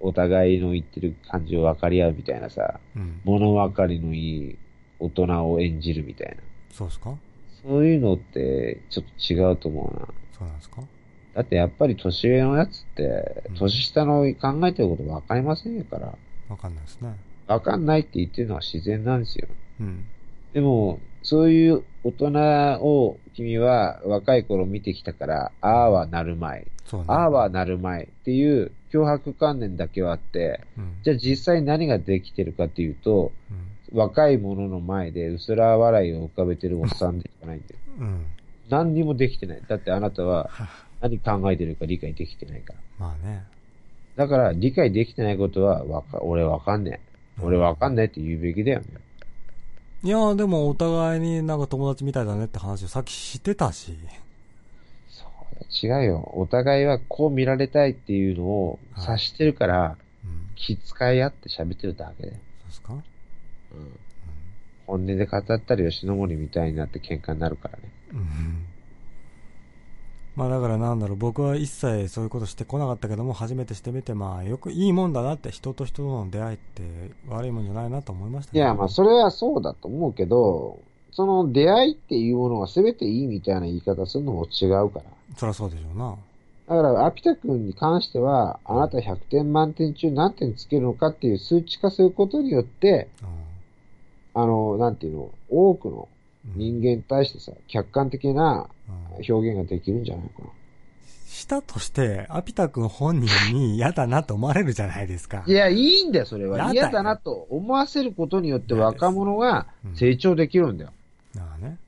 お互いの言ってる感じを分かり合うみたいなさ、うん。物分かりのいい大人を演じるみたいな。そうですか？そういうのって、ちょっと違うと思うな。そうなんですか？だってやっぱり年上のやつってうん、年下の考えてること分かりませんから、わかんないですね。分かんないって言ってるのは自然なんですよ。うん。でも、そういう大人を君は若い頃見てきたから、ああはなるまい、そうね。ああはなるまいっていう脅迫観念だけはあって、うん。じゃあ実際何ができてるかっていうと、うん。若い者の前で薄ら笑いを浮かべてるおっさんでしかないんだよ。うん。何にもできてない。だってあなたは何考えてるか理解できてないから。まあね。だから理解できてないことはわか、俺わかんねえ。俺わかんないって言うべきだよね。いや、でもお互いになんか友達みたいだねって話をさっきしてたし。違うよ。お互いはこう見られたいっていうのを察してるから、うん。気遣い合って喋ってるだけで。そうですか？うん。本音で語ったら吉野森みたいになって喧嘩になるからね。うん。まあだからなんだろう、僕は一切そういうことしてこなかったけども、初めてしてみて、まあよくいいもんだなって、人と人との出会いって悪いもんじゃないなと思いましたいや、まあそれはそうだと思うけど、その出会いっていうものが全ていいみたいな言い方するのも違うから。そりゃそうでしょうな。だから、アピタ君に関しては、あなた100点満点中何点つけるのかっていう数値化することによって、あの、なんていうの、多くのうん。人間に対してさ、客観的なうん表現ができるんじゃないかな。したとして、アピタ君本人に嫌だなと思われるじゃないですか。いや、いいんだよ、それは。嫌だなと思わせることによって若者がうん成長できるんだよ。だからね。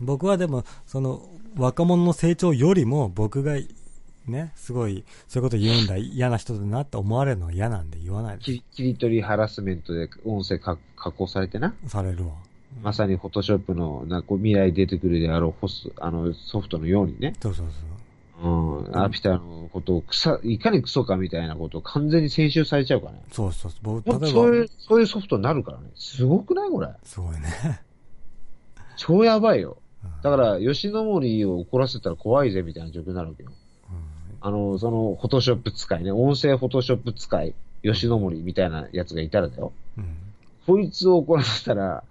僕はでも、その、若者の成長よりも、僕が、ね、すごい、そういうこと言うんだ、嫌な人だなって思われるのが嫌なんで言わないです。き切り取りハラスメントで音声か加工されてな。されるわ。まさにフォトショップのなんかこう未来出てくるであろうホスあのソフトのようにね。そうそうそう。うん。アピタのことを草、いかにクソかみたいなことを完全に編集されちゃうからね。そうそうそう。そういう、、そういうソフトになるからね。すごくないこれ。すごいね。超やばいよ。うんだから、吉野森を怒らせたら怖いぜみたいな状況になるわけよ。うんあの、その、フォトショップ使いね、音声フォトショップ使い、吉野森みたいなやつがいたらだよ。うん。こいつを怒らせたら、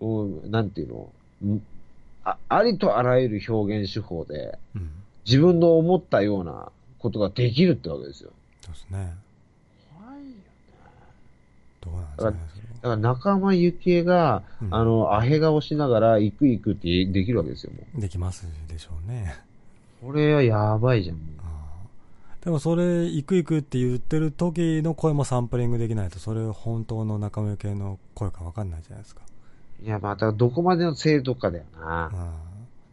もう、なんていうの、んあありとあらゆる表現手法で、うん。自分の思ったようなことができるってわけですよ。そうですね。怖いよ。どうなんですかね。だから仲間由紀恵が、うんあの、アヘ顔しながら、行く行くってできるわけですよ、できますでしょうね。う。これはやばいじゃん、でもそれ、行く行くって言ってる時の声もサンプリングできないと、それ本当の仲間由系の声かわかんないじゃないですか。いや、また、どこまでの精度かだよな。うん。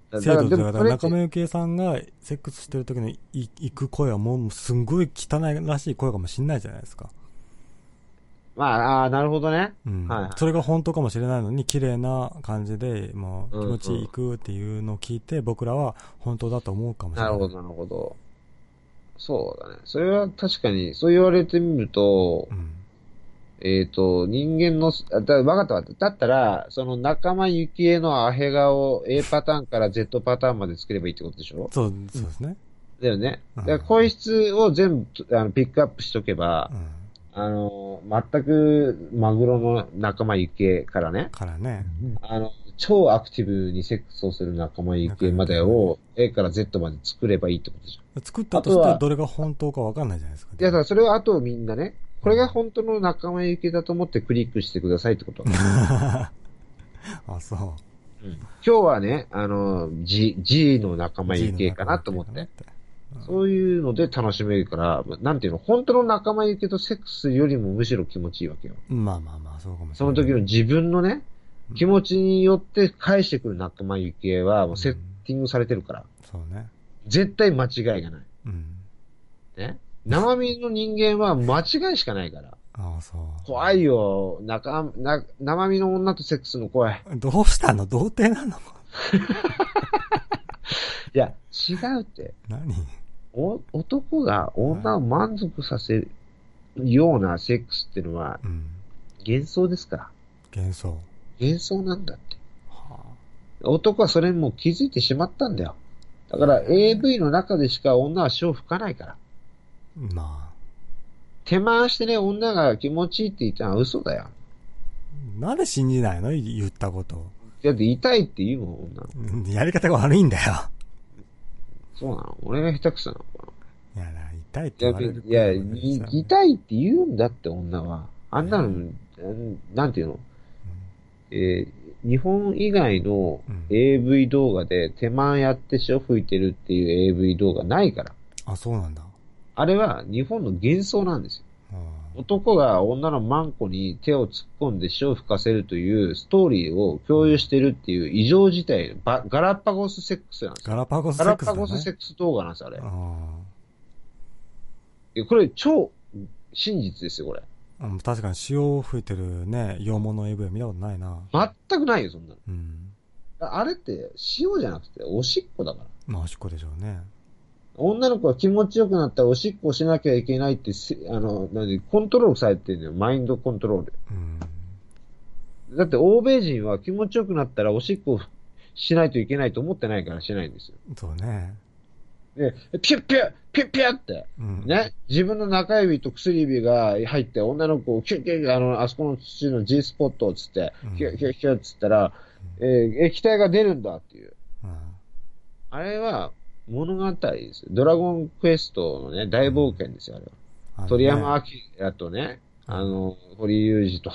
だから制度というか、仲間由紀さんがセックスしてる時のい行く声はもうすんごい汚いらしい声かもしんないじゃないですか。まあ、あーなるほどね。うん。はいはいそれが本当かもしれないのに、綺麗な感じで、もう気持ちいくっていうのを聞いて、僕らは本当だと思うかもしれな。ないるほど、なるほど。そうだね。それは確かに、そう言われてみるとう、ん。えっ、と、人間の、あだ、わかったわかった。だったら、その仲間由紀恵のアヘ顔 A パターンから Z パターンまで作ればいいってことでしょ？そう、そうですね。だよね。うんだから声質を全部あのピックアップしとけばう、ん。あの、全くマグロの仲間由紀恵からね、からね。あの、超アクティブにセックスをする仲間由紀恵までを A から Z まで作ればいいってことでしょ。作ったとあとはして、どれが本当かわかんないじゃないですか。いや、だからそれをあとみんなね、これが本当の仲間由紀恵だと思ってクリックしてくださいってこと。あ、そう。うん今日はね、あの、G、G の仲間由紀恵かなと思って。うんそういうので楽しめるから、なんていうの、本当の仲間由紀恵とセックスよりもむしろ気持ちいいわけよ。まあまあまあ、そうかもしそれない。の時の自分のね、気持ちによって返してくる仲間由紀恵はもうセッティングされてるから、そうね。絶対間違いがない。うん。ね？生身の人間は間違いしかないから。ああ、そう。怖いよ。仲、な、生身の女とセックスの怖い。どうしたの？童貞なの？いや、違うって。何？お男が女を満足させるようなセックスっていうのはうん。幻想ですから。幻想。幻想なんだって。は男はそれにもう気づいてしまったんだよ。だから AV の中でしか女は潮吹かないから。あ。ま手回してね、女が気持ちいいって言ったのは嘘だよ。あ。なんで信じないの？言ったこと。だって痛いって言うもん、女やり方が悪いんだよ。そうなの？俺が下手くそなのかいやだ、痛いってな。言われるいや、い痛いって言うんだって、女は。あんなの、うんなんていうの？えー日本以外のうん AV 動画で手間やって潮吹いてるっていう AV 動画ないから。あ、そうなんだ。あれは日本の幻想なんですよ。うん男が女のマンコに手を突っ込んで潮を吹かせるというストーリーを共有してるっていう異常事態、バガラパゴスセックスなんですよ。ガラパゴスセガラックスだね。パゴスセックス動画なんですよ、あれ。あこれ超真実ですよ、これ。あうん確かに潮を吹いてるね、洋物 AV は見たことないな。全くないよ、そんなの。うん。あれって塩じゃなくておしっこだから。まあ、おしっこでしょうね。女の子が気持ちよくなったらおしっこをしなきゃいけないってせ、あの、なんで、コントロールされてるんだよ。マインドコントロール。うん。だって欧米人は気持ちよくなったらおしっこをしないといけないと思ってないからしないんですよ。そうね。で、ピュッピュッピュッピュッって、うん。。ね、自分の中指と薬指が入って女の子をキュッキュッ、あの、あそこの土の G スポットをつってうん、キュッキュッキュッつったら、えー液体が出るんだっていう。うん。あれは物語ですよ。ドラゴンクエストのね、大冒険ですよ、あれは。ね鳥山明とね、あの、堀裕二と、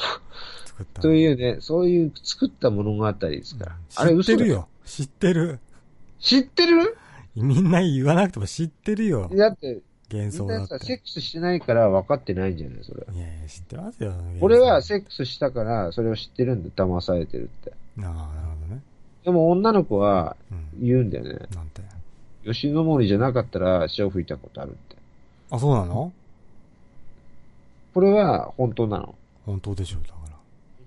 作った。というね、そういう作った物語ですから。あれ知ってる。よ。知ってる。知ってる？みんな言わなくても知ってるよ。だって、幻想だっみんなさ、セッて。クスしてないから分かってないんじゃないそれ。いやいや、知ってますよ。俺は幻セックスしたから、それを知ってるんだ、騙されてるって。想ああ、なるほどね。でも女の子はうん。言うんだよね。なんて。吉野森じゃなかったら潮吹いたことあるって。あ、そうなの？これは本当なの？本当でしょ、だから。本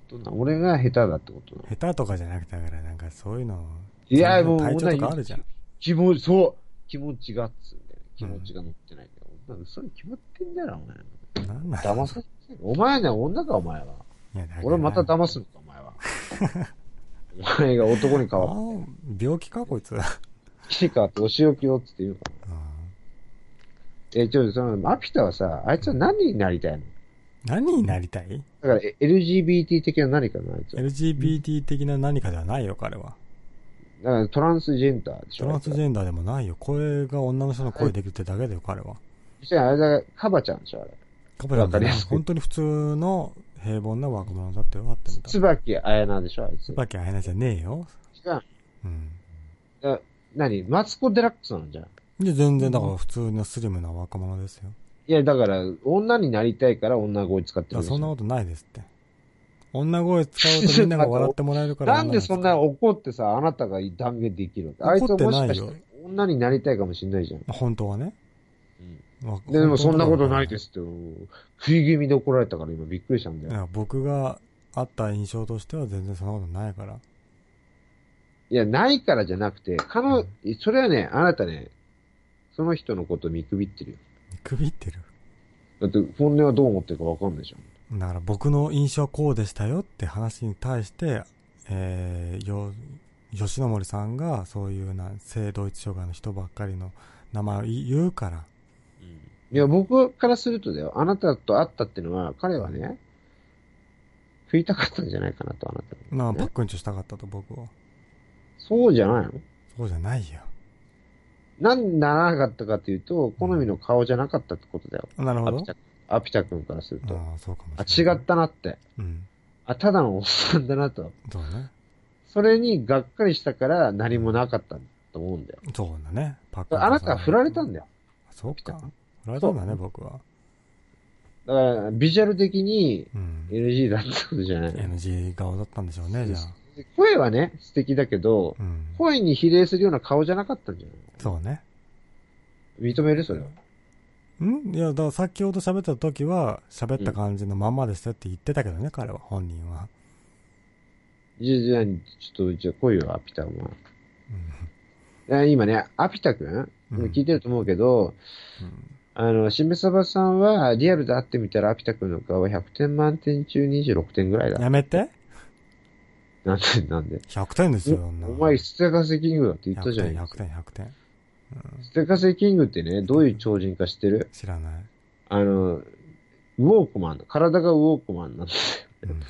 当なの？俺が下手だってことなの？下手とかじゃなくて、だからなんかそういうの。いや、もう、体調とかあるじゃん。気持ち、そう。気持ちがっつうんだよ。気持ちが乗ってないんだよ。女の子そういう決まってんだよ、お前。なんなん騙さお前ね、女か、お前は。いやだから俺また騙すのか、お前は。お前が男に変わっああ、病気か、こいつ。うんて、来てかってお仕置きをっつって言うから。え、ちょっとその、アピタはさ、あいつは何になりたいの？何になりたい？だから、え LGBT 的な何かな、あいつは。?LGBT 的な何かではないよ、彼は。だから、トランスジェンダーでしょ。トランスジェンダーでもないよ。声が女の人の声できるってだけだよ、彼は。そしたら、あれだ、カバちゃんでしょ、あれ。カバちゃんじゃないわかりやすく本当に普通の平凡な若者だって分かってみた。椿彩菜でしょ、あいつ。違椿あやなじゃねえよ。う。うん。だ何？マツコ・デラックスなんじゃん。で、全然だから普通のスリムな若者ですよ。いや、だから、女になりたいから女声使ってるそんなことないですって。女声使うとみんなが笑ってもらえるから。なんでそんな怒ってさ、あなたが断言できるの？あいつはもしかしてて女になりたいかもしれないじゃん。本当はね。わでもそんなことない本ですって、食い気味で怒られたから今びっくりしたんだよ。僕があった印象としては全然そんなことないから。いや、ないからじゃなくて、彼女、それはね、あなたね、その人のこと見くびってるよ。見くびってる？だって本音はどう思ってるかわかんないじゃん。だから僕の印象はこうでしたよって話に対して、えー、よ、吉野森さんがそういうな、性同一障害の人ばっかりの名前を言うから。いや、僕からするとだよ、あなたと会ったってのは、彼はね、食いたかったんじゃないかなと、あなたに。まあ、ねパックンチョしたかったと僕は。そうじゃないの？そうじゃないよ。なんでならなかったかというと、好みの顔じゃなかったってことだよ。なるほどアピ。タ君からすると。ああ、そうかもあ、しれない。違ったなって。うん。あ、ただのおっさんだなと。そうね。それにがっかりしたから何もなかったと思うんだよ。そうだね。パッあなたは振られたんだよ。そうか。振られたんだね、僕は。だから、ビジュアル的にうん。NG だったことじゃない。NG 顔だったんでしょうね、じゃあ。声はね、素敵だけど、うん。声に比例するような顔じゃなかったんじゃないそうね。認める？それは。ん？いや、だから先ほど喋った時は、喋った感じのまんまでしたって言ってたけどね、彼は、本人は。じゃあ、じゃあ、ちょっと、じゃあ来いよ、アピタお前。いや今ね、アピタ君、うん聞いてると思うけど、あの、しめさばさんは、リアルで会ってみたら、アピタ君の顔は100点満点中26点ぐらいだ。やめて。なんで、なんで？100点ですよ、おお前、ステカセキングだって言ったじゃん。100点、100点、100点。ステカセキングってね、どういう超人か知ってる？知らない。あの、ウォークマンだ。体がウォークマンなんだよ。うん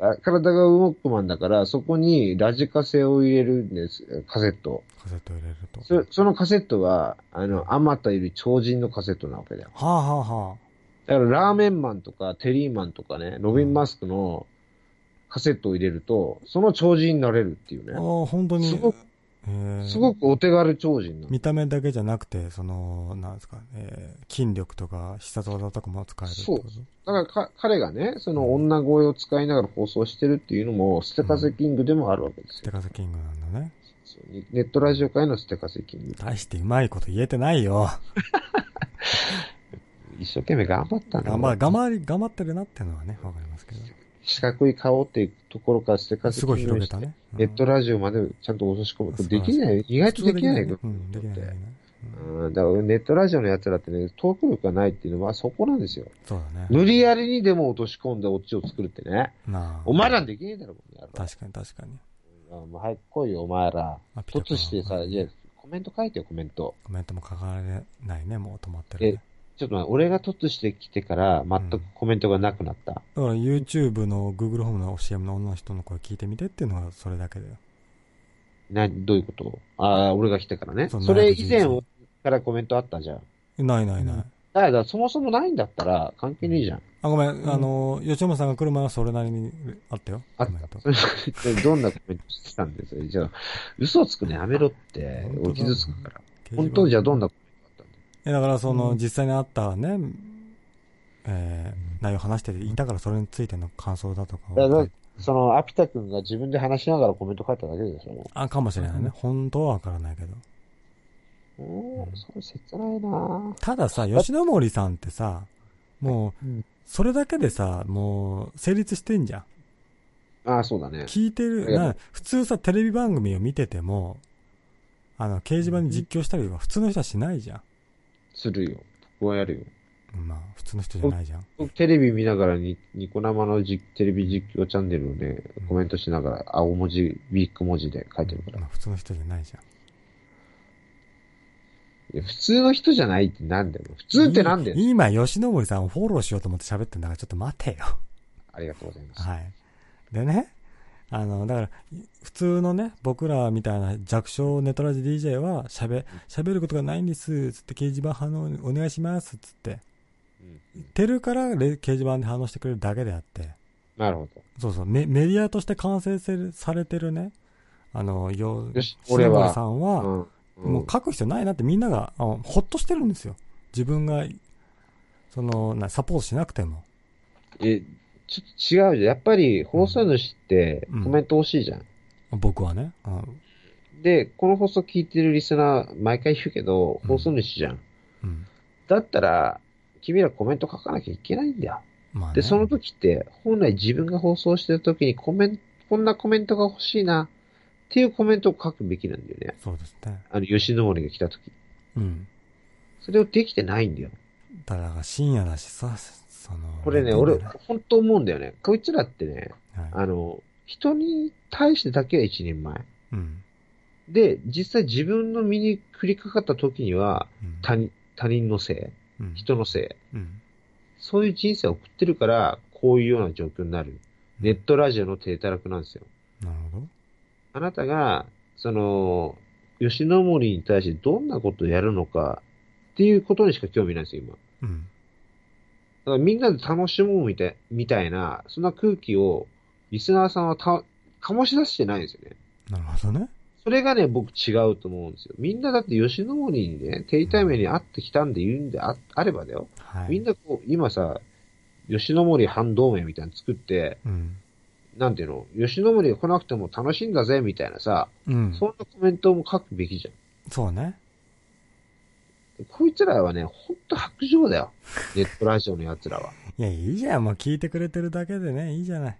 あ体がウォークマンだから、そこにラジカセを入れるんです、カセット。カセット入れると。そそのカセットは、あの、あまたいる超人のカセットなわけだよ。はあはあはだから、ラーメンマンとか、テリーマンとかね、ロビン・マスクのカセットを入れると、その超人になれるっていうあ。あね。あ、本当に。すごくすごくお手軽超人。見た目だけじゃなくて、その、なんですか、えー筋力とか必殺技とかも使えるってこと？だからか、彼がね、その女声を使いながら放送してるっていうのも、ステカセキングでもあるわけですよ。ステカセキングなんだね。そうネットラジオ界のステカセキング。大してうまいこと言えてないよ。一生懸命頑張ったんだ頑張、頑張り、頑張ってるなっていうのはね、わかりますけど。四角い顔っていうところからステカセすごい広げたね。ネットラジオまでちゃんと落とし込む。これできない。意外とできないよ。うん、できない、だからネットラジオのやつらってね、トーク力がないっていうのはそこなんですよ。そうだね。無理やりにでも落とし込んでオチを作るってね。なあ。お前らできねえだろ、この野郎確かに確かに。あもう早く来いよ、お前ら。突してさ、うんじゃあコメント書いてよ、コメント。コメントも書かれないね、もう止まってる、ね。ちょっと待って、俺が突してきてから全くコメントがなくなった。だから YouTube の Google ホームの CM の女の人の声聞いてみてっていうのがそれだけだよ。な、どういうこと？ああ、俺が来てからね。そうそれ以前からコメントあったじゃん。ないないない。うんだから、そもそもないんだったら関係ねえじゃん。あ、ごめん、あの、吉山さんが来る前はそれなりにあったよ。あった。どんなコメントしてたんですよ。じゃあ、嘘つくのやめろって傷つくから。本当じゃあどんなコメントだからその、うん実際にあったね、えー、内容話してていたからそれについての感想だとかその、アピタ君が自分で話しながらコメント書いただけでしょ。あ、かもしれないね。本当はわからないけど。おー、それ切ないなたださ、吉野森さんってさ、もう、うんそれだけでさ、もう、成立してんじゃん。ああ、そうだね。聞いてる、な普通さ、テレビ番組を見てても、あの、掲示板に実況したりは普通の人はしないじゃするよ。僕はやるよ。ん。まあ、普通の人じゃないじゃん。僕テレビ見ながらに、ニコ生のじテレビ実況チャンネルをね、コメントしながら、青文字、ビッグ文字で書いてるから。まあ、普通の人じゃないじゃん。いや普通の人じゃないってなんだよ。普通ってなんだよ。い今、吉野森さんをフォローしようと思って喋ってんだから、ちょっと待てよ。ありがとうございます。はい。でね、あの、だから、普通のね、僕らみたいな弱小ネトラジ DJ は、喋、喋ることがないんです、つって掲示板反応お願いします、つって。てるから、レ掲示板で反応してくれるだけであって。なるほど。そうそう、メメディアとして完成せるされてるね、あの、よ、俺はさんは、うん。もう書く必要ないなってみんなが、あほっとしてるんですよ。自分が、その、なサポートしなくても。え、ちょっと違うじゃん。やっぱり放送主ってうんコメント欲しいじゃん。僕はね。うん。で、この放送聞いてるリスナー、毎回言うけど、うん放送主じゃん。うん。だったら、君らコメント書かなきゃいけないんだよ。まあね。で、その時って、本来自分が放送してる時にコメント、こんなコメントが欲しいな、っていうコメントを書くべきなんだよね。そうですね。あの、吉野森が来た時。うん。それをできてないんだよ。だから深夜だしさ、その。これね、俺本当思うんだよね。こいつらってね、うはい。あの、人に対してだけは一人前。うん。で、実際自分の身に降りかかった時には、うん。他人、他人のせい、うん。人のせい。うん。そういう人生を送ってるから、こういうような状況になる。ネットラジオの低たらくなんですよ。なるほど。あなたが、その、吉野森に対してどんなことをやるのかっていうことにしか興味ないんですよ、今。だうん。からみんなで楽しもうみたいみたいな、そんな空気を、リスナーさんはた、醸し出してないんですよね。なるほどね。それがね、僕違うと思うんですよ。みんなだって吉野森にね、定対面に会ってきたんで言うんでああればだよ。はい。みんなこう、今さ、吉野森反同盟みたいなの作って、うん。なんていうの、吉野森が来なくても楽しいんだぜ、みたいなさ、うん。そんなコメントも書くべきじゃん。そうね。こいつらはね、ほんと白状だよ。ネットラジオの奴らは。いや、いいじゃん。もう聞いてくれてるだけでね、いいじゃない。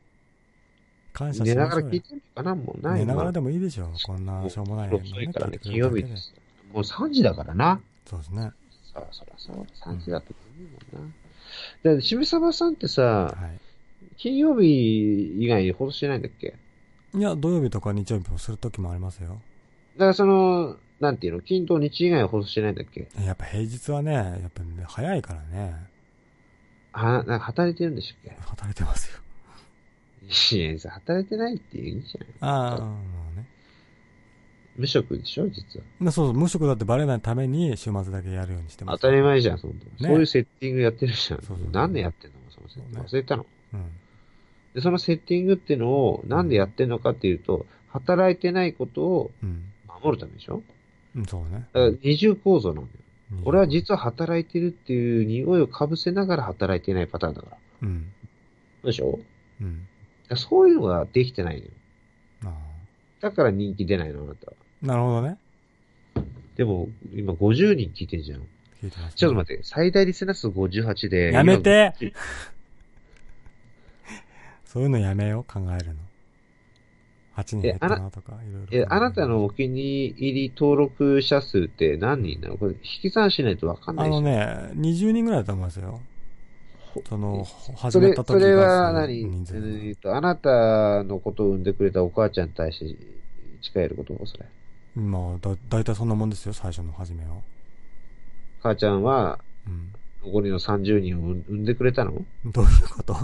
感謝寝なしましょうよがら聞いてるのかなもうない寝ながらででもいいでしょ。こんなしょうもないの遅いからね、金曜日です。もう3時だからな。そうですね。そらそらそら、3時だといいもんな。で、渋沢さんってさ、は金曜日以外に放送してないんだっけ？い。いや、土曜日とか日曜日もするときもありますよ。だからその、なんていうの、金と日以外は放送してないんだっけ？やっぱ平日はね、やっぱね、早いからね。は、なんか働いてるんでしたっ働いてますよ。けいや、働いてないっていいじゃない。ああ、もうね。無職でしょ、実は。まあそうそう、無職だってバレないために週末だけやるようにしてます。当たり前じゃん、そんな、ねそういうセッティングやってるじゃん。そうそう何年やってんの？そのセッティング。忘れたの。うん。で、そのセッティングっていうのを、なんでやってんのかっていうと、働いてないことをうん。守るためでしょ？うん、そうね。だから二重構造なんだよ。うん俺は実は働いてるっていう匂いをかぶせながら働いてないパターンだから。うん。でしょ？うん。そういうのができてないのよ。あだから人気出ないの、あなたは。あ。なるほどね。でも、今50人聞いてんじゃん。聞いてます、ちょっと待って、最大リスナー数58で。やめて今 そういうのやめよう、考えるの。8人減ったなとか、いろいろ。え、あなたのお気に入り登録者数って何人なの？これ、引き算しないとわかんないし。あのね、20人ぐらいだと思いますよ。その、始めた時それは何？えーと、あなたのことを産んでくれたお母ちゃんに対して近えること？それ。まあ、だ、だいたいそんなもんですよ、最初の始めは。母ちゃんは、うん。残りの30人を産産んでくれたの？どういうこと？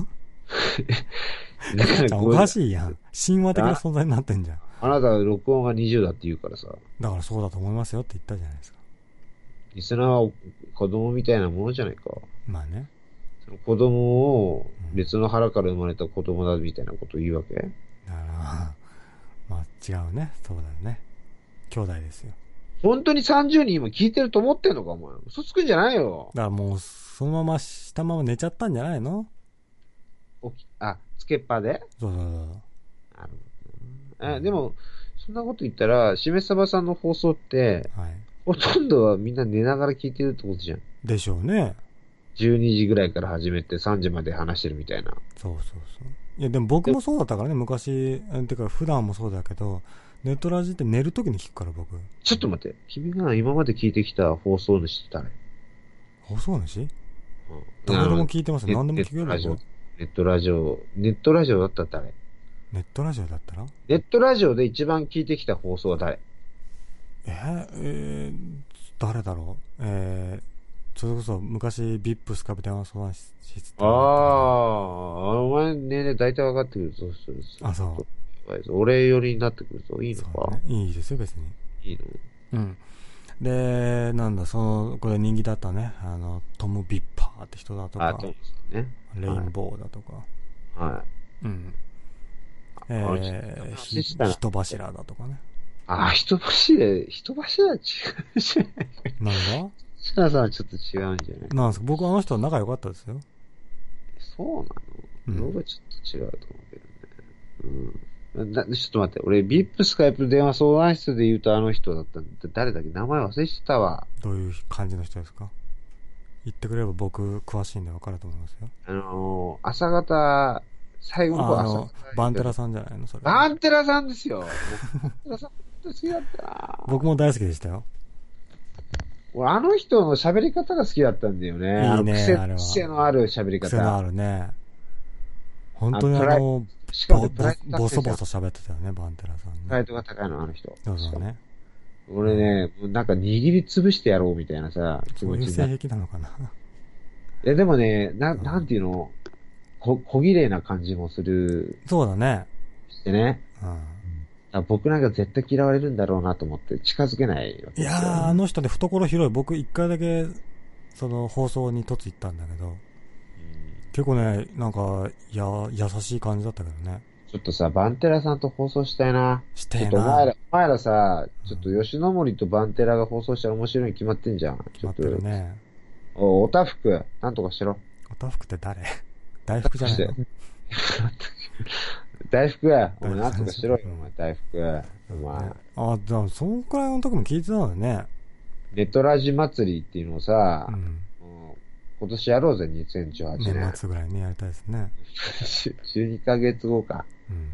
だからおかしいやん。神話的な存在になってんじゃん。あなたは録音が20だって言うからさ、だからそうだと思いますよって言ったじゃないですか。リスナーは子供みたいなものじゃないか。まあね。その子供を別の腹から生まれた子供だみたいなことを言うわけ？だから、まあ違うね。そうだよね。兄弟ですよ。本当に30人今聞いてると思ってんのかお前。嘘つくんじゃないよ。だからもう、そのまましたまま寝ちゃったんじゃないの？つけっぱで？そうそうそう。なるほどなえでも、そんなこと言ったら、しめさばさんの放送って、はい。ほとんどはみんな寝ながら聞いてるってことじゃん。でしょうね。12時ぐらいから始めて3時まで話してるみたいな。そうそうそう。いや、でも僕もそうだったからね、昔。えてか、普段もそうだけど、ネットラジって寝るときに聞くから、僕。ちょっと待って。君が今まで聞いてきた放送主って誰？放送主？うんどこでも聞いてますネよ。何でも聞けるネットラジオよ。ネットラジオ、ネットラジオだったら誰？ネットラジオだったら？ネットラジオで一番聞いてきた放送は誰？えー、えー、誰だろう？えー、それこそ昔、ビップスカビ電話相談室ってああ、お前年齢大体分かってくるぞ。そうそうあそう。俺寄りになってくるといいのか、ね。いいですよ、別に。いいの？うん。で、なんだ、その、これ人気だったね。あの、トム・ビッパーって人だとあ、かね。レインボーだとか、はい。うん。えあー、ひ人柱だとかね。あ、人柱、人柱は違うじゃない。何シナさんはちょっと違うんじゃない？がなんですか？僕あの人は仲良かったですよ。そうなの、うん僕はちょっと違うと思うけどね。うん。なちょっと待って、俺、ビップスカイプ電話相談室で言うとあの人だった。誰だっけ？名前忘れてたわ。どういう感じの人ですか？言ってくれれば僕詳しいんで分かると思いますよ。あのー、朝方、最後の方朝あの方、バンテラさんじゃないのそれ。バンテラさんですよ。僕バンテラさん、好きだったな僕も大好きでしたよ。俺、あの人の喋り方が好きだったんだよね。いいねあの癖のある喋り癖のあ方。るね。本当にあの、しかもボソボソ。ソ喋ってたよね、バンテラさんね。プライドが高いの、あの人。そうそうね。俺ね、なんか握りつぶしてやろうみたいなさ、気持ち性癖なのかな。いや、でもね、な、うんなんていうの、こ、小綺麗な感じもするそうだね。してね。うん。あ僕なんか絶対嫌われるんだろうなと思って近づけないい。やー、あの人ね、懐広い。僕一回だけ、その放送に突行ったんだけど、結構ね、なんか、や、優しい感じだったけどね。ちょっとさ、バンテラさんと放送したいな。してえちょっとお前らな。、お前らさ、ちょっと吉野森とバンテラが放送したら面白いに決まってんじゃん。決まってるね。お、おたふく、なんとかしろ。おたふくって誰？大福じゃないの？大福や。お前なんとかしろよ、お前、大福。お前。あ、でも、そんくらいの時も聞いてたのね。ネトラジ祭りっていうのをさう、ん。今年やろうぜ、2018年年。末ぐらいにやりたいですね。12ヶ月後か。うん。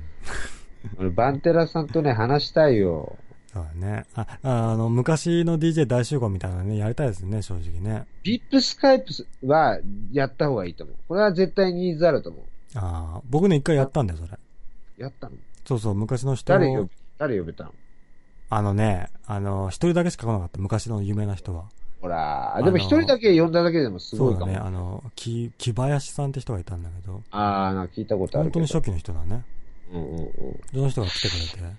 俺、バンテラさんとね、話したいよ。そうだね。あ、ああの、昔の DJ 大集合みたいなのね、やりたいですね、正直ね。ビップスカイプはやった方がいいと思う。これは絶対ニーズあると思う。ああ、僕ね、一回やったんだよ、それ。やったの？そうそう、昔の人誰呼べ、誰呼べたの？あのね、あの、一人だけしか来なかった、昔の有名な人は。ほら、でも一人だけ呼んだだけでもすごいかも。そうだね、あの、き、木林さんって人がいたんだけど、ああ、なんか聞いたことある。本当に初期の人だね。うんうんうん。その人が来てくれて？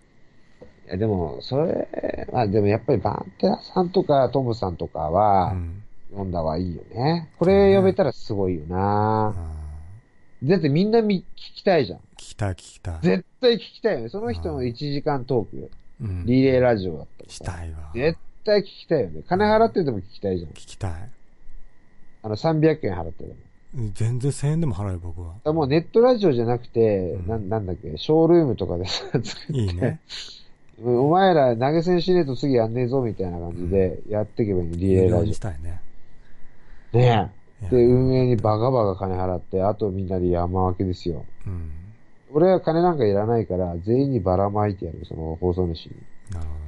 いや、でも、それ、まあでもやっぱりバンテラさんとかトムさんとかうは、ん。呼んだ方がいいよね。これ呼べたらすごいよあな。ーだってみんなみ聞きたいじゃん。聞きたい聞きたい。絶対聞きたいよね。その人の1時間トーク、うん。リレーラジオだったしたいわ。絶対聞きたいよね。金払ってでも聞きたいじゃん聞。きたい。あの、300円払ってでも。全然1000円でも払うよ、僕は。もうネットラジオじゃなくて、うんなんなんだっけ、ショールームとかでさ、作っていいね。お前ら投げ銭しねえと次やんねえぞみたいな感じでやっていけばいいの、リレーラジ有料にしたいね。オ。ねいえ。やで、運営にバカバカ金払って、あとみんなで山分けですよ。うん。俺は金なんかいらないから、全員にばらまいてやる、その放送主に。なるほどね。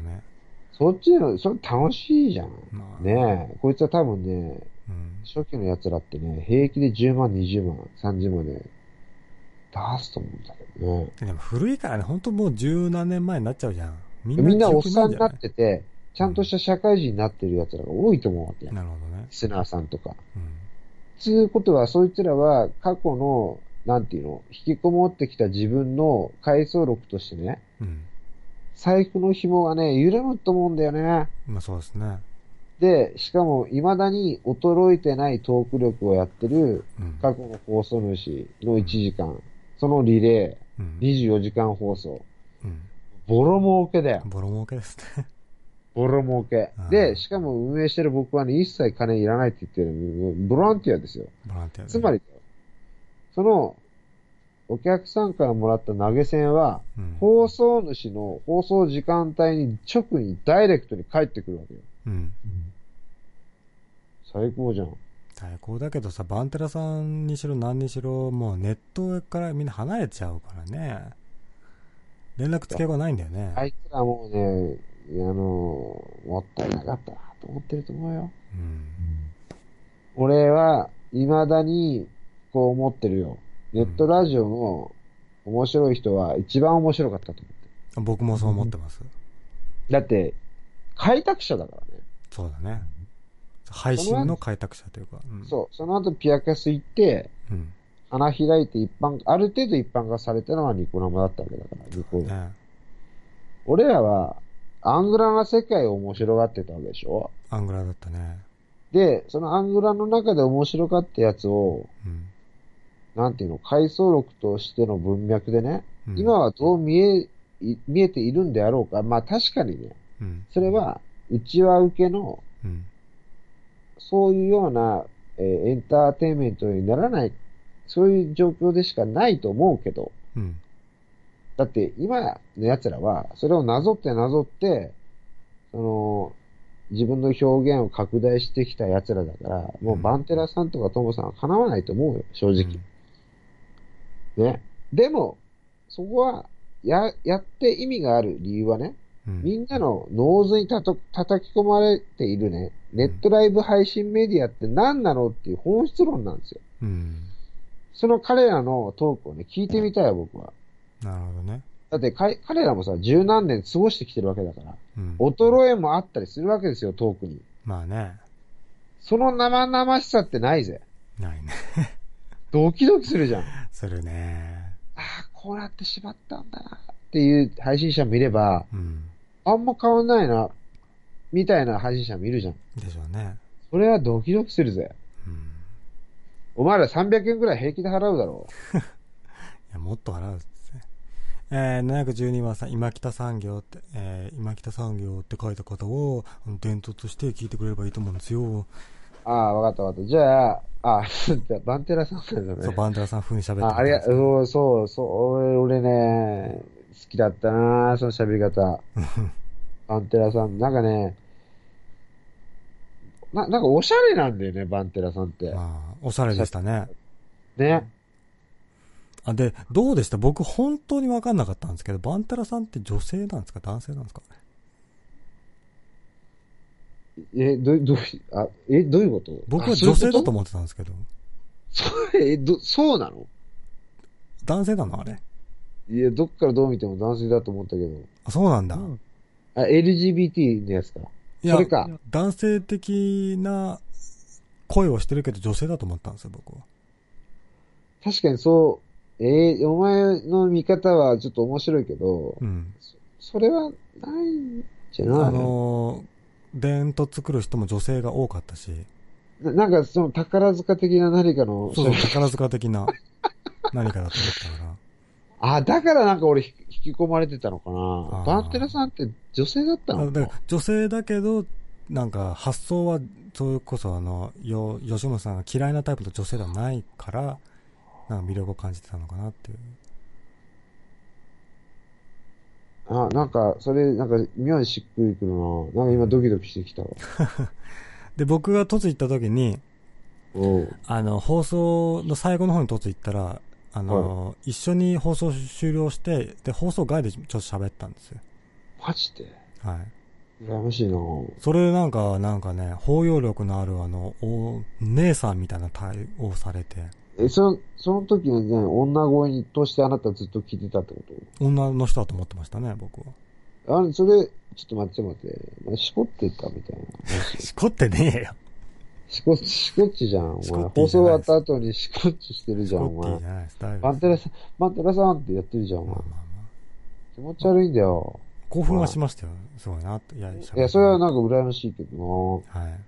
そっちの、それ楽しいじゃん。まあ。ねえ。こいつは多分ね、うん。初期の奴らってね、平気で10万、20万、30万で出すと思うんだけどね。でも古いからね、本当もう十何年前になっちゃうじゃん。みみんなおっさんになってて、ちゃんとした社会人になってる奴らが多いと思うわけや。なるほどね。リスナーさんとか。うん。つうことは、そいつらは過去の、なんていうの、引きこもってきた自分の回想録としてね、うん。財布の紐がね、緩むと思うんだよね。まあそうですね。で、しかも未だに衰えてないトーク力をやってるうん。過去の放送主の1時間、そのリレうんー、24時間放送、うん。ボロ儲けだよ。ボロ儲けですね。ボロ儲けで、しかも運営してる僕はね、一切金いらないって言ってるボランティアですよ。ボランティアでつまりその、お客さんからもらった投げ銭は、うん。放送主の放送時間帯に直にダイレクトに返ってくるわけよ。うん。最高じゃん。最高だけどさ、バンテラさんにしろ何にしろ、もうネットからみんな離れちゃうからね。連絡つけようがないんだよね。あいつらもうね、あの、もったいなかったなと思ってると思うよ。うん。俺は、未だに、こう思ってるよ。ネットラジオの面白い人は一番面白かったと思ってる。僕もそう思ってます。だって、開拓者だからね。そうだね。配信の開拓者というか。うん、そう。その後ピアキャス行って、う。うん。花開いて一般、ある程度一般化されたのはニコ生だったわけだから、ニコ生。ね。俺らは、アングラな世界を面白がってたわけでしょアングラだったね。で、そのアングラの中で面白かったやつを、うん。なんていうの、回想録としての文脈でね、うん今はどう見え、い見えているんであろうか。まあ確かにね、うん。それは、内輪受けの、うん。そういうような、えーエンターテインメントにならない、そういう状況でしかないと思うけど、うん。だって今の奴らは、それをなぞってなぞって、その、自分の表現を拡大してきた奴らだから、もうバンテラさんとかトモさんは叶わないと思うよ、正直。ね。でも、そこは、や、やって意味がある理由はね、うん。みんなの脳図にたと叩き込まれているね、ネットライブ配信メディアって何なのっていう本質論なんですよ。うん。その彼らのトークをね、聞いてみたいよ、僕は。なるほどね。だって彼らもさ、十何年過ごしてきてるわけだから、うん。衰えもあったりするわけですよ、トークに。まあね。その生々しさってないぜ。ないね。ドキドキするじゃん。あするね。あ、こうなってしまったんだな、っていう配信者見れば、うん。あんま変わんないな、みたいな配信者もいるじゃん。でしょうね。それはドキドキするぜ。うん。お前ら300円くらい平気で払うだろ いや、もっと払うっすね。えー、712はさ、今北産業って、えー、今北産業って書いた方を、伝統として聞いてくれればいいと思うんですよ。う。ああ、わかったわかった。じゃあ、あ、バンテラさんだよね。そう、バンテラさん風に喋ってあ、ありが、そう、そう、そう、俺、俺ね、好きだったなその喋り方。バンテラさん。なんかね、な、なんかおしゃれなんだよね、バンテラさんって。まあ、おしゃれでしたね。ね。あ、で、どうでした？僕本当にわかんなかったんですけど、バンテラさんって女性なんですか？男性なんですか？え、ど、どう、あ、え、どういうこと？僕は女性だと思思ってたんですけど。う。え、ど、そうなの？男性なの？あれ。いや、どっからどう見ても男性だと思ったけど。あ、そうなんだ。あ、LGBT のやつか。いやそれか。男性的な声をしてるけど女性だと思ったんですよ、僕は。確かにそう、えーお前の見方はちょっと面白いけど、うん。それはないんじゃないあのー、伝統作る人も女性が多かったし、ななんかその宝塚的な何かの、そうそう、宝塚的な何かだと思ったから。あ、だからなんか俺引引き込まれてたのかあなー。バンテラさんって女性だったのか女性だけど、なんか発想は、それこそあの、よ、吉本さんが嫌いなタイプの女性ではないから、なんか魅力を感じてたのかなっていう。あ、なんか、それ、なんか、妙にしっくりくるな。なんか今ドキドキしてきたわ。で、僕が突行った時に、あの、放送の最後の方に突行ったら、あの、一緒に放送終了して、で、放送外でちょっと喋ったんですよ。マジで？はい。羨ましいなそれなんか、なんかね、包容力のあるあの、お姉さんみたいな対応されて、え、その、その時のね、女声にとしてあなたずっと聞いてたってこ女の人だと思ってましたね、僕は。とあの、それ、ちょっと待って待って。しこってたみたいな。しこってねえよ。しこ、しこっちじゃん、お前。放送終わった後にしこっちしてるじゃん、お前しこっていいじ。ゃないです。大丈夫ですバンテラさん、バンテラさんってやってるじゃん、お前まあ。まあまあ。気持ち悪いんだよ。興奮はしましたよ。すごいなって。いや、いや、それはなんか羨ましいけどはい。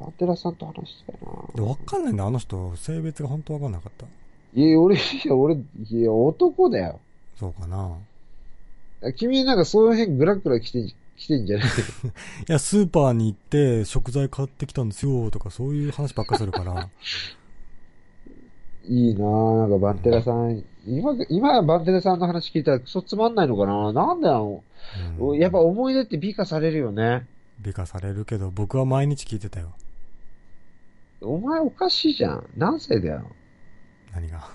なバンテラさんと話したいで、なわかんないんだ、あの人、性別が本当わかんなかった。いや、俺、いや、俺、いや、男だよ。そうかな。君なんかそういう辺グラグラ来てん、来てんじゃない？いや、スーパーに行って食材買ってきたんですよ、とかそういう話ばっかするから。いいなぁ、なんかバンテラさん、今、今バンテラさんの話聞いたらクソつまんないのかな？なんだよ。うんやっぱ思い出って美化されるよね。美化されるけど、僕は毎日聞いてたよ。お前おかしいじゃん。何歳だよ。何が？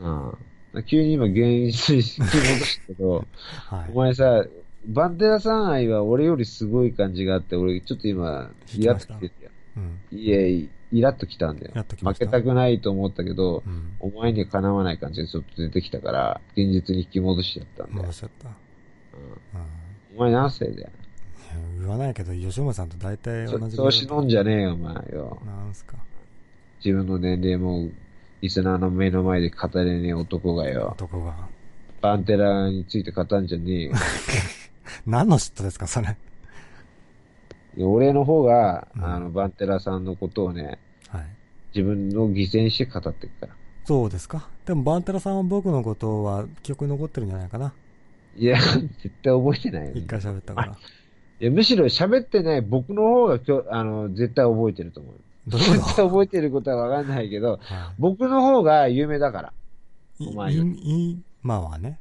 うん。急に今現実に引き戻したけど、はいお。前さ、バンテラさん愛は俺よりすごい感じがあって、俺ちょっと今、イラッと来てたよ。うん。いえ、イラッと来たんだよ。負けたくないと思ったけど、うん。お前にはかなわない感じがちょっと出てきたから、現実に引き戻しちゃったんだよ戻。しちゃった。うん。お前何歳だよ？言わないけど、吉村さんと大体同じそ調子飲んじゃねえよ、お前よ。なんすか？自分の年齢も、リスナーの目の前で語れねえ男がよ。男が。バンテラについて語んじゃねえよ。何の嫉妬ですか、それ？俺の方が、うんあの、バンテラさんのことをね、はい。自分の犠牲にして語っていくから。そうですか？でも、バンテラさんは僕のことは記憶に残ってるんじゃないかな。いや、絶対覚えてないよ、一回喋ったから。いや、むしろ喋ってない僕の方がきょ、あの、絶対覚えてると思う。どういうこ絶対覚えてることはわかんないけど、僕の方が有名だから。い。お前い、い、今はね。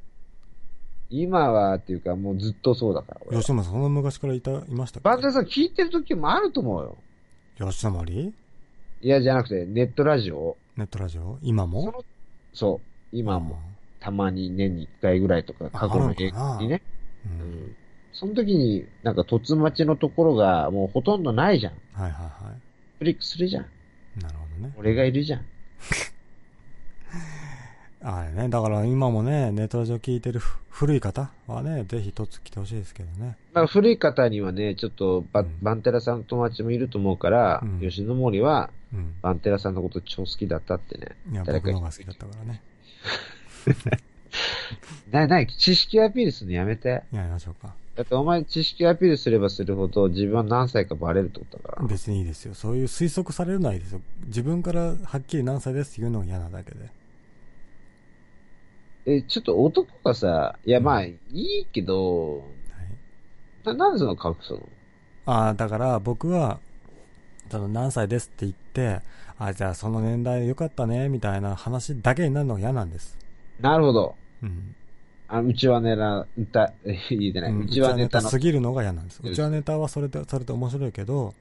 今はっていうか、もうずっとそうだから。俺は吉村さん、そんな昔からいた、いましたっけ？バンテラさん聞いてる時もあると思うよ。吉野森いや、じゃなくて、ネットラジオ。ネットラジオ？今も？その、そう。今も、たまに年に1回ぐらいとか、過去の映画にね。う。うんん。その時に、なんか、突待ちのところが、もうほとんどないじゃん。はいはいはクリックするじゃん。い。なるほどね。俺がいるじゃん。あれね、だから今もね、ネットラジオ聞いてるふ古い方はね、ぜひ一つ来てほしいですけどね。まあ、古い方にはね、ちょっとバ、うんバンテラさんの友達もいると思うから、うん吉野森は、うん。バンテラさんのこと超好きだったってね。いや、誰か僕の方が好きだったからね。な、な、知識アピールするのやめて。やりましょうか。だってお前知識アピールすればするほど自分は何歳かバレるってことだから。別にいいですよ。そういう推測されるのはいいですよ。自分からはっきり何歳ですって言うのが嫌なだけで。え、ちょっと男がさ、いやまあ、いいけど、はい。な、なんでその隠すの？ああ、だから僕は、その何歳ですって言って、あじゃあその年代よかったね、みたいな話だけになるのが嫌なんです。なるほど。うん。あ、うちはネタ、歌、え 言えてない。うちはネタのす。ぎるのが嫌なんです。うちはネタはそれで、それで面白いけど、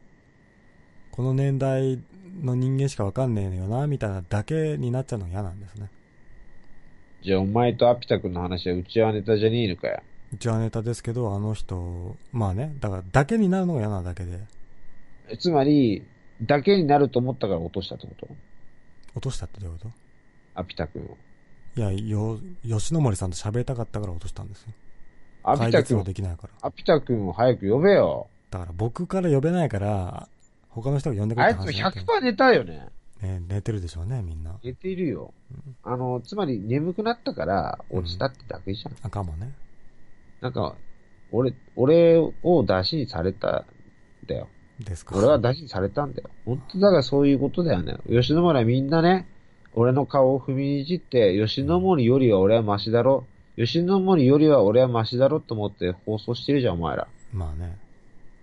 この年代の人間しかわかんねえよな、みたいなだけになっちゃうのが嫌なんですね。じゃあお前とアピタ君の話はうちはネタじゃねえのかよ。うちはネタですけど、あの人、まあね、だから、だけになるのが嫌なだけで、つまり、だけになると思ったから落としたってこと？落としたってどういうこアピタ君を。といや、よ、吉野森さんと喋りたかったから落としたんですよ。アピタ君、できないから。アピタ君を早く呼べよ。だから僕から呼べないから、他の人が呼んでくれあいつって話になってる100%寝たよね。ね、寝てるでしょうね、みんな。寝ているよ。あの、つまり眠くなったから落ちたってだけじゃん。あかもね。なんか、俺、俺を出しにされたんだよ。ですか。俺は出しにされたんだよ。本当だからそういうことだよね。吉野森はみんなね、俺の顔を踏みにじって、吉野森よりは俺はマシだろ。吉野森よりは俺はマシだろと思って放送してるじゃん、お前ら。まあね。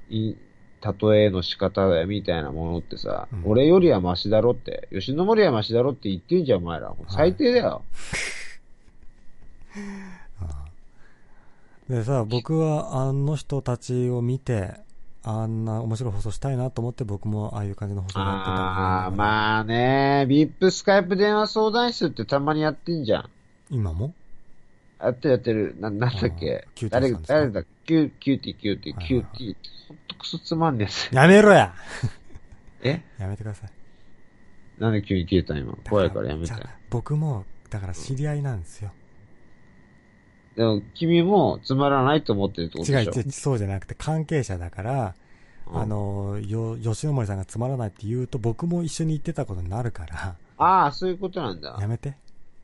いい、例えの仕方みたいなものってさ、うん俺よりはマシだろって、吉野森はマシだろって言ってんじゃん、お前ら。最低だよ。でさ、僕はあの人たちを見て、あんな面白い放送したいなと思って僕もああいう感じの放送をやってたああ、あ。まあね、VIP スカイプ電話相談室ってたまにやってんじゃん。今も？やってるやってる。な、なんだっけ？キューティー誰だ？キュキューティーキューティーキューティー。ほんとクソつまんねえ。やめろやえ？やめてください。なんで急に消えたん今？怖いからやめて僕も、だから知り合いなんですよ。でも、君もつまらないと思ってるってことでしょ？違うそうじゃなくて関係者だから、うんあの、よ、吉野森さんがつまらないって言うと僕も一緒に行ってたことになるから、ああ、そういうことなんだ。やめて。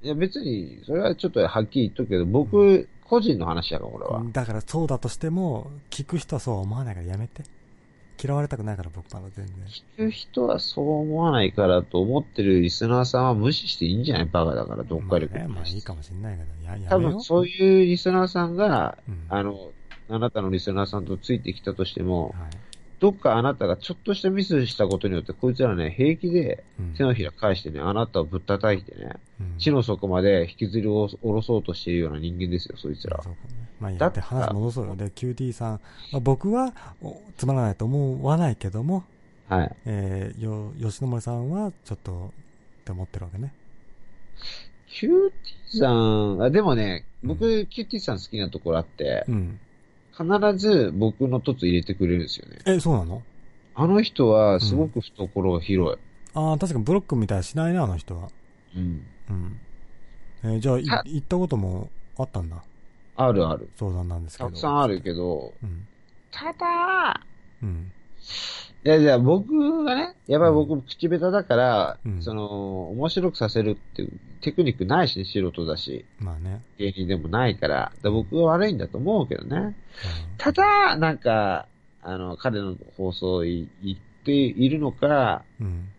いや、別に、それはちょっとはっきり言っとくけど、僕、個人の話やから、俺は。だからそうだとしても、聞く人はそうは思わないからやめて。嫌われたくないから僕まだ全然。聞く人はそう思わないからと思ってるリスナーさんは無視していいんじゃないバカだから、どっかで。まあね、まあいいかもしんないけど、や、や多分そういうリスナーさんが、うんあの、あなたのリスナーさんとついてきたとしても、はい。どっかあなたがちょっとしたミスしたことによって、こいつらね、平気でうん手のひら返してね、あなたをぶったたいてね、うん地の底まで引きずり下ろそうとしているような人間ですよ、そいつらは。そうかねまあいいや、話戻そうよ。で、QT さん、まあ、僕はおつまらないと思わないけども、はい。えー、よ、吉野森さんはちょっとって思ってるわけね。キューティーさん、あでもね、僕、キューティーさん好きなところあって、うん。必ず僕の凸入れてくれるんですよね。え、そうなの？あの人はすごく懐が広い。ああ、確かにブロックみたいにしないね、あの人は。うん。うん。えーじゃあ、行ったこともあったんだ？あるある。相談なんですけど。たくさんあるけど、うん。ただ、うん。いやいや、僕がね、やっぱり僕口下手だから、うんその、面白くさせるっていうテクニックないし、素人だし、まあね。芸人でもないから、だから僕が悪いんだと思うけどね。うんただ、なんか、あの、彼の放送い言っているのか、うん。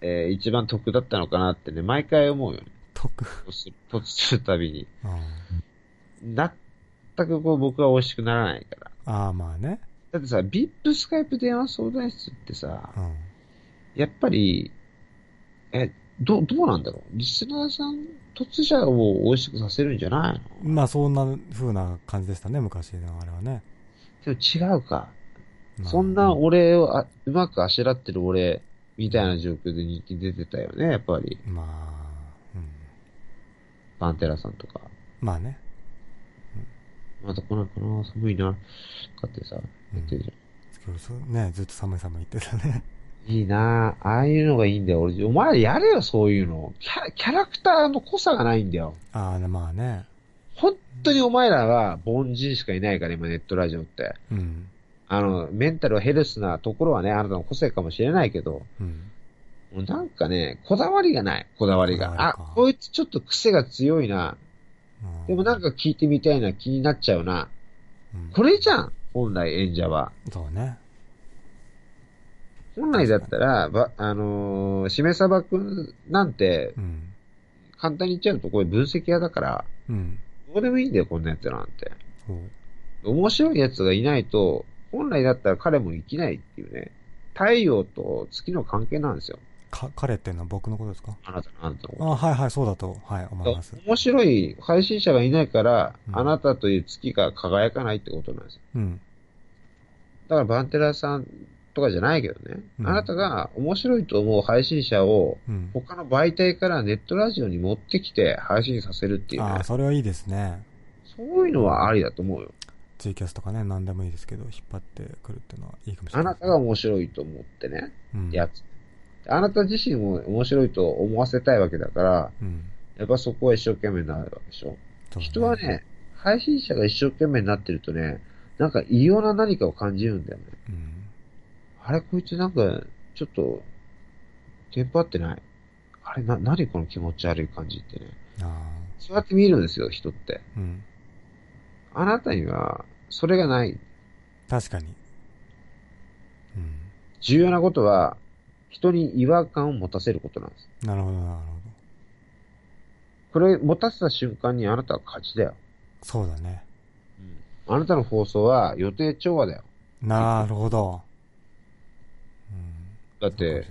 えー一番得だったのかなってね、毎回思うよね。得。突する突するたびに。うん全くこう僕は美味しくならないから。ああ、まあね。だってさ、VIP スカイプ電話相談室ってさ、うん。やっぱり、え、ど、どうなんだろう？リスナーさん、突者を美味しくさせるんじゃないの？まあ、そんな風な感じでしたね、昔のあれはね。でも違うか。まあそんな俺をあうまくあしらってる俺、みたいな状況で人気出てたよね、やっぱり。まあ、うん。パンテラさんとか。まあね。また来ないかな、寒いな。かってさ、言ってるじ今日そうね、ずっと寒い寒い言ってたね。ゃん。いいなああいうのがいいんだよ。俺、お前らやれよ、そういうの。キャラキャラクターの濃さがないんだよ。ああ、まあね。本当にお前らは凡人しかいないから、今ネットラジオって。うん。あの、メンタルヘルスなところはね、あなたの個性かもしれないけど、うん。なんかね、こだわりがない、こだわりが。あ、こいつちょっと癖が強いな。うんでもなんか聞いてみたいな気になっちゃうな。うんこれじゃん、本来演者は。そうね。本来だったら、ば、あのーしめさばくんなんて、うん。簡単に言っちゃうとこれ分析屋だから、うん。どうでもいいんだよ、こんなやつらなんて。面白いやつがいないと、本来だったら彼も生きないっていうね、太陽と月の関係なんですよ。か、彼っていうのは僕のことですか？あなたの、あなたの。あはいはい、そうだと、はい、思います。面白い配信者がいないから、うんあなたという月が輝かないってことなんですよ。うん。だからバンテラさんとかじゃないけどね。うんあなたが面白いと思う配信者をうん。他の媒体からネットラジオに持ってきて配信させるっていうねああ、。それはいいですね。そういうのはありだと思うよ。ツイキャスとかね、何でもいいですけど、引っ張ってくるっていうのはいいかもしれあな。ないたが面白いと思ってね、うん、やつ。あなた自身も面白いと思わせたいわけだから、うん。やっぱそこは一生懸命になるわけでしょ。そう人はね、配信者が一生懸命になってるとね、なんか異様な何かを感じるんだよね。うん。あれ、こいつなんか、ちょっと、テンパってない？あれ、な、何この気持ち悪い感じってね。あそうやって見るんですよ、人って。あ、うん。あなたには、それがない。確かに。うん。重要なことは、人に違和感を持たせることなんです。なるほど、なるほど。これ、持たせた瞬間にあなたは勝ちだよ。そうだね。あなたの放送は予定調和だよ。なるほど。うん。だって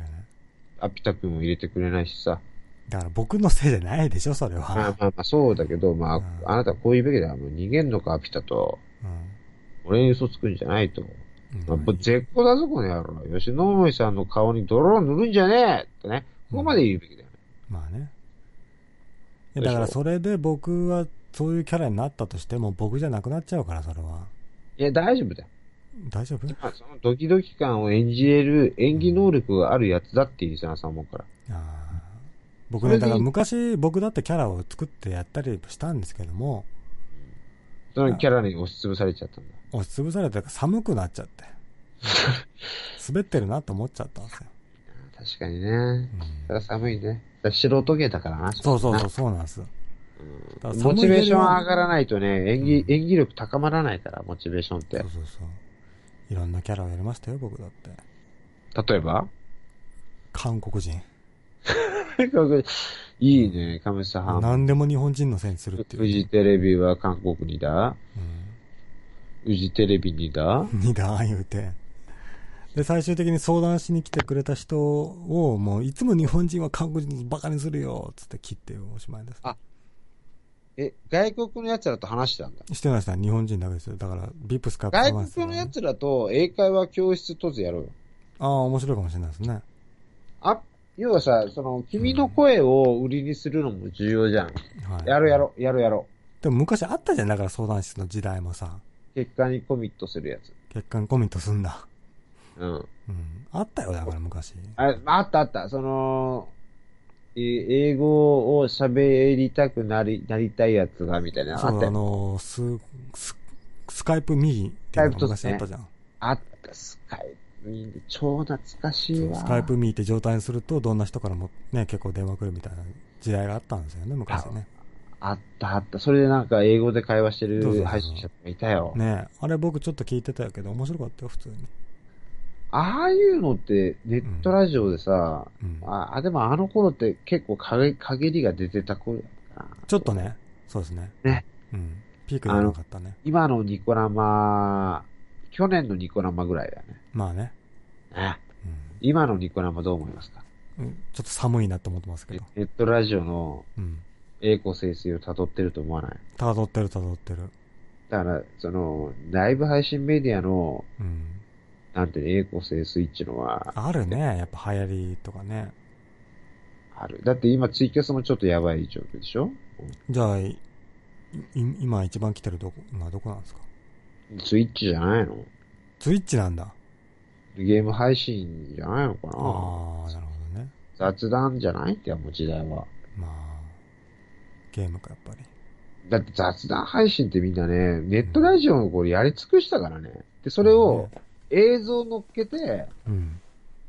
アピタ君も入れてくれないしさ。だから僕のせいじゃないでしょ、それまあは。まあまあ、そうだけど、まあうん、あなたはこういうべきだよ。もう逃げんのか、アピタと。俺に嘘つくんじゃないと。うん。まあ、ぼ絶好だぞ、この野郎。吉野森さんの顔に泥を塗るんじゃねえってね。ここまで言うべきだよね。まあね。だからそれで僕はそういうキャラになったとしても僕じゃなくなっちゃうから、それは。いや、大丈夫だよ。大丈夫？まあ、そのドキドキ感を演じれる演技能力があるやつだってリスナーさん思うから。ああ僕ね、だから昔僕だってキャラを作ってやったりしたんですけども、そのキャラに押しつぶされちゃったんだ。押しつぶされてから寒くなっちゃって。滑ってるなと思っちゃったんですよ。確かにね。うんそれは寒いね。素人芸だからな。そうそうそう、そうなんです。だから寒いモチベーション上ゲがらないとね、演技、演技力高まらないから、モチベーションってーそう。そうそう。いろんなキャラをやりましたよ、僕だって。例えば？韓国人。いいね、カムサハン。何でも日本人のせいにするっていう。フジテレビは韓国にだうん。フジテレビにだ？にだ、言うて。で、最終的に相談しに来てくれた人を、もう、いつも日本人は韓国人バカにするよ、つって切っておしまいです。あえ、外国の奴らと話してたんだ？してました、日本人だけですよ。だから、ビップスカップ外国の奴らと英会話教室とずやろうよ。ああ、面白いかもしれないですね。あ、要はさ、その、君の声を売りにするのも重要じゃん。はい。やろうやろう、やろうやろでも昔あったじゃん、だから相談室の時代もさ。う。結果にコミットするやつ。結果にコミットすんだ。うん。うん。あったよ、だから昔。あ、あったあった。その、え英語を喋りたくなり、なりたいやつが、みたいな。そう、ああったよ。の、ス、ス、スカイプミーっていう昔あったじゃん。あった、スカイプに、超懐かしいわ。スカイプミーって状態にすると、どんな人からもね、結構電話来るみたいな時代があったんですよね、昔ね。あったあった。それでなんか英語で会話してる配信者とかいたよ。ねあれ僕ちょっと聞いてたけど、面白かったよ、普通に。ああいうのってネットラジオでさ、うん。ああ、でもあの頃って結構陰陰りが出てた頃やったな。ちょっとね、そうですね。ね。うん。ピークでもなかったね。今のニコ生、去年のニコ生ぐらいだよね。まあね。ねうん今のニコ生どう思いますか？うん。ちょっと寒いなって思ってますけど。ネットラジオのうん。栄光盛衰を辿ってると思わない？辿ってる辿ってる。だから、その、ライブ配信メディアの、うん。なんていうの、栄光盛衰っていうのは、あるね。やっぱ流行りとかね。ある。だって今ツイキャスもちょっとやばい状況でしょ？じゃあ、いい今一番来てるどこ、な、どこなんですか？ツイッチじゃないの？ツイッチなんだ。ゲーム配信じゃないのかな？ああ、なるほどね。雑談じゃない？ってもう時代は。まあ、ゲームか、やっぱり。だって雑談配信ってみんなね、ネットラジオのこれやり尽くしたからね。で、それを映像乗っけて、うん。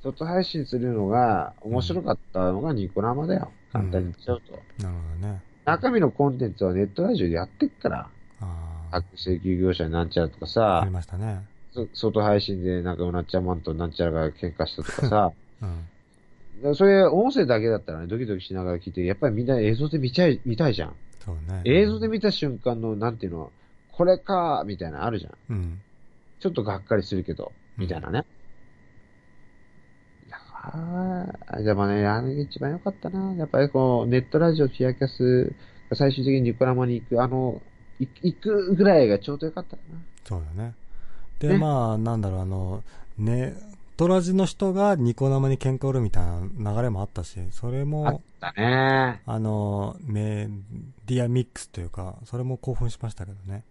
外配信するのが面白かったのがニコ生だよ。簡単に言っちゃうと。なるほどね。中身のコンテンツはネットラジオでやってっから。ああ。各請求業者になんちゃらとかあさり、ましたね。そ外配信でなんかうなっちゃまんとなんちゃらが喧嘩したとかさ、うん。それ音声だけだったらね、ドキドキしながら聞いて、やっぱりみんな映像で見ちゃい、見たいじゃん。そうね。映像で見た瞬間の、なんていうの、これか、みたいなのあるじゃん。うん。ちょっとがっかりするけど、うんみたいなね。いやーでもね、あれが一番良かったな。やっぱりこう、ネットラジオ、ティアキャスが最終的にニコ生に行く、あの、い行くぐらいがちょうど良かったな。そうだね。で、ねまあ、なんだろう、あの、ね、トラジの人がニコ生に喧嘩売るみたいな流れもあったし、それあっも、たね。あの、メディアミックスというか、それも興奮しましたけどね。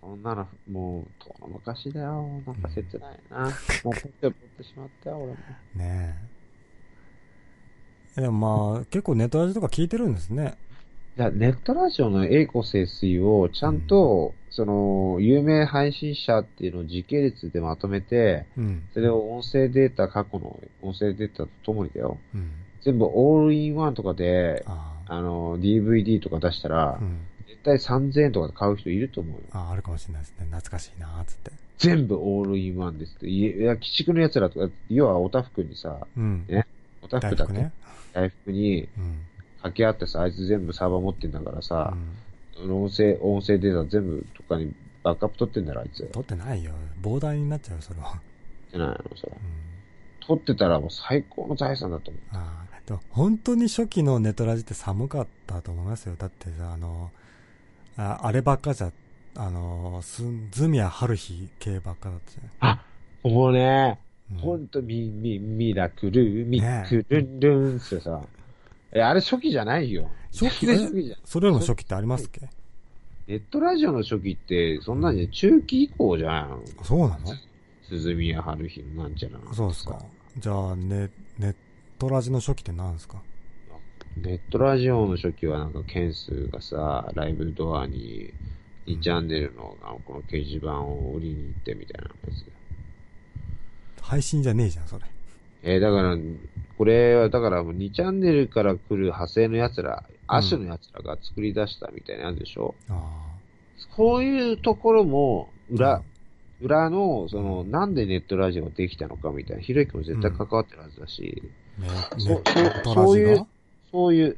そんなの、もう、遠の昔だよ。なんか切ないな。もう、ポッてポってしまったよ、俺も。ねえ。でもまあ、結構ネットラジとか聞いてるんですね。いや、ネットラジオの栄光盛水をちゃんと、その、有名配信者っていうのを時系列でまとめて、うん。それを音声データ、過去の音声データとともにだよ。うん。全部オールインワンとかで、ああの、DVD とか出したらあ。う、ん。絶対3000円とかで買う人いると思うよ。ああ、あるかもしれないですね。懐かしいなつって。全部オールインワンですって。いや、鬼畜の奴らとか、要はおたふくにさ、うん。ねおたふくだっけ？大福ね。大福にうん。掛け合ってさ、あいつ全部サーバー持ってんだからうさ、ん。音声、音声データ全部とかにバックアップ取ってんだろ、あいつ。撮ってないよ。膨大になっちゃうよ、それは。ってないの、それう。ん。取ってたらもう最高の財産だと思う。ああ。でも本当に初期のネトラジって寒かったと思いますよ。だってさ、あの、ああればっかじゃ、あの、すズミヤハルヒ系ばっかだったじあ、もうね、ゃん。ほんと、ミ、ミ、ミラクル、ミねクルンルンってさ、え、あれ初期じゃないよ。初期？全然初期じゃん。それよりも初期ってありますっけ？ネットラジオの初期って、そんなんじゃ中期以降じゃん。そうなの？鈴宮春日のなんちゃら。そうですか。。じゃあ、ネ、ネットラジの初期って何ですか？ネットラジオの初期はなんか件数がさ、ライブドアに2チャンネルのあのこの掲示板を売りに行ってみたいなやつ。配信じゃねえじゃん、それ。えーだから、これは、だからもう2チャンネルから来る派生の奴ら、アシュの奴らが作り出したみたいなやつでしょ、あこういうところも、裏、裏の、その、なんでネットラジオができたのかみたいな、ひろゆきも絶対関わってるはずだし、あ。ね、そういうそういう、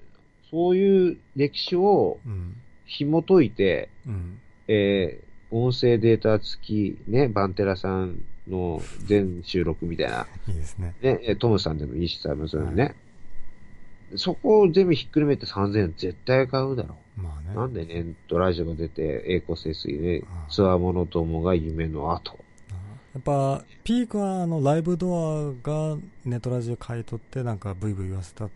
そういう歴史をうん。紐解いて、うん。えー、音声データ付き、ね、バンテラさんの全収録みたいな、いいですね。ね、えトムさんでもいいしさ、そういうのね。そこを全部ひっくるめて3000円絶対買うだろまあね。う。なんでネットラジオが出て、栄光清水ツアーものともが夢の後。やっぱ、ピークは、あの、ライブドアがネットラジオ買い取って、なんか、ブイブイ言わせた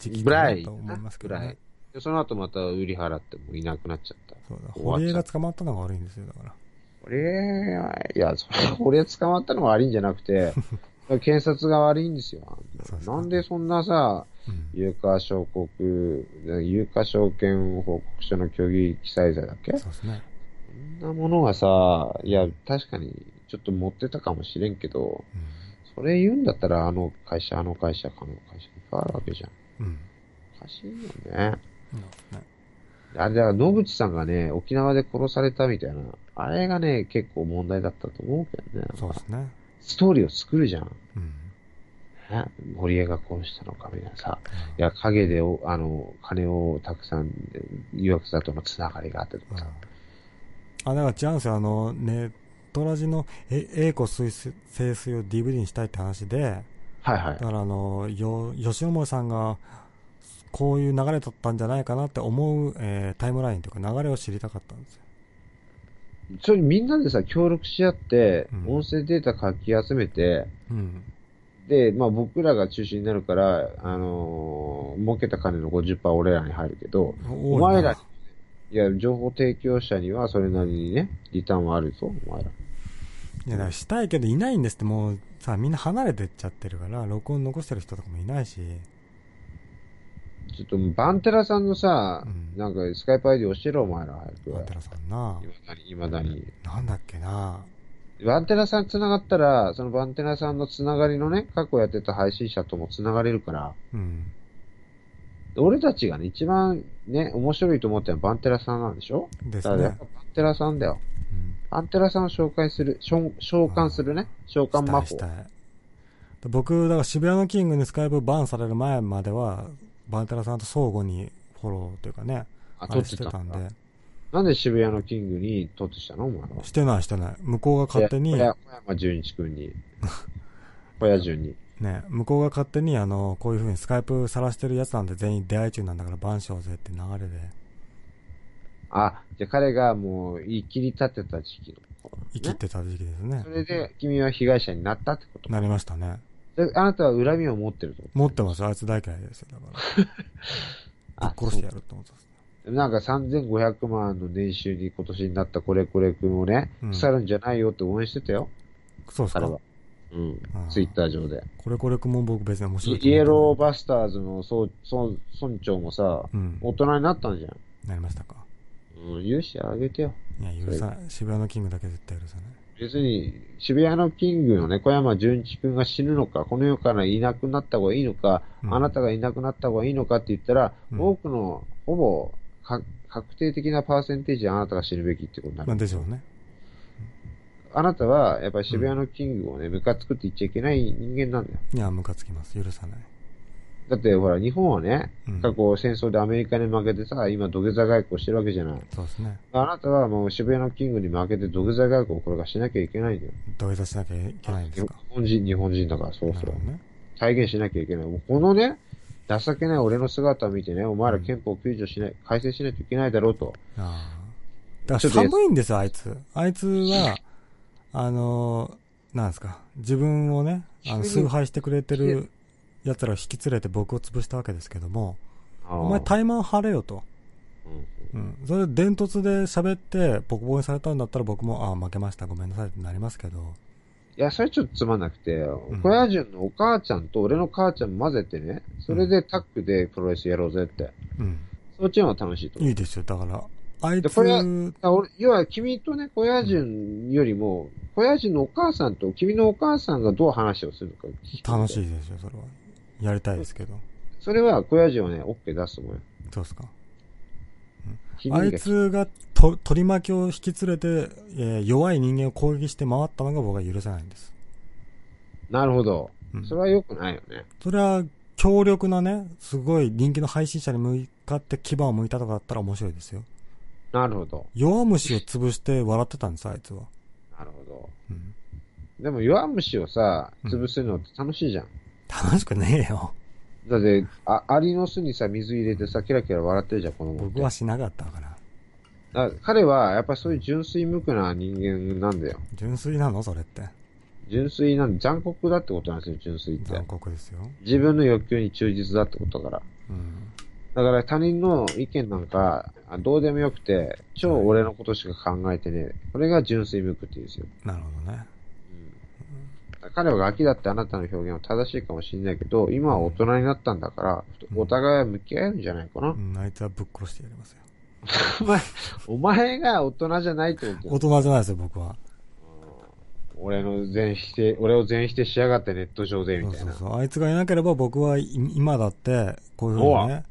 時期ぐらいかなと思いますけどね。でその後また売り払ってもいなくなっちゃった。そうだ。堀江が捕まったのが悪いんですよ、だから。俺は、いや、それ、俺捕まったのが悪いんじゃなくて、検察が悪いんですよ。なんでそんなさ、うん。有価証拠、有価証券報告書の虚偽記載罪だっけ？そうですね。そんなものがさ、いや、確かにちょっと持ってたかもしれんけど、うん。それ言うんだったら、あの会社、あの会社、あの会社、いっぱいあるわけじゃん。うん。おかしいよね。ね。あれだから野口さんがね、沖縄で殺されたみたいな、あれがね、結構問題だったと思うけどね。そうですね。ストーリーを作るじゃん。うん。ね、堀江が殺したのかみたいなさ。いや、陰でお、あの、金をたくさん、誘惑者とのつながりがあってとかさ。あ、だから違うんですよ。あの、ネットラジの、え、栄光水水清水を DVD にしたいって話で、はいはいだ。からあの、よ、吉野森さんが、こういう流れだったんじゃないかなって思う、えータイムラインというか流れを知りたかったんですよ。それみんなでさ、協力し合ってう、ん音声データ書き集めて、うん。で、まあ僕らが中心になるから、あのー儲けた金の50%俺らに入るけど、おお前ら、いや、情報提供者にはそれなりにね、リターンはあるぞ、お前ら。いや、だからしたいけどいないんですって、もうさ、みんな離れてっちゃってるから、録音残してる人とかもいないし、ちょっと、バンテラさんのさ、うんなんかスカイプ ID 教えろ、お前ら、早く。バンテラさんな。いまだに、いまだに。なんだっけな。バンテラさん繋がったら、そのバンテラさんの繋がりのね、過去やってた配信者とも繋がれるから、うん。俺たちがね、一番ね、面白いと思ったのはバンテラさんなんでしょ？ですねだからやっぱ。バンテラさんだよ。うん。バンテラさんを紹介する、召召喚するね、召喚魔法。したいしたいで僕、だから渋谷のキングにスカイプバンされる前までは、バンテラさんと相互にフォローというかね、あ、撮ってたんで。なんで渋谷のキングに撮ってしたの？お前は。してないしてない。向こうが勝手に小、山純一君に。小屋順に。ね、向こうが勝手に、あの、こういう風にスカイプ晒してるやつなんで全員出会い中なんだからバンしようぜって流れで。あ、じゃあ彼がもう、言い切り立てた時期の。生きてた時期ですねそ。れで、君は被害者になったってことなりましたね。であなたは恨みを持ってるってこと持ってますよ。あいつ大嫌いですよ。だから。ぶあっ殺してやるって思ってます。なんか3500万の年収に今年になったこれこれ君をね、うん腐るんじゃないよって応援してたよ、そうですか？彼は。。うん。ツイッター上で。これこれくんも僕別に面白いとイエローバスターズの総総村長もさ、うん。大人になったんじゃん。なりましたか？うん、許してあげてよ。いや、許さない。渋谷のキングだけ絶対許さない。別に、渋谷のキングのね、小山純一君が死ぬのか、この世からいなくなった方がいいのか、うんあなたがいなくなった方がいいのかって言ったら、うん多くの、ほぼ、か確定的なパーセンテージであなたが死ぬべきってことになる。まあでしょうね。あなたは、やっぱり渋谷のキングをね、ムカつくって言っちゃいけない人間なんだよ。いや、ムカつきます。許さない。だって、ほら、日本はね、うん過去戦争でアメリカに負けてさ、今土下座外交してるわけじゃない。そうですね。あなたはもう渋谷のキングに負けて土下座外交をこれからしなきゃいけないんだよ。土下座しなきゃいけないんですか？日本人、日本人だから、そうそうね。体現しなきゃいけない。もうこのね、情けない俺の姿を見てね、お前ら憲法救助しない、改正しないといけないだろうと。ああ。だから寒いんですよ、あいつ。あいつは、あのー、なんですか？自分をね、あの、崇拝してくれてる奴らを引き連れて僕を潰したわけですけども、おお前怠慢張れよと。うんうん。それで伝突で喋って、ボコボコにされたんだったら僕も、ああ、負けました、ごめんなさいってなりますけど、いや、それちょっとつまんなくて、ん小屋順のお母ちゃんと俺の母ちゃん混ぜてね、それでタッグでプロレスやろうぜって。うん。そっちの方が楽しいと思う。いいですよ。だから、あいつ、でこ要は君とね、小屋順よりも、小屋順のお母さんと君のお母さんがどう話をするのか楽しいですよ、それは。やりたいですけど。それは小屋順はね、OK 出すと思うよ。そうですか。あいつがと取り巻きを引き連れて、えー弱い人間を攻撃して回ったのが僕は許せないんです。なるほど。うんそれは良くないよね。それは強力なね、すごい人気の配信者に向かって牙を向いたとかだったら面白いですよ。なるほど。弱虫を潰して笑ってたんです、あいつは。なるほど。うん。でも弱虫をさ、うん潰すのって楽しいじゃん。楽しくねえよ。だって、あ、アリの巣にさ、水入れてさ、キラキラ笑ってるじゃん、子供って。僕はしなかったから。だ彼は、やっぱそういう純粋無垢な人間なんだよ。純粋なの？それって。純粋なんで、残酷だってことなんですよ、純粋って残。酷ですよ。自分の欲求に忠実だってことだから。うん。だから他人の意見なんか、あどうでもよくて、超俺のことしか考えてね、これが純粋無垢って言うんですよ。なるほどね。彼はガキだってあなたの表現は正しいかもしれないけど、今は大人になったんだから、お互いは向き合えるんじゃないかな。うん、あいつはぶっ殺してやりますよ。お前、お前が大人じゃないってことよ大人じゃないですよ、僕は。俺の全否定、俺を全否定しやがってネット上で、みたいな。そうそうそう。あいつがいなければ僕はい今だって、こういうふうにね。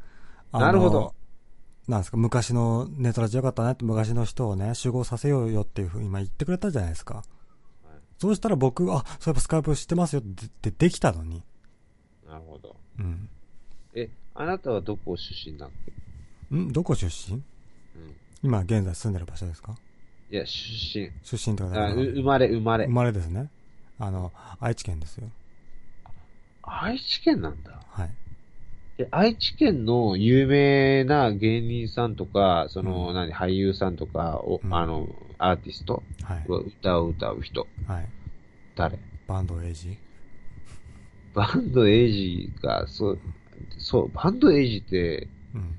なるほど。なんですか、昔のネトラジよかったねって昔の人をね、集合させようよっていうふうに今言ってくれたじゃないですか。そうしたら僕、あ、そういえばスカイプ知ってますよってできたのに。なるほど。うん。え、あなたはどこ出身だっけ？ん？どこ出身？うん。今現在住んでる場所ですか？いや、出身。出身ってことあう生まれ、生まれ生。まれですね。あの、愛知県ですよ。愛知県なんだ。はい。え、愛知県の有名な芸人さんとか、その、うん何、俳優さんとか、おうんあの、アーティストはい。は歌を歌う人。はい。誰？バンドエイジ？バンドエイジが、そう、そう、バンドエイジって、うん。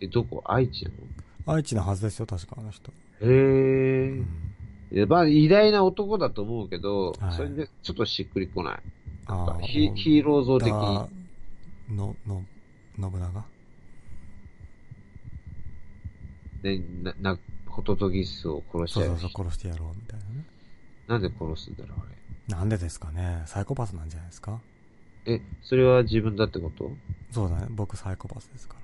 え、どこ？愛知なの？愛知のはずですよ、確かあの人。へうえ。ん。いやまあ、偉大な男だと思うけど、はいそれでちょっとしっくりこない。なんあーかヒヒーロー像的に。だの、の、信長？ね、な、な、ホトトギスを殺しちゃうそうそうそう、殺してやろうみたいなね。なんで殺すんだろう、あれ。なんでですかねサイコパスなんじゃないですか？え、それは自分だってこと？そうだね。僕サイコパスですか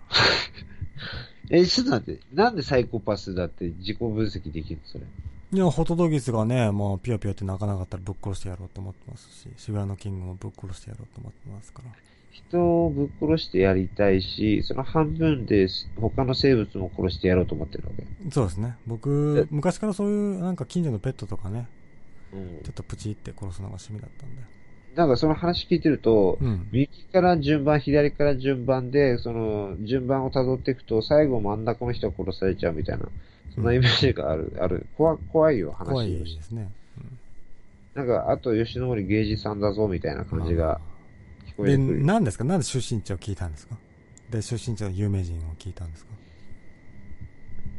ら。え、ちょっと待って、なんでサイコパスだって自己分析できるのそれ？いや、ホトトギスがね、もうピヨピヨって泣かなかったらぶっ殺してやろうと思ってますし、渋谷のキングもぶっ殺してやろうと思ってますから。人をぶっ殺してやりたいし、その半分で他の生物も殺してやろうと思ってるわけ。そうですね。僕、昔からそういう、なんか近所のペットとかね、うんちょっとプチって殺すのが趣味だったんで。なんかその話聞いてると、うん。右から順番、左から順番で、その、順番を辿っていくと、最後真ん中の人が殺されちゃうみたいなそんなイメージがある、ある。怖怖いよ、話怖いをしてですね。なんか、あと吉野森芸治さんだぞ、みたいな感じがで。何ですか？なんで出身地を聞いたんですか？で、出身地の有名人を聞いたんですか？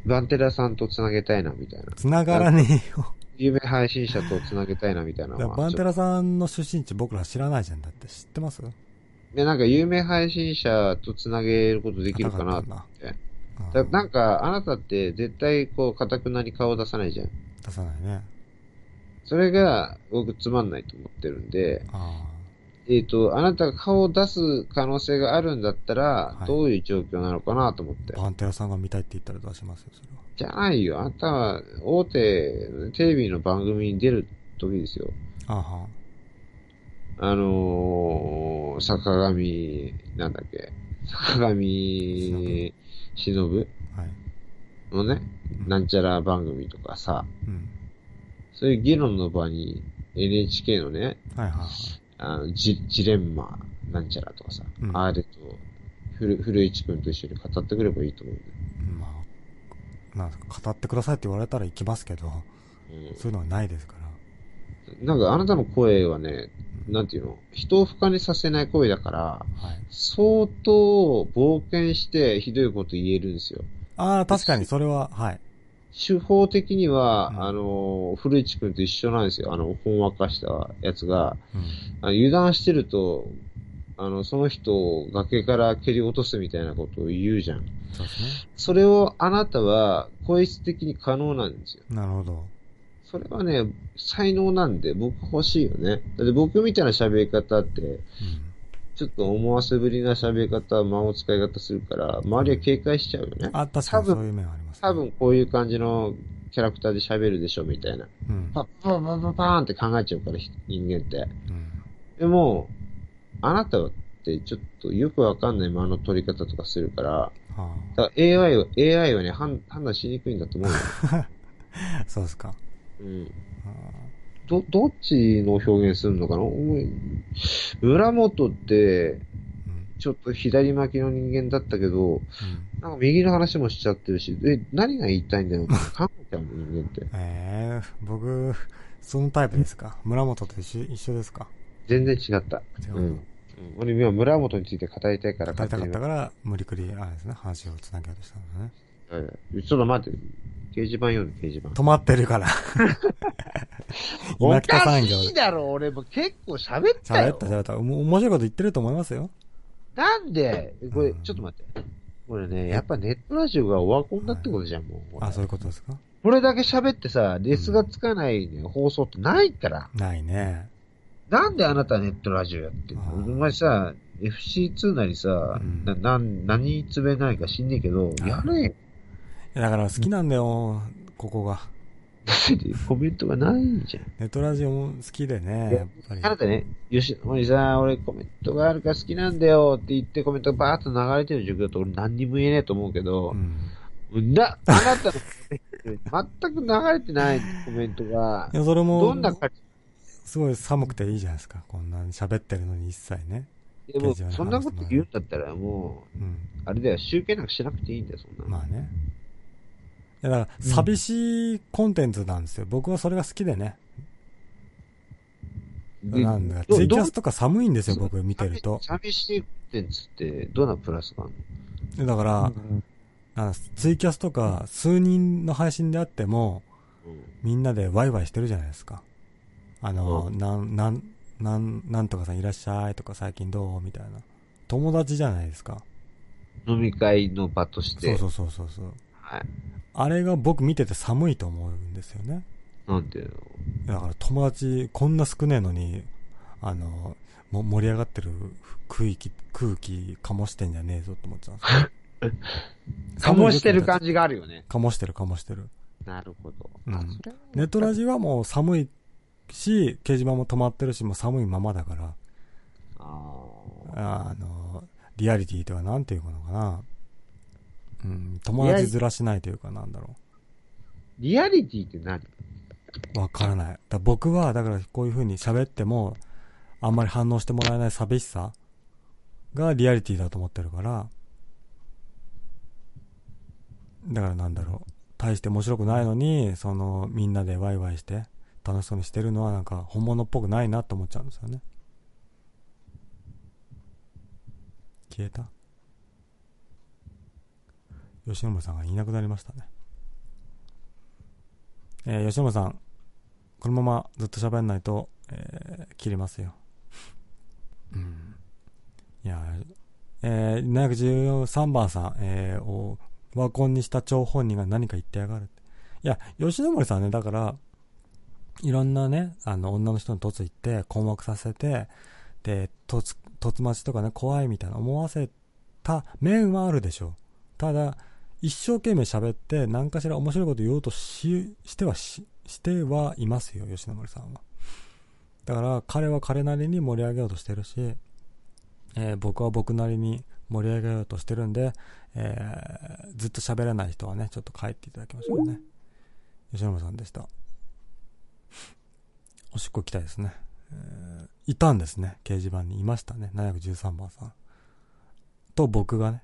バンテラさんと繋げたいな、みたいな。繋がらねえよ。有名配信者と繋げたいな、みたいな。バンテラさんの出身地僕ら知らないじゃん。だって知ってます？とで、なんか有名配信者と繋げることできるかなって。だ。なんか、あなたって絶対こう、かたくなに顔出さないじゃん。出さないね。それが、僕つまんないと思ってるんで、あえっ、と、あなたが顔を出す可能性があるんだったらは、いどういう状況なのかなと思って。あ。バンテラさんが見たいって言ったら出しますよ、それは。じゃないよ。あなたは、大手、テレビの番組に出る時ですよ。あは。あのー、坂上、なんだっけ、坂上忍はい。のね、なんちゃら番組とかさ、うん。そういう議論の場に NHK のね、はいはいはい。あのジジレンマなんちゃらとかさ、うんあれと、古古市くんと一緒に語ってくればいいと思うんだよ。まあ、なんですか、語ってくださいって言われたら行きますけど、そういうのはないですから。うん、なんかあなたの声はね、なんていうの、人を不可にさせない声だから、はい。相当冒険してひどいこと言えるんですよ。ああ、確かにそれは、はい。手法的には、うんあの、古市くんと一緒なんですよ。あの、ほんわかしたやつが、うん。油断してると、あの、その人を崖から蹴り落とすみたいなことを言うじゃん。そうですね。それをあなたは、声質的に可能なんですよ。なるほど。それはね、才能なんで僕欲しいよね。だって僕みたいな喋り方って、うん。ちょっと思わせぶりな喋り方、間を使い方するから、周りは警戒しちゃうよね。あ、確かにそういう面はあります、ね。多分こういう感じのキャラクターで喋るでしょ、みたいな。うん。パッパッパッパッパーンって考えちゃうから、ひ人間って。うん。でも、あなたってちょっとよくわかんない間の取り方とかするから、はだから AI は、AI はね、判判断しにくいんだと思うよ。あ、そうですか。うん。あど、どっちの表現するのかな？村本って。ちょっと左巻きの人間だったけど、うん。なんか右の話もしちゃってるし、え、何が言いたいんだよ？って考 えちゃうの、人間って。ええ僕、そのタイプですか？村本と一緒一緒ですか？全然違った。違ううん。うん俺今村本について語りたいから語りたかにったから、無理くり、あれですね、話をつなげようとしたんですね。はいちょっと待って。掲示板読んで、掲示板。止まってるから。今北産業で。だろ、俺も結構喋ったよ。喋った喋った。面白いこと言ってると思いますよ。なんで、これう、んちょっと待って。これね、やっぱネットラジオがオワコンだってことじゃん、もう。あ、そういうことですか？これだけ喋ってさ、レスがつかない、ね放送ってないから。ないね。なんであなたネットラジオやってんの？お前さ、FC2 なりさ、うんな、なん、何つべないか知んねえけど、やれよ。だから好きなんだよ、ここが。コメントがないじゃん。ネットラジオも好きでね、やっぱり。あなたね、よし、おじさん、俺コメントがあるから好きなんだよって言ってコメントがバーッと流れてる状況だと俺何にも言えねえと思うけどう、ん。な、あなたの全く流れてないコメントがい、や、それも、どんな感すごい寒くていいじゃないですか。こんなに喋ってるのに一切ね。じでも、そんなこと言うんだったらもうん。う、あれだよ、集計なんかしなくていいんだよ、そんなの。まあね。いや、だから、寂しいコンテンツなんですよ。僕はそれが好きでね。でなんだ、どツイキャスとか寒いんですよ、僕見てると。寂しいコンテンツって、どんなプラスがあるでだから、あツイキャスとか数人の配信であっても、のみんなでワイワイしてるじゃないですか。あの、うなん、なん、なん、なんとかさんいらっしゃいとか最近どう？みたいな。友達じゃないですか。うん飲み会の場として。そうそうそうそうそう。はい。あれが僕見てて寒いと思うんですよね。なんていうのだから友達こんな少ねえのに、あの、も盛り上がってる空気、空気醸してんじゃねえぞって思っちゃうんですよ。醸してる感じがあるよね。醸してる醸してる。なるほど。うんネットラジはもう寒いし、掲示板も止まってるし、もう寒いままだから、ああの、リアリティとはなんていうのかな。うん、友達ずらしないというかなんだろーリアリティって何？う。わからない。だ僕は、だからこういう風に喋っても、あんまり反応してもらえない寂しさがリアリティだと思ってるから、だからなんだろう。大して面白くないのに、その、みんなでワイワイして、楽しそうにしてるのはなんか本物っぽくないなと思っちゃうんですよね。消えた？吉野さんがいなくなりましたね。えー、吉野さん、このままずっと喋んないと、えー、切れますよ。うん。いや、えー、713番さん、えー、を、ワコンにした張本人が何か言ってやがる。いや、吉野森さんね、だから、いろんなね、あの、女の人に突行って困惑させて、で、突、突待ちとかね、怖いみたいな思わせた面はあるでしょう。ただ、一生懸命喋って何かしら面白いこと言おうとし、してはし、してはいますよ、吉野森さんは。だから彼は彼なりに盛り上げようとしてるし、えー、僕は僕なりに盛り上げようとしてるんで、えー、ずっと喋れない人はね、ちょっと帰っていただきましょうね。吉野森さんでした。おしっこ行きたいですね。えー、いたんですね、掲示板にいましたね、713番さん。と僕がね、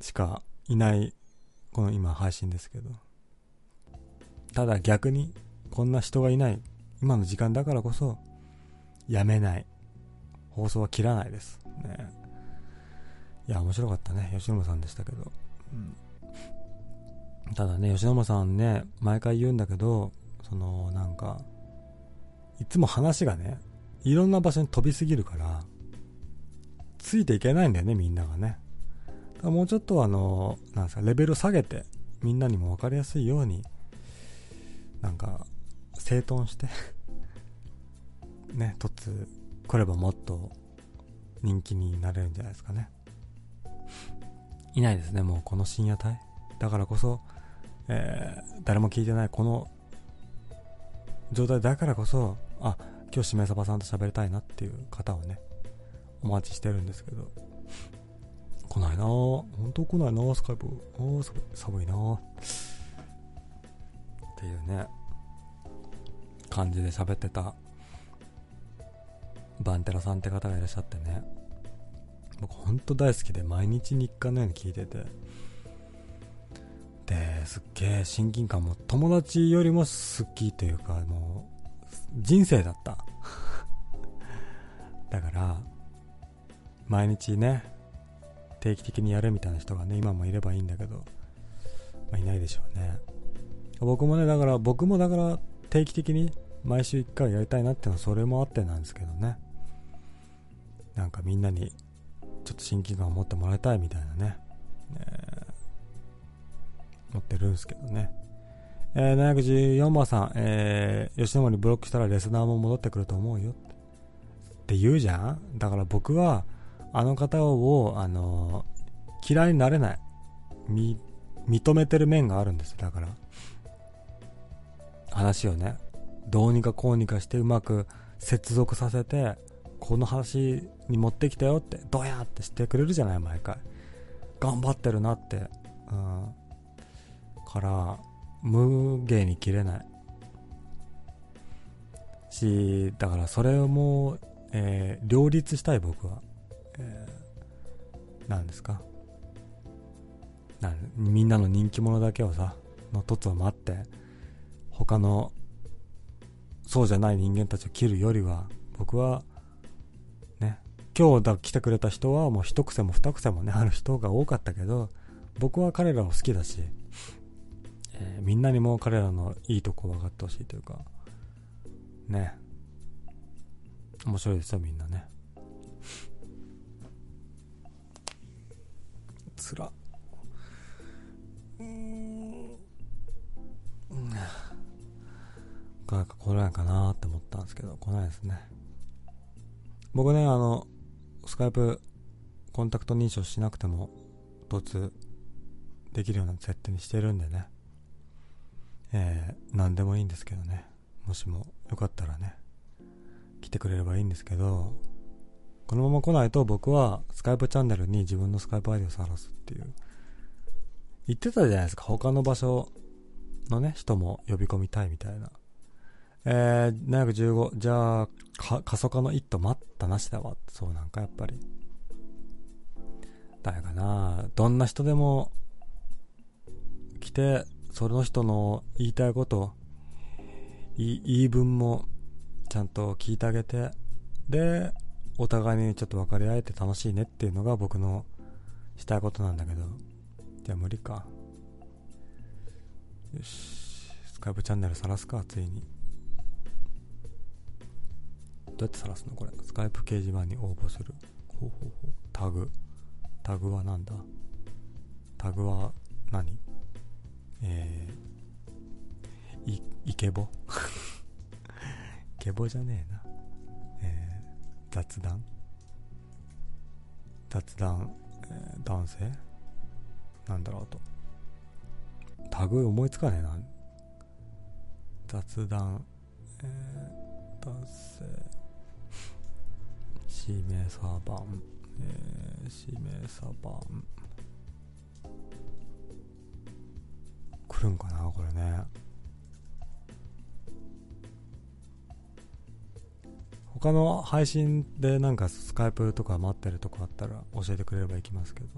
しかいない、この今配信ですけど。ただ逆に、こんな人がいない、今の時間だからこそ、やめない。放送は切らないです。ね。いや、面白かったね。吉野さんでしたけど。うん。ただね、吉野さんね、毎回言うんだけど、その、なんか、いつも話がね、いろんな場所に飛びすぎるから、ついていけないんだよね、みんながね。もうちょっとあの、なんですか、レベル下げて、みんなにも分かりやすいように、なんか、整頓して ね、突来ればもっと人気になれるんじゃないですかね。いないですね、もうこの深夜帯。だからこそ、えー、誰も聞いてないこの状態だからこそ、あ、今日しめさばさんと喋りたいなっていう方をね、お待ちしてるんですけど、来ないな。本当来ないなスカイプ。あ寒い、寒いな。っていうね、感じで喋ってた、バンテラさんって方がいらっしゃってね、僕ほんと大好きで毎日日課のように聞いてて、で、すっげえ親近感も友達よりも好きというか、もう、人生だった。だから、毎日ね、定期的にやるみたいな人がね、今もいればいいんだけど、まあ、いないでしょうね。僕もね、だから、僕もだから定期的に毎週1回やりたいなっていうのはそれもあってなんですけどね。なんかみんなにちょっと親近感を持ってもらいたいみたいなね。え持ってるんですけどね。えー、714番さん、えー、吉野森ブロックしたらレスナーも戻ってくると思うよって言うじゃんだから僕は、あの方を、あのー、嫌いになれない。み、認めてる面があるんですだから。話をね、どうにかこうにかしてうまく接続させて、この話に持ってきたよって、どうやってしてくれるじゃない、毎回。頑張ってるなって。うん。から無芸に切れないしだからそれも、えー、両立したい僕は、えー、ですか？なみんなの人気者だけをさの凸を待って他のそうじゃない人間たちを切るよりは僕はね今日だ来てくれた人はもう一癖も二癖もねある人が多かったけど僕は彼らを好きだしえー、みんなにも彼らのいいとこ分かってほしいというか、ね。面白いですよ、みんなね。つら。うん。なんか来ないかなって思ったんですけど、来ないですね。僕ね、あの、スカイプコンタクト認証しなくても、突できるような設定にしてるんでね。えー、何でもいいんですけどね。もしもよかったらね、来てくれればいいんですけど、このまま来ないと僕はスカイプチャンネルに自分のスカイプアイディを晒すっていう。言ってたじゃないですか。他の場所のね、人も呼び込みたいみたいな。えー、715。じゃあ、過疎化の一途待ったなしだわ。そうなんかやっぱり。誰かなどんな人でも来て、その人の言いたいこと、い言い分もちゃんと聞いてあげて、で、お互いにちょっと分かり合えて楽しいねっていうのが僕のしたいことなんだけど、じゃあ無理か。よし、スカイプチャンネル晒すか、ついに。どうやって晒すのこれ？スカイプ掲示板に応募する。ほうほうほう。タグ。タグはなんだ？タグは何？えー、い、イケボ？イケボじゃねえな。雑談？雑談、えー男性？なんだろうと。タグ思いつかねえな。雑談、えー、男性、指名サーバン、えー、指名サーバン？来るんかなこれね。他の配信でなんかスカイプとか待ってるとこあったら教えてくれれば行きますけど。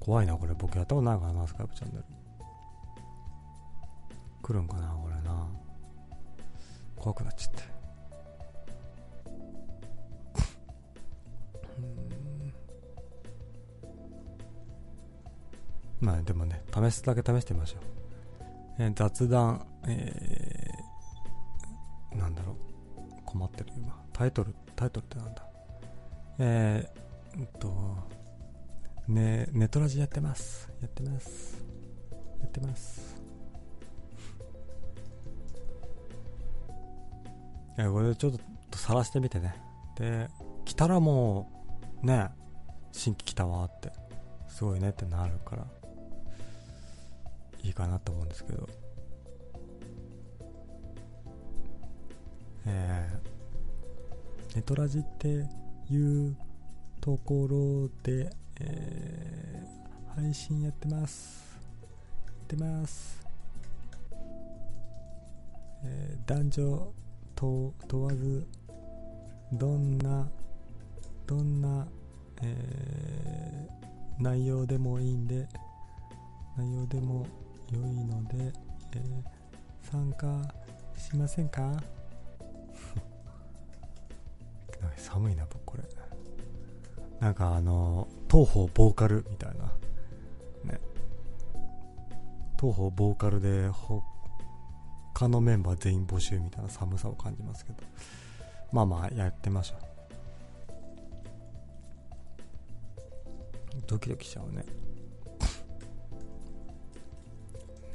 怖いな、これ。僕やったことないからな、スカイプチャンネル。来るんかな、これな。怖くなっちゃって。まあでもね、試すだけ試してみましょう。えー雑談、えー、なんだろう。困ってる今。タイトル、タイトルってなんだ？えー、うんと、ね、ネトラジやってます。やってます。やってます。いや、これちょっと晒してみてね。で、来たらもう、ね、新規来たわって、すごいねってなるから、いいかなと思うんですけど。えー、ネトラジっていうところで、えー配信やってます。やってます。えー男女と問わず、どんな、どんな、えー内容でもいいんで、内容でも良いので、えー参加しませんか？な寒いな、僕これ。なんかあの、東方ボーカルみたいな。ね。東方ボーカルで、他のメンバー全員募集みたいな寒さを感じますけど。まあまあ、やってましょう。ドキドキしちゃうね。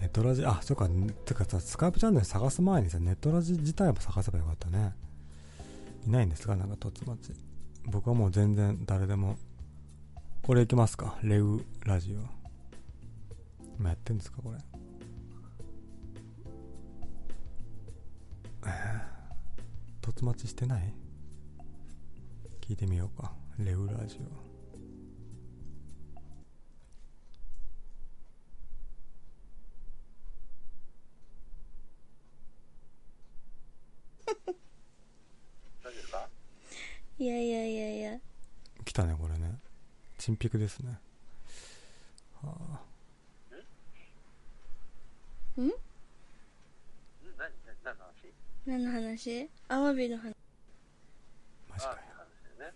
ネットラジ、あ、そっか、てかさ、スカイプチャンネル探す前にさ、ネットラジ自体も探せばよかったね。いないんですか？なんか、とつまち。僕はもう全然誰でも。これいきますか？レウラジオ。今やってんですか？これ。えー、とつまちしてない？聞いてみようか。レウラジオ。いやいやいやいや。来たねこれね。チンピクですね。はあ。何？の話？アワビの話。マジかよ。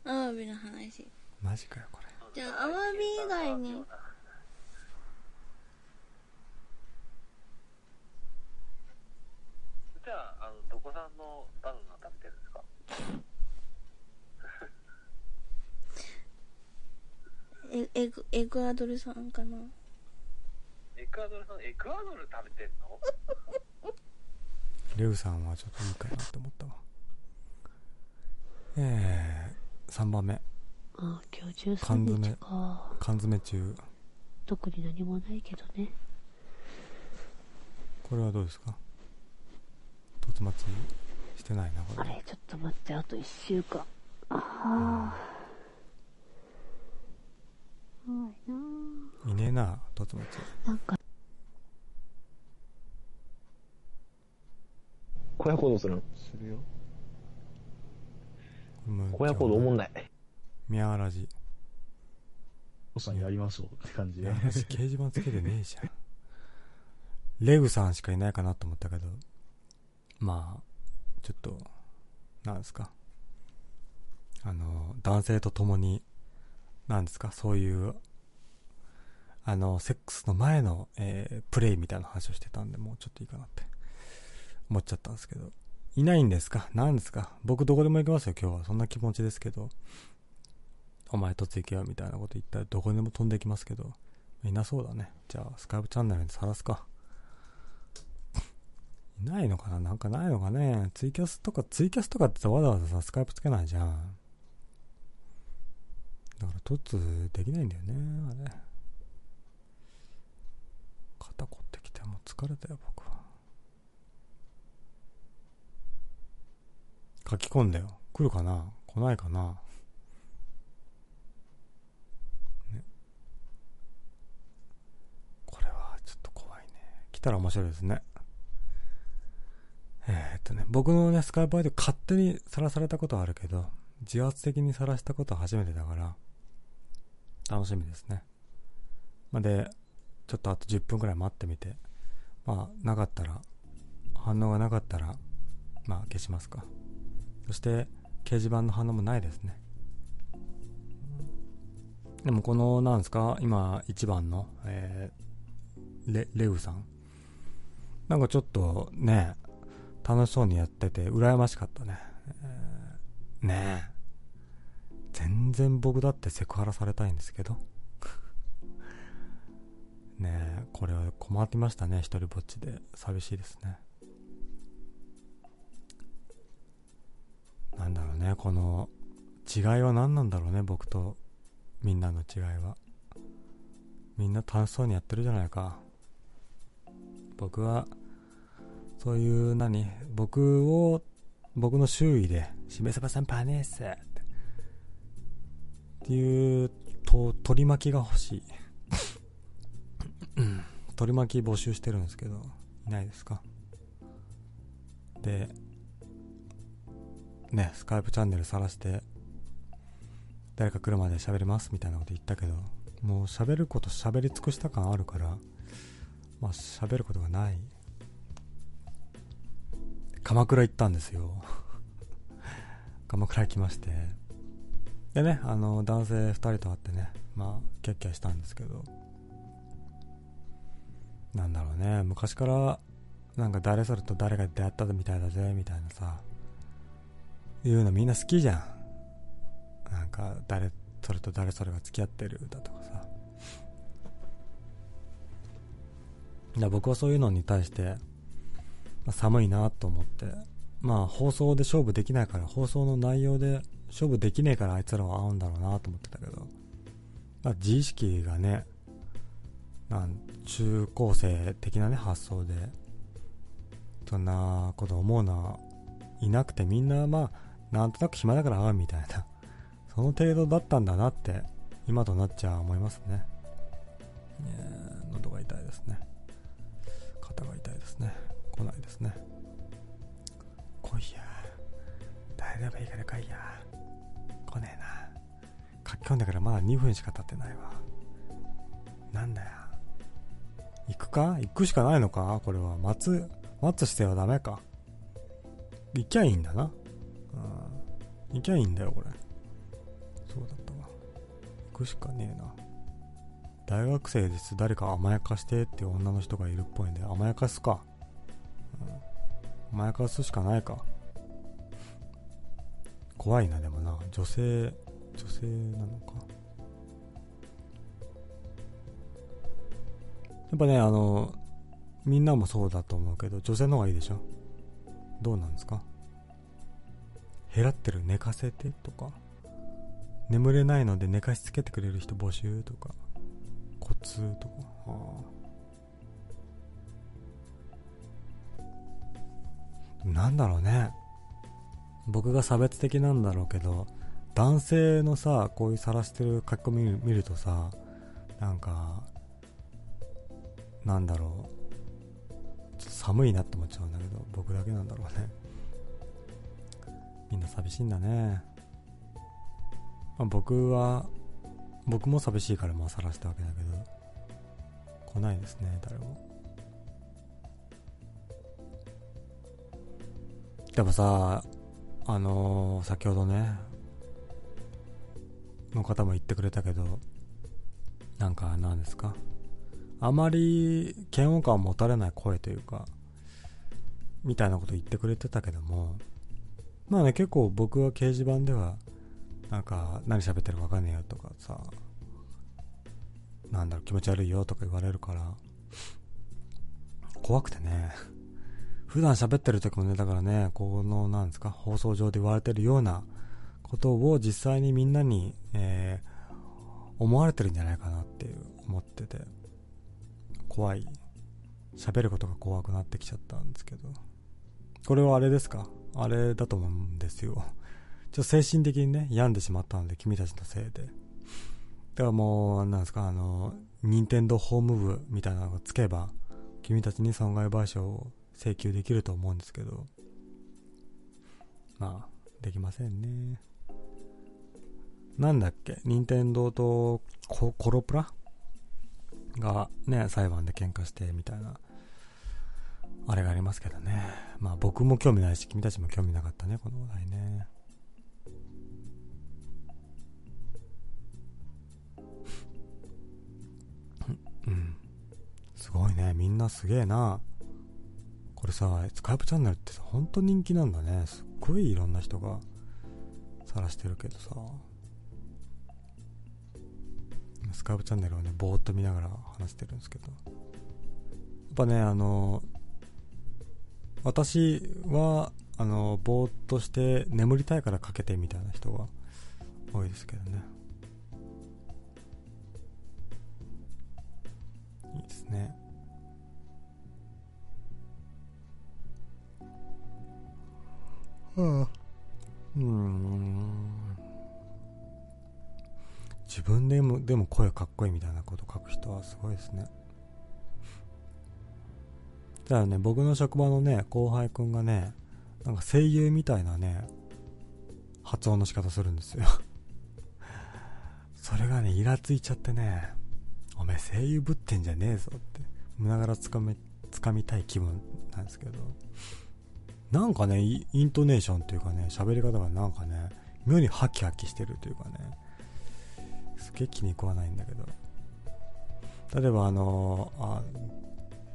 アワビの話。マジかよこれ。じゃあ、アワビ以外に。じゃあ、あの、どこさんのバナナ食べてるんですか？エエグエクアドルさんかな？エクアドルさん、エクアドル食べてんの？レウさんはちょっといいかなって思ったわえー、3番目あ今日缶13詰日か。缶詰中特に何もないけどね。これはどうですか？とつまちしてないなこれあれ、ちょっと待って、あと1週間。ああ。怖いないねえなとつなんか、荒野行動するの？するよ。荒野行動おもんない。ミャーラジおっさんやりますよって感じでミャ。ーラジ掲示板つけてねえじゃんレグさんしかいないかなと思ったけど、まあ、ちょっと、なんですか。あの、男性と共に、なんですか、そういう、あの、セックスの前の、えー、プレイみたいな話をしてたんで、もうちょっといいかなって思っちゃったんですけど。いないんですか？何ですか？僕どこでも行きますよ、今日は。そんな気持ちですけど。お前とつ行けよ、みたいなこと言ったらどこでも飛んできますけど。いなそうだね。じゃあ、スカイプチャンネルで晒すか。いないのかな？なんかないのかね？ツイキャスとか、ツイキャスとかってわざわざさ、スカイプつけないじゃん。だから、トツできないんだよね、あれ。肩凝ってきて、もう疲れたよ、僕は。書き込んだよ。来るかな？来ないかな？ね。これはちょっと怖いね。来たら面白いですね。えー、っとね、僕のね、スカイプ相手勝手にさらされたことはあるけど、自発的にさらしたことは初めてだから、楽しみですね。ま、で、ちょっとあと10分くらい待ってみて、まあ、なかったら、反応がなかったら、まあ、消しますか。そして、掲示板の反応もないですね。でも、この、なんですか、今、1番の、えー、レ、レウさん。なんかちょっと、ね、楽しそうにやってて、羨ましかったね。えー、ねえ。全然僕だってセクハラされたいんですけど。ねえ、これは困ってましたね、一人ぼっちで。寂しいですね。なんだろうね、この違いは何なんだろうね、僕とみんなの違いは。みんな楽しそうにやってるじゃないか。僕はそういう何僕を、僕の周囲で、しめさばさんパネースっていうと、取り巻きが欲しい。取り巻き募集してるんですけど、いないですか？で、ね、スカイプチャンネル晒して、誰か来るまで喋ります？みたいなこと言ったけど、もう喋ること喋り尽くした感あるから、まあ喋ることがない鎌倉行ったんですよ。鎌倉行きまして。でね、あの、男性2人と会ってね、まあ、キャッキャしたんですけど、なんだろうね、昔から、なんか誰それと誰が出会ったみたいだぜ、みたいなさ、いうのみんな好きじゃん。なんか、誰それと誰それが付き合ってるだとかさ。僕はそういうのに対して、まあ、寒いなと思って、まあ放送で勝負できないから、放送の内容で勝負できねえからあいつらは合うんだろうなと思ってたけど、まあ、自意識がね、なん中高生的なね、発想で、そんなこと思うのはいなくてみんなまあ、なんとなく暇だから会うみたいな、その程度だったんだなって、今となっちゃ思いますね。喉が痛いですね。肩が痛いですね。来ないですね来いや耐えればいいから来いや来ねえな。書き込んでからまだ2分しか経ってないわ。なんだよ。行くか？行くしかないのか？これは。待つ待つしてはダメか。行きゃいいんだな。うん。行きゃいいんだよこれ。そうだったわ。行くしかねえな。大学生です。誰か甘やかしてって女の人がいるっぽいんで甘やかすか。うん。甘やかすしかないか。怖いな、でもな。女性、女性なのか。やっぱね、あの、みんなもそうだと思うけど、女性の方がいいでしょ。どうなんですか？減らってる？寝かせてとか、眠れないので寝かしつけてくれる人募集とか、コツとか、ああ。なんだろうね。僕が差別的なんだろうけど男性のさこういう晒してる書き込み見るとさなんかなんだろう。ちょっと寒いなって思っちゃうんだけど僕だけなんだろうね。みんな寂しいんだね、まあ、僕は僕も寂しいからまあ晒したわけだけど来ないですね誰も。でもさあのー先ほどね、の方も言ってくれたけど、なんか何ですか？あまり嫌悪感を持たれない声というか、みたいなこと言ってくれてたけども、まあね、結構僕は掲示板では、なんか何喋ってるか分かんねえよとかさ、なんだろう気持ち悪いよとか言われるから、怖くてね、普段喋ってる時もね、だからね、この、なんですか、放送上で言われてるようなことを実際にみんなに、えー思われてるんじゃないかなっていう思ってて、怖い。喋ることが怖くなってきちゃったんですけど。これはあれですか？あれだと思うんですよ。ちょっと精神的にね、病んでしまったので、君たちのせいで。だからもう、なんですか、あの、任天堂ホーム部みたいなのがつけば、君たちに損害賠償を請求できると思うんですけど、まあ、できませんね。なんだっけ、任天堂とココロプラ？がね、裁判で喧嘩してみたいな、あれがありますけどね。まあ僕も興味ないし、君たちも興味なかったね、この話題ね。うん。すごいね。みんなすげえな。これさ、スカイプチャンネルってさ、ほんと人気なんだね。すっごいいろんな人が晒してるけどさ。スカイプチャンネルをね、ぼーっと見ながら話してるんですけど。やっぱね、あの、私は、あの、ぼーっとして眠りたいからかけてみたいな人が多いですけどね。いいですね。うん。自分でもでも声かっこいいみたいなこと書く人はすごいですね。じゃあね、僕の職場のね、後輩くんがね、なんか声優みたいなね、発音の仕方するんですよ。それがね、イラついちゃってね、おめえ声優ぶってんじゃねえぞって、胸がらつかめ、つかみたい気分なんですけど、なんかね、イントネーションというかね、喋り方がなんかね、妙にハキハキしてるというかね、すげえ気に食わないんだけど。例えばあのあ、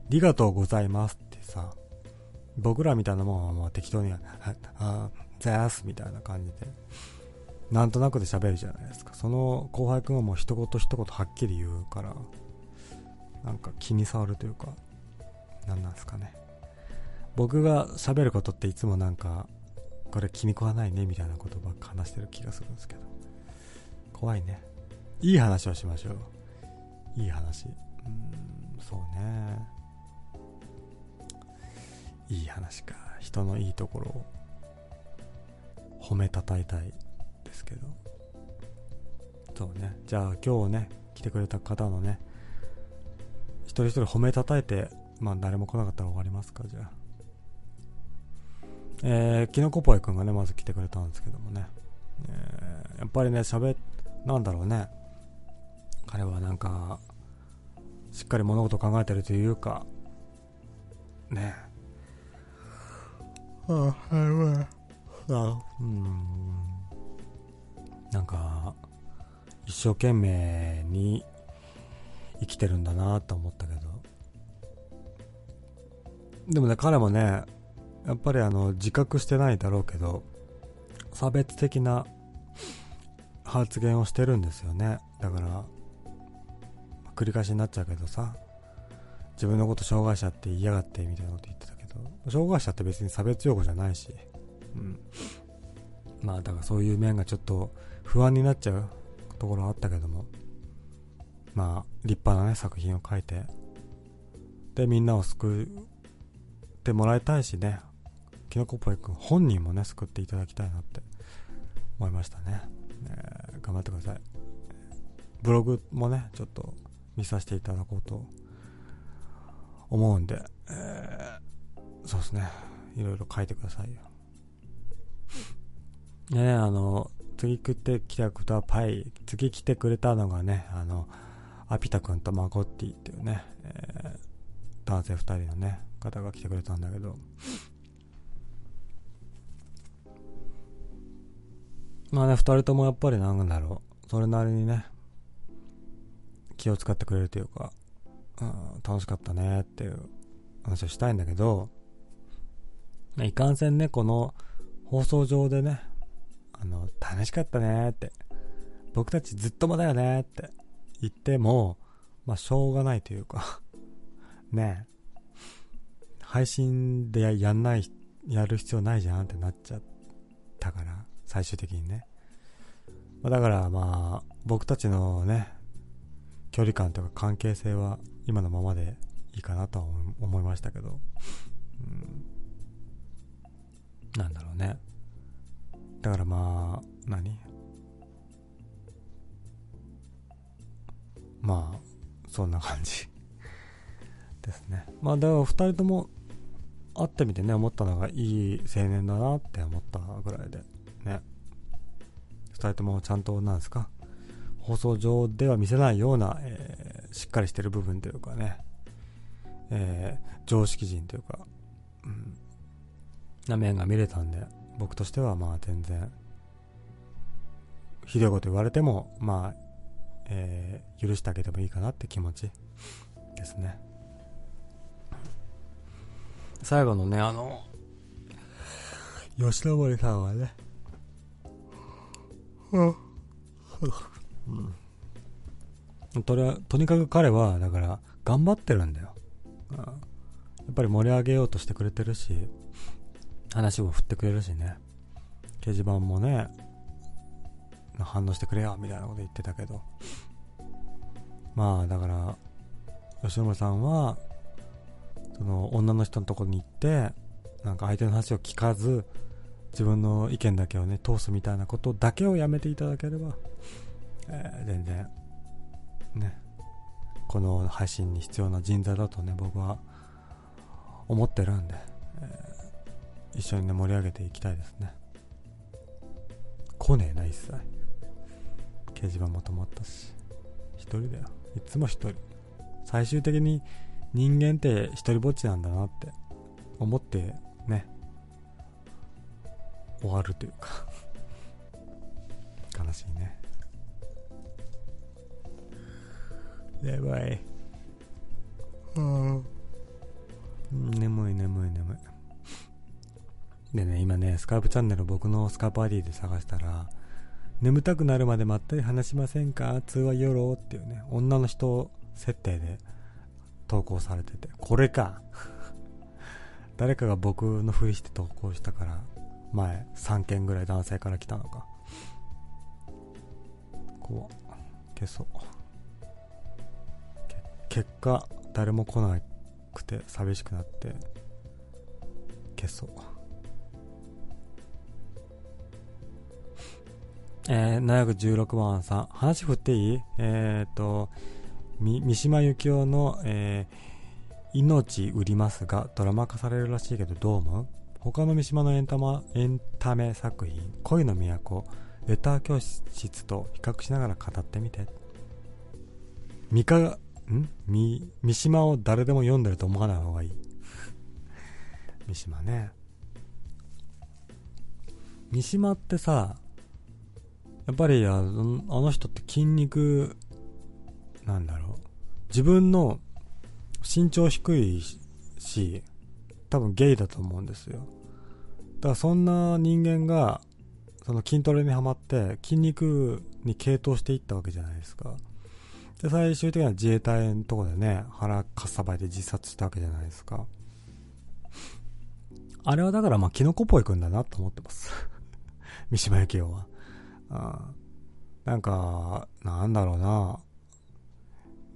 りがとうございますってさ、僕らみたいなもんはもう適当に、あ、あ、ざーすみたいな感じで、なんとなくで喋るじゃないですか。その後輩くんはもう一言一言はっきり言うから、なんか気に障るというか、なんなんですかね。僕が喋ることっていつもなんか、これ気に食わないねみたいなことばっか話してる気がするんですけど。怖いね。いい話をしましょう。いい話。うん、そうね。いい話か。人のいいところを褒めたたえたいですけど。そうね。じゃあ今日ね、来てくれた方のね、一人一人褒めたたえて、まあ誰も来なかったら終わりますか、じゃあ。えー、キノコポイくんがね、まず来てくれたんですけどもね。えー、やっぱりね、喋、なんだろうね。彼はなんか、しっかり物事を考えてるというか、ね。あ、はい、あ、うん。なんか、一生懸命に生きてるんだなと思ったけど。でもね、彼もね、やっぱりあの、自覚してないだろうけど、差別的な発言をしてるんですよね。だから、繰り返しになっちゃうけどさ、自分のこと障害者って言いやがってみたいなこと言ってたけど、障害者って別に差別用語じゃないし、うん。まあだからそういう面がちょっと不安になっちゃうところはあったけども、まあ立派なね作品を書いて、でみんなを救ってもらいたいしね、キノコポイ君本人もね救っていただきたいなって思いましたね。えー頑張ってください。ブログもね、ちょっと見させていただこうと思うんで、えーそうですね。いろいろ書いてくださいよ。ねあの、次来てきたことはパイ。次来てくれたのがね、あの、アピタ君とマゴッティっていうね、えー男性二人のね、方が来てくれたんだけど、まあね、二人ともやっぱりなんだろう。それなりにね、気を使ってくれるというか、うん、楽しかったねっていう話をしたいんだけど、いかんせんね、この放送上でね、あの、楽しかったねって、僕たちずっともだよねって言っても、まあ、しょうがないというか ね配信でややんない、やる必要ないじゃんってなっちゃったから、最終的にね。ま、だからまあ、僕たちのね、距離感とか関係性は今のままでいいかなとは思いましたけど、うん、なんだろうね。だからまあ、何？まあ、そんな感じですね。まあ、だから二人とも会ってみてね、思ったのがいい青年だなって思ったぐらいで、ね。二人ともちゃんと、なんですか、放送上では見せないような、えー、しっかりしてる部分というかね、えー、常識人というか、うん、な面が見れたんで、僕としてはまあ全然、ひどいこと言われても、まあ、えー、許してあげてもいいかなって気持ちですね。最後のね、あの、吉野森さんはね、うん。とりとにかく彼は、だから、頑張ってるんだよ。うん、やっぱり盛り上げようとしてくれてるし、話も振ってくれるしね。掲示板もね、反応してくれよ、みたいなこと言ってたけど。まあ、だから、吉野さんは、その、女の人のとこに行って、なんか相手の話を聞かず、自分の意見だけをね、通すみたいなことだけをやめていただければ、えー、全然、ね、この配信に必要な人材だとね、僕は思ってるんで、えー、一緒にね、盛り上げていきたいですね。来ねえな、一切。掲示板も止まったし。一人だよ。いつも一人。最終的に人間って一人ぼっちなんだなって思ってね、終わるというか 悲しいね。眠い。うん。眠い眠い眠い。でね、今ね、スカイプチャンネル僕のスカイプ ID で探したら、眠たくなるまでまったり話しませんか？通話よろっていうね、女の人設定で投稿されてて、これか 誰かが僕のふりして投稿したから、前3件ぐらい男性から来たのか。こう、消そう。結果、誰も来なくて寂しくなって、消そう。えー、716番さん、話振っていい？えっ、と、三島由紀夫の、えー、命売りますが、ドラマ化されるらしいけど、どう思う？他の三島のエンタマ、エンタメ作品、恋の都、レター教室と比較しながら語ってみて。三か、ん？三、三島を誰でも読んでると思わない方がいい。三島ね。三島ってさ、やっぱりあのあの人って筋肉、なんだろう。自分の身長低いし、多分ゲイだと思うんですよ。だからそんな人間が、その筋トレにはまって筋肉に傾倒していったわけじゃないですか。で、最終的には自衛隊のとこでね、腹かさばいて自殺したわけじゃないですか。あれはだからまあキノコっぽいくんだなと思ってます。三島由紀夫は。あなんか、なんだろうな。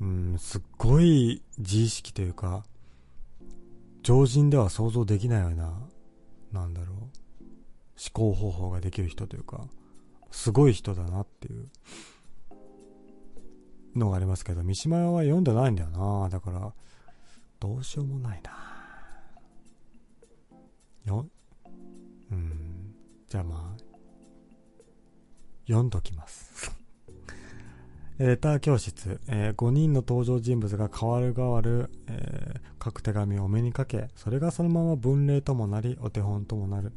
うん、すっごい自意識というか、常人では想像できないような、なんだろう、思考方法ができる人というか、すごい人だなっていうのがありますけど、三島は読んでないんだよな。だから、どうしようもないな。よ、うん、じゃあまあ、読んどきます。レター教室、えー、5人の登場人物が変わる変わる、えー、書く手紙をお目にかけ、それがそのまま文例ともなり、お手本ともなる、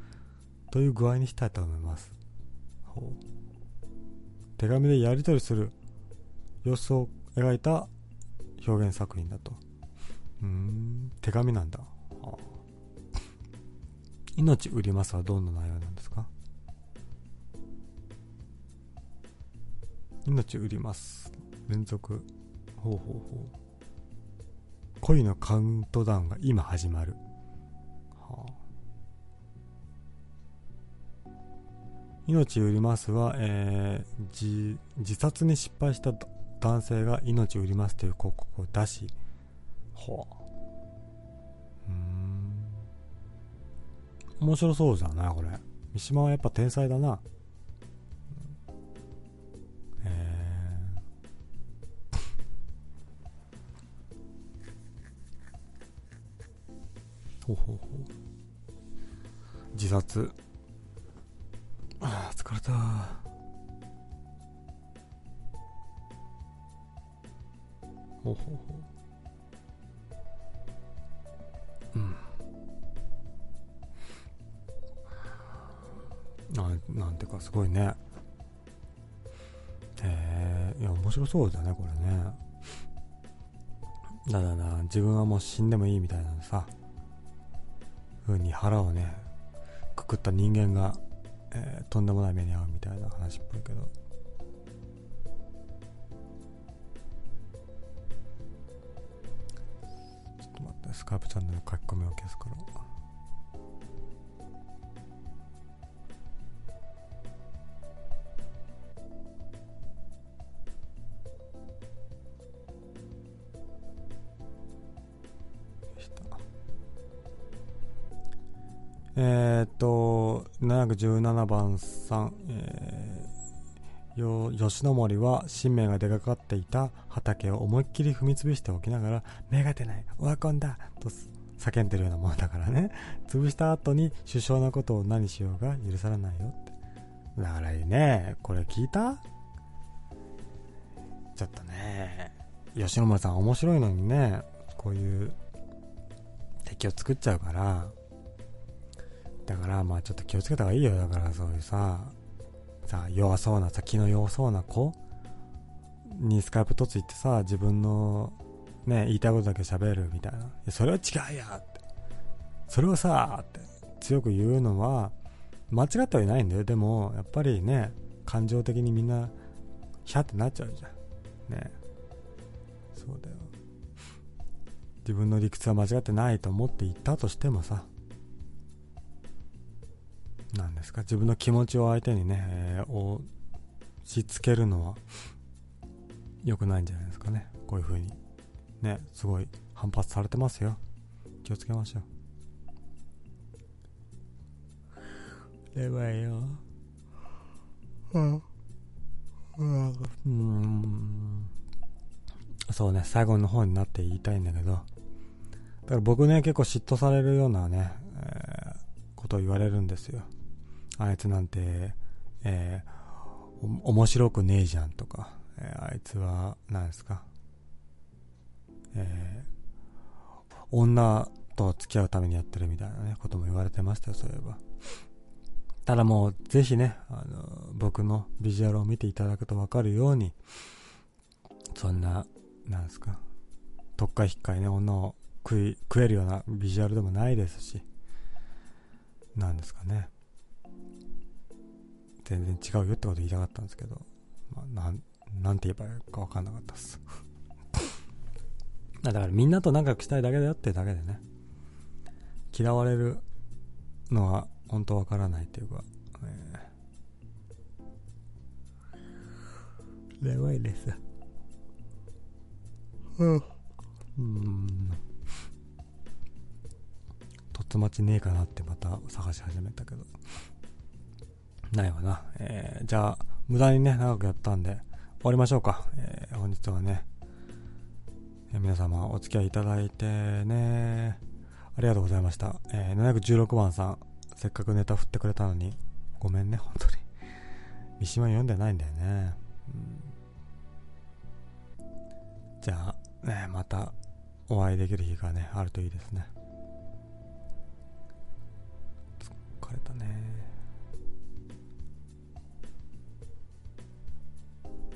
という具合にしたいと思います。手紙でやり取りする様子を描いた表現作品だと。うん。手紙なんだ、命売りますはどんな内容なんですか？命売ります。連続ほうほうほう恋のカウントダウンが今始まる。はあ。命売りますは、えー自自殺に失敗した男性が命売りますという広告を出しはあ。うん。面白そうだなこれ。三島はやっぱ天才だな。ほうほうほう。自殺。ああ疲れたほうほうほう。うん。あなんていうかすごいね。へえいや面白そうだねこれね。だだだ自分はもう死んでもいいみたいなさ。風に腹をねくくった人間が、えーとんでもない目に遭うみたいな話っぽいけど。ちょっと待ってスカープチャンネル書き込みを消すから。えー、っと717番さん、えー、よ吉野森は新名が出かかっていた畑を思いっきり踏み潰しておきながら芽が出ないオワコンだと叫んでるようなものだからね。潰した後に首相のことを何しようが許されないよ。ってだからね。これ聞いた？ちょっとね吉野森さん面白いのにねこういう敵を作っちゃうからだからまあちょっと気をつけた方がいいよ。だからそういうささ弱そうなさ気の弱そうな子にスカイプ突いてさ自分のね言いたいことだけ喋るみたいな。いそれは違うやって。それをさって。強く言うのは間違ってはいないんだよ。でもやっぱりね感情的にみんなヒャってなっちゃうじゃん。ね。そうだよ。自分の理屈は間違ってないと思って言ったとしてもさなんですか？自分の気持ちを相手にね、えー押し付けるのは良くないんじゃないですかね。こういう風に。ねすごい反発されてますよ。気をつけましょう。やばいよ。うんうん。そうね最後の方になって言いたいんだけど。だから僕ね結構嫉妬されるようなね、えーことを言われるんですよあいつなんて、えー、面白くねえじゃんとか、えーあいつは、何ですか、えー女と付き合うためにやってるみたいなね、ことも言われてましたよ、そういえば。ただもう、ぜひね、あの、僕のビジュアルを見ていただくとわかるように、そんな、なんですか、特化引っかいね、女を食い、食えるようなビジュアルでもないですし、なんですかね。全然違うよってこと言いたかったんですけど、まあ、なん、なんて言えばいいか分かんなかったっす。だからみんなと仲良くしたいだけだよってだけでね、嫌われるのは本当分からないっていうか、えー、やばいです。うん。うん。とっつまちねえかなってまた探し始めたけど。ないわな。えー、じゃあ、無駄にね、長くやったんで、終わりましょうか。えー、本日はね、えー皆様お付き合いいただいてね、ありがとうございました。えー、716番さん、せっかくネタ振ってくれたのに、ごめんね、本当に。三島読んでないんだよね。うん、じゃあ、ね、またお会いできる日がね、あるといいですね。疲れたね。